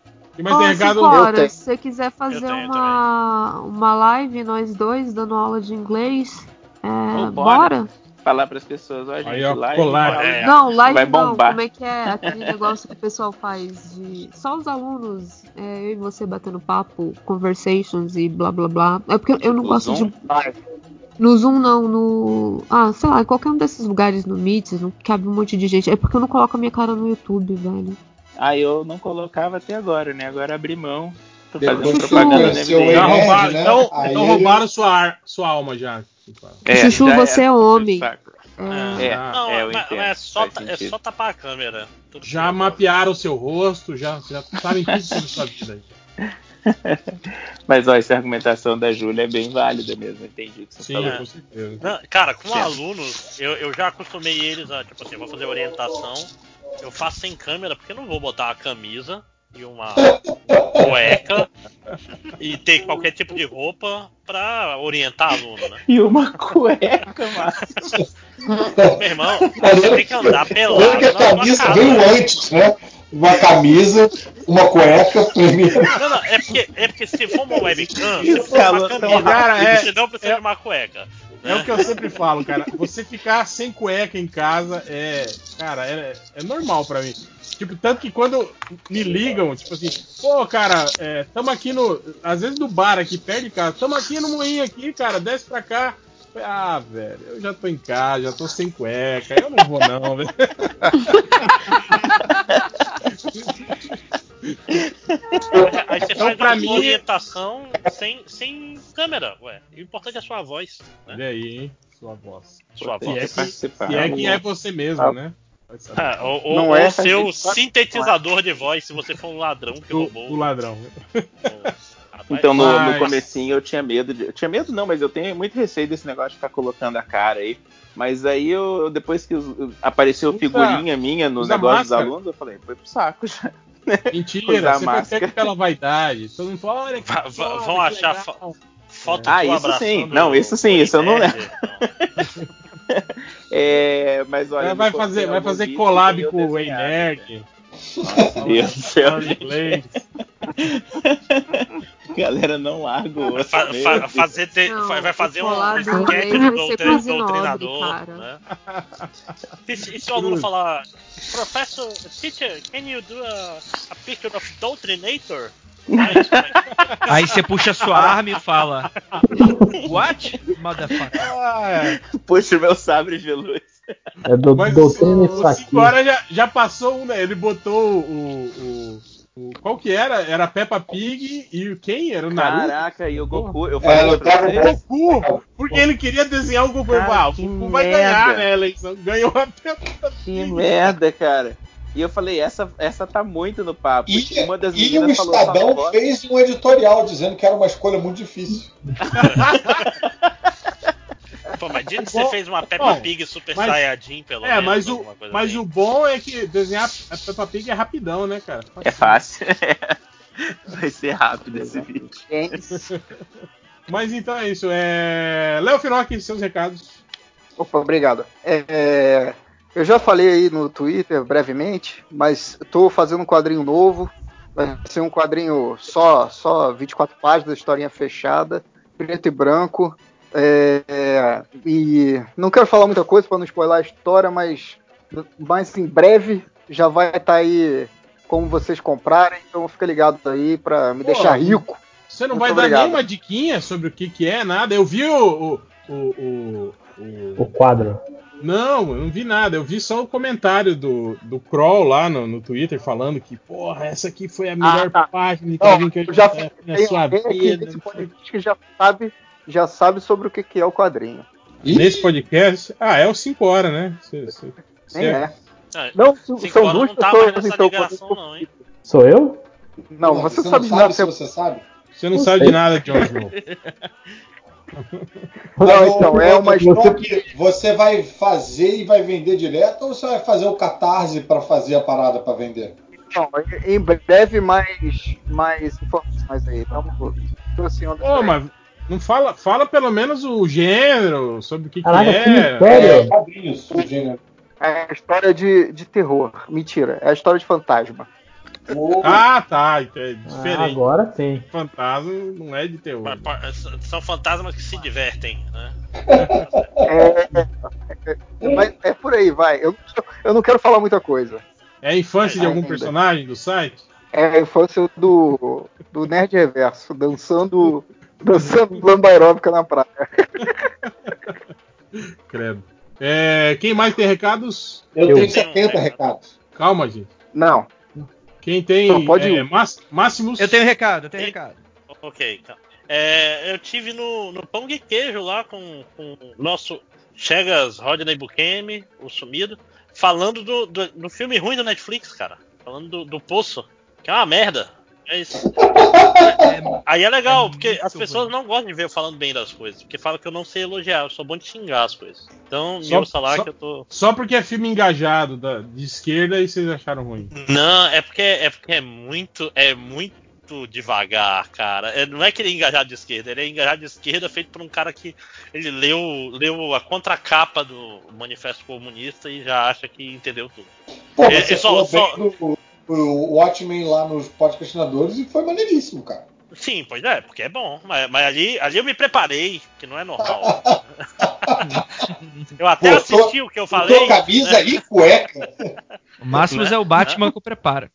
tenho. se você quiser fazer tenho uma, uma live, nós dois, dando aula de inglês, é, Então, bora. bora? Falar para as pessoas, ó, gente, Aí, ó, live, colar. É. Não, live Vai não, bombar. como é que é aquele negócio que o pessoal faz de só os alunos, é, eu e você batendo papo, conversations e blá blá blá. É porque eu não O gosto Zoom? de. No Zoom não, no. Ah, sei lá, em qualquer um desses lugares no Meet, não cabe um monte de gente. É porque eu não coloco a minha cara no YouTube, velho. Ah, eu não colocava até agora, né? Agora abri mão. Tô fazendo propaganda do MDM. o Já roubaram, né? então, Aí então roubaram sua, ar- sua alma já. É, Chuchu, já você era, é homem. saco. É, É, Ah, Não, é, mas, entendo, mas é, só, é só tapar a câmera. Tudo Já bem. mapearam o seu rosto, já, já sabem tudo sobre sua vida. Mas ó, essa argumentação da Júlia é bem válida mesmo, entendi o que você Sim, falou. com certeza. Não, cara, com Certo. alunos, eu, eu já acostumei eles a, tipo assim, eu vou fazer orientação, eu faço sem câmera, porque não vou botar uma camisa e uma cueca e ter qualquer tipo de roupa pra orientar aluno, né? E uma cueca, Márcio. Meu irmão, você tem que andar pelado que a camisa casa. veio antes, né? Uma camisa, uma cueca primeiro. Não, não, é porque, é porque se for uma webcam, você Isso, precisa de uma camisa, cara, é- você não precisa de uma cueca. É o que eu sempre falo, cara. Você ficar sem cueca em casa é. Cara, é, é normal pra mim. Tipo, tanto que quando me ligam, tipo assim, pô, cara, é, tamo aqui no. Às vezes no bar aqui, perto de casa, tamo aqui no moinho aqui, cara, desce pra cá. Ah, velho, eu já tô em casa, já tô sem cueca, eu não vou não, velho. Aí você Então, faz pra uma mim- orientação sem, sem câmera, ué. O importante é a sua voz, né? Olha aí, hein, sua voz. Sua voz. é, que, participar. se é que é você mesmo, Ah. né? Ah, ou ou- Não ou é, o seu sintetizador de voz, se você for um ladrão que roubou. do ladrão. Então no, Mas- no comecinho eu tinha medo de. Eu tinha medo não, mas eu tenho muito receio desse negócio de ficar colocando a cara aí. Mas aí eu, depois que apareceu figurinha minha no usa negócio dos alunos, eu falei, foi pro saco já. Mentira, Usar você vai máscara. ter pela vaidade. Todo mundo fala, olha que Va- va- foda, vão que achar legal. fo- foto Ah, tu isso sim. Não, isso sim, isso eu não nerd. É, mas olha. Vai, fazer, vai fazer collab com o Ei Nerd. Meu Deus do céu. Galera, não larga o osso. Fa- fa- fazer te- Não, vai fazer um esquete do quase nobre, doutrinador. cara. Né? E, se- e se o aluno falar, Professor, teacher, can you do a, a picture of Doutrinator? Aí você puxa sua arma e fala: What? Motherfucker. Ah, é. Puxa o meu sabre de luz. É do Mas doutrina o. 5 horas já, já passou um, né? Ele botou o, o, o- Qual que era? Era a Peppa Pig e quem? Era o Naruto? Caraca, e o Goku, eu É, falei no pra vocês. Goku! Porque ele queria desenhar o Goku. Cara, ah, o que Goku vai merda. ganhar, né? Eleição. Ganhou a Peppa Que Pig. merda, cara. E eu falei, essa, essa tá muito no papo. E, Uma das e o meninas falou só Estadão voz. fez um editorial dizendo que era uma escolha muito difícil. Pô, mas diz que Bom, você fez uma Peppa bom, Pig Super mas- Saiyajin, pelo É, menos. mas, o, mas assim. o bom é que desenhar a Peppa Pig é rapidão, né, cara? É fácil. Vai ser rápido esse vídeo. Mas então é isso. É... Léo Finocchi, seus recados. Opa, obrigado. É, é, eu já falei aí no Twitter brevemente, mas estou fazendo um quadrinho novo. Vai ser um quadrinho só, só 24 páginas, historinha fechada, preto e branco. É, e não quero falar muita coisa para não spoiler a história, mas, mas em breve já vai estar aí como vocês comprarem, então fica ligado aí para me Pô, deixar rico. Você não Muito vai obrigado. dar nenhuma diquinha sobre o que, que é, nada. Eu vi o. o, o, o- o- O quadro. Não, eu não vi nada. Eu vi só o comentário do, do Kroll lá no, no Twitter falando que, porra, essa aqui foi a melhor tá. página de Não, quadrinho que eu já já na sua vida. que já sabe, já sabe sobre o que que é o quadrinho. Nesse podcast. Ah, é o 5 horas, né? Você, você- Nem é. Ah, Não, são duas não tá pessoas nessa então. ligação, não, hein? Sou eu? Não, Não, você, você sabe não de nada. Você... se você sabe? Você não Não sabe sei. de nada, Jon Snow. Não, então, é uma John, história. que você vai fazer e vai vender direto ou você vai fazer o catarse para fazer a parada para vender? Não, em breve mais, mais informações aí. Estamos torcendo. Ô, mas não fala, fala pelo menos o gênero, sobre o que, que Caraca, que é. mistério. É, quadrinhos, o gênero. É a história de, de terror. Mentira, é a história de fantasma. Ô, Ah, tá. então É Ah, diferente. agora sim. Fantasma não é de terror. Pa- São fantasmas que se divertem, né? É, é, é, mas é por aí, vai. Eu, eu não quero falar muita coisa. É a infância de algum Ainda. personagem do site? É a infância do, do Nerd Reverso, dançando, dançando lamba aeróbica na praia. Credo. É, quem mais tem recados? eu, Eu- tenho 70 recados. Calma, gente. Não, Quem tem. Não, pode é, Máximos. Eu tenho recado, eu tenho recado. Ok, então. É, eu tive no, no Pão de Queijo lá com, com o nosso Chegas Rodney Bukemi, o sumido, falando do, do, do filme ruim do Netflix, cara. Falando do, do Poço, que é uma merda. É isso. Aí é legal, é porque as pessoas ruim. não gostam de ver eu falando bem das coisas, porque falam que eu não sei elogiar, eu sou bom de xingar as coisas. Então, me Só- ouça lá só- que eu tô. Só porque é filme engajado da- de esquerda e vocês acharam ruim. Não, é porque é porque é muito, é muito devagar, cara. É, não é que ele é engajado de esquerda, ele é engajado de esquerda feito por um cara que ele leu, leu a contracapa do Manifesto Comunista e já acha que entendeu tudo. Pô, É, você é só- falou só- bem do, do Watchmen lá nos podcastinadores e foi maneiríssimo, cara. Sim, pois é, porque é bom. Mas, mas ali, ali eu me preparei, que não é normal. eu até Pô, assisti tô- o que eu falei. Tô camisa né? e cueca. O Máximos Né? é o Batman que o prepara.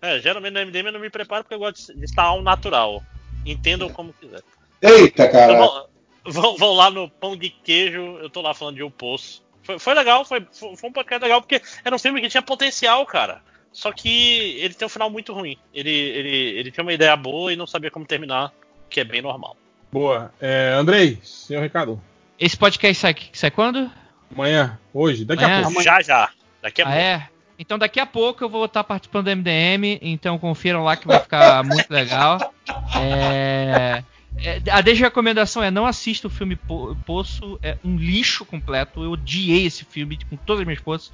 É, geralmente no MDM eu não me preparo porque eu gosto de estar ao natural. Entendam como quiser. Eita, cara. Então, vão, vão- vão lá no Pão de Queijo, eu tô lá falando de O Poço. Foi, foi legal, foi, foi foi um podcast legal, porque era um filme que tinha potencial, cara. Só que ele tem um final muito ruim. Ele, ele, ele tinha uma ideia boa e não sabia como terminar, que é bem normal. Boa. É, Andrei, seu recado. Esse podcast sai, sai quando? Amanhã, hoje, daqui a Amanhã? pouco. Já, já. Daqui a ah, pouco. é? Então daqui a pouco eu vou estar participando do MDM, então confiram lá que vai ficar muito legal. É, a desde recomendação é não assista o filme Po- Poço, é um lixo completo. Eu odiei esse filme com todas as minhas forças.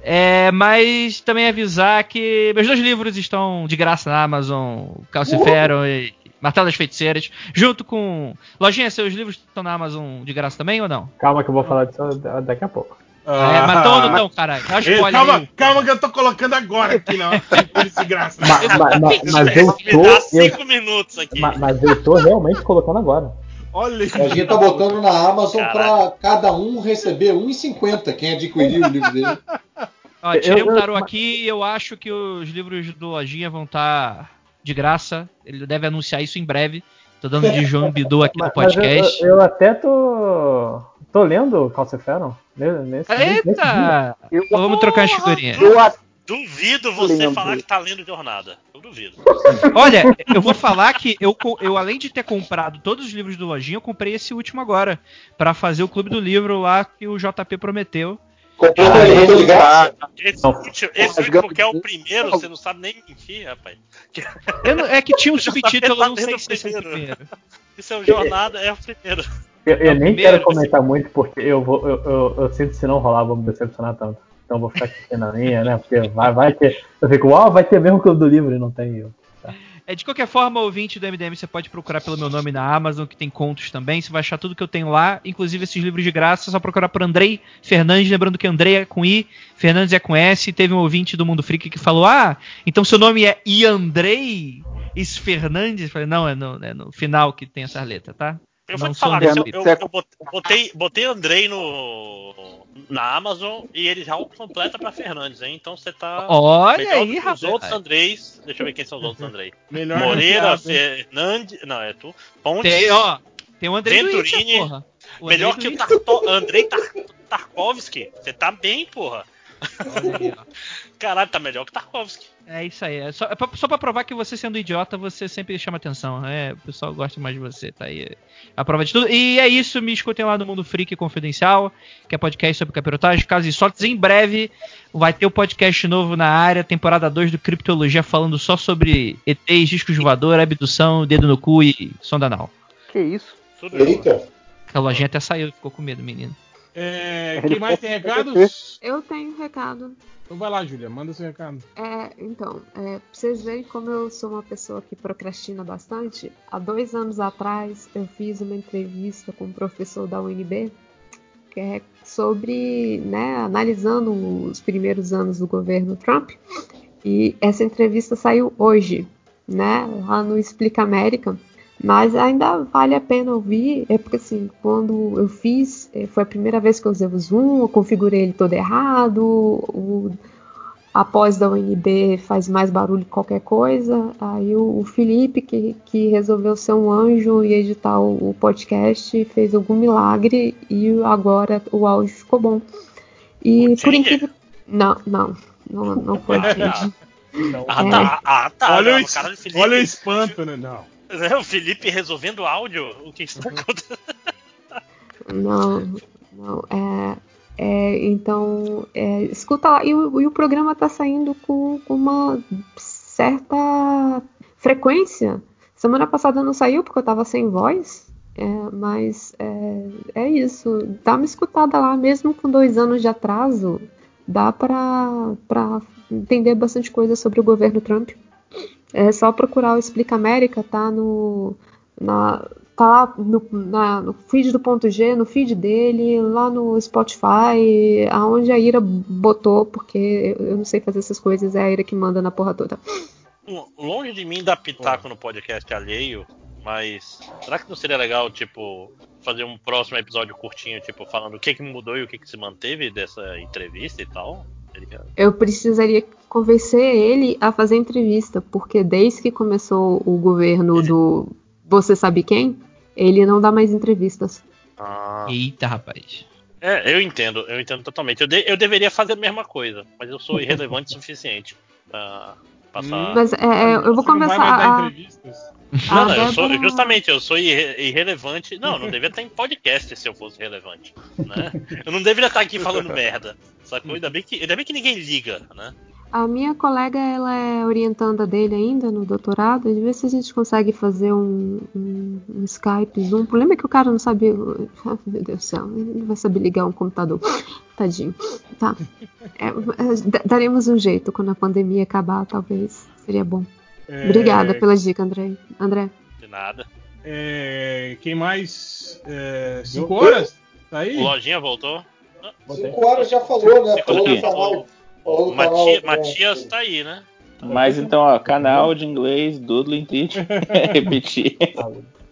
É, mas também avisar que meus dois livros estão de graça na Amazon, Calcifero e Martelo das Feiticeiras, junto com. Lojinha, seus livros estão na Amazon de graça também ou não? Calma que eu vou falar disso da- daqui a pouco. Ah, é, mas tão ou não tão, caralho? Calma, aí. calma que eu tô colocando agora aqui, não. Esse graça. Ma- ma- ma- mas eu tô. Dá eu- cinco minutos aqui. ma- mas eu tô realmente colocando agora. Olha A gente tá botando na Amazon pra cada um receber 1,50 quem adquirir o livro dele. Ó, tirei Eu- um eu- tarô aqui e eu acho que os livros do Lojinha vão estar de graça. Ele deve anunciar isso em breve. Tô dando de João Bidu aqui no Mas, mas eu, podcast. eu- eu até tô. tô lendo Calciferon. Nesse, nesse, nesse. Eita! Então vamos trocar as figurinhas. Eu a- Duvido você Lembro. falar que tá lendo jornada. Eu duvido. Olha, eu vou falar que eu, eu, além de ter comprado todos os livros do Lojinha, eu comprei esse último agora. Pra fazer o clube do livro lá que o JP prometeu. Comprou Ah, de graça. Esse Não. último, esse Mas último que é o primeiro, você não sabe nem mentir, rapaz. Não- é que tinha um subtítulo, tá eu não sei se esse é o primeiro. Isso é o jornada, é o primeiro. Eu, eu nem primeiro, quero comentar muito porque eu, vou, eu, eu, eu sinto que se não rolar, vou me decepcionar tanto. Então vou ficar aqui na minha, né? Porque vai, vai ter. Eu fico, uau, vai ter mesmo clube do livro e não tem eu. É, de qualquer forma, ouvinte do MDM, você pode procurar pelo meu nome na Amazon, que tem contos também. Você vai achar tudo que eu tenho lá, inclusive esses livros de graça. É só procurar por Andrei Fernandes. Lembrando que Andrei é com I, Fernandes é com S. Teve um ouvinte do Mundo Freak que falou: Ah, então seu nome é Iandrei Is Fernandes? Falei: Não, é no, é no final que tem essa letra, tá? Eu vou te falar, eu, eu, eu bot- botei, botei Andrei no, na Amazon e ele já completa pra Fernandes, hein? Então você tá. Olha aí, que rapaz. Os outros Andreis. Deixa eu ver quem são os outros Andrei. Melhor Moreira? Fernandes. Não, é tu. Pontes. Tem, ó, tem o Andrei Venturini, Witcher, porra. O Andrei Melhor que o. Tarto- Andrei Tar- Tarkovsky. Você tá bem, porra. Caralho, tá melhor que Tarkovsky. É isso aí. É só, é pra, só pra provar que você sendo idiota, você sempre chama atenção. É, o pessoal gosta mais de você, tá aí. A prova de tudo. E é isso, me escutem lá no Mundo Freak Confidencial, que é podcast sobre capirotagem, casos insólitos. Em breve vai ter o um podcast novo na área, temporada 2 do Criptologia, falando só sobre ETs, discos voador, abdução, dedo no cu e sonda anal. Que isso? Eita. A lojinha até saiu, ficou com medo, menino. É, quem mais tem recados? Eu tenho um recado. Então vai lá, Júlia, manda seu recado. É, então, é, pra vocês verem como eu sou uma pessoa que procrastina bastante, há dois anos atrás eu fiz uma entrevista com um professor da UNB que é sobre, né, analisando os primeiros anos do governo Trump. E essa entrevista saiu hoje, né, lá no Explica América. Mas ainda vale a pena ouvir, é porque assim, quando eu fiz, eh, foi a primeira vez que eu usei o Zoom, eu configurei ele todo errado, o, a pós da UNB faz mais barulho que qualquer coisa, aí o, o Felipe, que, que resolveu ser um anjo e editar o, o podcast, fez algum milagre e agora o áudio ficou bom. E por incrível... Não, não, não, não foi. Ah, tá, ah, tá. Olha, não, o, es- cara do Felipe. olha o espanto, né? Não. É, o Felipe resolvendo áudio? O que está acontecendo? Não, não. É, é, então, é, escuta lá. E o, e o programa tá saindo com, com uma certa frequência. Semana passada não saiu porque eu tava sem voz. é, mas é, é isso. Dá uma escutada lá, mesmo com dois anos de atraso. Dá pra entender bastante coisa sobre o governo Trump. É só procurar o Explica América, tá no. Na, tá lá no, na- no feed do ponto G, no feed dele, lá no Spotify, aonde a Ira botou, porque eu não sei fazer essas coisas, é a Ira que manda na porra toda. Longe de mim dar pitaco no podcast alheio, mas será que não seria legal, tipo, fazer um próximo episódio curtinho, tipo, falando o que, que mudou e o que, que se manteve dessa entrevista e tal? Seria- Eu precisaria convencer ele a fazer entrevista, porque desde que começou o governo do Você Sabe Quem, ele não dá mais entrevistas. Ah. Eita, rapaz. É, eu entendo, eu entendo totalmente. Eu, de- eu deveria fazer a mesma coisa, mas eu sou irrelevante o suficiente pra passar. Mas é, é, eu vou começar a. Não, não, eu sou, justamente, eu sou irre- irrelevante. Não, eu não deveria estar em podcast se eu fosse relevante. Né? Eu não deveria estar aqui falando merda. Sacou? Ainda bem que, ainda bem que ninguém liga, né? A minha colega, ela é orientanda dele ainda no doutorado. De ver se a gente consegue fazer um, um, um Skype, Zoom. O problema é que o cara não sabe. Ah, Meu Deus do céu, ele não vai saber ligar um computador. Tadinho. Tá. É, da- daremos um jeito quando a pandemia acabar, talvez. Seria bom. É, Obrigada pela dica, André. André. De nada. É, quem mais? É, cinco horas? Tá aí? O Lojinha voltou. Cinco horas já falou, né? Falou do Aqui. canal. Falou do Matia- canal. Matias tá aí, né? Mas então, ó, canal de inglês, Doodling Teach. Repetir.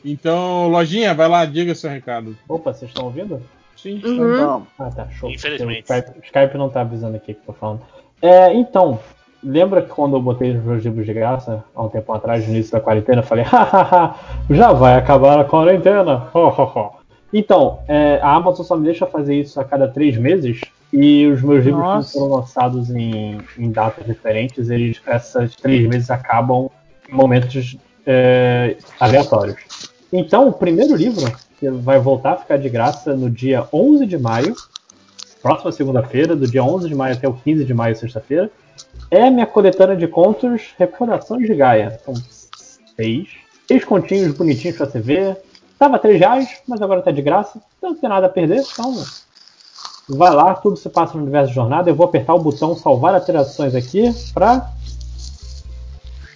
Então, Lojinha, vai lá, diga seu recado. Opa, vocês estão ouvindo? Sim, Uhum. Ah, tá, show. Infelizmente. O Skype, o Skype não tá avisando aqui que eu tô falando. É, então, lembra que quando eu botei os meus livros de graça, há um tempo atrás, no início da quarentena, eu falei, hahaha, já vai acabar a quarentena. Ho, ho, ho. Então, é, a Amazon só me deixa fazer isso a cada três meses. E os meus livros, Nossa. que foram lançados em, em datas diferentes, eles, essas três meses acabam em momentos é, aleatórios. Então, o primeiro livro, que vai voltar a ficar de graça no dia 11 de maio, próxima segunda-feira, do dia 11 de maio até o 15 de maio, sexta-feira, é minha coletânea de contos Recordações de Gaia. São seis. Seis continhos bonitinhos pra você ver. Tava 3 reais, mas agora tá de graça. Então não tem nada a perder. Então, vai lá, tudo se passa no universo de jornada. Eu vou apertar o botão salvar alterações aqui pra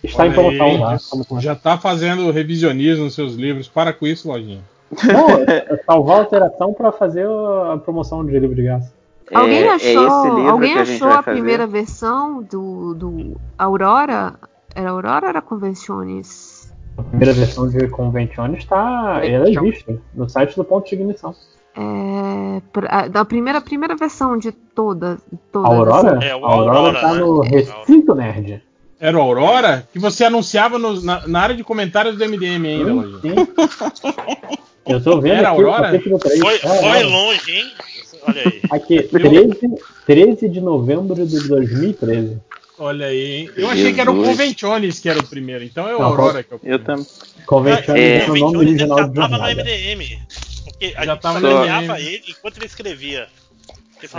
estar em Olha aí, promoção lá. já- Já tá fazendo revisionismo nos seus livros. Para com isso, Lojinha. Não, é salvar a alteração pra fazer a promoção de livro de graça. Alguém É- é achou, esse livro alguém a achou a fazer. primeira versão do, do Aurora? Era Aurora ou era Convenciones? A primeira versão de Convention está. Ela existe no site do ponto de ignição. É, pra- da primeira, primeira versão de toda, A todas. Aurora? assim. É, a Aurora Aurora, tá né? no Recinto Nerd. Era o Aurora? Que você anunciava no- na, na área de comentários do MDM ainda, Lojinha. Sim. Eu tô vendo Era aqui Aurora? capítulo 3. Foi, É, foi Aurora. longe, hein? Olha aí. Aqui, 13, 13 de novembro de 2013. Olha aí, hein? Eu achei que era o Jesus. Conventiones que era o primeiro, então é o Não, Aurora que é o Eu primeiro. também. Convenciones É, é, o nome original já do tava no jornada. MDM. Porque a Já gente tava só ele enquanto ele escrevia.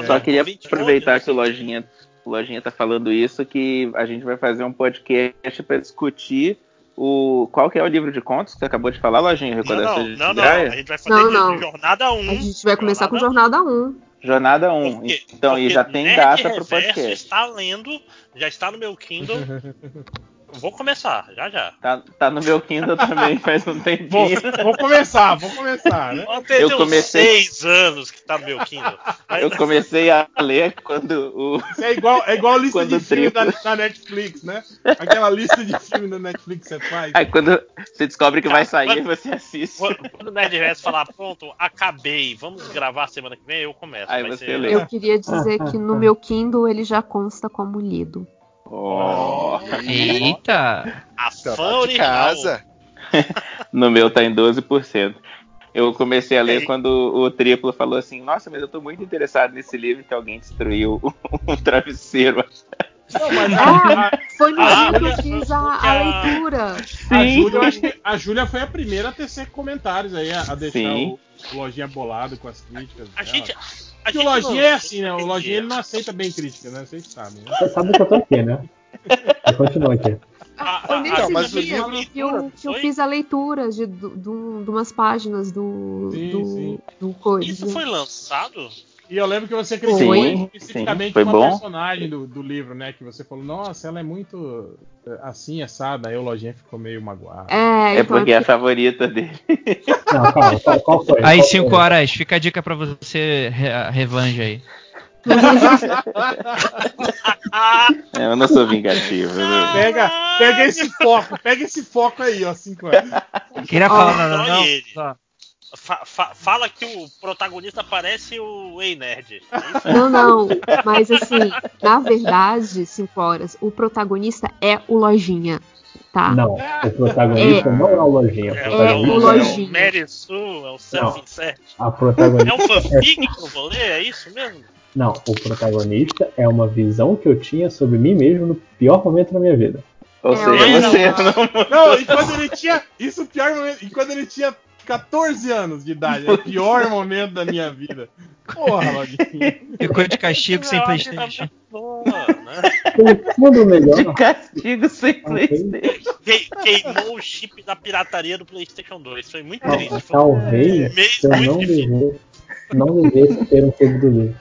Só queria 20 aproveitar que o Lojinha, o Lojinha tá falando isso, que a gente vai fazer um podcast para discutir o. Qual que é o livro de contos que você acabou de falar, Lojinha? Não, não, de não, não. A gente vai fazer Não, não. Jornada 1. A gente vai começar com Jornada 1. Jornada 1. Porque- então, e porque já tem Nerd data pro podcast. está lendo, já está no meu Kindle. Vou começar, já já. Tá, tá no meu Kindle também faz um Vou, tempinho. vou começar, vou começar, né? Ontem Eu comecei- seis anos que tá no meu Kindle. Eu comecei a ler quando o. Isso é igual, é igual a lista Quando de filmes da, da Netflix, né? Aquela lista de filmes da Netflix que você faz. Aí quando você descobre que vai sair, quando- você assiste. Quando o Nerd Reverso falar, pronto, acabei, vamos gravar semana que vem, eu começo. Aí Vai você ser- lê. Eu queria dizer que no meu Kindle ele já consta como lido. Oh. Eita! A fã de original. casa. No meu tá em 12%. Eu comecei a ler Ei. quando o triplo falou assim: Nossa, mas eu tô muito interessado nesse livro que alguém destruiu um travesseiro. Não, mas Ah, a, foi no Ah, dia que eu fiz a, a a- leitura. a Júlia, eu acho que a Júlia foi a primeira a tecer comentários aí, a, a deixar Sim. o, o Lojinha bolado com as críticas. A dela. gente. A Porque o Lojinha não- é assim, né? O Lojinha ele não aceita bem crítica, né? Vocês sabem, né? Você sabe que eu tô aqui, né? Eu continuo aqui. Ah, Foi ah, nesse ah, mas o dia livro- que eu, que eu fiz a leitura de, do- de umas páginas do, Sim, do, sim. do coisa. Isso foi lançado? E eu lembro que você criticou Sim, especificamente sim, uma bom. personagem do, do livro, né? Que você falou, nossa, ela é muito eh, assim, assada. Aí o Lojinha ficou meio magoado. É, É porque é a favorita dele. Não, calma, qual, qual foi? Aí, Qual 5 foi? horas, fica a dica pra você re a revanche aí. É, eu não sou vingativo. não- Pega, pega esse foco, pega esse foco aí, ó, 5 anos. Queria falar nada, Só não. Fa- fa- fala que o protagonista parece o Ei Nerd. Não, não. Mas assim, na verdade, 5 horas, o protagonista é o Lojinha, tá? Não, o protagonista É. não é o Lojinha. O É, É, o, protagonista o é Lojinha. o Mary Sue, é o Self-Insert. a É um protagonista. fanfic que eu vou ler, é isso mesmo? Não, o protagonista é uma visão que eu tinha sobre mim mesmo no pior momento da minha vida. Ou É, seja, olha você lá. não. Não, e quando ele tinha. Isso o pior momento. E quando ele tinha 14 anos de idade. É o pior momento da minha vida. Porra, Lojinha. Ficou de castigo sem Eu acho que Playstation. muito boa, né? Tudo melhor. De castigo sem. Playstation. Que- Queimou o chip da pirataria do PlayStation 2. Foi muito triste. Foi Talvez mês eu não devesse, não devesse ter um clube do livro.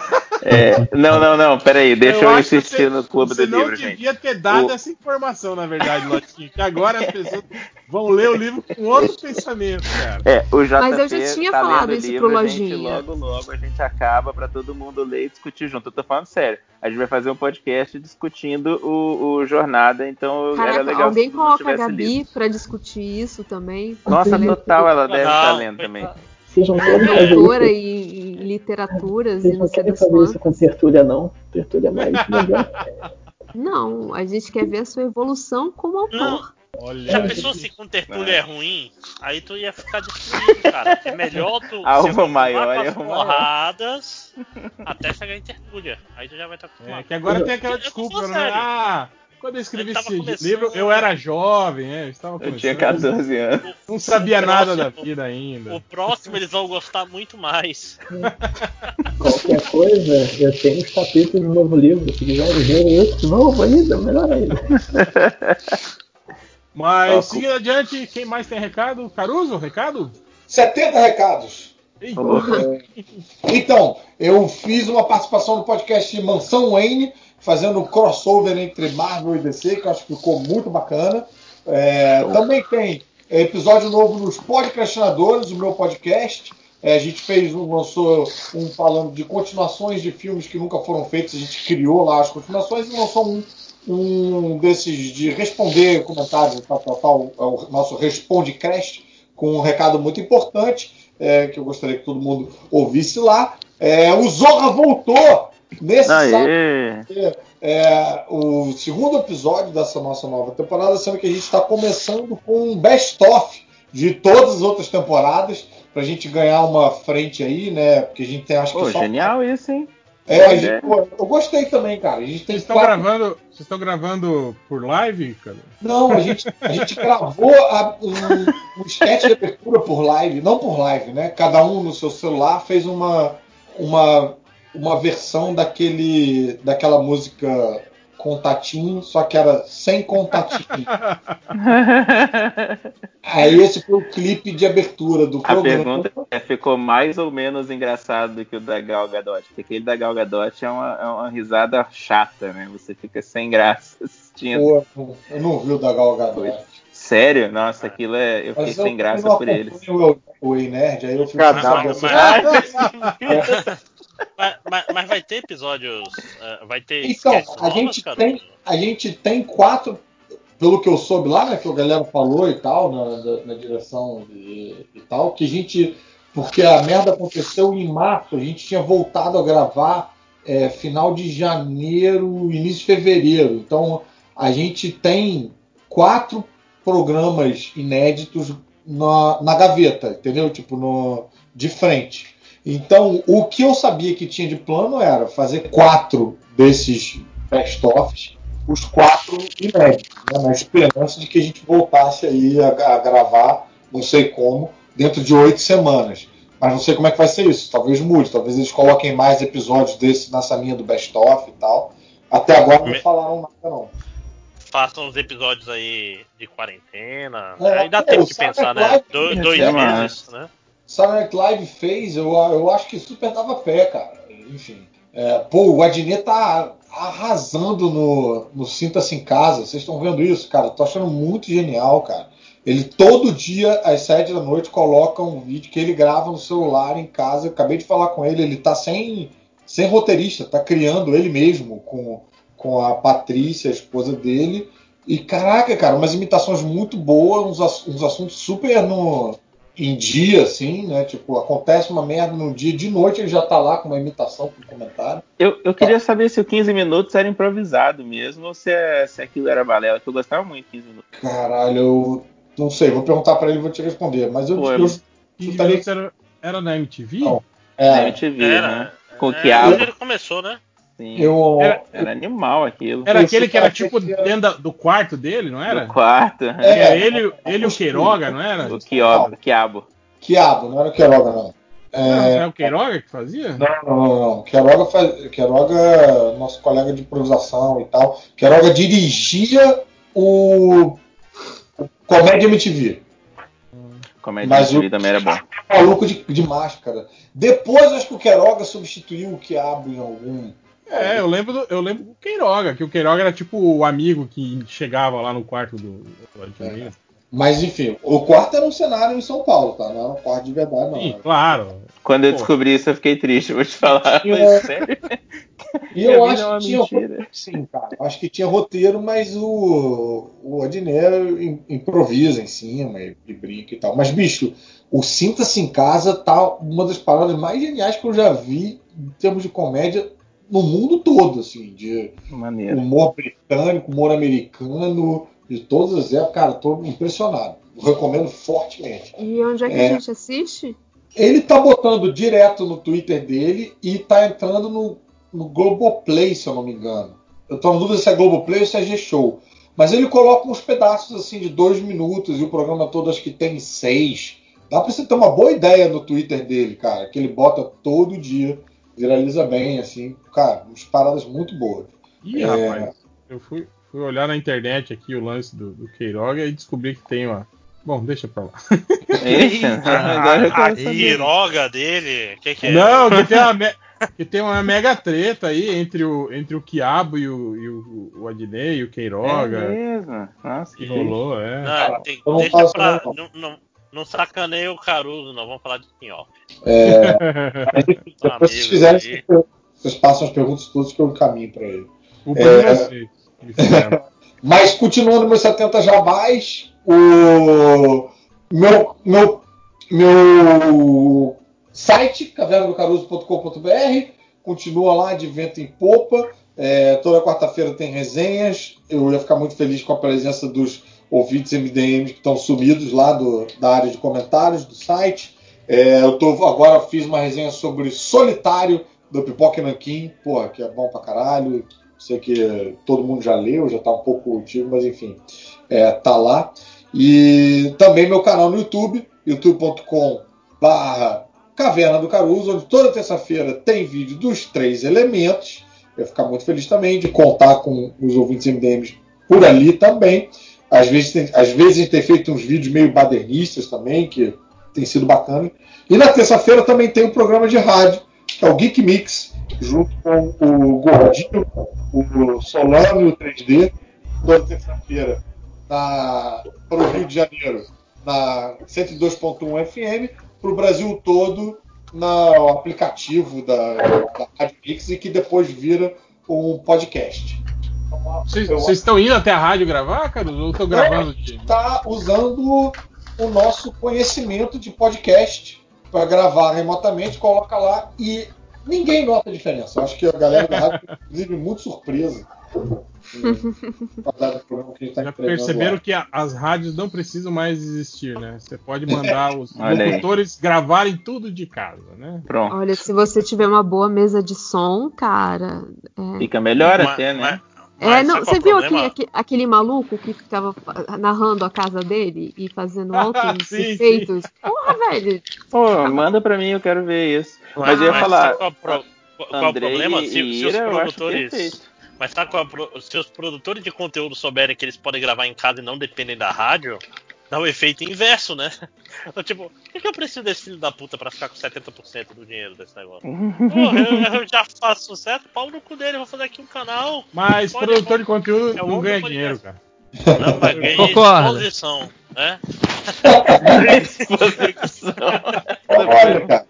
É, não, não, não, peraí, deixa eu, que insistir você- no clube Você do não livro, gente. devia ter dado O- essa informação, na verdade, Lojinha. Que agora as pessoas vão ler o livro com outro pensamento, cara. É, o JP Mas eu já tinha tá falado isso livro, pro Lojinha. logo, logo a gente acaba pra todo mundo ler e discutir junto. Eu tô falando sério. A gente vai fazer um podcast discutindo o, o Jornada, então era Caraca, legal alguém se coloca a Gabi pra discutir isso também. Nossa, total, ela deve estar Não, lendo também. Vocês não querem fazer isso. em, em literaturas e Vocês não não sei querem fazer isso com tertúlia, não. Tertúlia é mais legal. Não, a gente quer ver a sua evolução como autor. Não. Olha. Já pensou se com tertúlia é ruim? Aí tu ia ficar destruído, cara. É melhor tu acostumar maior com é as porradas até chegar em tertúlia. Aí tu já vai estar É, acostumado. que agora tem aquela desculpa, né? Ah, quando eu escrevi Eu esse começando- livro, eu era jovem, né? Eu, estava Eu tinha começando, 14 anos. Não sabia nada da vida ainda. O próximo eles vão gostar muito mais. Qualquer coisa, eu tenho os capítulos do novo livro. Se quiserem ver esse novo ainda, melhor ainda. Mas Ó, seguindo adiante, quem mais tem recado? Caruso, recado? 70 recados. Então, eu fiz uma participação no podcast Mansão Wayne, fazendo um crossover entre Marvel e DC, que eu acho que ficou muito bacana. É, também tem episódio novo nos Podcastinadores, o meu podcast. É, a gente fez um, lançou um falando de continuações de filmes que nunca foram feitos. A gente criou lá as continuações e lançou um, um desses de responder comentários tal, tal, tal. É o nosso Respondecast, com um recado muito importante é, que eu gostaria que todo mundo ouvisse lá. É, o Zorra voltou nesse sábado. Aê! É, o segundo episódio dessa nossa nova temporada, sendo que a gente está começando com um best-of de todas as outras temporadas. pra gente ganhar uma frente aí, né? Porque a gente tem, acho que Pô, só. genial isso, hein? É, a gente- é. pô, eu gostei também, cara. A gente tem Vocês estão quatro- gravando, vocês estão gravando por live, cara? Não, a gente, a gente gravou a- um, um sketch de abertura por live, não por live, né? Cada um no seu celular fez uma, uma, uma versão daquele, daquela música contatinho, só que era sem contatinho. Aí esse foi o clipe de abertura do A programa. pergunta é, ficou mais ou menos engraçado do que o da Gal Gadot? Porque aquele da Gal Gadot é uma, é uma risada chata, né? Você fica sem graça assistindo. Pô, eu não vi o da Gal Gadot. Sério? Nossa, aquilo é. Eu fiquei Mas sem eu graça não por eles. o, o Ei Nerd, aí eu fico Mas, sabendo mas- mas- mas- mas vai ter episódios. eh, vai ter Então, a novas, gente, cara? tem, a gente tem quatro, pelo que eu soube lá, né, que o galera falou e tal, na, na- na direção e, e tal, que a gente, porque a merda aconteceu em março, a gente tinha voltado a gravar é, final de janeiro, início de fevereiro. Então, a gente tem quatro programas inéditos na, na gaveta, entendeu? Tipo, no, de frente. Então, o que eu sabia que tinha de plano era fazer quatro desses best-offs, os quatro inéditos, né, na esperança de que a gente voltasse aí a, a gravar, não sei como, dentro de oito semanas. Mas não sei como é que vai ser isso. Talvez mude, talvez eles coloquem mais episódios desse nessa linha do best-of e tal. Até agora não falaram nada, não. Façam uns episódios aí de quarentena. É, aí dá pô, tempo de sabe pensar, né? Do- dois É meses, né? Night Live fez, eu, eu acho que super dava pé, cara. Enfim. É, pô, o Adnet tá arrasando no, no Sinta-se em Casa. Vocês estão vendo isso, cara? Tô achando muito genial, cara. Ele todo dia, às sete da noite, coloca um vídeo que ele grava no celular em casa. Eu acabei de falar com ele, ele tá sem, sem roteirista, tá criando ele mesmo com, com a Patrícia, a esposa dele. E caraca, cara, umas imitações muito boas, uns, uns assuntos super no, em dia, assim, né? Tipo, acontece uma merda no dia, de noite ele já tá lá com uma imitação com comentário. Eu, eu queria saber se o 15 minutos era improvisado mesmo ou se, é- se aquilo era balela, que eu gostava muito de 15 minutos. Caralho, eu não sei, vou perguntar pra ele e vou te responder. Mas eu, Pô, eu, é- E chutaria isso era, era na MTV? Não. Na é, MTV, Era. né? Com o É, Quiabo. onde ele começou, né? Sim. eu, Era- Era animal aquilo. Era aquele que era tipo dentro do quarto dele, não era? No quarto. É, era ele, ele e o Queiroga, não era? O Quiabo. Quiabo. Quiabo, não era o Queiroga, não. Não, É, é o Queiroga que fazia? Não, não, não, não. Queiroga, faz... Queiroga, nosso colega de improvisação e tal. Queiroga dirigia o, o Comédia MTV. Comédia Mas MTV o- também era bom. Maluco de, de máscara. Depois acho que o Queiroga substituiu o Quiabo em algum. É, eu lembro, do, eu lembro do Queiroga, que o Queiroga era tipo o amigo que chegava lá no quarto do, do Adnet. Mas enfim, o quarto era um cenário em São Paulo, tá? Não era um quarto de verdade, não. Sim, claro. Quando eu Pô. descobri isso, eu fiquei triste, vou te falar. Eu- Mas, sério? E eu acho é que tinha mentira. roteiro, sim, cara. Eu Acho que tinha roteiro, mas o, o Adnet im- improvisa em cima e, e brinca e tal. Mas, bicho, o Sinta-se em Casa tá uma das paradas mais geniais que eu já vi em termos de comédia no mundo todo, assim, de Maneiro. humor britânico, humor americano, de todas as épocas. Cara, tô impressionado. Eu recomendo fortemente. E onde é que É. a gente assiste? Ele tá botando direto no Twitter dele e tá entrando no, no Globoplay, se eu não me engano. Eu tô na dúvida se é Globoplay ou se é G-Show. Mas ele coloca uns pedaços assim de dois minutos e o programa todo acho que tem seis. Dá pra você ter uma boa ideia no Twitter dele, cara, que ele bota todo dia, viraliza bem, assim. Cara, umas paradas muito boas. Ih, É. rapaz, eu fui, fui olhar na internet aqui o lance do, do Queiroga e descobri que tem uma. Bom, deixa pra lá. Eita, agora eu A quero saber. piroga dele. O que, que é? Não, que tem, uma, me- que tem uma mega treta aí entre o, entre o Quiabo e o, e o, o Adnei e o É Queiroga. mesmo? Nossa, que rolou, é. Não, tem- deixa pra. não. Não, não, sacaneia o Caruso, não. Vamos falar de spin-off. É, depois vocês amigos fizerem, aí. vocês passam as perguntas todas que eu encaminho pra ele. Culpa É. que fizeram. Mas continuando meus 70 jabás, o meu, meu, meu site, cavernadocaruso.com.br, continua lá de vento em popa. É, toda quarta-feira tem resenhas. Eu ia ficar muito feliz com a presença dos ouvintes MDM que estão sumidos lá do, da área de comentários do site. É, eu tô, agora fiz uma resenha sobre Solitário do Pipoca Nanquim, porra, que é bom pra caralho. Sei que todo mundo já leu, já tá um pouco antigo, mas enfim, é, tá lá. E também meu canal no YouTube, youtube.com barra Caverna do Caruso, onde toda terça-feira tem vídeo dos três elementos. Eu ia ficar muito feliz também de contar com os ouvintes MDMs por ali também. Às vezes, tem, às vezes tem feito uns vídeos meio badernistas também, que tem sido bacana. E na terça-feira também tem um programa de rádio, que é o Geek Mix, junto com o Gordinho, o Solano e o 3D, toda terça-feira para o Rio de Janeiro, na 102.1 FM, para o Brasil todo no aplicativo da, da Rádio Mix e que depois vira um podcast. Vocês estão indo até a rádio gravar, cara? Ou estão gravando? de- Está usando o nosso conhecimento de podcast para gravar remotamente, coloca lá e ninguém nota a diferença. Eu acho que a galera da rádio, inclusive, muito surpresa. Que a gente tá Já perceberam lá. que a- as rádios não precisam mais existir, né? Você pode mandar os locutores gravarem tudo de casa, né? Pronto. Olha, se você tiver uma boa mesa de som, cara. é- Fica melhor Mas- até, né? É, não, você é viu problema? aquele, aque- aquele maluco que ficava narrando a casa dele e fazendo altos Sim, efeitos? Porra, velho! Pô, manda pra mim, eu quero ver isso. Mas eu ia Mas falar. qual, é o pro- qual- é o problema? Se, se os produtores. Mas sabe qual é se os produtores de conteúdo souberem que eles podem gravar em casa e não dependem da rádio, dá o efeito inverso, né? Então, tipo, por que que eu preciso desse filho da puta pra ficar com 70% do dinheiro desse negócio? Porra, eu, eu já faço sucesso, pau no cu dele, vou fazer aqui um canal. Mas Pode- produtor de conteúdo É não ganha dinheiro, cara. Não, mas ganha Concordo. exposição, né? Olha, cara.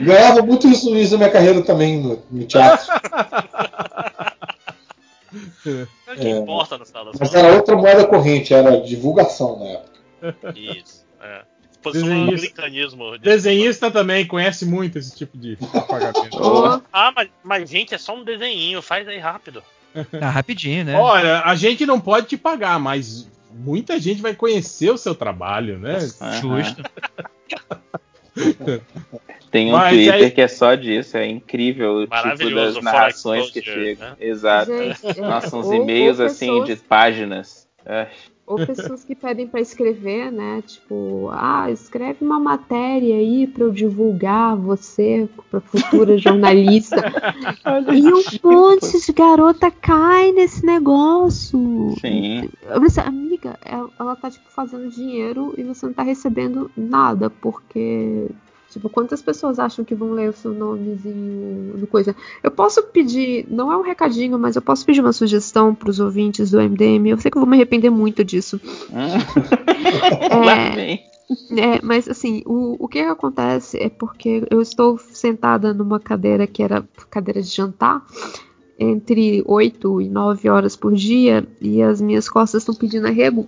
Ganhava muito isso início da minha carreira também no, no teatro. É o que É. importa no final das Mas era outra moeda corrente, era divulgação na época. Isso, é. Desenhista. anglicanismo. Desenhista também conhece muito esse tipo de pagamento. Ah, mas, mas gente, é só um desenhinho, faz aí rápido. Ah, rapidinho, né? Olha, a gente não pode te pagar, mas muita gente vai conhecer o seu trabalho, né? Justo. Tem um Mas Twitter aí- que é só disso, é incrível o tipo Maravilhoso, das narrações que chegam. né? Exato. Gente, Nossa, uns e-mails assim pessoas- de páginas. É. Ou pessoas que pedem pra escrever, né? Tipo, ah, escreve uma matéria aí pra eu divulgar você pra futura jornalista. e um monte de garota cai nesse negócio. Sim. Eu amiga, ela, ela tá tipo fazendo dinheiro e você não tá recebendo nada, porque tipo, quantas pessoas acham que vão ler o seu nomezinho no coisa? Eu posso pedir, não é um recadinho, mas eu posso pedir uma sugestão pros ouvintes do MDM. Eu sei que eu vou me arrepender muito disso. Lá vem. É, mas assim, o, o que, que acontece é porque eu estou sentada numa cadeira que era cadeira de jantar entre 8 e 9 horas por dia e as minhas costas estão pedindo arrego.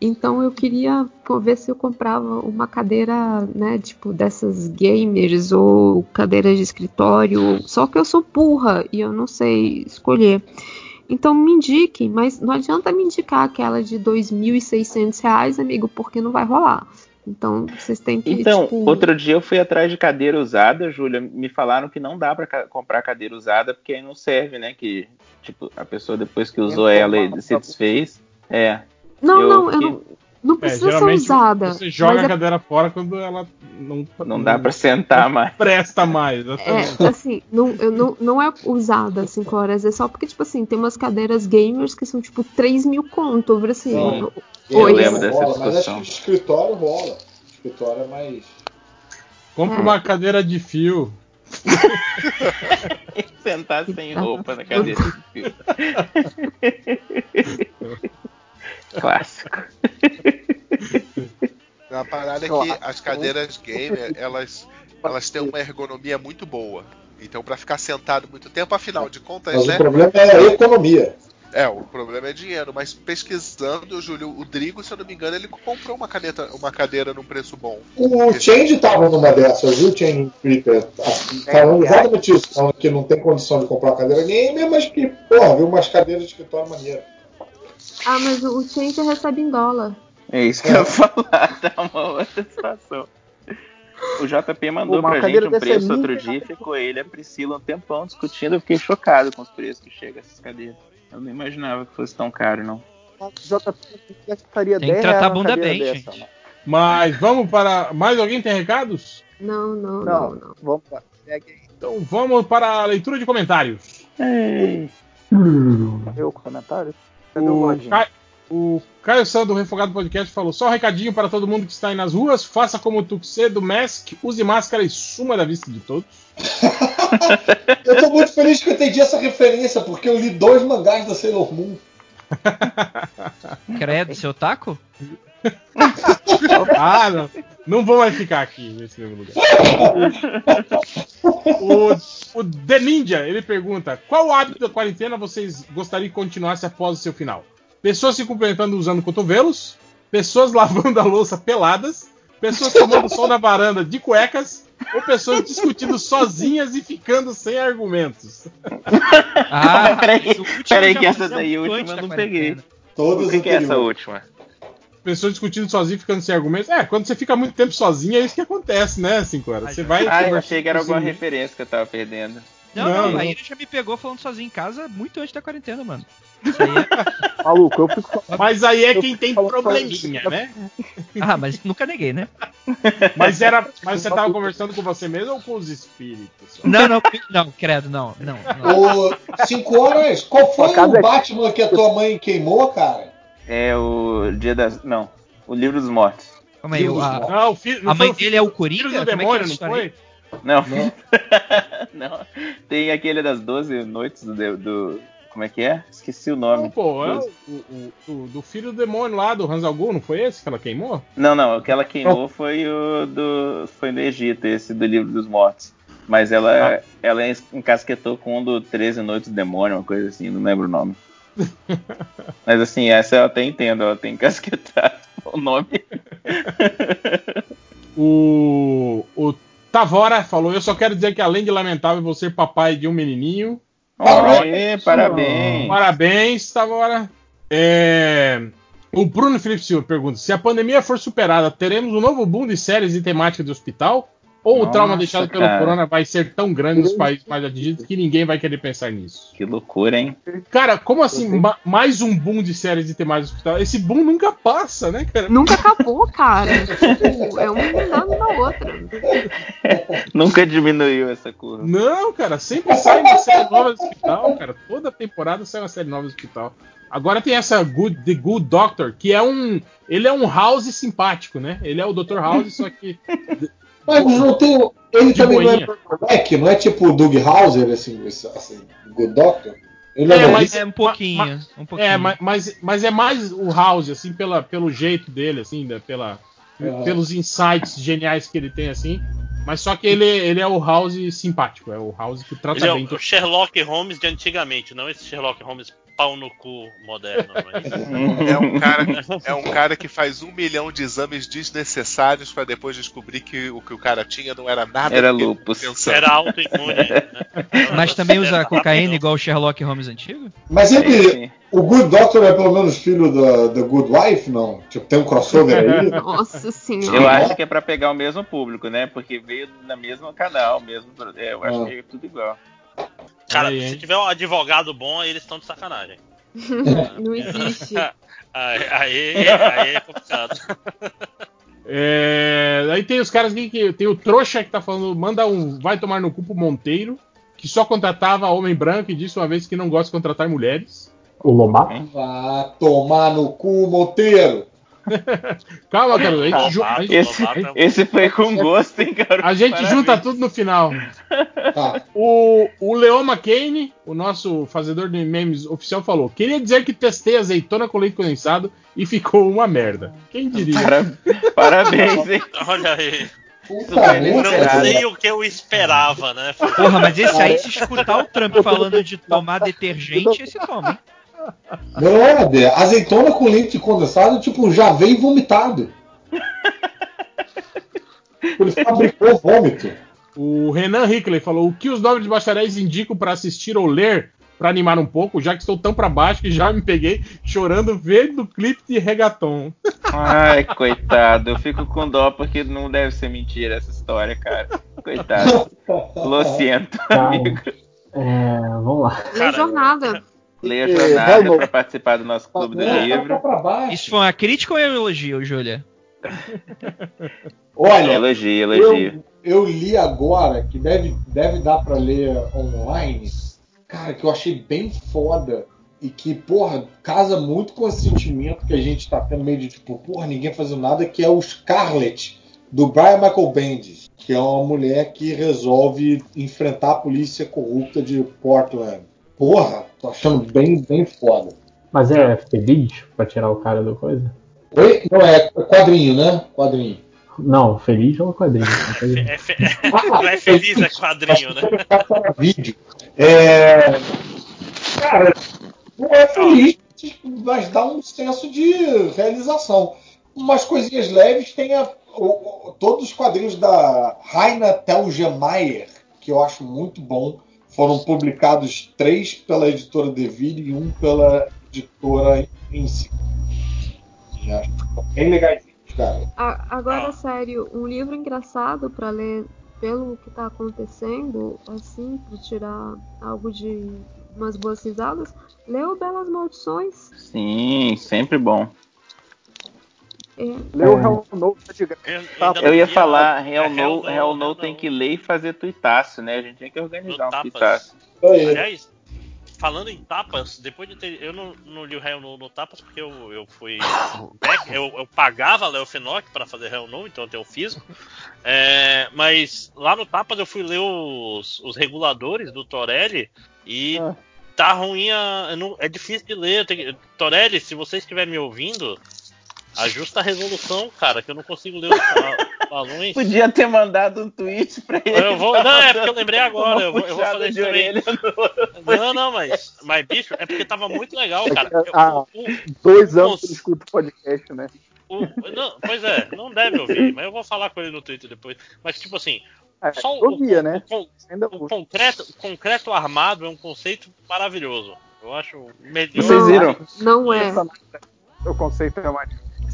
Então eu queria ver se eu comprava uma cadeira, né, tipo dessas gamers ou cadeiras de escritório. Só que eu sou burra e eu não sei escolher. Então me indiquem, mas não adianta me indicar aquela de 2.600 reais, amigo, porque não vai rolar. Então vocês têm que. Então, tipo, outro dia eu fui atrás de cadeira usada, Júlia. Me falaram que não dá pra ca- comprar cadeira usada porque aí não serve, né? Que, tipo, a pessoa depois que usou ela e se desfez. É. Não, eu não, eu não, não É, precisa ser geralmente usada. você joga mas a é- cadeira fora quando ela não, Não dá pra sentar mais. presta mais. exatamente. É, assim, não, eu não, não é usada 5 horas, é só porque, tipo assim, tem umas cadeiras gamers que são, tipo, 3 mil conto. Assim, Sim. Eu lembro dessa rola, mas acho discussão. que escritório rola. Escritório é mais. Compra É. uma cadeira de fio. Sentar sem roupa na cadeira de fio. Clássico. A parada é que as cadeiras gamer, elas, elas têm uma ergonomia muito boa. Então, pra ficar sentado muito tempo, afinal de contas, Mas né? o problema é a economia. É, o problema é dinheiro, mas pesquisando, Júlio, o Drigo, se eu não me engano, ele comprou uma, caneta, uma cadeira num preço bom. O Change tava numa dessas, viu, Change Creeper? Falando exatamente isso, falando que não tem condição de comprar uma cadeira gamer, mas que, porra, viu umas cadeiras de escritório maneira. Ah, mas o Change recebe em dólar. É isso que eu ia falar, tá uma outra situação. O JP mandou Uma pra gente um dessa é preço outro dia e ficou ele e a Priscila um tempão discutindo. Eu fiquei chocado com os preços que chegam essas cadeiras. Eu não imaginava que fosse tão caro, não. O JP gastaria Tem que 10 tratar a bunda bem, dessa, gente. mano. Mas vamos para. Mais alguém tem recados? Não, não, não, Não, não. vamos aí. Então vamos para a leitura de comentários. Cadê o comentário? Cadê o O, lojinha? Ca... o Caio Sando, do Refogado Podcast, falou: só um recadinho para todo mundo que está aí nas ruas. Faça como o Tuxê do Mask, use máscara e suma da vista de todos. Eu tô muito feliz que eu entendi essa referência, porque eu li dois mangás da Sailor Moon. Credo, seu taco? ah, não. Não vou mais ficar aqui nesse mesmo lugar. o, o The Ninja, ele pergunta: qual hábito da quarentena vocês gostariam que continuasse após o seu final? Pessoas se cumprimentando usando cotovelos, pessoas lavando a louça peladas, pessoas tomando sol na varanda de cuecas, ou pessoas discutindo sozinhas e ficando sem argumentos. Ah, peraí, peraí que essa daí, última eu não peguei. Todas O que, que é essa última? Pessoas discutindo sozinho e ficando sem argumentos. É, quando você fica muito tempo sozinho, é isso que acontece, né, cinco horas. Você vai. Ah, eu achei que era alguma referência que eu tava perdendo. Não, Não, não, não. a Ira já me pegou falando sozinho em casa muito antes da quarentena, mano. Isso aí é... Maluco, eu fico. Mas aí é Eu quem tem probleminha, né? Ah, mas nunca neguei, né? Mas era. Mas você tava conversando com você mesmo ou com os espíritos? Não, não, não, credo, não, não. não. Ô, cinco horas, qual foi o é- Batman que a tua mãe queimou, cara? É o Dia das. Não. O Livro dos Mortos. Calma aí, o- a, Não, o filho, não a mãe dele é o filho Coringa? do Como é que é demônio, não foi? Não. Não. Não. Tem aquele das 12 noites do, do. Como é que é? Esqueci o Não, nome. pô, é o, o- o- do filho do demônio lá, do Hans Algu, não foi esse que ela queimou? Não, não, o que ela queimou foi o do. Foi do Egito, esse do livro dos mortos. Mas ela, Ah. ela encasquetou com um do 13 Noites do Demônio, uma coisa assim, não lembro o nome. Mas assim, essa eu até entendo, ela tem encasquetado o nome. O, o Tavora falou: Eu só quero dizer que além de lamentável vou ser papai de um menininho. Aê, parabéns. Parabéns, Tavora. É, O Bruno Felipe Silva pergunta: Se a pandemia for superada, teremos um novo boom de séries e temática de hospital? Ou o Nossa, trauma deixado pelo cara. corona vai ser tão grande nos países mais atingidos que ninguém vai querer pensar nisso? Que loucura, hein? Cara, como assim ma- mais um boom de séries e temáticas de hospital? Esse boom nunca passa, né, cara? Nunca acabou, cara. Tipo, é uma emendando na outra. Nunca diminuiu essa curva. Não, cara, sempre sai uma série nova do hospital, cara. Toda temporada sai uma série nova do hospital. Agora tem essa Good, The Good Doctor, que é um. Ele é um House simpático, né? Ele é o Dr. House, só que. Mas não tem. Ele De também não é. Moleque, não é tipo o Doug Hauser, assim, esse- assim, Good Doctor? Ele É, é, mas- É um pouquinho, um pouquinho. É, mas, mas, é mais o House, assim, pela, pelo jeito dele, assim, né, pela, Uhum. pelos insights geniais que ele tem, assim. Mas só que ele, ele é o House simpático, é o House que trata Ele é bem. o Sherlock Holmes de antigamente, não esse Sherlock Holmes pau no cu moderno. Mas... É um, cara, é um cara que faz um milhão de exames desnecessários pra depois descobrir que o que o cara tinha não era nada Era lupus. pensando. Era autoimune. Né? Mas também usa cocaína igual o Sherlock Holmes antigo? Mas ele. sim. O Good Doctor é pelo menos filho da, da Good Wife, não? Tipo, tem um crossover aí? Nossa senhora. Eu acho que é pra pegar o mesmo público, né? Porque veio na mesma canal, mesmo. É, eu acho Ah. que é tudo igual. Cara, Aí, hein? se tiver um advogado bom, eles estão de sacanagem. Não existe. Aí, aí, aí é complicado. É, aí tem os caras aqui que. Tem o trouxa que tá falando, manda um. Vai tomar no cu pro Monteiro, que só contratava homem branco e disse uma vez que não gosta de contratar mulheres. O Lomato? Vá tomar no cu, Monteiro! Calma, cara. A gente, ju- a gente- Esse, esse foi com gosto, hein, cara? a gente Parabéns. junta tudo no final. Tá. O, o Leon McCain, o nosso fazedor de memes oficial, falou: Queria dizer que testei azeitona com leite condensado e ficou uma merda. Quem diria? Para- Parabéns, hein? Olha aí. Não Caralho. sei o que eu esperava, né? Porra, mas esse aí, se escutar o Trump falando de tomar detergente, esse toma, hein? Brother, azeitona com leite condensado, tipo, já veio vomitado. Ele fabricou vômito. O Renan Hickley falou: O que os nobres bacharéis indicam para assistir ou ler pra animar um pouco, já que estou tão pra baixo que já me peguei chorando vendo o clipe de reggaeton. Ai, coitado. Eu fico com dó porque não deve ser mentira essa história, cara. Coitado. Lociento, Tá. amigo. É, vamos lá. Lê jornada. Leia a É, jornada Helmut. pra participar do nosso clube do livro. tá baixo. Isso foi uma crítica ou é um elogio, Júlia? Olha, Elogio, elogio. eu, eu li agora, que deve, deve dar pra ler online, cara, que eu achei bem foda. E que, porra, casa muito com esse sentimento que a gente tá tendo meio de tipo, porra, ninguém fazendo nada, que é o Scarlet, do Brian Michael Bendis, que é uma mulher que resolve enfrentar a polícia corrupta de Portland. Porra, tô achando bem, bem foda. Mas é feliz pra tirar o cara do coisa? Oi? Não, é quadrinho, né? Quadrinho. Não, feliz é um quadrinho. Não tem- É fe- Não é feliz, é quadrinho, né? vídeo. É... Cara, não é feliz, mas dá um senso de realização. Umas coisinhas leves tem a- o- o- todos os quadrinhos da Raina Telgemeier, que eu acho muito bom. Foram publicados três pela editora Deville e um pela editora Inci. E acho Bem legais, cara. Agora, Ah. sério, um livro engraçado pra ler pelo que tá acontecendo, assim, pra tirar algo de umas boas risadas, leu Belas Maldições. Sim, sempre bom. É, Leu o Hell No tá de graça. Eu, Tá, Eu não ia falar, é, No, Hell Real Hell No tem que ler e fazer tuitaço, né? A gente tinha que organizar um tuitaço. Aliás, falando em tapas, depois de ter. Eu não, não li o Hell No no Tapas porque eu, eu fui. back, eu, eu pagava Léo Fenoc pra fazer Hell No, então eu tenho o físico. É, mas lá no Tapas eu fui ler os, os reguladores do Torelli e Ah. tá ruim. A, eu não- é difícil de ler. eu tenho- Torelli, se você estiver me ouvindo, ajusta a resolução, cara, que eu não consigo ler os ba- balões. Podia ter mandado um tweet pra ele. Eu vou, não, é porque eu lembrei agora. Eu vou, eu vou fazer isso de também. orelha Não, não, mas, mas bicho, é porque tava muito legal, cara. Ah, O- o- Dois anos que eu escuto podcast, né? o- não, pois é, não deve ouvir, mas eu vou falar com ele no Twitter depois. Mas tipo assim, É, só o, eu via, né? o, Ainda o concreto, o concreto armado é um conceito maravilhoso. Eu acho melhor. Vocês viram? não é. O conceito é mais.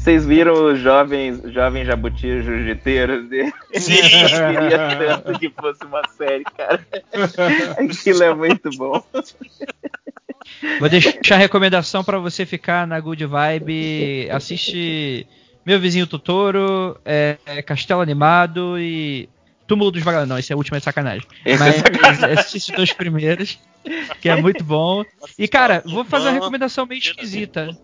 Vocês viram os jovens, jovens jabutis jiu-jiteiros dele? Sim. Eu queria tanto que fosse uma série, cara. Aquilo é muito bom. Vou deixar a recomendação pra você ficar na good vibe. Assiste Meu Vizinho Totoro, é, é Castelo Animado e Túmulo dos Vagalumes. Não, esse é o último é sacanagem. Esse Mas é sacanagem. assiste os dois primeiros, que é muito bom. E cara, vou fazer uma recomendação meio esquisita.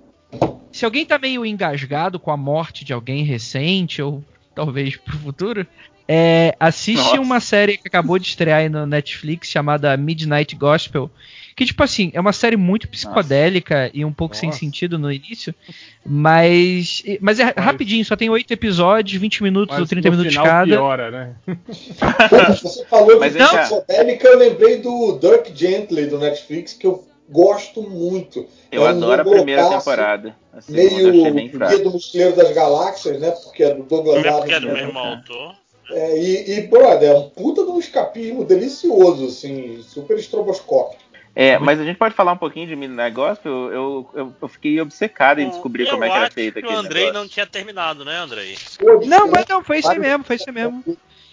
Se alguém tá meio engasgado com a morte de alguém recente, ou talvez pro futuro, é, assiste Nossa. uma série que acabou de estrear aí no Netflix chamada Midnight Gospel. Que, tipo assim, é uma série muito psicodélica e um pouco sem Nossa. sentido no início. Mas. Mas é Mas- rapidinho, só tem oito episódios, 20 minutos ou Mas 30 no minutos final cada. piora, né? Você falou Mas de psicodélica, eu lembrei do Dirk Gently do Netflix, que eu gosto muito. Eu É um adoro a primeira temporada. A Meio Guia do Mochileiro das Galáxias, né? Porque é do Douglas Também Adams. porque é do né? mesmo autor. É, e, e, brother, é um puta de um escapismo delicioso, assim, super estroboscópico. É, mas a gente pode falar um pouquinho de Midnight Gospel? Eu, eu, eu fiquei obcecado em descobrir eu como é que era feito que o Andrei negócio. não tinha terminado, né, Andrei? Não, mas não, foi isso mesmo, foi isso aí mesmo.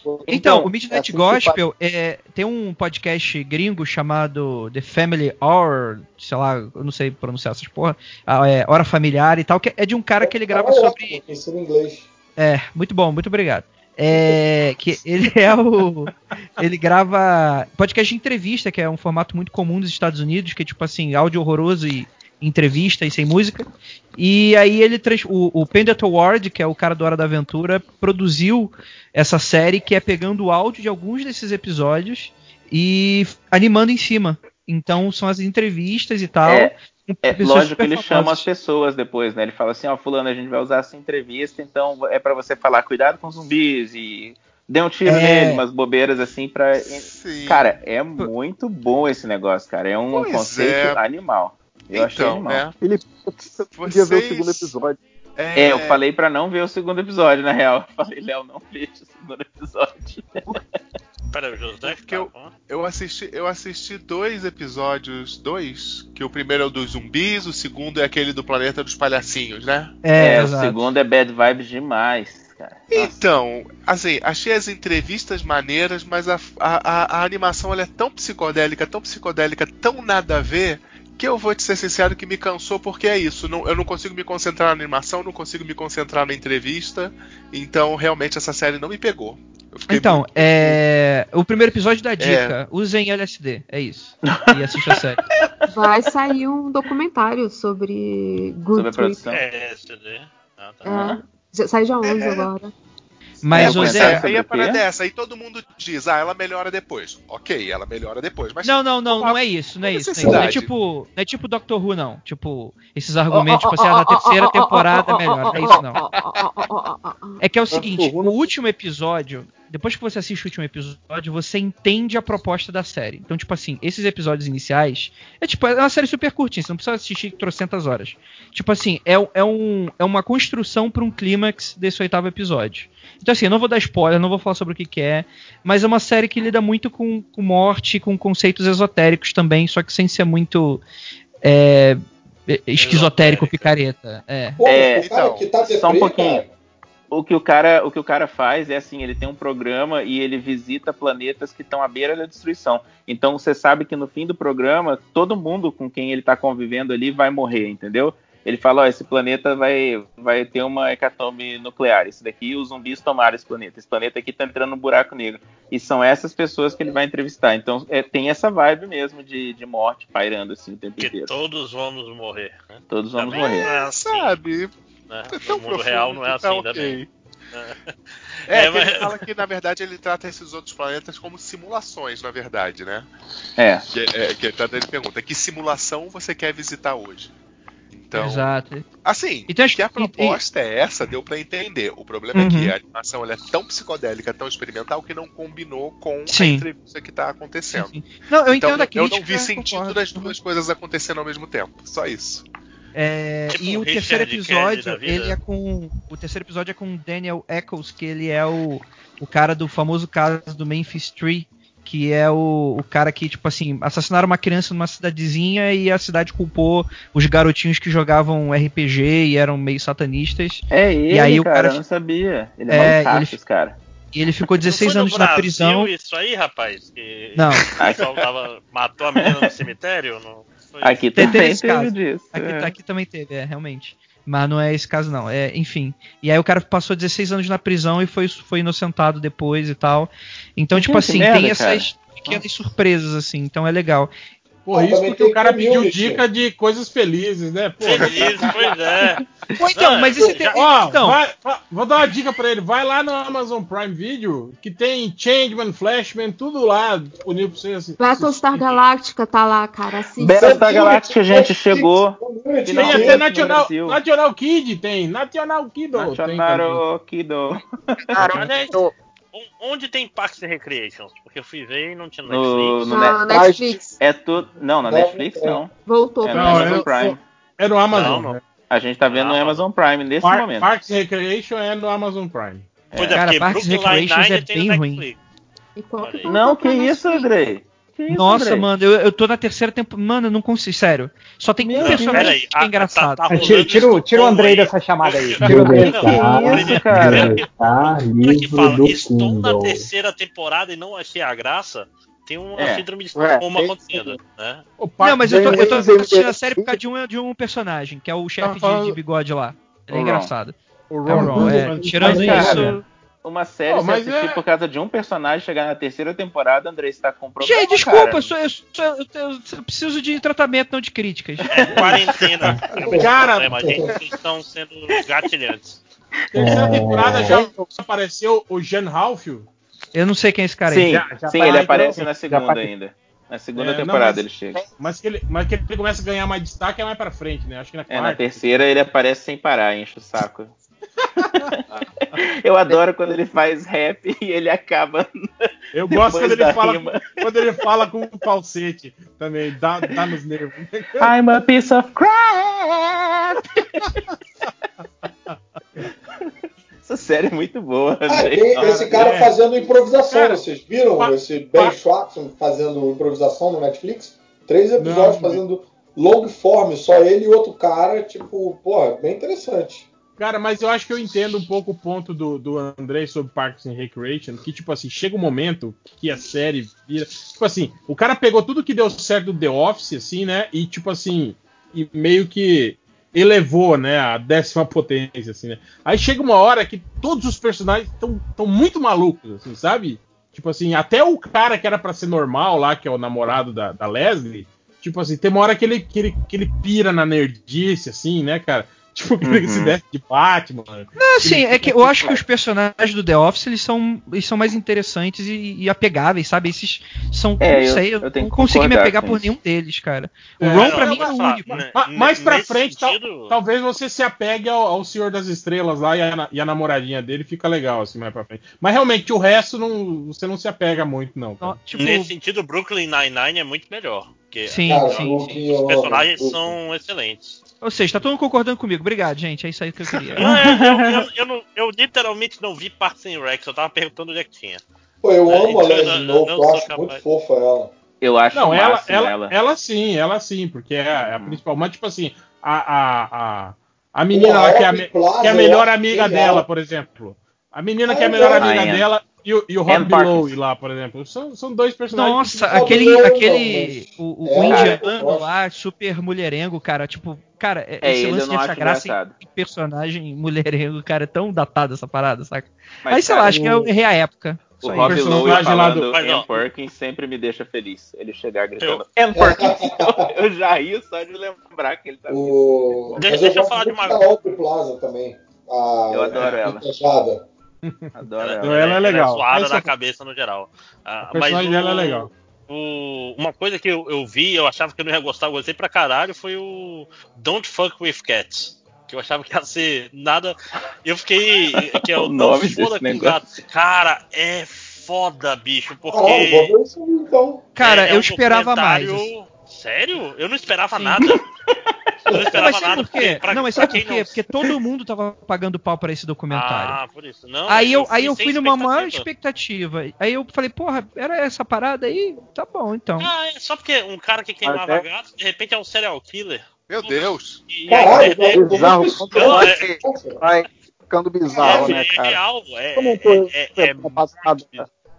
Então, Então, o Midnight assim que Gospel é, tem um podcast gringo chamado The Family Hour, sei lá, eu não sei pronunciar essas porra, ah, é, Hora Familiar e tal, que é de um cara que ele grava É sobre. inglês. É, muito bom, muito obrigado. É, que ele é o. Ele grava podcast de entrevista, que é um formato muito comum dos Estados Unidos, que é tipo assim, áudio horroroso e entrevista e sem música. E aí ele o, o Pendleton Ward, que é o cara do Hora da Aventura, produziu essa série que é pegando o áudio de alguns desses episódios e animando em cima. Então são as entrevistas e tal. É, É lógico que ele chama famosas. as pessoas depois, né? Ele fala assim, ó, fulano, a gente vai usar essa entrevista, então é pra você falar cuidado com zumbis e dê um tiro É. nele, umas bobeiras assim pra. Sim. Cara, é muito bom esse negócio, cara. É um Pois conceito é. animal. Eu achei então, né? Felipe, você podia ver o Vocês- segundo episódio. É, eu falei pra não ver o segundo episódio, na real. Eu falei, Léo, não veja o segundo episódio. Pera, o José que Porque eu, eu, assisti, eu assisti dois episódios, dois, que o primeiro é o dos zumbis, o segundo é aquele do planeta dos palhacinhos, né? É, o segundo é bad vibes demais, cara. Então, assim, achei as entrevistas maneiras, mas a, a, a, a animação ela é tão psicodélica, tão psicodélica, tão nada a ver, que eu vou te ser sincero que me cansou porque é isso. Não, eu não consigo me concentrar na animação, não consigo me concentrar na entrevista. Então, realmente, essa série não me pegou. Então, muito- é. O primeiro episódio da dica. Usem LSD, é isso. E assista a série. Vai sair um documentário sobre Good Sobre a produção. É, CD. Ah, tá. É. Já- Sai dia 11 É. agora. Mas, é, ô pois Zé- é, aí a parada é essa, aí todo mundo diz, ah, ela melhora depois. Ok, ela melhora depois, mas Não, não, não, não é isso, não é isso. Não é, isso. não é tipo, não é tipo Doctor Who, não. Tipo, esses argumentos, tipo assim, ah, na terceira temporada é melhor. Não é isso, não. É que é o seguinte, o último episódio, depois que você assiste o último episódio, você entende a proposta da série. Então, tipo assim, esses episódios iniciais, é tipo, é uma série super curtinha, você não precisa assistir trocentas horas. Tipo assim, é, é, um, é uma construção para um clímax desse oitavo episódio. Então, assim, eu não vou dar spoiler, não vou falar sobre o que, que é, mas é uma série que lida muito com, com morte, com conceitos esotéricos também, só que sem ser muito é, esquizotérico, picareta. É. Pô, É, o cara que tá Só um pouquinho. O que o cara, o que o cara faz é assim, ele tem um programa e ele visita planetas que estão à beira da destruição. Então você sabe que no fim do programa, todo mundo com quem ele está convivendo ali vai morrer, entendeu? Ele fala, ó, esse planeta vai, vai ter uma hecatombe nuclear. Esse daqui, os zumbis tomaram esse planeta. Esse planeta aqui tá entrando no buraco negro. E são essas pessoas que ele vai entrevistar. Então é, tem essa vibe mesmo de, de morte pairando assim o tempo Que inteiro. todos vamos morrer. Né? Todos vamos Também morrer. é assim, sabe, né? é No mundo profundo real não é que assim tá ainda ok. bem. É, É, que ele mas- fala que na verdade ele trata esses outros planetas como simulações, na verdade, né? É. Que, é, que tanto ele pergunta, que simulação você quer visitar hoje? Então, Exato. assim, Então, acho que a que- e- proposta é essa, deu pra entender. O problema é Uhum. que a animação ela é tão psicodélica, tão experimental, que não combinou com a Sim. entrevista que tá acontecendo. Não, eu então, entendo a eu não vi sentido concordo. das duas coisas acontecendo ao mesmo tempo. Só isso. É, Tipo e um o terceiro Richard episódio, da vida. ele é com. O terceiro episódio é com o Daniel Eccles, que ele é o, o cara do famoso caso do Memphis Tree, que é o, o cara que, tipo assim, assassinaram uma criança numa cidadezinha e a cidade culpou os garotinhos que jogavam RPG e eram meio satanistas. É ele, e aí o cara, cara eu não sabia. Ele é, É, malucaço, ele- cara. E ele ficou 16 Foi no anos na Brasil prisão. Isso aí, rapaz? Que Não. O pessoal tava, matou a menina no cemitério? Não foi Aqui também esse teve caso. disso. Aqui, é. aqui também teve, é, realmente. Mas não é esse caso, não. É, enfim. E aí o cara passou 16 anos na prisão e foi, foi inocentado depois e tal. Então, Que tipo que assim, merda, tem essas pequenas surpresas, assim. Então é legal. Porra, isso porque o cara pediu dica de coisas felizes, né? Porra. Feliz, pois é. Pô, então, mas esse tem. Ó, Então, vai- va- vou dar uma dica pra ele. Vai lá no Amazon Prime Video, que tem Changeman, Flashman, tudo lá disponível pra você assistir. Battlestar Galactica tá lá, cara. Assiste. Battlestar Galactica, gente, chegou. Tem até National. National Kid, tem. National Kid. tem também. National Kido. Onde tem Parks and Recreations? Porque eu fui ver e não tinha No, Netflix. no Na Net- Netflix. É tudo. Não, na Netflix é. não. Voltou É no Não, Amazon Prime. É no Amazon. Não, não. né? A gente tá vendo no Ah, Amazon Prime nesse Par- momento. Parks and Recreation é no Amazon Prime. Pois é, Cara, Parks and Recreations é bem no ruim. E voltou Não, que isso? Andrei? Que isso, Nossa, Andrei? mano, eu, eu tô na terceira temporada. Mano, eu não consigo, sério. Só tem um Meu personagem Peraí, que é engraçado. tá- tá tira, tira, o- tira o Estocolmo Andrei aí. dessa chamada aí. Tira o Andrei. não, Que isso, cara? Tá é que fala? do Estou na terceira temporada e não achei a graça. Tem uma É. síndrome de Estocolmo tem- acontecendo, né? Não, mas eu tô, eu tô Ganhou um assistindo a série por causa de um, de um personagem, que é o chefe de, de bigode lá. Ele é O Ron. engraçado. o É o Ron, é. Tirando cara, isso. Uma série se mas assistir é- por causa de um personagem chegar na terceira temporada, Andrei está com problema. Gente, desculpa, cara. eu, sou- eu, sou- eu- eu- eu preciso de tratamento, não de críticas. É quarentena. Cara- problema, a gente estão sendo gatilhantes. Terceira É. temporada já apareceu o Jan Halfield. Eu não sei quem é esse cara aí. Sim, Já- já sim, tá ele aparece então, na segunda ainda. Na segunda É, não, temporada mas- ele chega. Mas que, ele, mas que ele começa a ganhar mais destaque é mais pra frente, né? Acho que na É, na quarta. terceira ele aparece sem parar, enche o saco. Eu adoro quando ele faz rap e ele acaba. Eu gosto quando ele, fala, rima. quando ele fala com um falsete também, dá, dá nos nervos. I'm a piece of crap! Essa série é muito boa. Ah, tem esse cara é. fazendo improvisação, Cara, vocês viram pa- esse Ben pa- Schwartz fazendo improvisação no Netflix? Três episódios Não. fazendo long form, só ele e outro cara, tipo, porra, bem interessante. Cara, mas eu acho que eu entendo um pouco o ponto do, do André sobre Parks and Recreation, que, tipo assim, chega um momento que a série vira. Tipo assim, o cara pegou tudo que deu certo do The Office, assim, né? E, tipo assim, e meio que elevou, né, a décima potência, assim, né? Aí chega uma hora que todos os personagens estão muito malucos, assim, sabe? Tipo assim, até o cara que era pra ser normal lá, que é o namorado da, da Leslie, tipo assim, tem uma hora que ele, que, ele, que ele pira na nerdice, assim, né, cara? Tipo, Uhum. se veste de Batman. Não, assim, é que eu acho que os personagens do The Office eles são, eles são mais interessantes e, e apegáveis, sabe? Esses são, É, não eu- sei, eu, eu não consegui me apegar por nenhum deles, cara. O É, Ron não, pra mim é o único. né, mais pra frente, tal- sentido- talvez você se apegue ao, ao Senhor das Estrelas lá e a, e a namoradinha dele fica legal, assim, mais pra frente. Mas realmente, o resto não, você não se apega muito, não. cara. Tipo, Nesse sentido, Brooklyn Nine-Nine é muito melhor. Porque sim, Cara, sim, sim. os personagens são excelentes. Ou seja, tá todo mundo concordando comigo. Obrigado, gente. É isso aí que eu queria. Não, eu, eu- eu- eu não- eu literalmente não vi Parks and Rec, eu tava perguntando onde é que tinha. Pô, eu É, amo a Leslie eu- Knope, eu acho capaz. muito fofa ela. Eu acho Não, ela, ela, ela. ela sim, ela sim, porque é a, é a Uhum. principal. Mas, tipo assim, a, a, a, a menina Pô, lá que é a, que é a melhor amiga dela, por exemplo. A menina que é a melhor é. amiga dela e o, e o Rob Lowe Parkinson. lá, por exemplo. São, são dois personagens. Nossa, aquele, aquele, o, o É, indiano eu lá, super mulherengo, cara, tipo, cara, é, É, esse lance eu de acho graça em personagem mulherengo, cara, é tão datado essa parada, saca? Mas, Aí, sei lá, cara, acho que eu errei a época. O Só Rob isso. Lowe falando do-. Ann Perkins sempre me deixa feliz. Ele chegar gritando Ann Perkins. eu, eu já rio só de lembrar que ele tá O... Deixa- eu falar de uma- Plaza também. A... Eu adoro ela. Despejada. Adoro Ela ela. é legal. zoada Essa- da cabeça no geral. Ah, O personagem mas dela é o- legal. o- uma coisa que eu, eu vi, eu achava que eu não ia gostar, eu gostei pra caralho, foi o Don't Fuck with Cats. Que eu achava que ia ser nada. Eu fiquei. Que é o O Não nome Foda desse com. Cara, é foda, bicho, porque. ver isso então. Cara, é- é eu um esperava mais. Sério? Eu não esperava Sim. nada. Eu não Não, esperava mas sabe nada. por quê? pra- não, mas sabe por quê? não- Porque todo mundo tava pagando pau pra esse documentário. Ah, por isso. Não, aí eu, aí eu fui numa maior expectativa. Aí eu falei, porra, era essa parada aí? Tá bom, então. Ah, é só porque um cara que queimava Mas é- gato, de repente é um serial killer. Meu Deus. E Caralho, é, é, Bizarro. Não, mais é- que vai ficando bizarro, é, né, é cara? real. É, não tô é, é, é passada.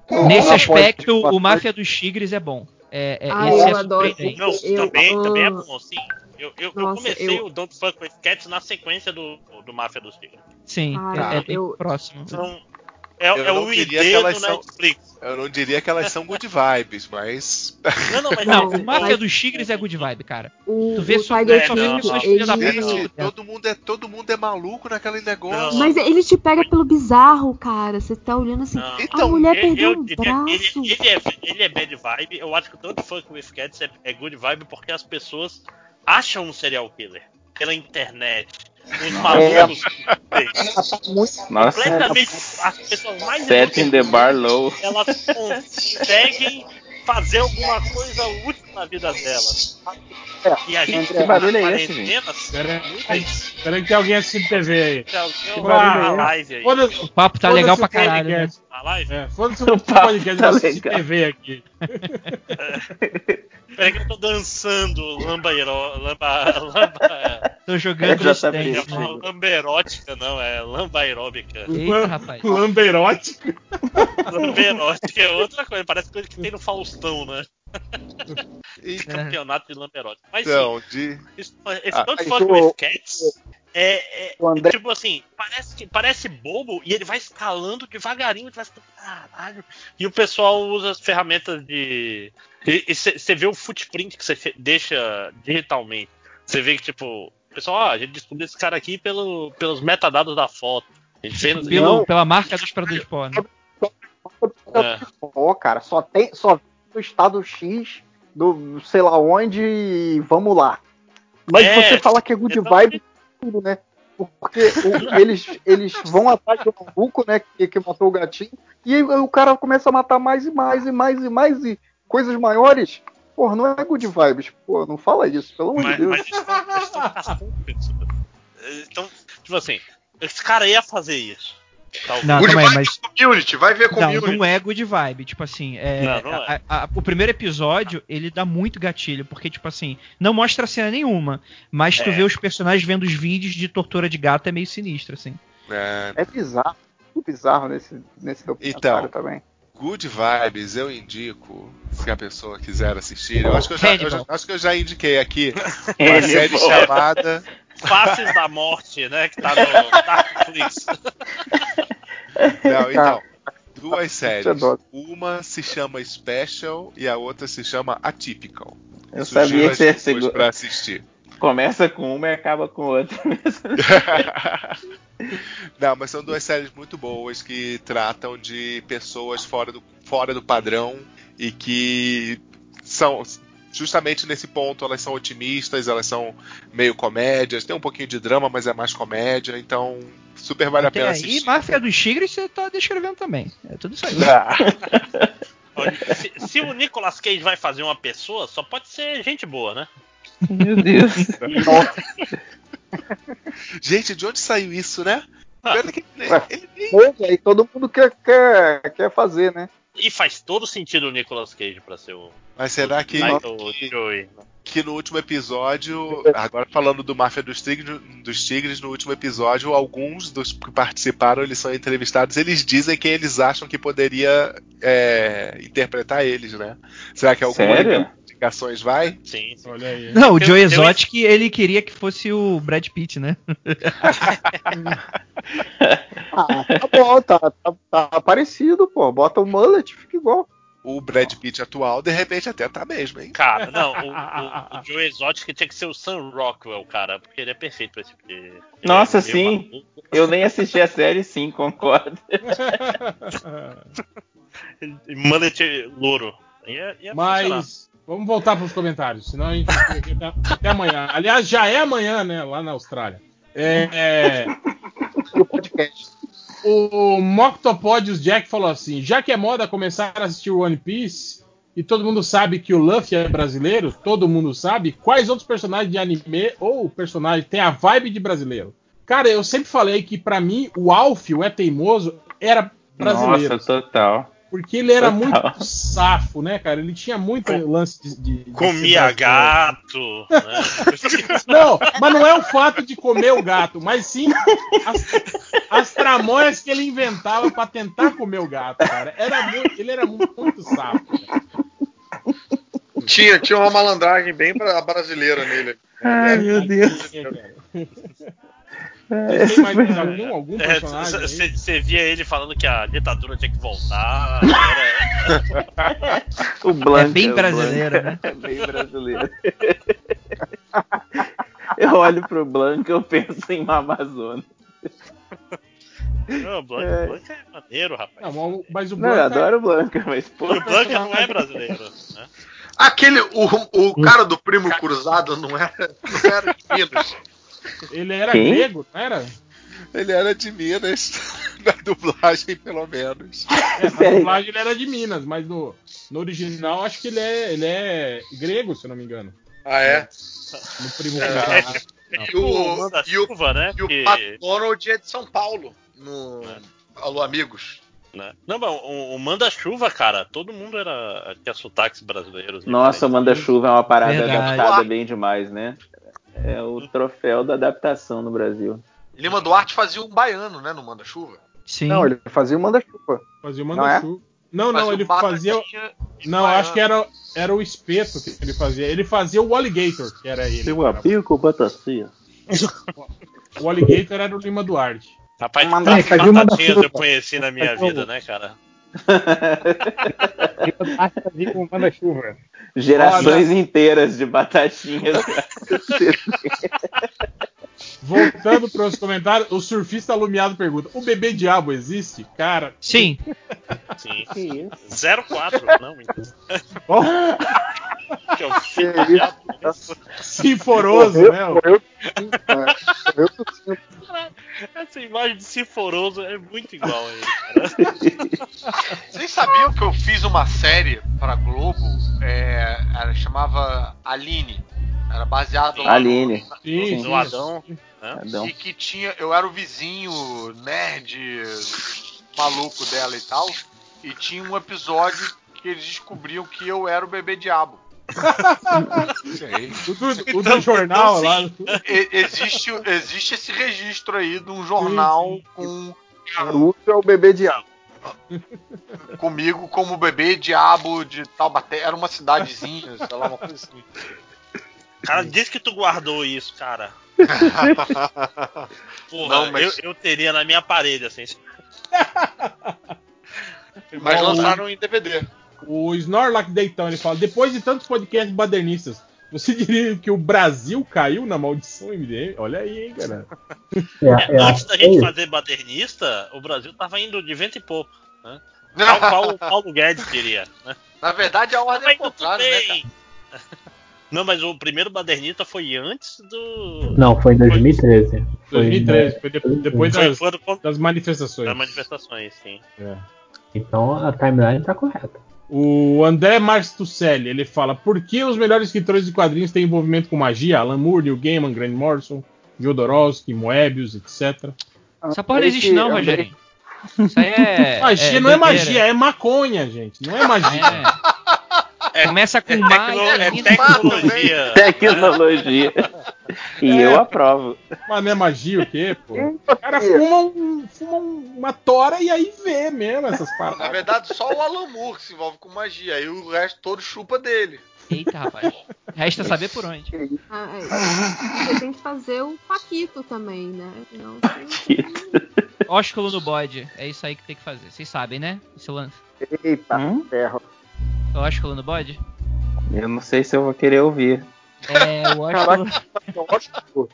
Caralho, Nesse aspecto, o Máfia dos Tigres é bom. É, é, Ah, esse eu é adoro. Não, Eu também, também é bom, sim. Eu, eu, eu Nossa, comecei eu- o Don't Fuck with Cats na sequência do, do Máfia dos Tigres. Sim, Cara, é, é bem eu- próximo. Então, é, Eu é não o diria ID que elas do são- Netflix. Eu não diria que elas são good vibes, mas. Não, não, mas Não, Não, o Máfia mas- dos Tigres é good vibe, cara. O, Tu vê o só- Tiger é, não, ele... da. Gente, É. todo mundo é, todo mundo é maluco naquele negócio. Não. Mas ele te pega pelo bizarro, cara. Você tá olhando assim. Não. a Então, mulher Eu- perdeu eu um diria- ele, braço. ele é, ele é bad vibe. Eu acho que o Don't Fuck with Cats é, é good vibe porque as pessoas acham um serial killer pela internet. Os malucos. Nossa, completamente. As pessoas mais setting the bar low. elas conseguem fazer alguma coisa útil na vida delas. E a gente Que barulho é esse, quarentena, Espera aí, espera aí que tem alguém assistindo TV aí. se alguém Que barulho é esse? live aí. Foda-se O papo tá legal pra caralho, né? A live? É, foda-se o podcast, tá eu assisti legal. TV aqui. Peraí que eu tô dançando lambairo, lamba, lamba, Tô jogando tá Dance, eu né? falo lamberótica, não, é lamba aeróbica. Eita, rapaz. Lamberote. Lamberótica é outra coisa, parece coisa que tem no Faustão, né? E, Campeonato de lamberótica. Mas sim, então, de. Esse, esse Ah, Don't mas Fuck o- with Cats é, é- André- tipo assim, parece, que, parece bobo e ele vai escalando devagarinho, ele vai ficando, caralho. E o pessoal usa as ferramentas de. E você vê o footprint que você deixa digitalmente. Você vê que, tipo, o pessoal, ah, a gente descobriu esse cara aqui pelo, pelos metadados da foto. A gente vê nos Pelo, pela marca do esperador de né? É. Cara, só tem só do estado X, do sei lá onde, e vamos lá. Mas É, você fala que é good vibe, tudo, né? Porque o- eles, eles vão atrás do maluco, né, que, que matou o gatinho, e aí o cara começa a matar mais e mais e mais e mais e coisas maiores. Porra, não é good vibes. Pô, não fala isso, pelo amor de Deus. mas eles estão-. Eles estão, tipo assim, esse cara ia fazer isso. Não, Good Vibes mas. Community, vai ver Não, Community. não é good vibe. Tipo assim, é, Não, não é. a- a- o primeiro episódio, ele dá muito gatilho, porque, tipo assim, não mostra cena nenhuma. Mas tu É. vê os personagens vendo os vídeos de tortura de gato, é meio sinistro, assim. É, É bizarro. Muito bizarro nesse, nesse documentário Então. também. Good Vibes, eu indico, se a pessoa quiser assistir. Eu acho que eu já, eu já- acho que eu já indiquei aqui uma série chamada. Faces da Morte, né? Que tá no Darkflix. Não, então. Duas é séries. Uma se chama Special e a outra se chama Atypical. Eu Sugiro sabia que você segurar. pra assistir. Começa com uma e acaba com outra. Não, mas são duas séries muito boas que tratam de pessoas fora do, fora do padrão e que são justamente nesse ponto elas são otimistas, elas são meio comédias, tem um pouquinho de drama, mas é mais comédia, então super vale a Até pena aí, assistir. Máfia dos Tigres você tá descrevendo também. É tudo isso aí. Olha, se, se o Nicolas Cage vai fazer uma pessoa, só pode ser gente boa, né? Meu Deus. Gente, de onde saiu isso, né? Ah. Ele- Ué, ele- Pô, aí todo mundo quer, quer, quer fazer, né? E faz todo sentido o Nicolas Cage pra ser o. Mas será que, Michael Joey. que no último episódio, agora falando do Máfia dos Tigres, dos Tigres, no último episódio, alguns dos que participaram, eles são entrevistados, eles dizem quem eles acham que poderia é, interpretar eles, né? Será que alguma Sério? Indicações vai? Sim, sim. Olha aí. Não, o Tem- Joe tem Exotic, ele queria que fosse o Brad Pitt, né? Ah, tá bom, tá, tá, tá parecido, pô. Bota o mullet, fica igual. O Brad Pitt atual, de repente, até tá mesmo, hein? Cara, não, o, o, o Joe Exotic tinha que ser o Sam Rockwell, cara, porque ele é perfeito pra esse tipo de. Nossa, é sim. maluco. Eu nem assisti a série, sim, concordo. Mullet louro. Ia, ia. Mas vamos voltar para os comentários, senão a gente fica até, até amanhã. Aliás, já é amanhã, né? Lá na Austrália. É, é, o podcast. o Moctopodius Jack falou assim: já que é moda começar a assistir One Piece e todo mundo sabe que o Luffy é brasileiro, todo mundo sabe, quais outros personagens de anime ou personagem tem a vibe de brasileiro? Cara, eu sempre falei que pra mim o Alf, o É Teimoso, era brasileiro. Nossa, total. Porque ele era muito safo, né, cara? Ele tinha muito lance de. de- de Comia gato, né? Não, mas não é o fato de comer o gato, mas sim as, as tramóias que ele inventava pra tentar comer o gato, cara. Era muito, ele era muito, muito safo. cara. Tinha, tinha uma malandragem bem bra- brasileira nele. Ai, meu Deus. Têm mais algum, algum É, personagem? aí? Você via ele falando que a ditadura tinha que voltar. Era... O Blanca, É bem brasileiro, Blanca. É bem brasileiro. Eu olho pro Blanca eu penso em uma Amazônia. Não, o Blanca, É. Blanca é maneiro, rapaz. Não, mas o- o Não, eu Blanca- adoro o Blanca, mas pô. o Blanca não é brasileiro, né? Aquele, o, o cara do primo cruzado não era, não era de Minas. Ele era Quem? grego, não era? Ele era de Minas, na dublagem, pelo menos. É, na dublagem ele era de Minas, mas no, no original acho que ele é, ele é grego, se eu não me engano. Ah, é? No primo É, cruzado. É é E o- e o- Chuva, né? E o que- Donald é de São Paulo. No Alô Amigos. né? Não, mas o, o Manda-Chuva, cara, todo mundo era. tinha sotaques brasileiros. Nossa, o. Manda-Chuva é uma parada Verdade. adaptada bem demais, né? É o troféu da adaptação no Brasil. Lima Duarte fazia um baiano, né, no Manda Chuva. Sim. Não, ele fazia o manda-chuva. Fazia o Não manda-chuva. Não, não, ele fazia. de Não, acho que era, era o espeto que ele fazia. Ele fazia o Alligator, que era ele. Seu amigo Batacia. O Alligator era o Lima Duarte. Rapaz, fazia o batatinhas Manda-Chuva. eu conheci na minha vida, né, cara? Com manda-chuva. Gerações inteiras de batatinhas. Voltando para os comentários, o surfista alumiado pergunta: O bebê diabo existe? Cara, Sim. Sim. isso? 04, não, mentira. ó, Que é o filho sinforoso, né? Tossindo. Essa imagem de Sinforoso é muito igual a ele, cara. Vocês sabiam que eu fiz uma série pra Globo? É, era chamada chamava Aline. Era baseado lá Aline. no, Sim, No sim. Adão. né? Adão. E que tinha. Eu era o vizinho nerd maluco dela e tal. E tinha um episódio que eles descobriam que eu era o bebê diabo. O do, o do jornal lá. E- existe, existe esse registro aí de um jornal com Naruto é o bebê diabo. Comigo como bebê diabo de Taubaté. Era uma cidadezinha, sei lá, uma coisa assim. Cara, diz que tu guardou isso, cara. Porra, Não, mas- eu, eu teria na minha parede, assim. Mas lançaram em DVD. O Snorlax Deitão, ele fala: depois de tantos podcasts badernistas, você diria que o Brasil caiu na maldição MDM? Olha aí, hein, cara. É, é, Antes da gente fazer badernista, o Brasil tava indo de vento e pouco. Né? Tal qual o Paulo Guedes queria. Né? Na verdade, a ordem é contrário, né, cara? bem. Não, mas o primeiro badernista foi antes do. Não, foi em 2013. Foi 2013, foi de- depois Foi das, quando- das manifestações. das manifestações, sim. É. Então a timeline tá correta. O André Marques Tucelli, ele fala: por que os melhores escritores de quadrinhos têm envolvimento com magia? Alan Moore, Neil Gaiman, Grant Morrison, Jodorowsky, Moebius, etc. Essa porra não existe não, Rogerinho. Isso aí é. magia é não é magia, é maconha, gente. Não é magia. Começa com é e é tecnologia. Tecnologia. E É, eu aprovo. Mas não é magia o quê, pô? O cara fuma, um- fuma uma tora e aí vê mesmo essas Na paradas. verdade, só o Alan Moore que se envolve com magia. Aí o resto todo chupa dele. Eita, rapaz. Resta saber por onde. Ah, é. Você tem que fazer o Paquito também, né? Não, Ósculo no bode. É isso aí que tem que fazer. Vocês sabem, né? Esse lance. Eita, Hum? ferro. Ósculo no bode? Eu não sei se eu vou querer ouvir. É, o ósculo. Ósculo.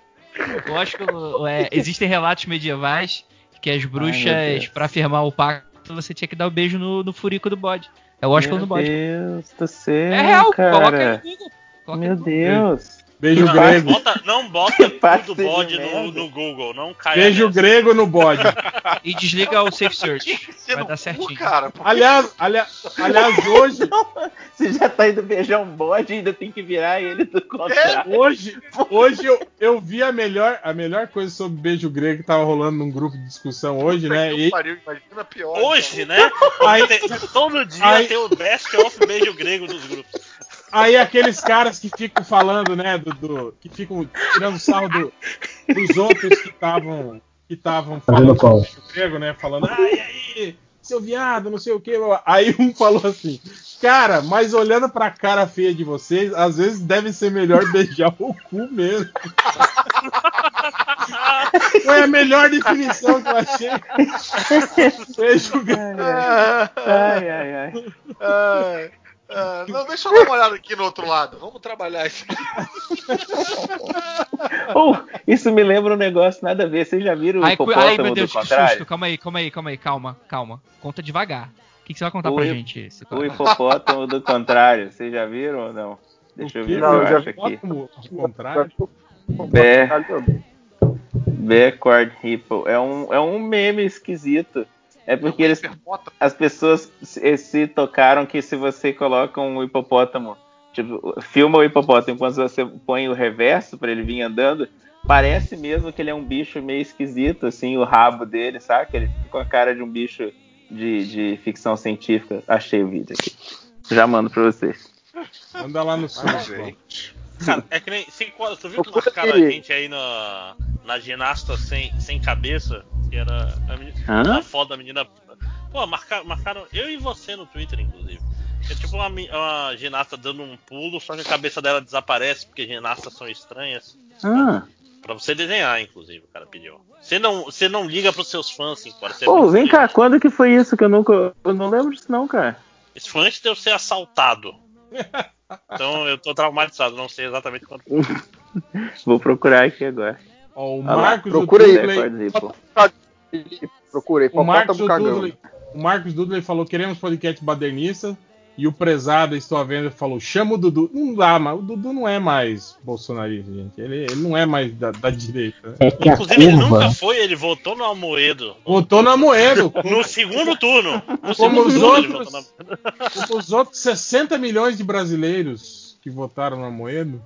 O ósculo é, existem relatos medievais que as meu bruxas, pra firmar o pacto, você tinha que dar o beijo no, no furico do bode. É o ósculo Meu no bode. Deus do céu, É real, coloca aí cara. no Google. Coloca Meu no Google. Deus. Beijo Não, grego. bota, não bota de bode no, no Google, não caia Beijo nessa. grego no bode. E desliga o Safe Search. Vai dar cu, certinho. cara. Por que Aliás, aliás, aliás hoje, Você já tá indo beijar um bode e ainda tem que virar ele do contrário. hoje, hoje eu, eu vi a melhor, a melhor coisa sobre beijo grego que tava rolando num grupo de discussão hoje, né? E, pariu, imagina pior. Hoje, né? Aí- todo dia aí- tem o best of beijo grego dos grupos. Aí aqueles caras que ficam falando, né, do, do- que ficam tirando sarro do- dos outros que estavam que estavam Fazendo falando beijo grego, né? Falando, ai, aí, seu viado, não sei o que. Aí um falou assim, cara, mas olhando pra cara feia de vocês, às vezes deve ser melhor beijar o cu mesmo. Foi a melhor definição que eu achei. Beijo grego. Ai, ai, ai. Ah, ah, não, deixa eu dar uma olhada aqui no outro lado. Vamos trabalhar isso aqui. Oh, isso me lembra um negócio nada a ver. Vocês já viram o Ai, cu- hipopótamo ai, meu Deus, do que contrário? susto. Calma aí, calma aí, calma aí. Calma, calma. Conta devagar. O que, que você vai contar O pra hip- gente? esse O hipopótamo do contrário. Vocês já viram ou não? Deixa eu ver Não, se eu eu já acho aqui. Ao contrário. Backward Hippo. É um, é um meme esquisito. É porque eles, as pessoas se, se tocaram que se você coloca um hipopótamo, tipo, filma o hipopótamo enquanto você põe o reverso pra ele vir andando, parece mesmo que ele é um bicho meio esquisito, assim, o rabo dele, saca? Ele fica com a cara de um bicho de, de ficção científica. Achei o vídeo aqui. Já mando pra vocês. Manda lá no sul. Cara, é que nem. Se, tu viu que marcaram a gente aí na, na ginasta sem, sem cabeça? Que era a, menina, a foto da menina. Pô, marcaram, marcaram eu e você no Twitter, inclusive. É tipo uma, uma ginasta dando um pulo, só que a cabeça dela desaparece, porque ginastas são estranhas. Ah. Pra você desenhar, inclusive, o cara pediu. Você não, você não liga pros seus fãs, assim, ser. Pô, vem cá, quando que foi isso que eu nunca. Eu não lembro disso não, cara. Isso foi antes de eu ser assaltado. Então eu tô traumatizado, não sei exatamente quando. Vou procurar aqui agora. Ó, o lá, Marcos procura aí, Dudley- Record Hippo. Procurei, o Marcos cagão. Dudley, o Marcos Dudley falou: queremos podcast badernista. E o prezado, estou à venda, falou: chama o Dudu. Não dá, mas o Dudu não é mais bolsonarista, gente. Ele, ele não é mais da, da direita. É Inclusive, ele nunca foi, ele votou no Almoedo. Votou na Moedo. No segundo turno. No Como segundo os turno outros, na... como os outros 60 milhões de brasileiros que votaram no Amoedo.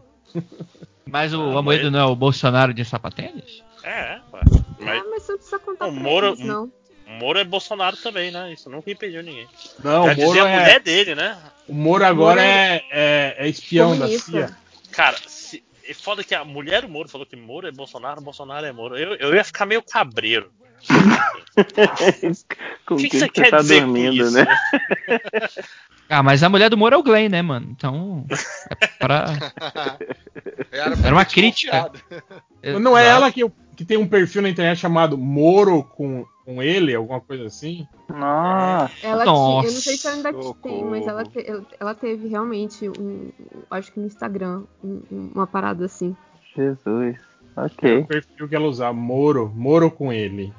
Mas o Ah, Amoedo mas- não é o Bolsonaro de sapatênis? É, ué. Ah, Mas mas você não precisa contar o Moro, eles, não. o Moro é Bolsonaro também, né? Isso nunca impediu ninguém. Não, Já o Moro dizia a é- mulher dele, né? O Moro agora Moro é, é, é espião da. CIA. Cara, se, é foda que a mulher do Moro falou que Moro é Bolsonaro, Bolsonaro é Moro. Eu, eu ia ficar meio cabreiro. Com O que, que que você você quer tá dizer dormindo, com isso? né? Ah, mas a mulher do Moro é o Glenn, né, mano? Então. É pra. Era, Era uma crítica. Não é ela que, que tem um perfil na internet chamado Moro com, com ele, alguma coisa assim? Nossa. Ela Nossa. tinha, eu não sei se ainda tem, mas ela, te- ela- teve realmente um, acho que no Instagram, um- um- uma parada assim. Jesus. É Ok. o perfil que ela usa, Moro, Moro com ele.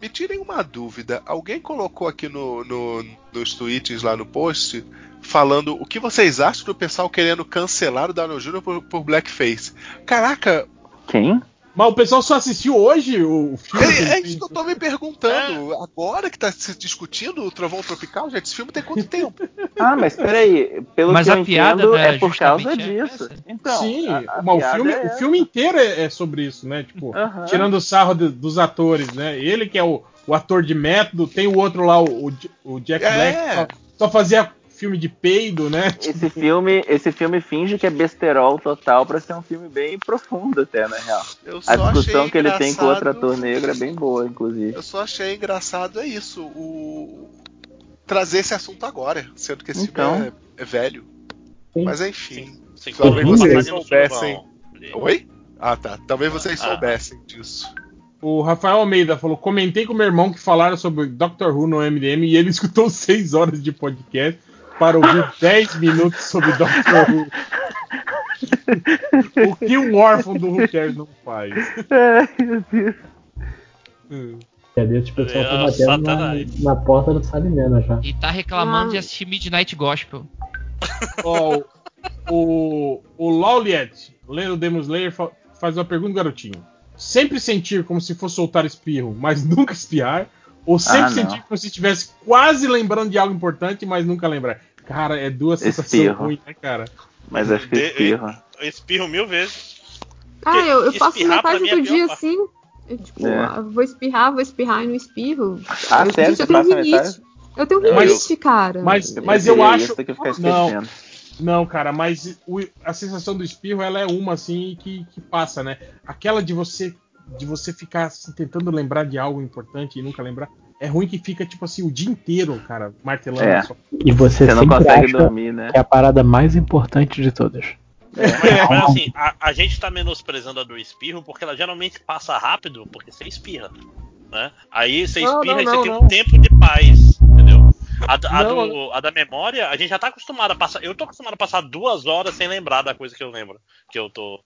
Me, tirem uma dúvida. Alguém colocou aqui no, no- nos tweets lá no post falando o que vocês acham do pessoal querendo cancelar o Downey Jr. por, por blackface. Caraca, Quem? Mas o pessoal só assistiu hoje o filme? é, é isso que eu tô me perguntando. Agora que tá se discutindo o Trovão Tropical, gente, esse filme tem quanto tempo? Ah, mas peraí. Pelo Mas que a eu piada entendo, é por causa é disso. essa. Então, Sim, a- a mas o filme, é o filme inteiro é, é sobre isso, né? Tipo, Aham. tirando o sarro de- dos atores, né? Ele que é o, o ator de método, tem o outro lá, o, o Jack É. Black, que só, só fazia filme de peido, né? Esse filme, esse filme finge que é besterol total pra ser um filme bem profundo até, na real. A discussão que ele tem com engraçado- outro ator negro é bem boa, inclusive. Eu só achei engraçado é isso, o trazer esse assunto agora, sendo que esse Então. filme é, é velho. Sim. Mas enfim, talvez vocês no soubessem. Oi? Ah, tá. Talvez vocês Ah. soubessem disso. O Rafael Almeida falou: comentei com meu irmão que falaram sobre Doctor Who no MDM e ele escutou 6 horas de podcast para ouvir 10 minutos sobre Doctor Who. o que um órfão do Cares não faz? Ai, meu Deus. Hum. É desse pessoal tá É, batendo na, na porta do Sabe Menos já. E tá reclamando Ah. de assistir Midnight Gospel. Ó, o, o Lauliet, lendo Demon Slayer, fa- faz uma pergunta, garotinho. Sempre sentir como se fosse soltar espirro, mas nunca espiar? Ou sempre Ah, sentir como se estivesse quase lembrando de algo importante, mas nunca lembrar? Cara, é duas sensações ruins, né, cara? Mas acho que espirro. Eu espirro mil vezes. Ah, eu, eu passo metade é do pior dia assim. Eu, tipo, É. ah, vou espirrar, vou espirrar e não espirro. Ah, eu, sério? gente, eu tenho rinite. Eu tenho rinite, cara. Mas, Eu mas eu queria acho. que eu ficar Não, não, cara, mas o- a sensação do espirro ela é uma assim que, que passa, né? Aquela de você de você ficar assim, tentando lembrar de algo importante e nunca lembrar. É ruim que fica, tipo assim, o dia inteiro, cara, martelando. É. só. E você, Você não consegue acha dormir, né? que é a parada mais importante de todas. Mas, mas assim, a, a gente tá menosprezando a do espirro porque ela geralmente passa rápido porque você espirra. Né? Aí você Não, espirra não, e você não, tem não. um tempo de paz, entendeu? A, da- a do- a da memória, a gente já tá acostumado a passar. Eu tô acostumado a passar duas horas sem lembrar da coisa que eu lembro. Que eu tô.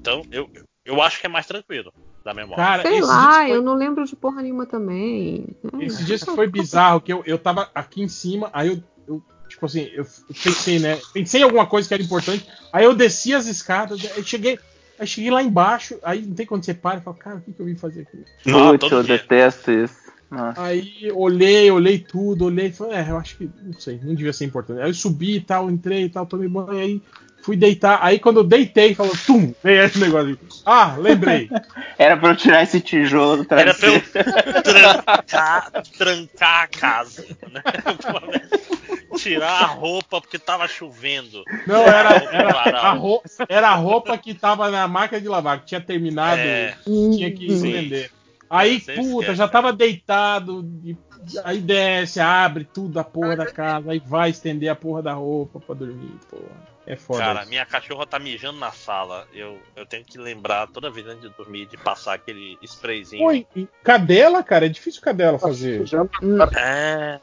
Então, eu, eu acho que é mais tranquilo da memória. Cara, Sei lá, foi- eu não lembro de porra nenhuma também. Esse dia foi bizarro, que eu, eu tava aqui em cima, aí eu, eu, tipo assim, eu pensei, né? Pensei em alguma coisa que era importante, aí eu desci as escadas, aí cheguei, aí cheguei lá embaixo, aí não tem quando você para e fala, cara, o que, que eu vim fazer aqui? Ah, Putz, eu dia. detesto isso. Nossa. Aí olhei, olhei tudo, olhei falei, é, eu acho que, não sei, não devia ser importante. Aí eu subi e tal, entrei e tal, tomei banho, aí fui deitar, aí quando eu deitei, falou, tum, veio esse negócio aí. Ah, lembrei. Era pra eu tirar esse tijolo do Era pra eu travesseiro. trancar, trancar a casa. Né? Tirar a roupa porque tava chovendo. Não, era, era, a roupa, era a roupa que tava na máquina de lavar, que tinha terminado, É. tinha que estender. Aí, Você puta, esquece. já tava deitado, e- aí desce, abre tudo a porra da casa, aí vai estender a porra da roupa pra dormir, porra. É foda. Cara, isso. minha cachorra tá mijando na sala. Eu, eu tenho que lembrar toda vez antes de dormir de passar aquele sprayzinho. E cadela, cara, é difícil cadela fazer. É.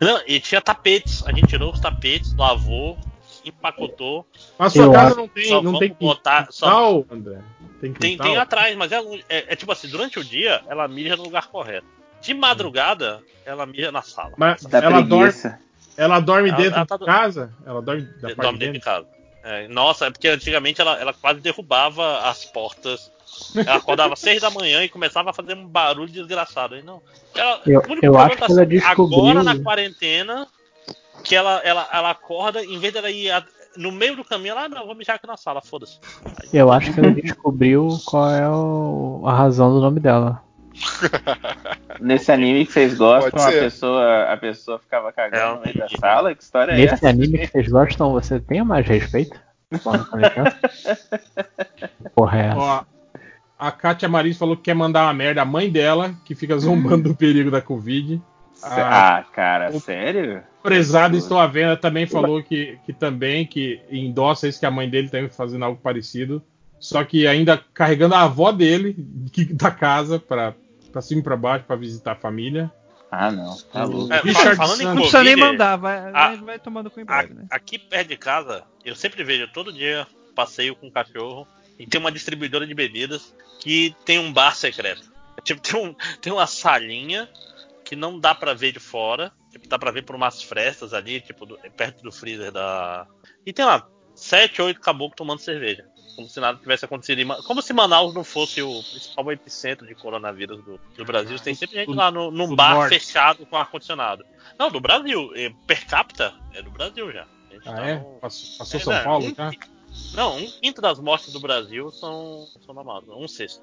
Não, e tinha tapetes. A gente tirou os tapetes, lavou, empacotou. Mas sua Eu casa acho- não tem, Só não tem botar. Só, André? Tem tem, tem atrás, mas é, é- é tipo assim, durante o dia ela mija no lugar correto. De madrugada, ela mija na sala. Mas Dá ela dorme, preguiça. Ela dorme Ela- dentro ela tá de do- casa? Ela dorme da parte dorme de dentro de dentro? casa. É, nossa, é porque antigamente ela, ela quase derrubava as portas. Ela acordava às seis da manhã e começava a fazer um barulho desgraçado. Aí, não. Ela, Eu- eu acho tá que ela assim, descobriu- Agora na quarentena, que ela, ela, ela acorda, em vez dela ir a- no meio do caminho, ela, ah, não, vou mijar aqui na sala, foda-se. Eu acho que ele descobriu qual é o- a razão do nome dela. Nesse anime que vocês gostam, a pessoa, a pessoa ficava cagando no meio da sala? Que história é Nesse essa? anime que vocês gostam, você tem mais respeito? Porra, é essa? Ó, a Kátia Maris falou que quer mandar uma merda à mãe dela, que fica zombando do perigo da Covid. Ah, cara, sério? prezado Estou à Venda também falou que, que também que endossa isso que a mãe dele também fazendo algo parecido. Só que ainda carregando a avó dele que- da casa pra, pra cima e pra baixo pra visitar a família. Ah, não. Tá louco. É, Richard falando em Santos. Não precisa nem Covid, mandar, vai, a- vai, vai tomando com em A- breve, né? Aqui perto de casa, eu sempre vejo todo dia passeio com um cachorro e tem uma distribuidora de bebidas que tem um bar secreto. Tipo, tem, um, tem uma salinha que não dá pra ver de fora, tipo, dá pra ver por umas frestas ali, tipo, do- perto do freezer da. E tem lá sete, oito caboclos tomando cerveja. Como se nada tivesse acontecido. em Como se Manaus não fosse o principal epicentro de coronavírus do, do Brasil. Tem sempre gente lá no, num bar norte. fechado com ar-condicionado. Não, do Brasil. Per capita é do Brasil já. Ah, tá é? no- Passou, passou É, São né? Paulo Um- já? Não, um quinto das mortes do Brasil são, são na Amazônia. Um sexto.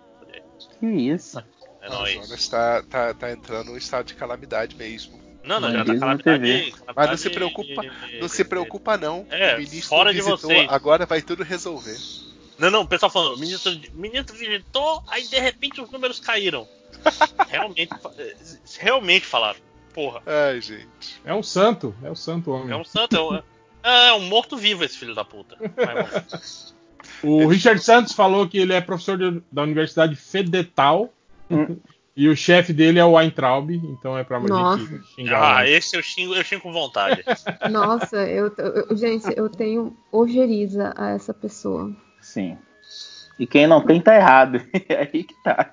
Que isso? É A nóis. Amazonas está tá, tá entrando num estado de calamidade mesmo. Não, não, Não já tá na calamidade. TV. calamidade Mas não se preocupa, não se preocupa não. É, o ministro fora de visitou, vocês. agora vai tudo resolver. Não, não, o pessoal falando, o ministro, ministro visitou, aí de repente os números caíram. realmente, eh, realmente falaram. Porra, Ai, gente. É um santo, é o santo homem. é um santo, é um, é um morto-vivo esse filho da puta. Mas. O Richard Santos falou que ele é professor de- da Universidade Fedetal. E o chefe dele é o Weintraub, então é pra Nossa. gente xingar. Ah, esse eu xingo, eu xingo com vontade. Nossa, eu, eu- gente, eu tenho ojeriza a essa pessoa. Sim. E quem não tem tá errado. É aí que tá.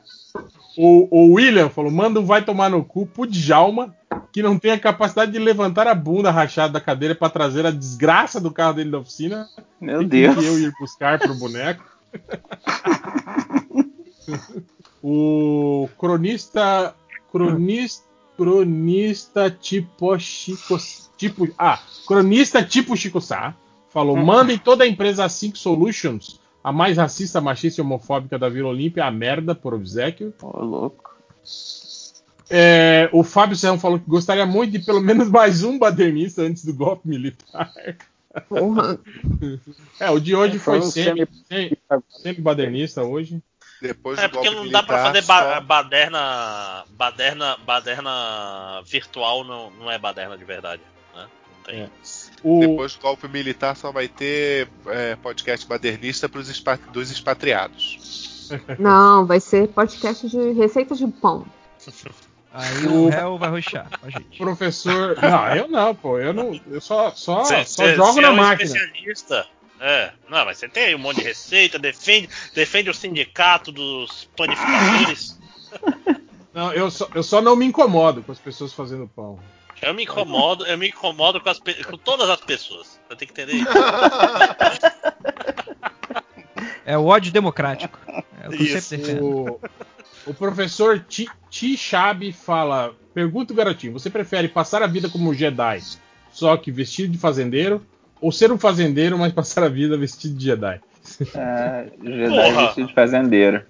O, o William falou: manda um vai tomar no cu pro Djalma, que não tem a capacidade de levantar a bunda rachada da cadeira pra trazer a desgraça do carro dele da oficina. Meu Tem Deus. Que eu ir buscar pro boneco. o cronista. Cronista. Cronista tipo Chico. Tipo, ah, cronista tipo Chico Sá falou: mandem toda a empresa 5 Solutions, a mais racista, machista e homofóbica da Vila Olímpia, a merda por obsequio. Ô, louco. É, o Fábio Serrão falou que gostaria muito de pelo menos mais um badernista antes do golpe militar. Porra. É, o de hoje foi Foi um semi, semi, semi-badernista hoje. Depois É porque não dá pra militar, fazer ba só- baderna, baderna. Baderna virtual, não, não é baderna de verdade. Né? Não tem. É. O, Depois do golpe militar só vai ter é, podcast badernista pros expa- dos expatriados. Não, vai ser podcast de receitas de pão. Aí o réu vai roxar com a gente. professor. Não, eu não, pô. Eu não. Eu só, só, Cê- só cê- jogo cê na é um máquina. especialista. É, não, mas você tem aí um monte de receita, defende, defende o sindicato dos panificadores. Não, eu só, eu só não me incomodo com as pessoas fazendo pão. Eu me incomodo, eu me incomodo com, as com todas as pessoas. Você tem que entender isso. É o ódio democrático. É o que eu Isso. sempre defendo. O, o professor Ti Chab fala: Pergunta o garotinho, você prefere passar a vida como Jedi, só que vestido de fazendeiro, ou ser um fazendeiro, mas passar a vida vestido de Jedi? Ah, Jedi Porra. vestido de fazendeiro.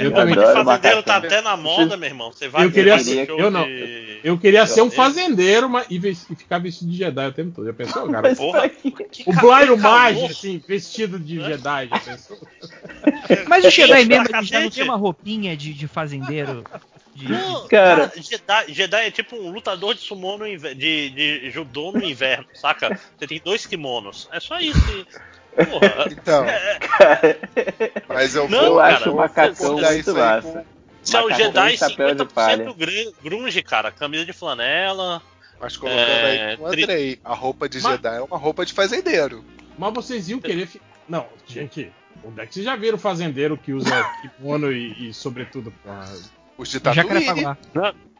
Eu o também. de fazendeiro tá até na moda, meu irmão. Você vai Eu queria ser- show eu não. de- Eu queria ser um Eu- fazendeiro mas, e, ves- e ficar vestido de Jedi o tempo todo. Já pensou, cara? Porra, O Blairo Mage, assim, vestido de Jedi, já pensou? Mas o Jedi mesmo, ele já não tem uma roupinha de, de fazendeiro. De, Não, Cara. Jedi, Jedi é tipo um lutador de sumô no inverno, de, de judô no inverno, saca? Você tem dois kimonos. É só isso. Porra. Então, É, mas eu Não, vou, Eu cara, acho o macacão muito massa. com- Você é o Jedi e chapéu de 50% palha. gr- grunge, cara. Camisa de flanela. Mas colocando É, aí com o Andrei, a roupa de Mas- Jedi é uma roupa de fazendeiro. Mas vocês iam querer. Fi... Não, gente, onde é que vocês já viram fazendeiro que usa kimono e, e sobretudo. porra? Os de. Tatooine.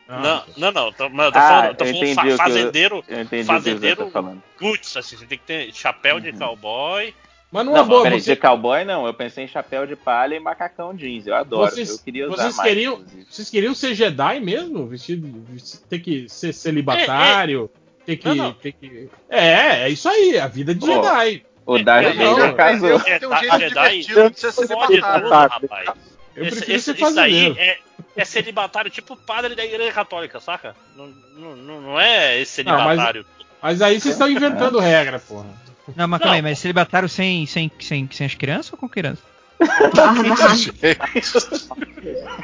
Ah, Não, não, não. Tô, mas eu tô Ah, falando, tô eu falando entendi fa- o que eu- fazendeiro. Eu Fazendeiro tá falando. Roots, assim. Você tem que ter chapéu de cowboy. Mas numa Não, boa, peraí, você- de cowboy não. Eu pensei em chapéu de palha e macacão jeans. Eu adoro. Vocês- eu queria usar vocês mais. queriam- vocês queriam ser Jedi mesmo? Vestido, vesti- ter que ser celibatário? tem que, tem que. É, é isso aí, a vida de Ó, Jedi. O Darth Não, Vader não, casou. Tem um jeito Jedi divertido de ser tudo, rapaz. Eu prefiro esse, ser isso daí fazendeiro. é, é celibatário tipo padre da igreja católica, saca? Não, não, não- não é esse Não, mas- celibatário. Mas aí vocês estão inventando regra, porra. Não, mas calma aí, mas celibatário sem, sem, sem, sem as crianças ou com criança?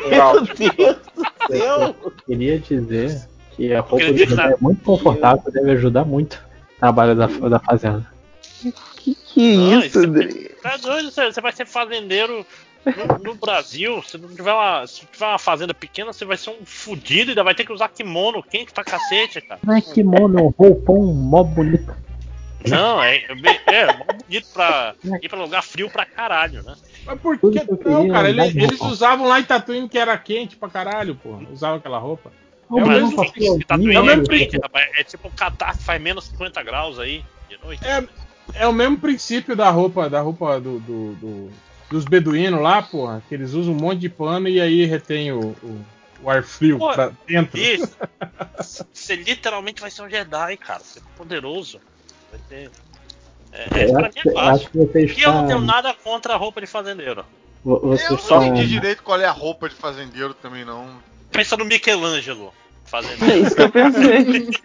Meu Deus do céu! Eu queria dizer que a roupa de Jedi é muito confortável, deve ajudar muito o trabalho da, da fazenda. Que Não, isso, isso é- Dri? Tá doido, você você vai ser fazendeiro no, no Brasil. Se não tiver uma, se tiver uma fazenda pequena, você vai ser um fudido e ainda vai ter que usar kimono quente pra cacete, cara. Não é kimono, é um roupão mó bonito. Não, é, é, é mó bonito pra ir pra lugar frio pra caralho, né? Mas por que não, cara? eles roupa. usavam lá em Tatooine que era quente pra caralho, porra. Usavam aquela roupa. É o É o mesmo. Tá doendo É o mesmo quente, rapaz. É tipo um catar que faz menos 50 graus aí de noite. É, é o mesmo princípio da roupa, da roupa do, do- do- dos beduínos lá, porra, que eles usam um monte de pano e aí retém o, o- o ar frio Pô, pra dentro. Isso. Você literalmente vai ser um Jedi, cara. Você é poderoso. Vai ter. É, é, Eu acho, é eu fácil. acho que você E eu não tenho nada contra a roupa de fazendeiro. vo- Você Eu não está. entendi direito qual é a roupa de fazendeiro também, não. Pensa no Michelangelo É fazendeiro. isso que eu pensei.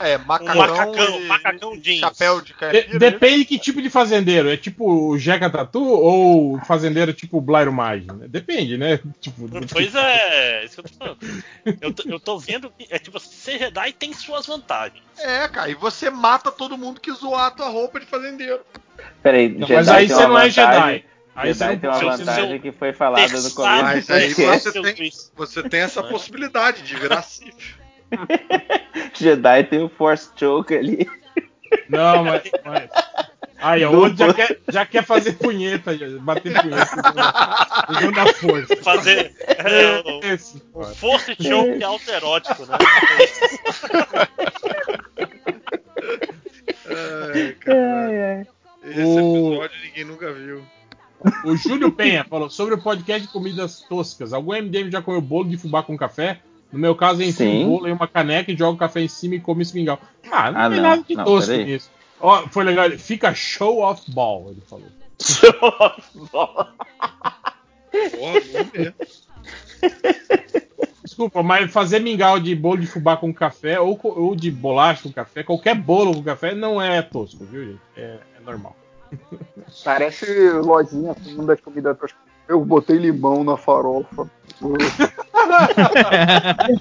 É, Um macacão, macacão, e, macacão jeans. chapéu de caipira. depende que tipo de fazendeiro. É tipo o Jeca Tatu ou fazendeiro tipo Blairo Maggi? né? Depende, né? Tipo, do Pois tipo. é, isso que eu tô falando. Eu tô, eu tô vendo que é tipo, ser Jedi tem suas vantagens. É, cara, e você mata todo mundo que zoar a tua roupa de fazendeiro. Peraí, Não, Jedi mas aí você não é vantagem- Jedi. Aí você Jedi tem uma vantagem que foi falada no começo. Mas do aí você tem, você tem essa possibilidade de virar Sith. Jedi tem o Force Choke ali. Não, mas. mas... Aí, o outro já quer, já quer fazer punheta, já, bater punheta. usando- Usando a força. Fazer é, o, Esse, o. Force Choke autoerótico, né? Ai, cara. Esse O- episódio ninguém nunca viu. O Júlio Penha falou sobre o podcast de comidas toscas. Algum MDM já comeu bolo de fubá com café? No meu caso, é enfio Sim. um bolo em uma caneca e jogo o café em cima e come esse mingau. Ah, não Ah, tem não. nada de Não, tosco nisso. Ó, foi legal. ele Fica show off ball, ele falou. Porra, vamos ver. Desculpa, mas fazer mingau de bolo de fubá com café ou, ou de bolacha com café, qualquer bolo com café não é tosco, viu, gente? É, é normal. Parece lojinha assim, das comidas. Eu botei limão na farofa. Eu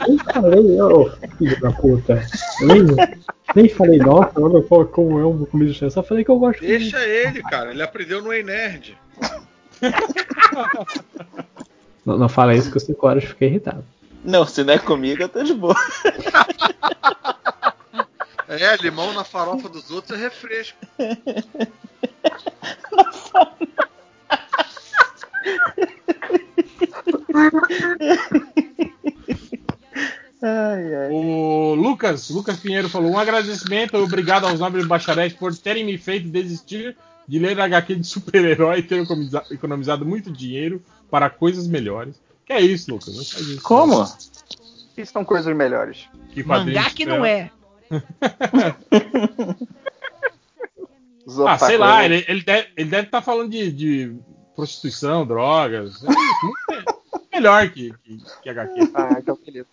nem falei, ô filho da puta. Eu nem, nem falei, nossa, olha qual- como é uma comida de só falei que eu gosto. Deixa ele, cara. Ele aprendeu no Ei Nerd. Não, não fala isso que eu 5 horas fiquei irritado. Não, se não é comigo, eu tô de boa. É, limão na farofa dos outros é refresco. Ai, ai. O Lucas, Lucas Pinheiro falou: um agradecimento e obrigado aos nobres bacharéis por terem me feito desistir de ler HQ de super-herói e ter economiza- economizado muito dinheiro para coisas melhores. Que é isso, Lucas? Não faz isso. Como? Isso são coisas melhores. Que Mangá que não é. Os Ah, sei lá, ele, ele deve ele deve estar falando de, de prostituição, drogas. É melhor que, que, que HQ. Ah, então beleza.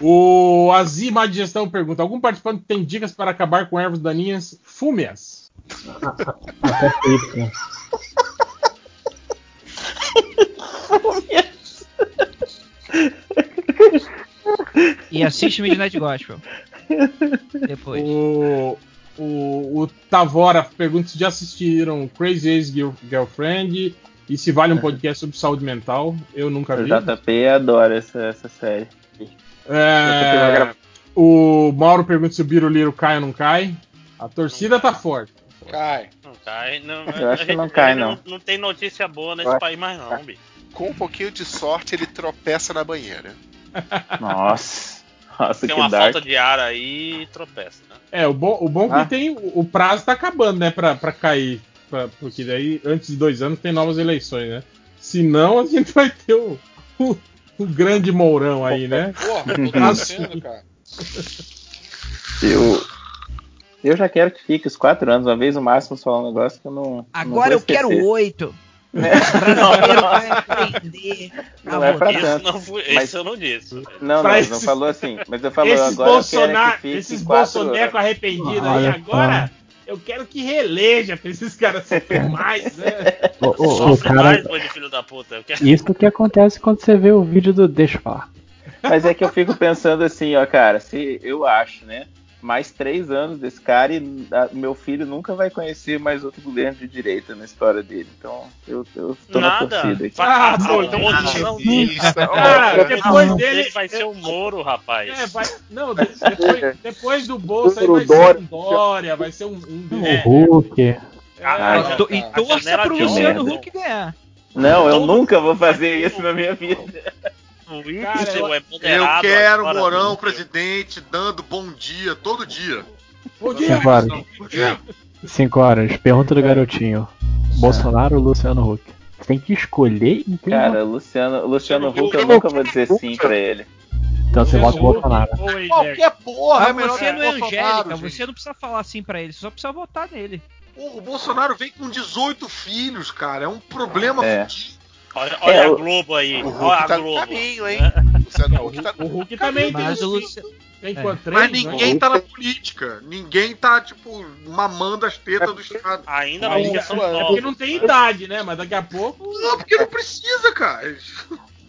O Azima de Gestão pergunta: algum participante tem dicas para acabar com ervas daninhas fúmeas? Até feito, né? E assiste Midnight Gospel. Depois. O, o, o Tavora pergunta se já assistiram Crazy Ex-Girlfriend e se vale um podcast sobre saúde mental. Eu nunca O vi. JP adora essa, essa série. É, o Mauro pergunta se o Biruliro cai ou não cai. A torcida tá forte. Cai. Não cai, não. Eu acho que não cai, não. não. Não tem notícia boa nesse país mais não, bicho. Com um pouquinho de sorte, ele tropeça na banheira. Nossa. Nossa, Tem que uma dark. falta de ar aí e tropeça, né? É, o bom, o bom Ah. que tem. O prazo tá acabando, né? Pra, pra cair. Pra- porque daí, antes de dois anos, tem novas eleições, né? Senão, a gente vai ter o, o, o grande Mourão aí, né? Porra, tô torcendo, cara. Eu, eu já quero que fique os quatro anos, uma vez o máximo falar um negócio que eu não. não Agora vou eu quero oito. Né? Brasileiro vai aprender. Não é pra Isso tanto. não foi- mas- isso eu não disse. Não, não, não falou assim. Mas eu falo esses agora Bolsonar, que fique esses quatro arrependidos aí, Olha agora eu quero que releja pra esses caras sofrer mais, né? O, o- o Sofre cara, mais, filho da puta. Quero- isso que acontece quando você vê o vídeo do Deixa eu falar. Mas é que eu fico pensando assim, ó, cara, se eu acho, né? Mais três anos desse cara e a- meu filho nunca vai conhecer mais outro governo de direita na história dele. Então eu, eu tô na Nada. torcida aqui. Ah, a- a bom, oposição não. dele- Cara, depois dele- vai ser o Moro, rapaz. É, vai, não, de- depois, depois do bolso aí O vai ser um Dória, vai ser um, um O desses. Hulk. Ah, É, To- E torça pro Luciano. Huck ganhar. Não, eu Todo- nunca vou fazer isso na minha vida. Cara, eu- é Eu moderado quero agora, Morão, presidente, dando bom dia todo dia. Bom dia, Cinco horas. Bom dia. Cinco horas. Pergunta do garotinho. Bolsonaro ou Luciano Huck? Você tem que escolher e tem Cara, Luciano, Luciano Huck, eu nunca vou dizer sim pra ele. Então você vota em Bolsonaro. Qualquer porra Ah, é melhor você que não é Angélica, gente. você não precisa falar assim pra ele, você só precisa votar nele. Porra, o Bolsonaro vem com 18 filhos, cara. É um problema É. fudido. Olha, olha É, a o- Globo aí. O Hulk olha a tá no Globo. caminho, hein? É. Luciano Não, Huck tá o, o Hulk também tem, Mas o tem, Luciano. tem É. Mas né? ninguém tá na política. Ninguém tá, tipo, mamando as tetas do Estado. Ainda não é são porque não tem idade, né? Mas daqui a pouco. Não, porque não precisa, cara.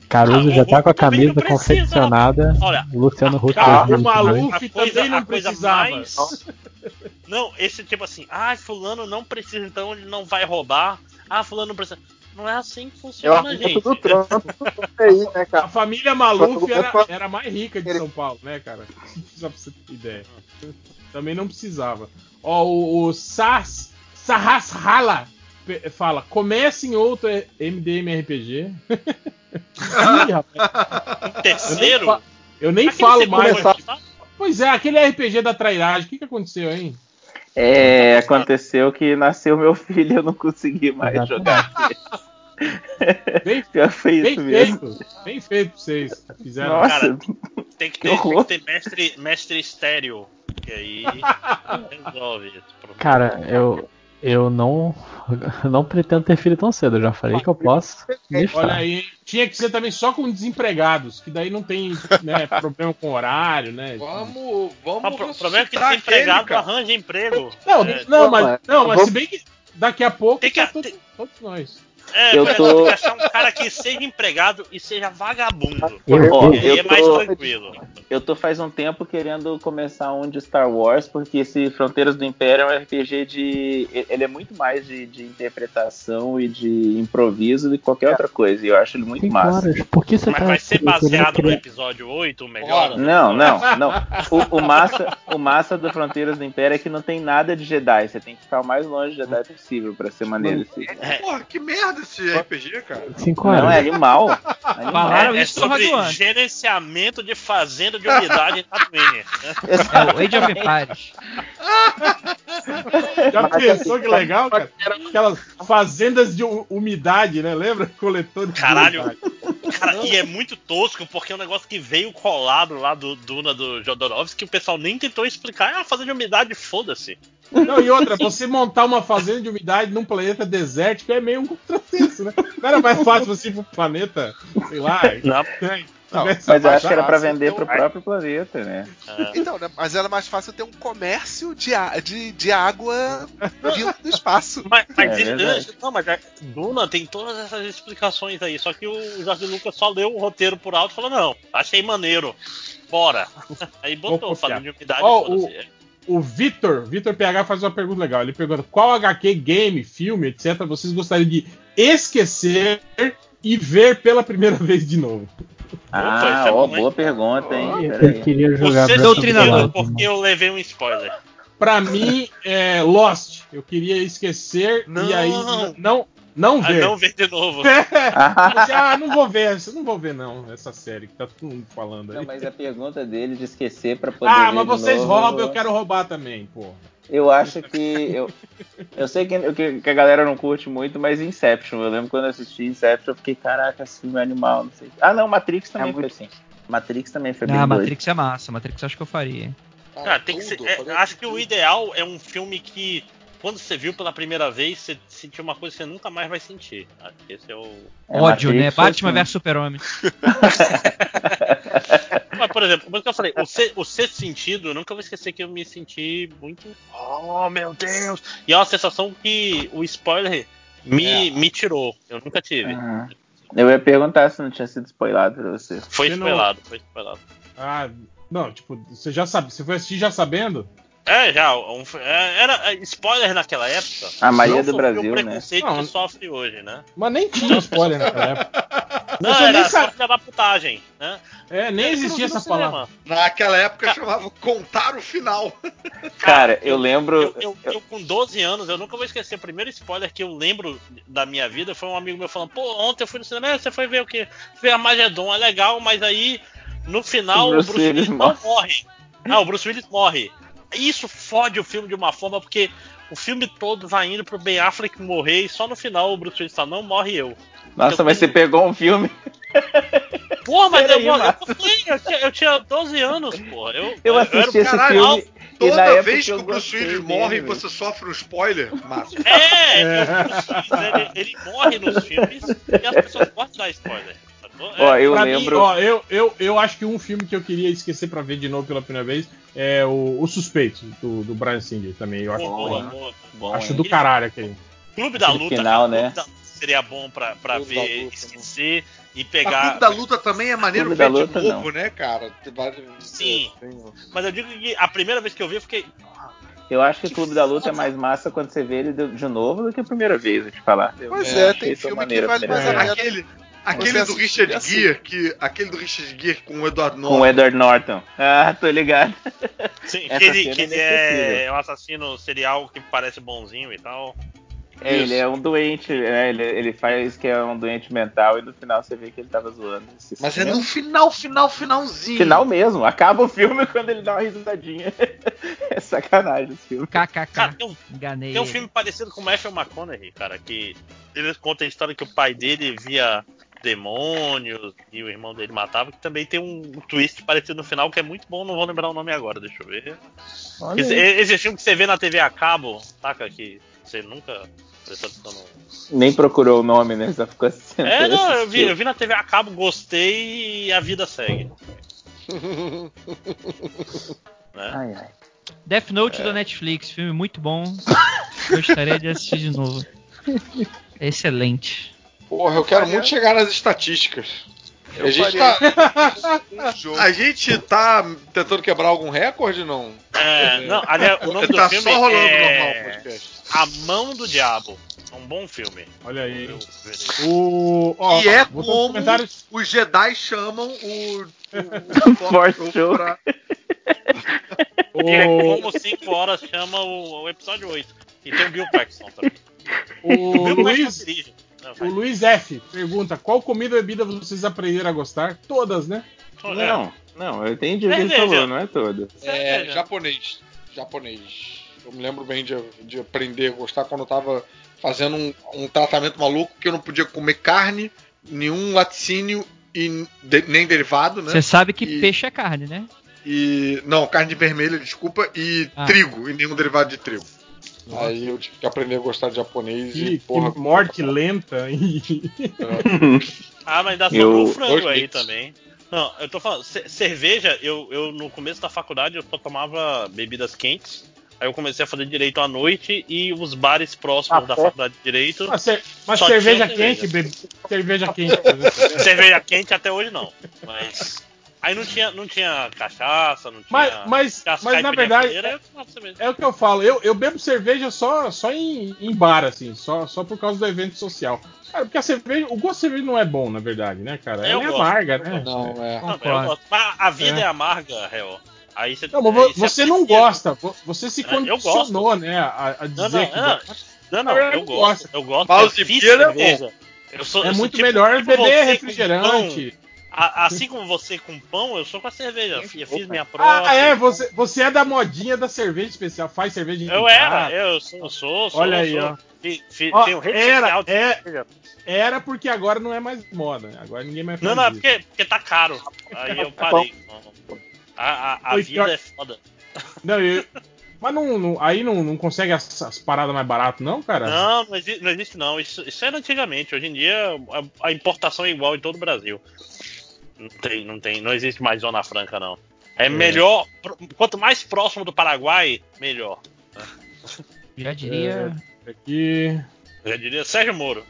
Caruso Ah, já o tá com a Hulk camisa precisa. confeccionada. Olha, Luciano Huck. Cara, o 2022. Maluf A também não a precisava. mais- Não, esse tipo assim, ah, fulano não precisa, então ele não vai roubar. Ah, fulano não precisa. Não é assim que É funciona, argumento gente. do Trump aí, né, A cara? família Maluf era, era a mais rica de São Paulo, né, cara? Só pra você ter ideia. Também não precisava. Ó, o, o Sas, Sarras Hala pe- fala: comecem outro MDMRPG. Ih, rapaz. Terceiro? Eu nem, fa- eu nem falo mais. Pois é, aquele RPG da trairagem, o que, que aconteceu, hein? É, aconteceu que nasceu meu filho e eu não consegui mais Exatamente. jogar. Bem, Pior que foi bem isso mesmo. feito. Bem feito pra vocês. Fizeram. Nossa, Cara, Tem que Que ter, tem horror. que ter mestre, mestre estéreo. Que aí resolve esse problema. Cara, eu, eu não, não pretendo ter filho tão cedo. Eu já falei que eu posso deixar. Olha aí, tinha que ser também só com desempregados, que daí não tem né, problema com horário, né? Vamos, vamos. Ah, o pro- problema é que desempregado arranja emprego. Não, É, não, mas, mas- não, mas vamos- se bem que daqui a pouco Tem que- tá todo- todos nós. É, Eu por tô- achar um cara que seja empregado e seja vagabundo. Eu- Ó, E aí eu é mais tô- tranquilo. eu tô faz um tempo querendo começar um de Star Wars, porque esse Fronteiras do Império é um RPG de. Ele é muito mais de, de interpretação e de improviso do que qualquer outra coisa. E eu acho ele muito Cinco massa. horas. Por que você Mas tá vai ser baseado no episódio 8, o melhor? Não, não, não. O, o massa, o massa do Fronteiras do Império é que não tem nada de Jedi. Você tem que ficar o mais longe de Jedi possível pra ser maneiro. Assim. Porra, que merda esse RPG, cara. Cinco horas. Não, é animal. animal. Falaram É, é isso no sobre Raduan. gerenciamento de fazenda de umidade em Tatooine. É o Age of Empires. Já Mas pensou assim, que legal, cara? Aquelas fazendas de umidade, né? Lembra? Coletores de Caralho. umidade. Cara, e é muito tosco porque é um negócio que veio colado lá do Duna do Jodorowsky que o pessoal nem tentou explicar. Ah, fazenda de umidade, foda-se. Não, e outra, você montar uma fazenda de umidade num planeta desértico é meio um contrassenso, né? Não era mais fácil você ir pro planeta, sei lá. Não. né, Não, Mas eu acho que era pra vender então- pro próprio planeta, né? Então, né, mas era mais fácil ter um comércio de, a- de, de água vindo do espaço. Mas, mas É não, mas é- Duna tem todas essas explicações aí. Só que o Jorge Lucas só leu o roteiro por alto e falou: Não, achei maneiro. Bora. Aí botou, falando de umidade, Ó, foda-se. O Vitor, Vitor PH faz uma pergunta legal. Ele pergunta: qual HQ, game, filme, etc. vocês gostariam de esquecer e ver pela primeira vez de novo? Ah, isso é ó, hein? boa pergunta, hein? Eu Peraí. queria jogar Você doutrinador, porque eu levei um spoiler. Pra mim, é Lost. Eu queria esquecer e Não. aí n- não, não Ah, ver. não ver de novo. Ah, não vou ver, não vou ver não, essa série que tá todo mundo falando aí. Não, mas a pergunta dele de esquecer pra poder. Ah, ver mas de vocês novo, roubam, eu quero roubar também, pô. Eu acho que. Eu, eu sei que, que, que a galera não curte muito, mas Inception. Eu lembro quando eu assisti Inception, eu fiquei, caraca, esse filme é animal, não sei. Ah, não, Matrix também É foi muito- assim. Matrix também foi bem Ah, doido. Matrix é massa. Matrix eu acho que eu faria. hein? Cara, tem que ser, é, acho que o ideal é um filme que, quando você viu pela primeira vez, você sentiu uma coisa que você nunca mais vai sentir. Acho que esse é o. Ódio, né? Batman assim. vs Super-Homem. Mas, por exemplo, como é eu falei, o, se- o sexto sentido, eu nunca vou esquecer que eu me senti muito. Oh, meu Deus! E é uma sensação que o spoiler me, me tirou. Eu nunca tive. Ah, eu ia perguntar se não tinha sido spoilado pra você. Foi Você não- spoilado, foi spoilado. Ah, não, tipo, você já sabe, você foi assistir já sabendo? É, já, um- é, era é, spoiler naquela época. A Maria não do Brasil, o né? preconceito Não. que sofre hoje, né? Mas nem tinha spoiler naquela época. Não, Você era nem só filha da putagem, né? É, nem existia não essa palavra. cinema. Naquela época chamava contar o final. Cara, eu lembro. Eu, eu- eu, com 12 anos, eu nunca vou esquecer. O primeiro spoiler que eu lembro da minha vida foi um amigo meu falando: Pô, ontem eu fui no cinema, "É, você foi ver o quê? Ver Armagedon, é legal, mas aí no final O o Bruce Bruce, Willis Willis não morre." morre. Ah, o Bruce Willis morre. Isso fode o filme de uma forma, porque o filme todo vai indo pro Ben Affleck morrer e só no final o Bruce Willis fala: Não morre eu. Nossa, mas você pegou um filme. Pô, mas eu, eu, Márcio. eu, tinha, eu tinha 12 anos, porra. Eu, Eu era assisti um esse caralho. filme e na Toda época vez que eu o Bruce Willis dele, morre, velho. você sofre um spoiler, Márcio. É, é o Bruce Willis, ele, ele morre nos filmes e as pessoas gostam de dar spoiler. Sacou? Ó, eu lembro. Mim, ó, eu, eu, eu acho que um filme que eu queria esquecer pra ver de novo pela primeira vez é o, o Suspeito, do, do Brian Singer também. Eu acho, Boa, bom, boa, acho hein? do caralho aquele. Clube da Luta, final, cara, né? Luta seria bom pra, pra Clube ver, Luta, esquecer e A pegar. Clube da Luta também é maneiro Clube da ver Luta, de novo, né, cara? Sim. Mas eu digo que a primeira vez que eu vi, eu fiquei. Eu acho que o Clube da Luta é mais massa quando você vê ele de novo do que a primeira vez, eu te falar. Pois achei é, tem filme que vale mais a vez. Aquele, aquele Você do Richard assim. Gere, que, aquele do Richard Gere com o Edward Com Norton. o Edward Norton. Ah, tô ligado. Sim, que ele, que é ele inesquecível. é um assassino serial que parece bonzinho e tal. É, ele é um doente, é, ele, ele faz que é um doente mental e no final você vê que ele tava zoando. Esse Mas é no final, final, finalzinho. final mesmo. Acaba o filme quando ele dá uma risadinha. é sacanagem esse filme. KKK. Cara, tem um, Enganei. tem um filme parecido com o Matthew McConaughey, cara, que ele conta a história que o pai dele via demônios e o irmão dele matava, que também tem um twist parecido no final que é muito bom, não vou lembrar o nome agora, deixa eu ver. Esse, esse filme que você vê na TV a cabo, saca? Que você nunca prestou atenção no. Nem procurou o nome, né? Só ficou assistindo. É, não, eu vi, eu vi na TV a cabo, gostei e a vida segue. né? Ai, ai. Death Note da Netflix, filme muito bom. Gostaria de assistir de novo. Excelente. Porra, eu quero muito chegar nas estatísticas. Eu a, gente tá, um a gente tá tentando quebrar algum recorde, não? É, não, aliás, o nome tá do filme só rolando é normal o podcast. A Mão do Diabo. É um bom filme. Olha aí. O, ó, E é como comentários. os Jedi chamam o. o, o Force Show. pra- É O, como 5 horas chama o, o episódio 8. E tem o Bill Paxton também. o O Bill Luiz, Paxton dirige. Não, o Luiz F pergunta: qual comida ou bebida vocês aprenderam a gostar? Todas, né? É. Não, não, eu entendi o que ele falou, não é todo. É, japonês. Japonês. Eu me lembro bem de, de aprender a gostar quando eu tava fazendo um, um tratamento maluco que eu não podia comer carne, nenhum laticínio e de- nem derivado, né? Você sabe que E- peixe é carne, né? E. Não, carne vermelha, desculpa, e Ah. trigo, e nenhum derivado de trigo. Aí eu tive que aprender a gostar de japonês Que, e, porra. que morte lenta. e- Ah, mas ainda Eu- sobrou o frango aí também. Não, eu tô falando, ce- cerveja, eu, eu no começo da faculdade eu só tomava bebidas quentes. Aí eu comecei a fazer direito à noite e os bares próximos Ah, da é? faculdade de direito. Mas, mas Só cerveja tinha quente, cerveja. bebe- cerveja quente. cerveja quente até hoje não. Mas. Aí não tinha, não tinha cachaça, não tinha. Mas, mas, mas na verdade, eu cerveja. é o que eu falo. Eu, eu bebo cerveja só, só em, em bar, assim, só, só por causa do evento social. Cara, porque a cerveja, o gosto de cerveja não é bom, na verdade, né, cara? Eu Ela é gosto. amarga, né? Não, é. Não, eu gosto. Mas a vida É. é, amarga, réu. Aí você, Não, aí você não gosta, vo- você se É, eu condicionou, né, a, a dizer não, que não. gosta. Não, não, eu não gosto. gosta. Eu gosto. Mouse eu fiz beer é bom. cerveja. Eu sou, É eu sou muito tipo- melhor tipo beber refrigerante. A- assim como você com pão, eu sou com a cerveja. Eu fiz minha própria. Ah, é, você, você é da modinha da cerveja especial, faz cerveja em Eu era, eu sou, eu sou, sou Olha aí, sou. ó. Fi- fi- Ó, tenho rede era, de é- cerveja. Era porque agora não é mais moda. né? Agora ninguém mais Não, faz não, é isso. porque, porque tá caro. Aí eu parei. A, a, a Foi vida pior- é foda. Não, eu- Mas não, não- aí não, não consegue as, as paradas mais baratas, não, cara? Não, não existe não. Existe, não. Isso, isso era antigamente. Hoje em dia a, a importação é igual em todo o Brasil. Não tem, não tem, não existe mais zona franca não. É, melhor, pro- quanto mais próximo do Paraguai, melhor. Já diria. É, aqui. Já diria Sérgio Moro.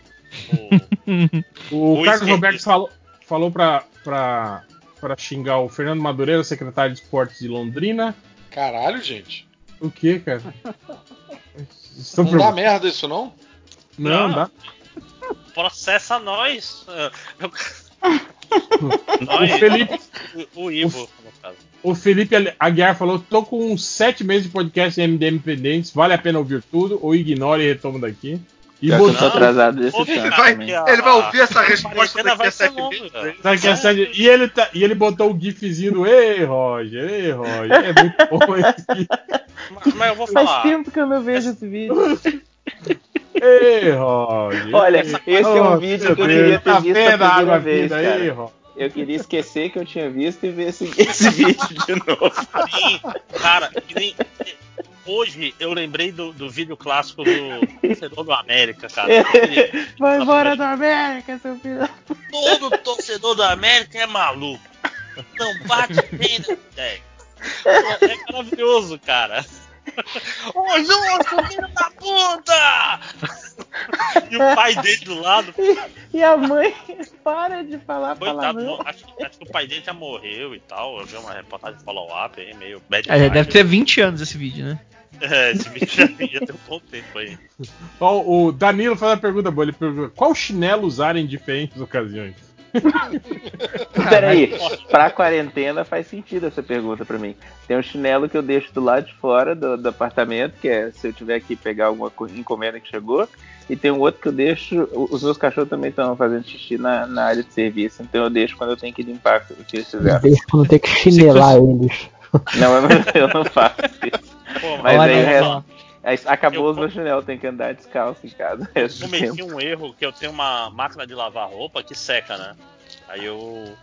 O, O Carlos esquerdista. Roberto falou, falou pra, pra, pra xingar o Fernando Madureira, secretário de esportes de Londrina. Caralho, gente. O que, cara? Estão Não dá perguntando- merda isso, não? Não, Não. dá. Processa nós. Eu- O nós. Felipe, O, o Ivo, no caso. o Felipe Aguiar falou: tô com uns sete meses de podcast MDM pendentes, vale a pena ouvir tudo, ou ignore e retoma daqui. E botou- atrasado desse que a- Ele vai ouvir essa a resposta daqui vai a sete meses. Sabe que é sério? E ele, tá, e ele botou o gifzinho do Ei, Roger, ei, Roger. É muito bom esse gif. Mas, mas eu vou Faz falar. tempo que eu não vejo esse vídeo. Ei, Roger. Olha, esse é um vídeo que eu queria ter tá visto vendo a primeira água vez, aí, cara. Eu queria esquecer que eu tinha visto e ver esse, esse vídeo de novo. Sim, cara, nem- hoje eu lembrei do, do vídeo clássico do torcedor do América, cara. Vai embora da América, seu filho. Todo torcedor do América é maluco. Não bate bem. Pô, É maravilhoso, cara. Ô, Justo, filho da puta! E o pai dele do lado, E a mãe, para de falar coitado, acho, que- acho que o pai dele já morreu e tal. Eu vi uma reportagem de follow-up aí, meio bad É, deve ter 20 anos esse vídeo, né? É, esse vídeo já ia ter um bom tempo aí. Ó, o Danilo faz uma pergunta boa. Ele pergunta: qual chinelo usar em diferentes ocasiões? Peraí, pra quarentena faz sentido essa pergunta pra mim. Tem um chinelo que eu deixo do lado de fora do, do apartamento, que é se eu tiver que pegar alguma co- encomenda que chegou. E tem um outro que eu deixo. Os meus cachorros também estão fazendo xixi na, na área de serviço, então eu deixo quando eu tenho que limpar o que eles fizeram. Deixa pra não ter que chinelar eles. Não, eu não, eu não faço isso. Pô, Mas aí o só. resto. Aí Acabou Eu- os meus chinelos, tem que andar descalço em casa. do cometi tempo. um erro que eu tenho uma máquina de lavar roupa que seca, né? Aí eu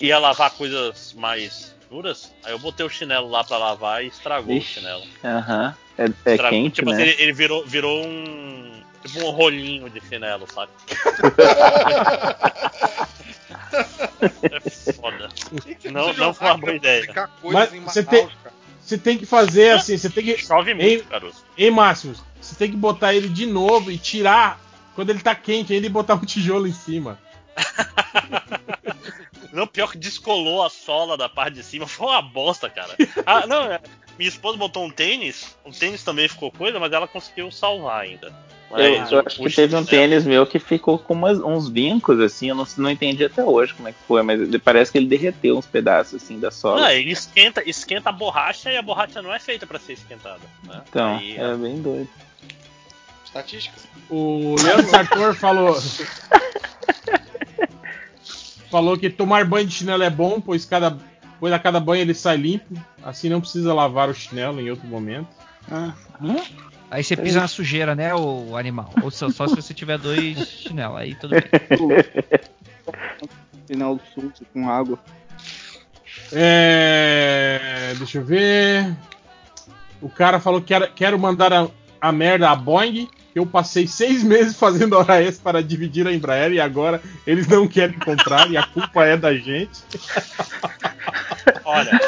ia lavar coisas mais duras, aí eu botei o chinelo lá pra lavar e estragou Ixi. o chinelo. Aham. É, é Estragou. quente, tipo né? assim, ele, ele virou, virou um. Tipo um rolinho de chinelo, sabe? é foda. Não, não foi uma boa ideia. Mas você cara. Você tem que fazer assim, você tem que. Chove muito, Ei, garoto. ei, Márcio, você tem que botar ele de novo e tirar quando ele tá quente ainda e botar um tijolo em cima. Não, pior que descolou a sola da parte de cima. Foi uma bosta, cara. Ah, não, é, minha esposa botou um tênis. O tênis também ficou coisa, mas ela conseguiu salvar ainda. Eu, Mas eu acho que teve um tênis meu que ficou com umas- uns vincos, assim, eu não, não entendi até hoje como é que foi, mas ele- parece que ele derreteu uns pedaços, assim, da sola. Não, ele esquenta, esquenta a borracha e a borracha não é feita pra ser esquentada. Né? Então, Aí, é bem doido. Estatística. O Leandro Sartor falou. falou que tomar banho de chinelo é bom, pois, cada, pois a cada banho ele sai limpo. Assim não precisa lavar o chinelo em outro momento. Aí você pisa na sujeira, né, o animal. Ou só, só se você tiver dois chinelos. Aí tudo bem. Final sujo com água. É, deixa eu ver. O cara falou que era, quero mandar a, a merda a Boeing. Eu passei seis meses fazendo hora extra para dividir a Embraer e agora eles não querem comprar e a culpa é da gente. Olha,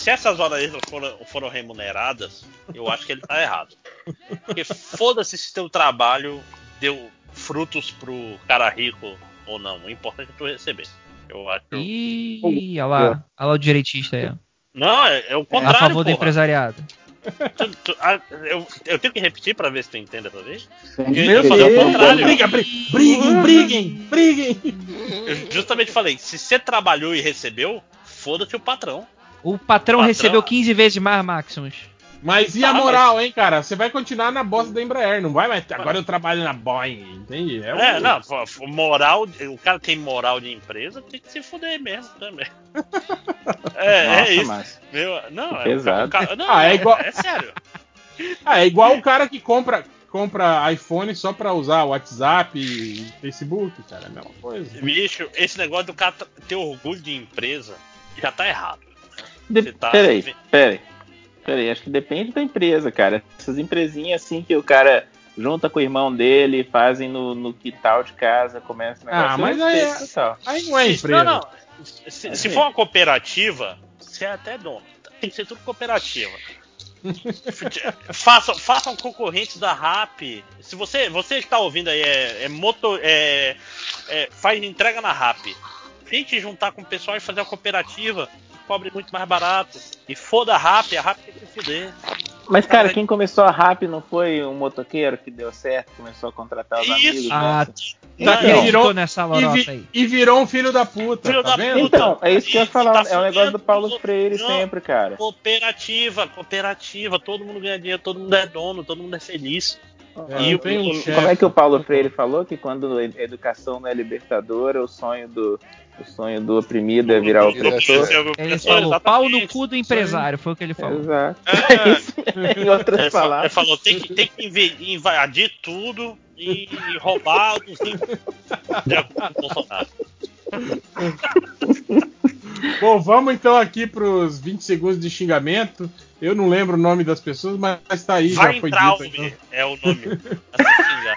se essas horas extras foram, foram remuneradas, eu acho que ele tá errado. Porque foda-se se teu trabalho deu frutos pro cara rico ou não. O importante é tu receber. Eu acho. Ih, olha lá. Olha lá o direitista aí. Não, é, é o A contrário. favor do porra. empresariado. Tu- tu- ah, eu, eu tenho que repetir pra ver se tu entende essa vez. Sem Eu falei o contrário. Briga, briga, briguem, briguem, briguem. Eu justamente falei, se você trabalhou e recebeu, foda-se o patrão. O patrão, Patrão. recebeu 15 vezes mais, Maximus. Mas e a Ah, moral, hein, cara? Você vai continuar na bosta da Embraer, não vai mais. Agora eu trabalho na Boeing, entende? É, o- não, moral, o cara tem moral de empresa, tem que se fuder mesmo também. É, Nossa, é isso. mas- Meu, não, é, Pesado. o cara- não, Ah, é igual- é sério. Ah, é igual o cara que compra, compra iPhone só pra usar WhatsApp e Facebook, cara. É a mesma coisa. Bicho, esse negócio do cara ter orgulho de empresa já tá errado. De... Tá- Peraí, peraí. Peraí, acho que depende da empresa, cara. Essas empresinhas assim que o cara junta com o irmão dele, fazem no, no quintal de casa, começa o negócio. Ah, mas aí- total. Aí não é Se- empresa. Não, não. Se, se for uma cooperativa, você é até dono. Tem que ser tudo cooperativa. façam, façam concorrentes da RAP. Se você, você que está ouvindo aí é, é motor, é, é, faz entrega na RAP. Tente juntar com o pessoal e fazer uma cooperativa. Cobre muito mais barato. E foda a RAP, a RAP tem que se fuder. Mas, cara, quem começou a RAP não foi um motoqueiro que deu certo, começou a contratar os Isso. amigos? Ah, né? E, não. virou, nessa e, lorota vi- aí. e virou um filho da puta, Filho tá da vendo? puta. Então, é isso que eu ia Tá falar. É o fudendo negócio do Paulo Freire sempre, cara. Cooperativa, cooperativa. Todo mundo ganha dinheiro, todo mundo é dono, todo mundo é feliz. É, E o- tenho um o- chefe. Como é que o Paulo Freire falou que quando a educação não é libertadora, o sonho do, o sonho do oprimido é virar opressor? Ele falou, pau no cu do empresário, foi o que ele falou. Exato. É. É isso, em outras Ele, fa- ele palavras. falou, tem que, tem que inv- invadir tudo e roubar os Bolsonaro. Bom, vamos então aqui pros 20 segundos de xingamento. Eu não lembro o nome das pessoas, mas tá aí, Vai já foi dito. o Então. é o nome. Assim, já.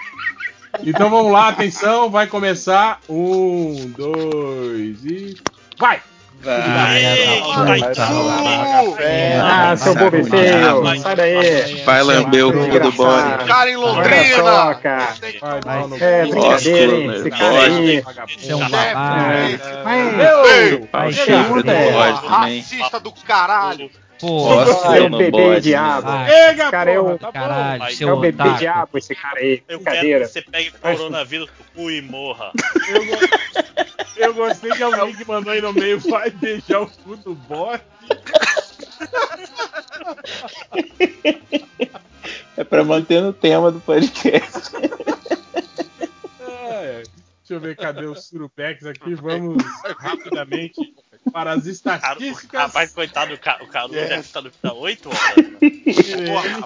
Então vamos lá, atenção, vai começar. Um, dois e. Vai! Ah, seu bobo e feio, sai daí. Vai lamber o cu do bode. Cara em Londrina! Vai, É brincadeira, hein? Esse cara aí. Você é um babaca. Chifre pergunta é. Racista do caralho! Pô, Oscar é o bebê bode. diabo. né? vai, Esse cara é o, Tá bom. caralho, É seu é o bebê otaku. diabo, esse cara aí. Eu quero que você pegue coronavírus no cu e morra. Eu, go- eu gostei que alguém que mandou aí no meio vai beijar o cu do bode. É pra manter no tema do podcast. É, deixa eu ver cadê os surupex aqui. Vamos rapidamente para as estatísticas. rapaz, coitado, o ca- o Caruso É. deve estar no final 8 horas. né?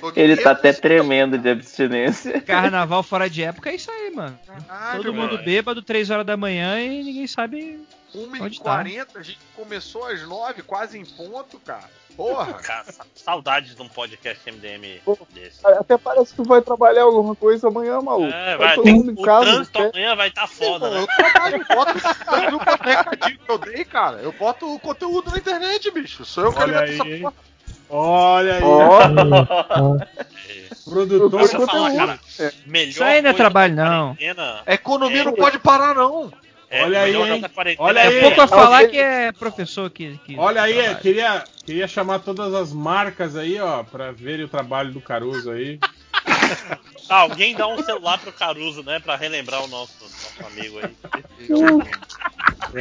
Porra, Ele tá até tremendo de abstinência. Carnaval fora de época é isso aí, mano. caralho, Todo mundo velho. bêbado, 3 horas da manhã e ninguém sabe. 1h40, a gente começou às 9, quase em ponto, cara. Porra! Cara, sa- saudades de um podcast MDM desse. Até parece que vai trabalhar alguma coisa amanhã, maluco. É, Vai vai, todo tem, mundo em o casa. trânsito né? amanhã vai estar foda, Pô, né? eu trabalho, boto quanto recadinho que eu dei, cara? Eu boto o conteúdo na internet, bicho. Sou eu que alimento essa porra. Olha aí, Ó, produtor. Deixa eu conteúdo. falar, cara. Melhor Isso aí não é trabalho, não. economia É. não pode parar, não. É- Olha o aí, Olha é aí. É pouco a É, falar que é professor que. que Olha aí, trabalha. queria, queria chamar todas as marcas aí, ó, pra verem o trabalho do Caruso aí. Ah, alguém dá um celular pro Caruso, né? Pra relembrar o nosso, nosso amigo aí.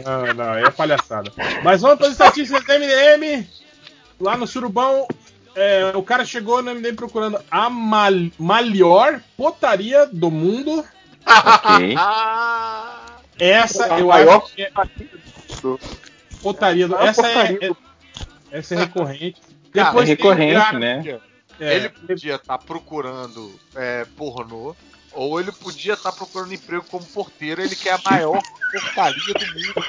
Não, não, é palhaçada. Mas vamos para as estatísticas do MDM. Lá no Surubão, é, o cara chegou no MDM procurando a mal, maior potaria do mundo. Ok. Essa A eu maior acho que é potaria do. Maior Essa é, é- do- essa é recorrente. Cara, Depois é o recorrente, né? é, Ele podia estar procurando é, pornô, ou ele podia estar procurando emprego como porteiro, ele quer a maior porcaria do mundo.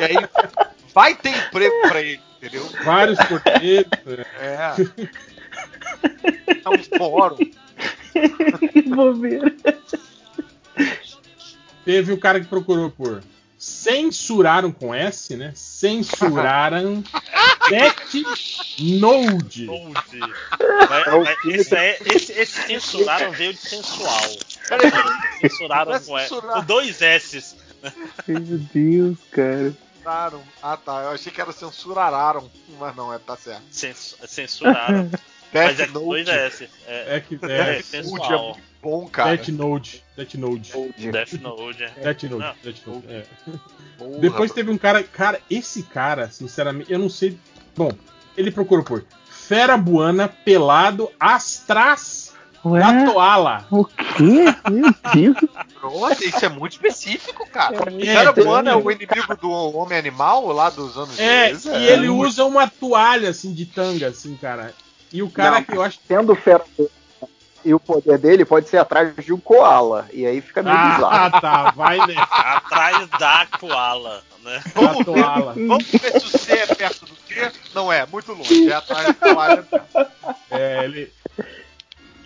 e aí vai ter emprego pra ele, entendeu? vários porteiros. É. É um fórum. Que bobeira. Teve o cara que procurou por censuraram com S, né? Censuraram Pet Node. Vai- esse, é, esse, esse censuraram veio de sensual. Censuraram com, E- com dois S's. Meu Deus, cara. Censuraram. Ah tá, eu achei que era censuraram, mas não, é, tá certo. Cens- Censuraram. Mas é Death com dois Note. S. É, É que é, é, Note é bom, cara. Death Node. Death Node. Death Note. é. Death Note. Não. Death Note. é. Porra, Depois teve um cara. Cara, esse cara, sinceramente, eu não sei. Bom, ele procurou por Fera Buana pelado atrás Ué? da toala. O quê? Meu Deus. Nossa, isso é muito específico, cara. É, tem- Buana é o inimigo do Homem Animal lá dos anos É, 10, e ele usa uma toalha assim de tanga, assim, cara. E o cara Não, que eu acho. Sendo fera e o poder dele pode ser atrás de um koala. E aí fica meio bizarro. Ah, tá, vai nessa. Atrás da koala, né? Da toala. Vamos ver se o C é perto do Q. Não é, muito longe. É atrás da toalha. É, ele.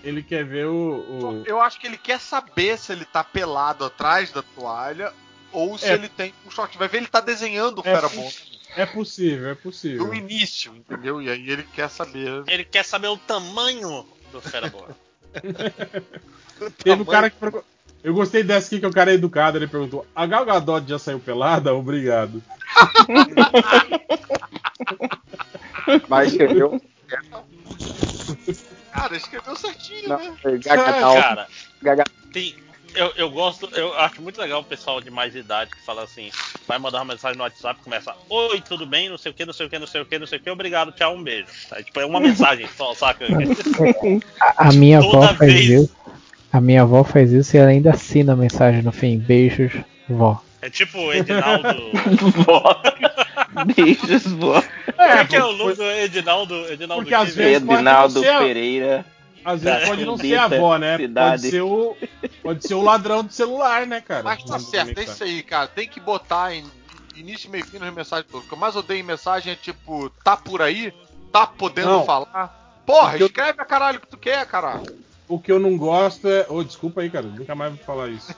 Ele quer ver o. o- Eu acho que ele quer saber se ele tá pelado atrás da toalha ou se É. ele tem um short. Vai ver ele tá desenhando o É, Ferabon É possível, é possível. no início, entendeu? E aí ele quer saber. Ele quer saber o tamanho do Ferabor. Teve o cara que perguntou. Eu gostei dessa aqui que o cara é educado, ele perguntou: A Gal Gadot já saiu pelada? Obrigado. Mas escreveu. Cara, escreveu certinho, Não, né? Gagadal. Cara, Gaga- tem. Eu, eu gosto, eu acho muito legal o pessoal de mais idade que fala assim, vai mandar uma mensagem no WhatsApp e começa, oi, tudo bem, não sei o que, não sei o que, não sei o que, não sei o que, obrigado, tchau, um beijo. Tá? Tipo, é uma mensagem só, saca? A, a minha Toda avó faz vez. isso. A minha avó faz isso e ela ainda assina a mensagem no fim. Beijos, vó. É tipo o Edinaldo. Vó. Beijos, vó. É que é o nome do Edinaldo? Edinaldo Porque às vezes Edinaldo Pereira. Às vezes pode não ser a avó, né? cidade. Pode ser o. Pode ser o ladrão do celular, né, cara? Mas tá certo, é isso aí, cara. Tem que botar em início, meio e fim nas mensagens todas. O que eu mais odeio em mensagem é tipo, tá por aí? Tá podendo Não. falar? Porra, Eu- escreve a caralho que tu quer, caralho. O que eu não gosto é. Ô, desculpa aí, cara, nunca mais vou falar isso.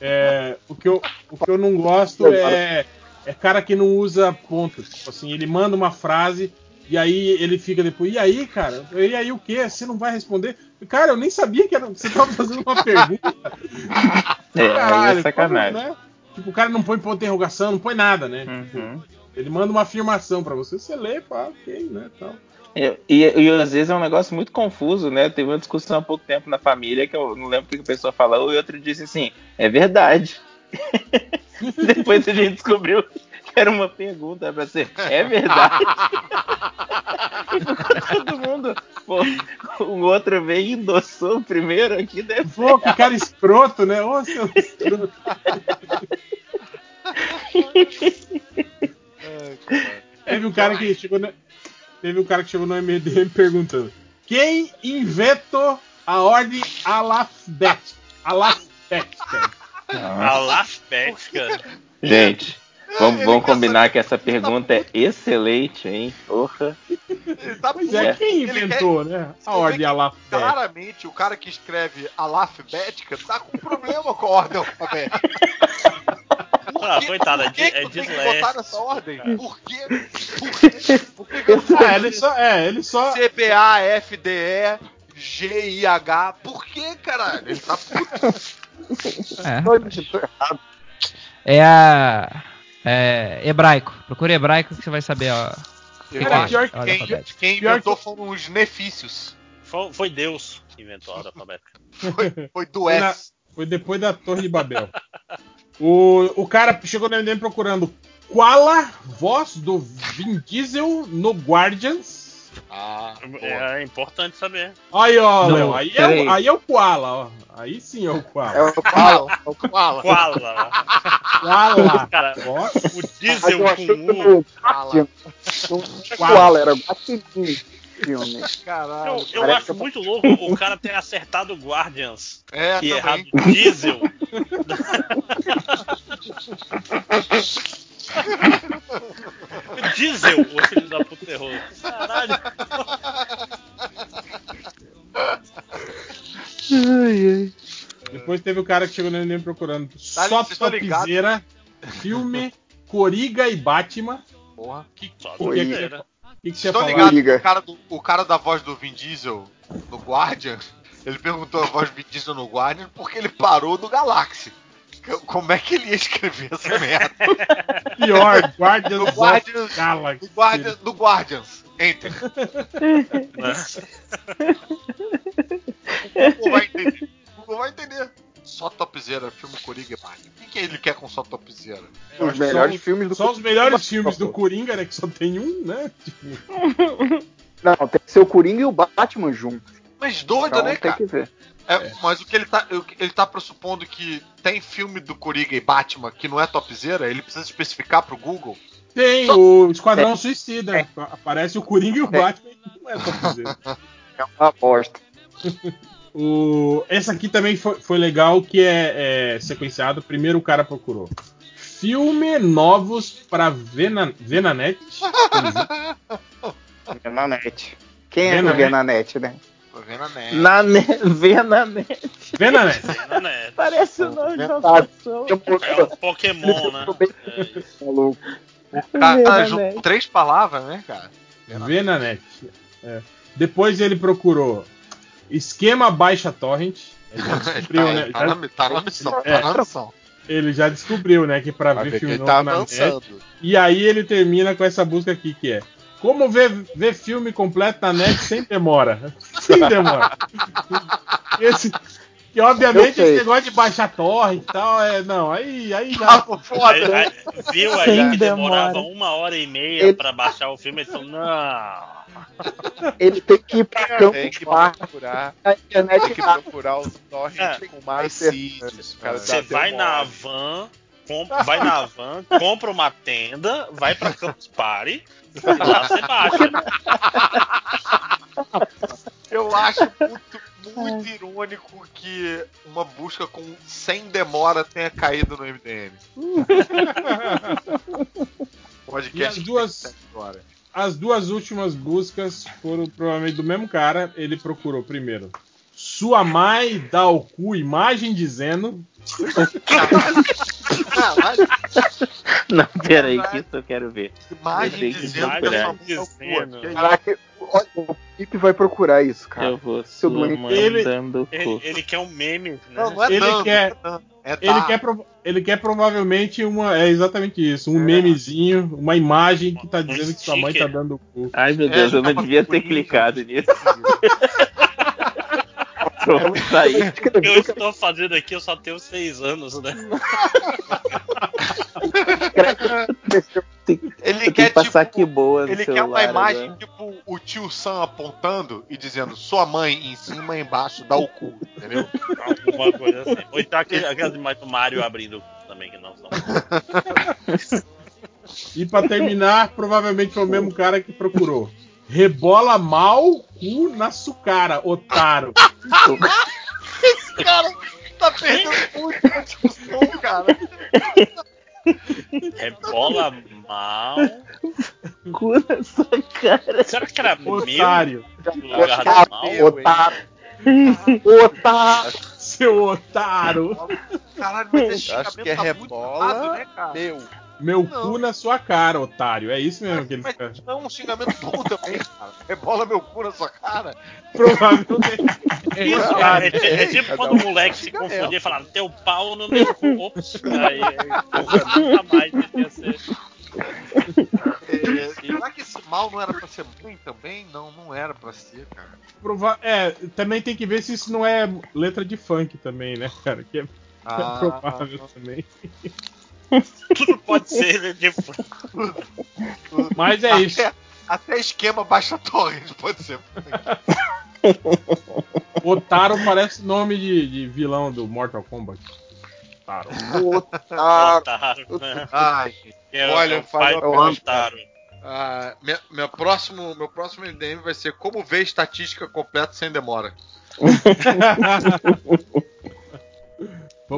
É, o, que eu, o que eu não gosto é. É cara que não usa pontos. Tipo assim, ele manda uma frase e aí ele fica depois. E aí, cara? E aí o que? Você não vai responder? Cara, eu nem sabia que, era, você tava fazendo uma pergunta. É, aí é Caralho, sacanagem. como, né? Tipo, o cara não põe ponto de interrogação, não põe nada, né? Uhum. Ele manda uma afirmação pra você, você lê, fala, ok, né? Tal. E, e, e às vezes é um negócio muito confuso, né? Teve uma discussão há pouco tempo na família que eu não lembro o que a pessoa falou e outro disse assim: é verdade. Depois a gente descobriu era uma pergunta pra ser: é verdade. e ficou todo mundo. Pô, o outro veio e endossou o primeiro aqui, deve Pô, que cara escroto, né? Ô, seu escroto. Teve um cara que chegou no, teve um cara que chegou no MDM perguntando: Quem inventou a ordem alfabética? Alfabética. Alfabética. Gente, vamos, vamos combinar que essa pergunta é excelente, hein? Porra. Ele tá Pois é, quem inventou, né? A ordem alfabética. Claramente, o cara que escreve alfabética tá com problema com a ordem alfabética. Ah, coitado, é, que, é que botar dislexo. nessa ordem? Por quê? Por quê? Por que, que eu não Ah, ele só, é, ele só. CBA, FDE, GIH? Por que, caralho? Ele tá puto. É. É a. É, hebraico. Procura hebraico que você vai saber ó, o que, Eu que é acho a que ordem quem, Pior inventou foram os nefícios. Foi, foi Deus que inventou a ordem alfabética. Foi, foi do Foi, na- S. foi depois da Torre de Babel. O, o cara chegou no MDM procurando qual a voz do Vin Diesel no Guardians. Ah, É importante saber. Aí, ó, Léo, aí, é aí é o Koala, ó. Aí sim é o Koala. É o Koala. É o Fala. Koala. Koala. Cara, o diesel com o tinha Koala, era Guaxinim. Filme. Caralho. Eu, eu acho que- muito louco o cara ter acertado Guardians. É, também. errado. Diesel. Diesel, o filho da puta errou. Caralho. Depois teve o cara que chegou no MDM procurando Tá, só topzera, filme, Coriga e Batman. Porra. Que, o que que estão ligados que o cara, do, o cara da voz do Vin Diesel no Guardian, ele perguntou a voz do Vin Diesel no Guardian porque ele parou no Galaxy. Como é que ele ia escrever essa merda? Pior, Guardians No Guardians, Galaxy. no Guardians, no Guardians. Enter. O Google vai entender. O Google vai entender. Só topzera, filme Coringa, mano. O que, que ele quer com só topzera? Eu Os melhores filmes do Só os melhores filmes do Coringa, né? Que só tem um, né? Tipo, Não, tem que ser o Coringa e o Batman juntos. Mas doido, Então, né, tem cara? que ver. É, Mas o que ele tá, ele tá pressupondo que tem filme do Coringa e Batman que não é topzera, ele precisa especificar pro Google. Tem o Esquadrão Suicida. Aparece o Coringa e o Batman. Não é topzera. É uma bosta. O... Essa aqui também foi, foi legal, que é, é sequenciado. Primeiro o cara procurou. Filme novos pra ver na, ver na net. Vê na net. Quem é na que vê net? na net, né? Tô vendo a net. Na net, vê na net. Vê na net. Na net. Parece o nome de uma pessoa. É o Pokémon, né? Maluco. O cara juntou net. três palavras, né, cara? Vê na net. É. Depois ele procurou esquema baixa torrent. Ele já descobriu, né? tá, Já- na, tá na missão, É. tá na missão. Ele já descobriu, né, que pra Vai ver filme ele novo tá na avançando. net. E aí ele termina com essa busca aqui que é como ver, ver filme completo na net sem demora. sem demora. Esse, e obviamente esse negócio de baixar torre e tal, é. Não, aí, aí já. Ah, foda. Aí- aí- viu aí Sem que demorava demora. uma hora e meia Ele- pra baixar o filme? Ele falou, não. Ele tem que ir pra campo Tem que procurar, a internet tem que procurar os torrents É. com mais sítios. cara, Você vai demora. na van, com- vai na van, compra uma tenda, vai pra Campus Party, e lá você baixa. Eu acho muito, muito irônico que uma busca com sem demora tenha caído no MDM. Podcast E as duas-. As duas últimas buscas foram provavelmente do mesmo cara. Ele procurou primeiro. Sua mãe dá o cu, imagem dizendo. Ah, Não, peraí, que isso eu quero ver. imagem Eu dizendo que procurar. essa é. Que Caraca, olha, o Felipe vai procurar isso, cara. Eu vou Seu sua doente. mãe Ele- dando Ele, cu. ele quer um meme, né? Não, não é Ele dando, quer- não é. É Ele quer, ele quer provavelmente uma. É exatamente isso. Um memezinho, uma imagem que tá dizendo que sua mãe tá dando o cu. Ai meu É, Deus, eu tá não devia ter figurinha. clicado nisso. Pronto, tá aí. O que eu estou fazendo aqui, eu só tenho seis anos, né? Ele Eu quer passar tipo, que boa no Ele quer celular uma imagem agora. tipo o tio Sam apontando e dizendo sua mãe em cima e embaixo dá o cu, entendeu? Alguma coisa assim. Ou então aquele- aquelas imagens do Mario abrindo também, que não são. E pra terminar, provavelmente foi o mesmo cara que procurou. Rebola mal cu na sucara, otário. Esse cara tá perdendo muito discussão, cara. Rebola mal. Cu na sua cara. Será que era meu Otário. no lugar do mal? Otário. Otário. Seu otário. Caralho, mas esse Eu acho que é tá muito errado, rebola, né, cara? meu. Meu Não. cu na sua cara, otário. É isso mesmo que ele Mas fica. isso não é um xingamento bom também, cara. Rebola meu cu na sua cara. Provavelmente. É É, otário. é, ti- é tipo Cada quando um o moleque se confundia e falava, teu pau no meu cu. Ops, aí, aí nunca mais devia ser. É, será que esse mal não era pra ser ruim também? Não, não era pra ser, cara. Prova- É, também tem que ver se isso não é letra de funk também, né, cara? Que é Ah, provável também. Tudo pode ser de Mas é isso. Até, até esquema baixa torrent pode ser. Otaro parece nome de, de vilão do Mortal Kombat. Otaro. Otário, né? Ai, Que é Olha, o pai falou do a Otário. ah, minha, meu, próximo, meu próximo MDM vai ser como ver estatística completa sem demora.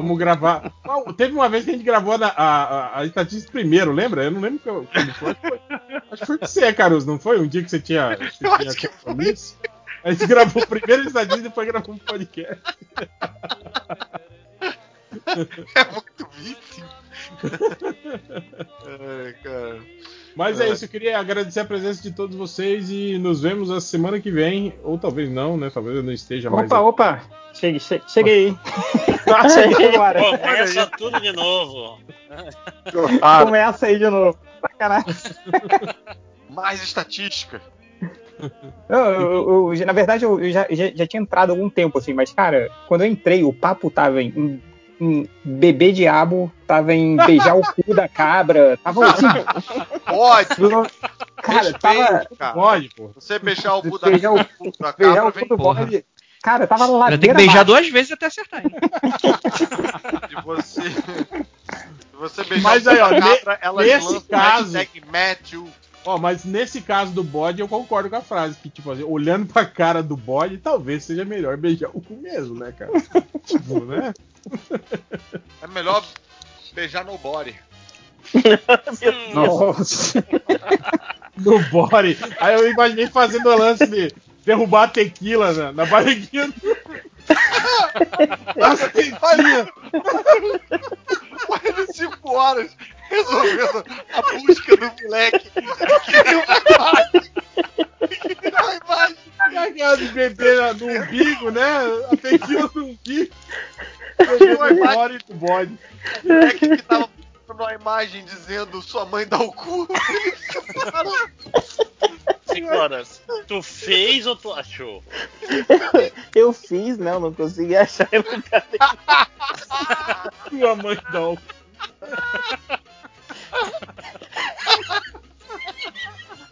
Vamos gravar. Teve uma vez que a gente gravou a, a, a, estatística primeiro, lembra? Eu não lembro quando foi. Acho que foi- foi você, Caruso, não foi? Um dia que você tinha, você tinha acho que compromisso? A gente gravou primeiro a estatística e depois gravou um podcast. É muito vício. Ai, cara. Mas é isso, eu queria agradecer a presença de todos vocês e nos vemos a semana que vem. Ou talvez não, né? Talvez eu não esteja mais. Opa, opa! Cheguei, che- cheguei. Ah, cheguei agora. Começa tudo de novo. Começa aí de novo. Sacanagem. Mais estatística. Eu, eu- eu- na verdade, eu eu já, já, já tinha entrado há algum tempo, assim, mas, cara, quando eu entrei, o papo tava em, em bebê diabo, tava em beijar o cu da cabra, tava assim. Pode! Cara, tava. cara. Pode, pô. Você beijar o cu da, Beijar o cu da Beijar cabra, o vem cu do bode. Cara, tava lá. Ter que beijar duas vezes até acertar, hein? de você. Se você beijar Mas o cu aí, ó, da ne- cabra, ela nesse lança caso- hashtag Matthew. Ó, mas nesse caso do bode, eu concordo com a frase, que, tipo assim, olhando pra cara do bode, talvez seja melhor beijar o cu mesmo, né, cara? tipo, né? É melhor beijar no body. Nossa. No body. Aí eu imaginei fazendo o lance de derrubar a tequila na, na barriguinha do... Nossa, tequila! 45 horas resolvendo a busca do moleque. Queria uma imagem. Aquela de na- no umbigo, né? A tequila no umbigo. Uma No imagem. do bode. O moleque que tava uma imagem dizendo sua mãe dá o cu. Cinco horas. Tu fez ou tu achou? Eu fiz, não, não consegui achar em lugar nenhum. Sua mãe dá o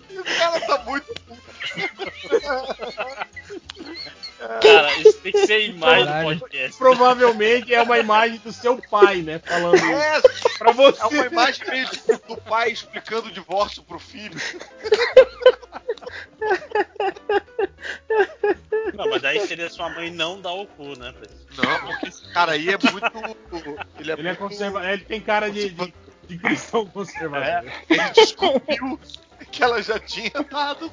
E o cara tá muito Cara, isso tem que ser a imagem Caralho. do podcast. Provavelmente é uma imagem do seu pai, né? Falando isso. É, Pra você. é uma imagem meio do pai explicando o divórcio pro filho. Não, mas aí seria sua mãe não dar o cu, né? Não, porque esse cara aí é muito. Ele é, Ele é muito- conservador. Ele tem cara de, de, de cristão conservador. É, ele descobriu que ela já tinha dado.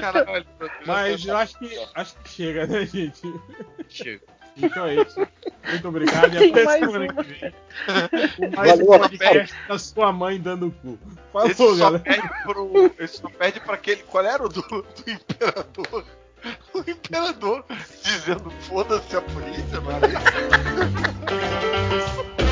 Caralho, Mas eu acho que acho que chega, né, gente? Chega. Então é isso. Muito obrigado e até Mais semana que vem. Mais um Valeu, podcast da sua mãe dando o cu. Falou, Esse só galera. perde pro. Esse só perde pra aquele. Qual era o do, do imperador? O imperador dizendo foda-se a polícia, não?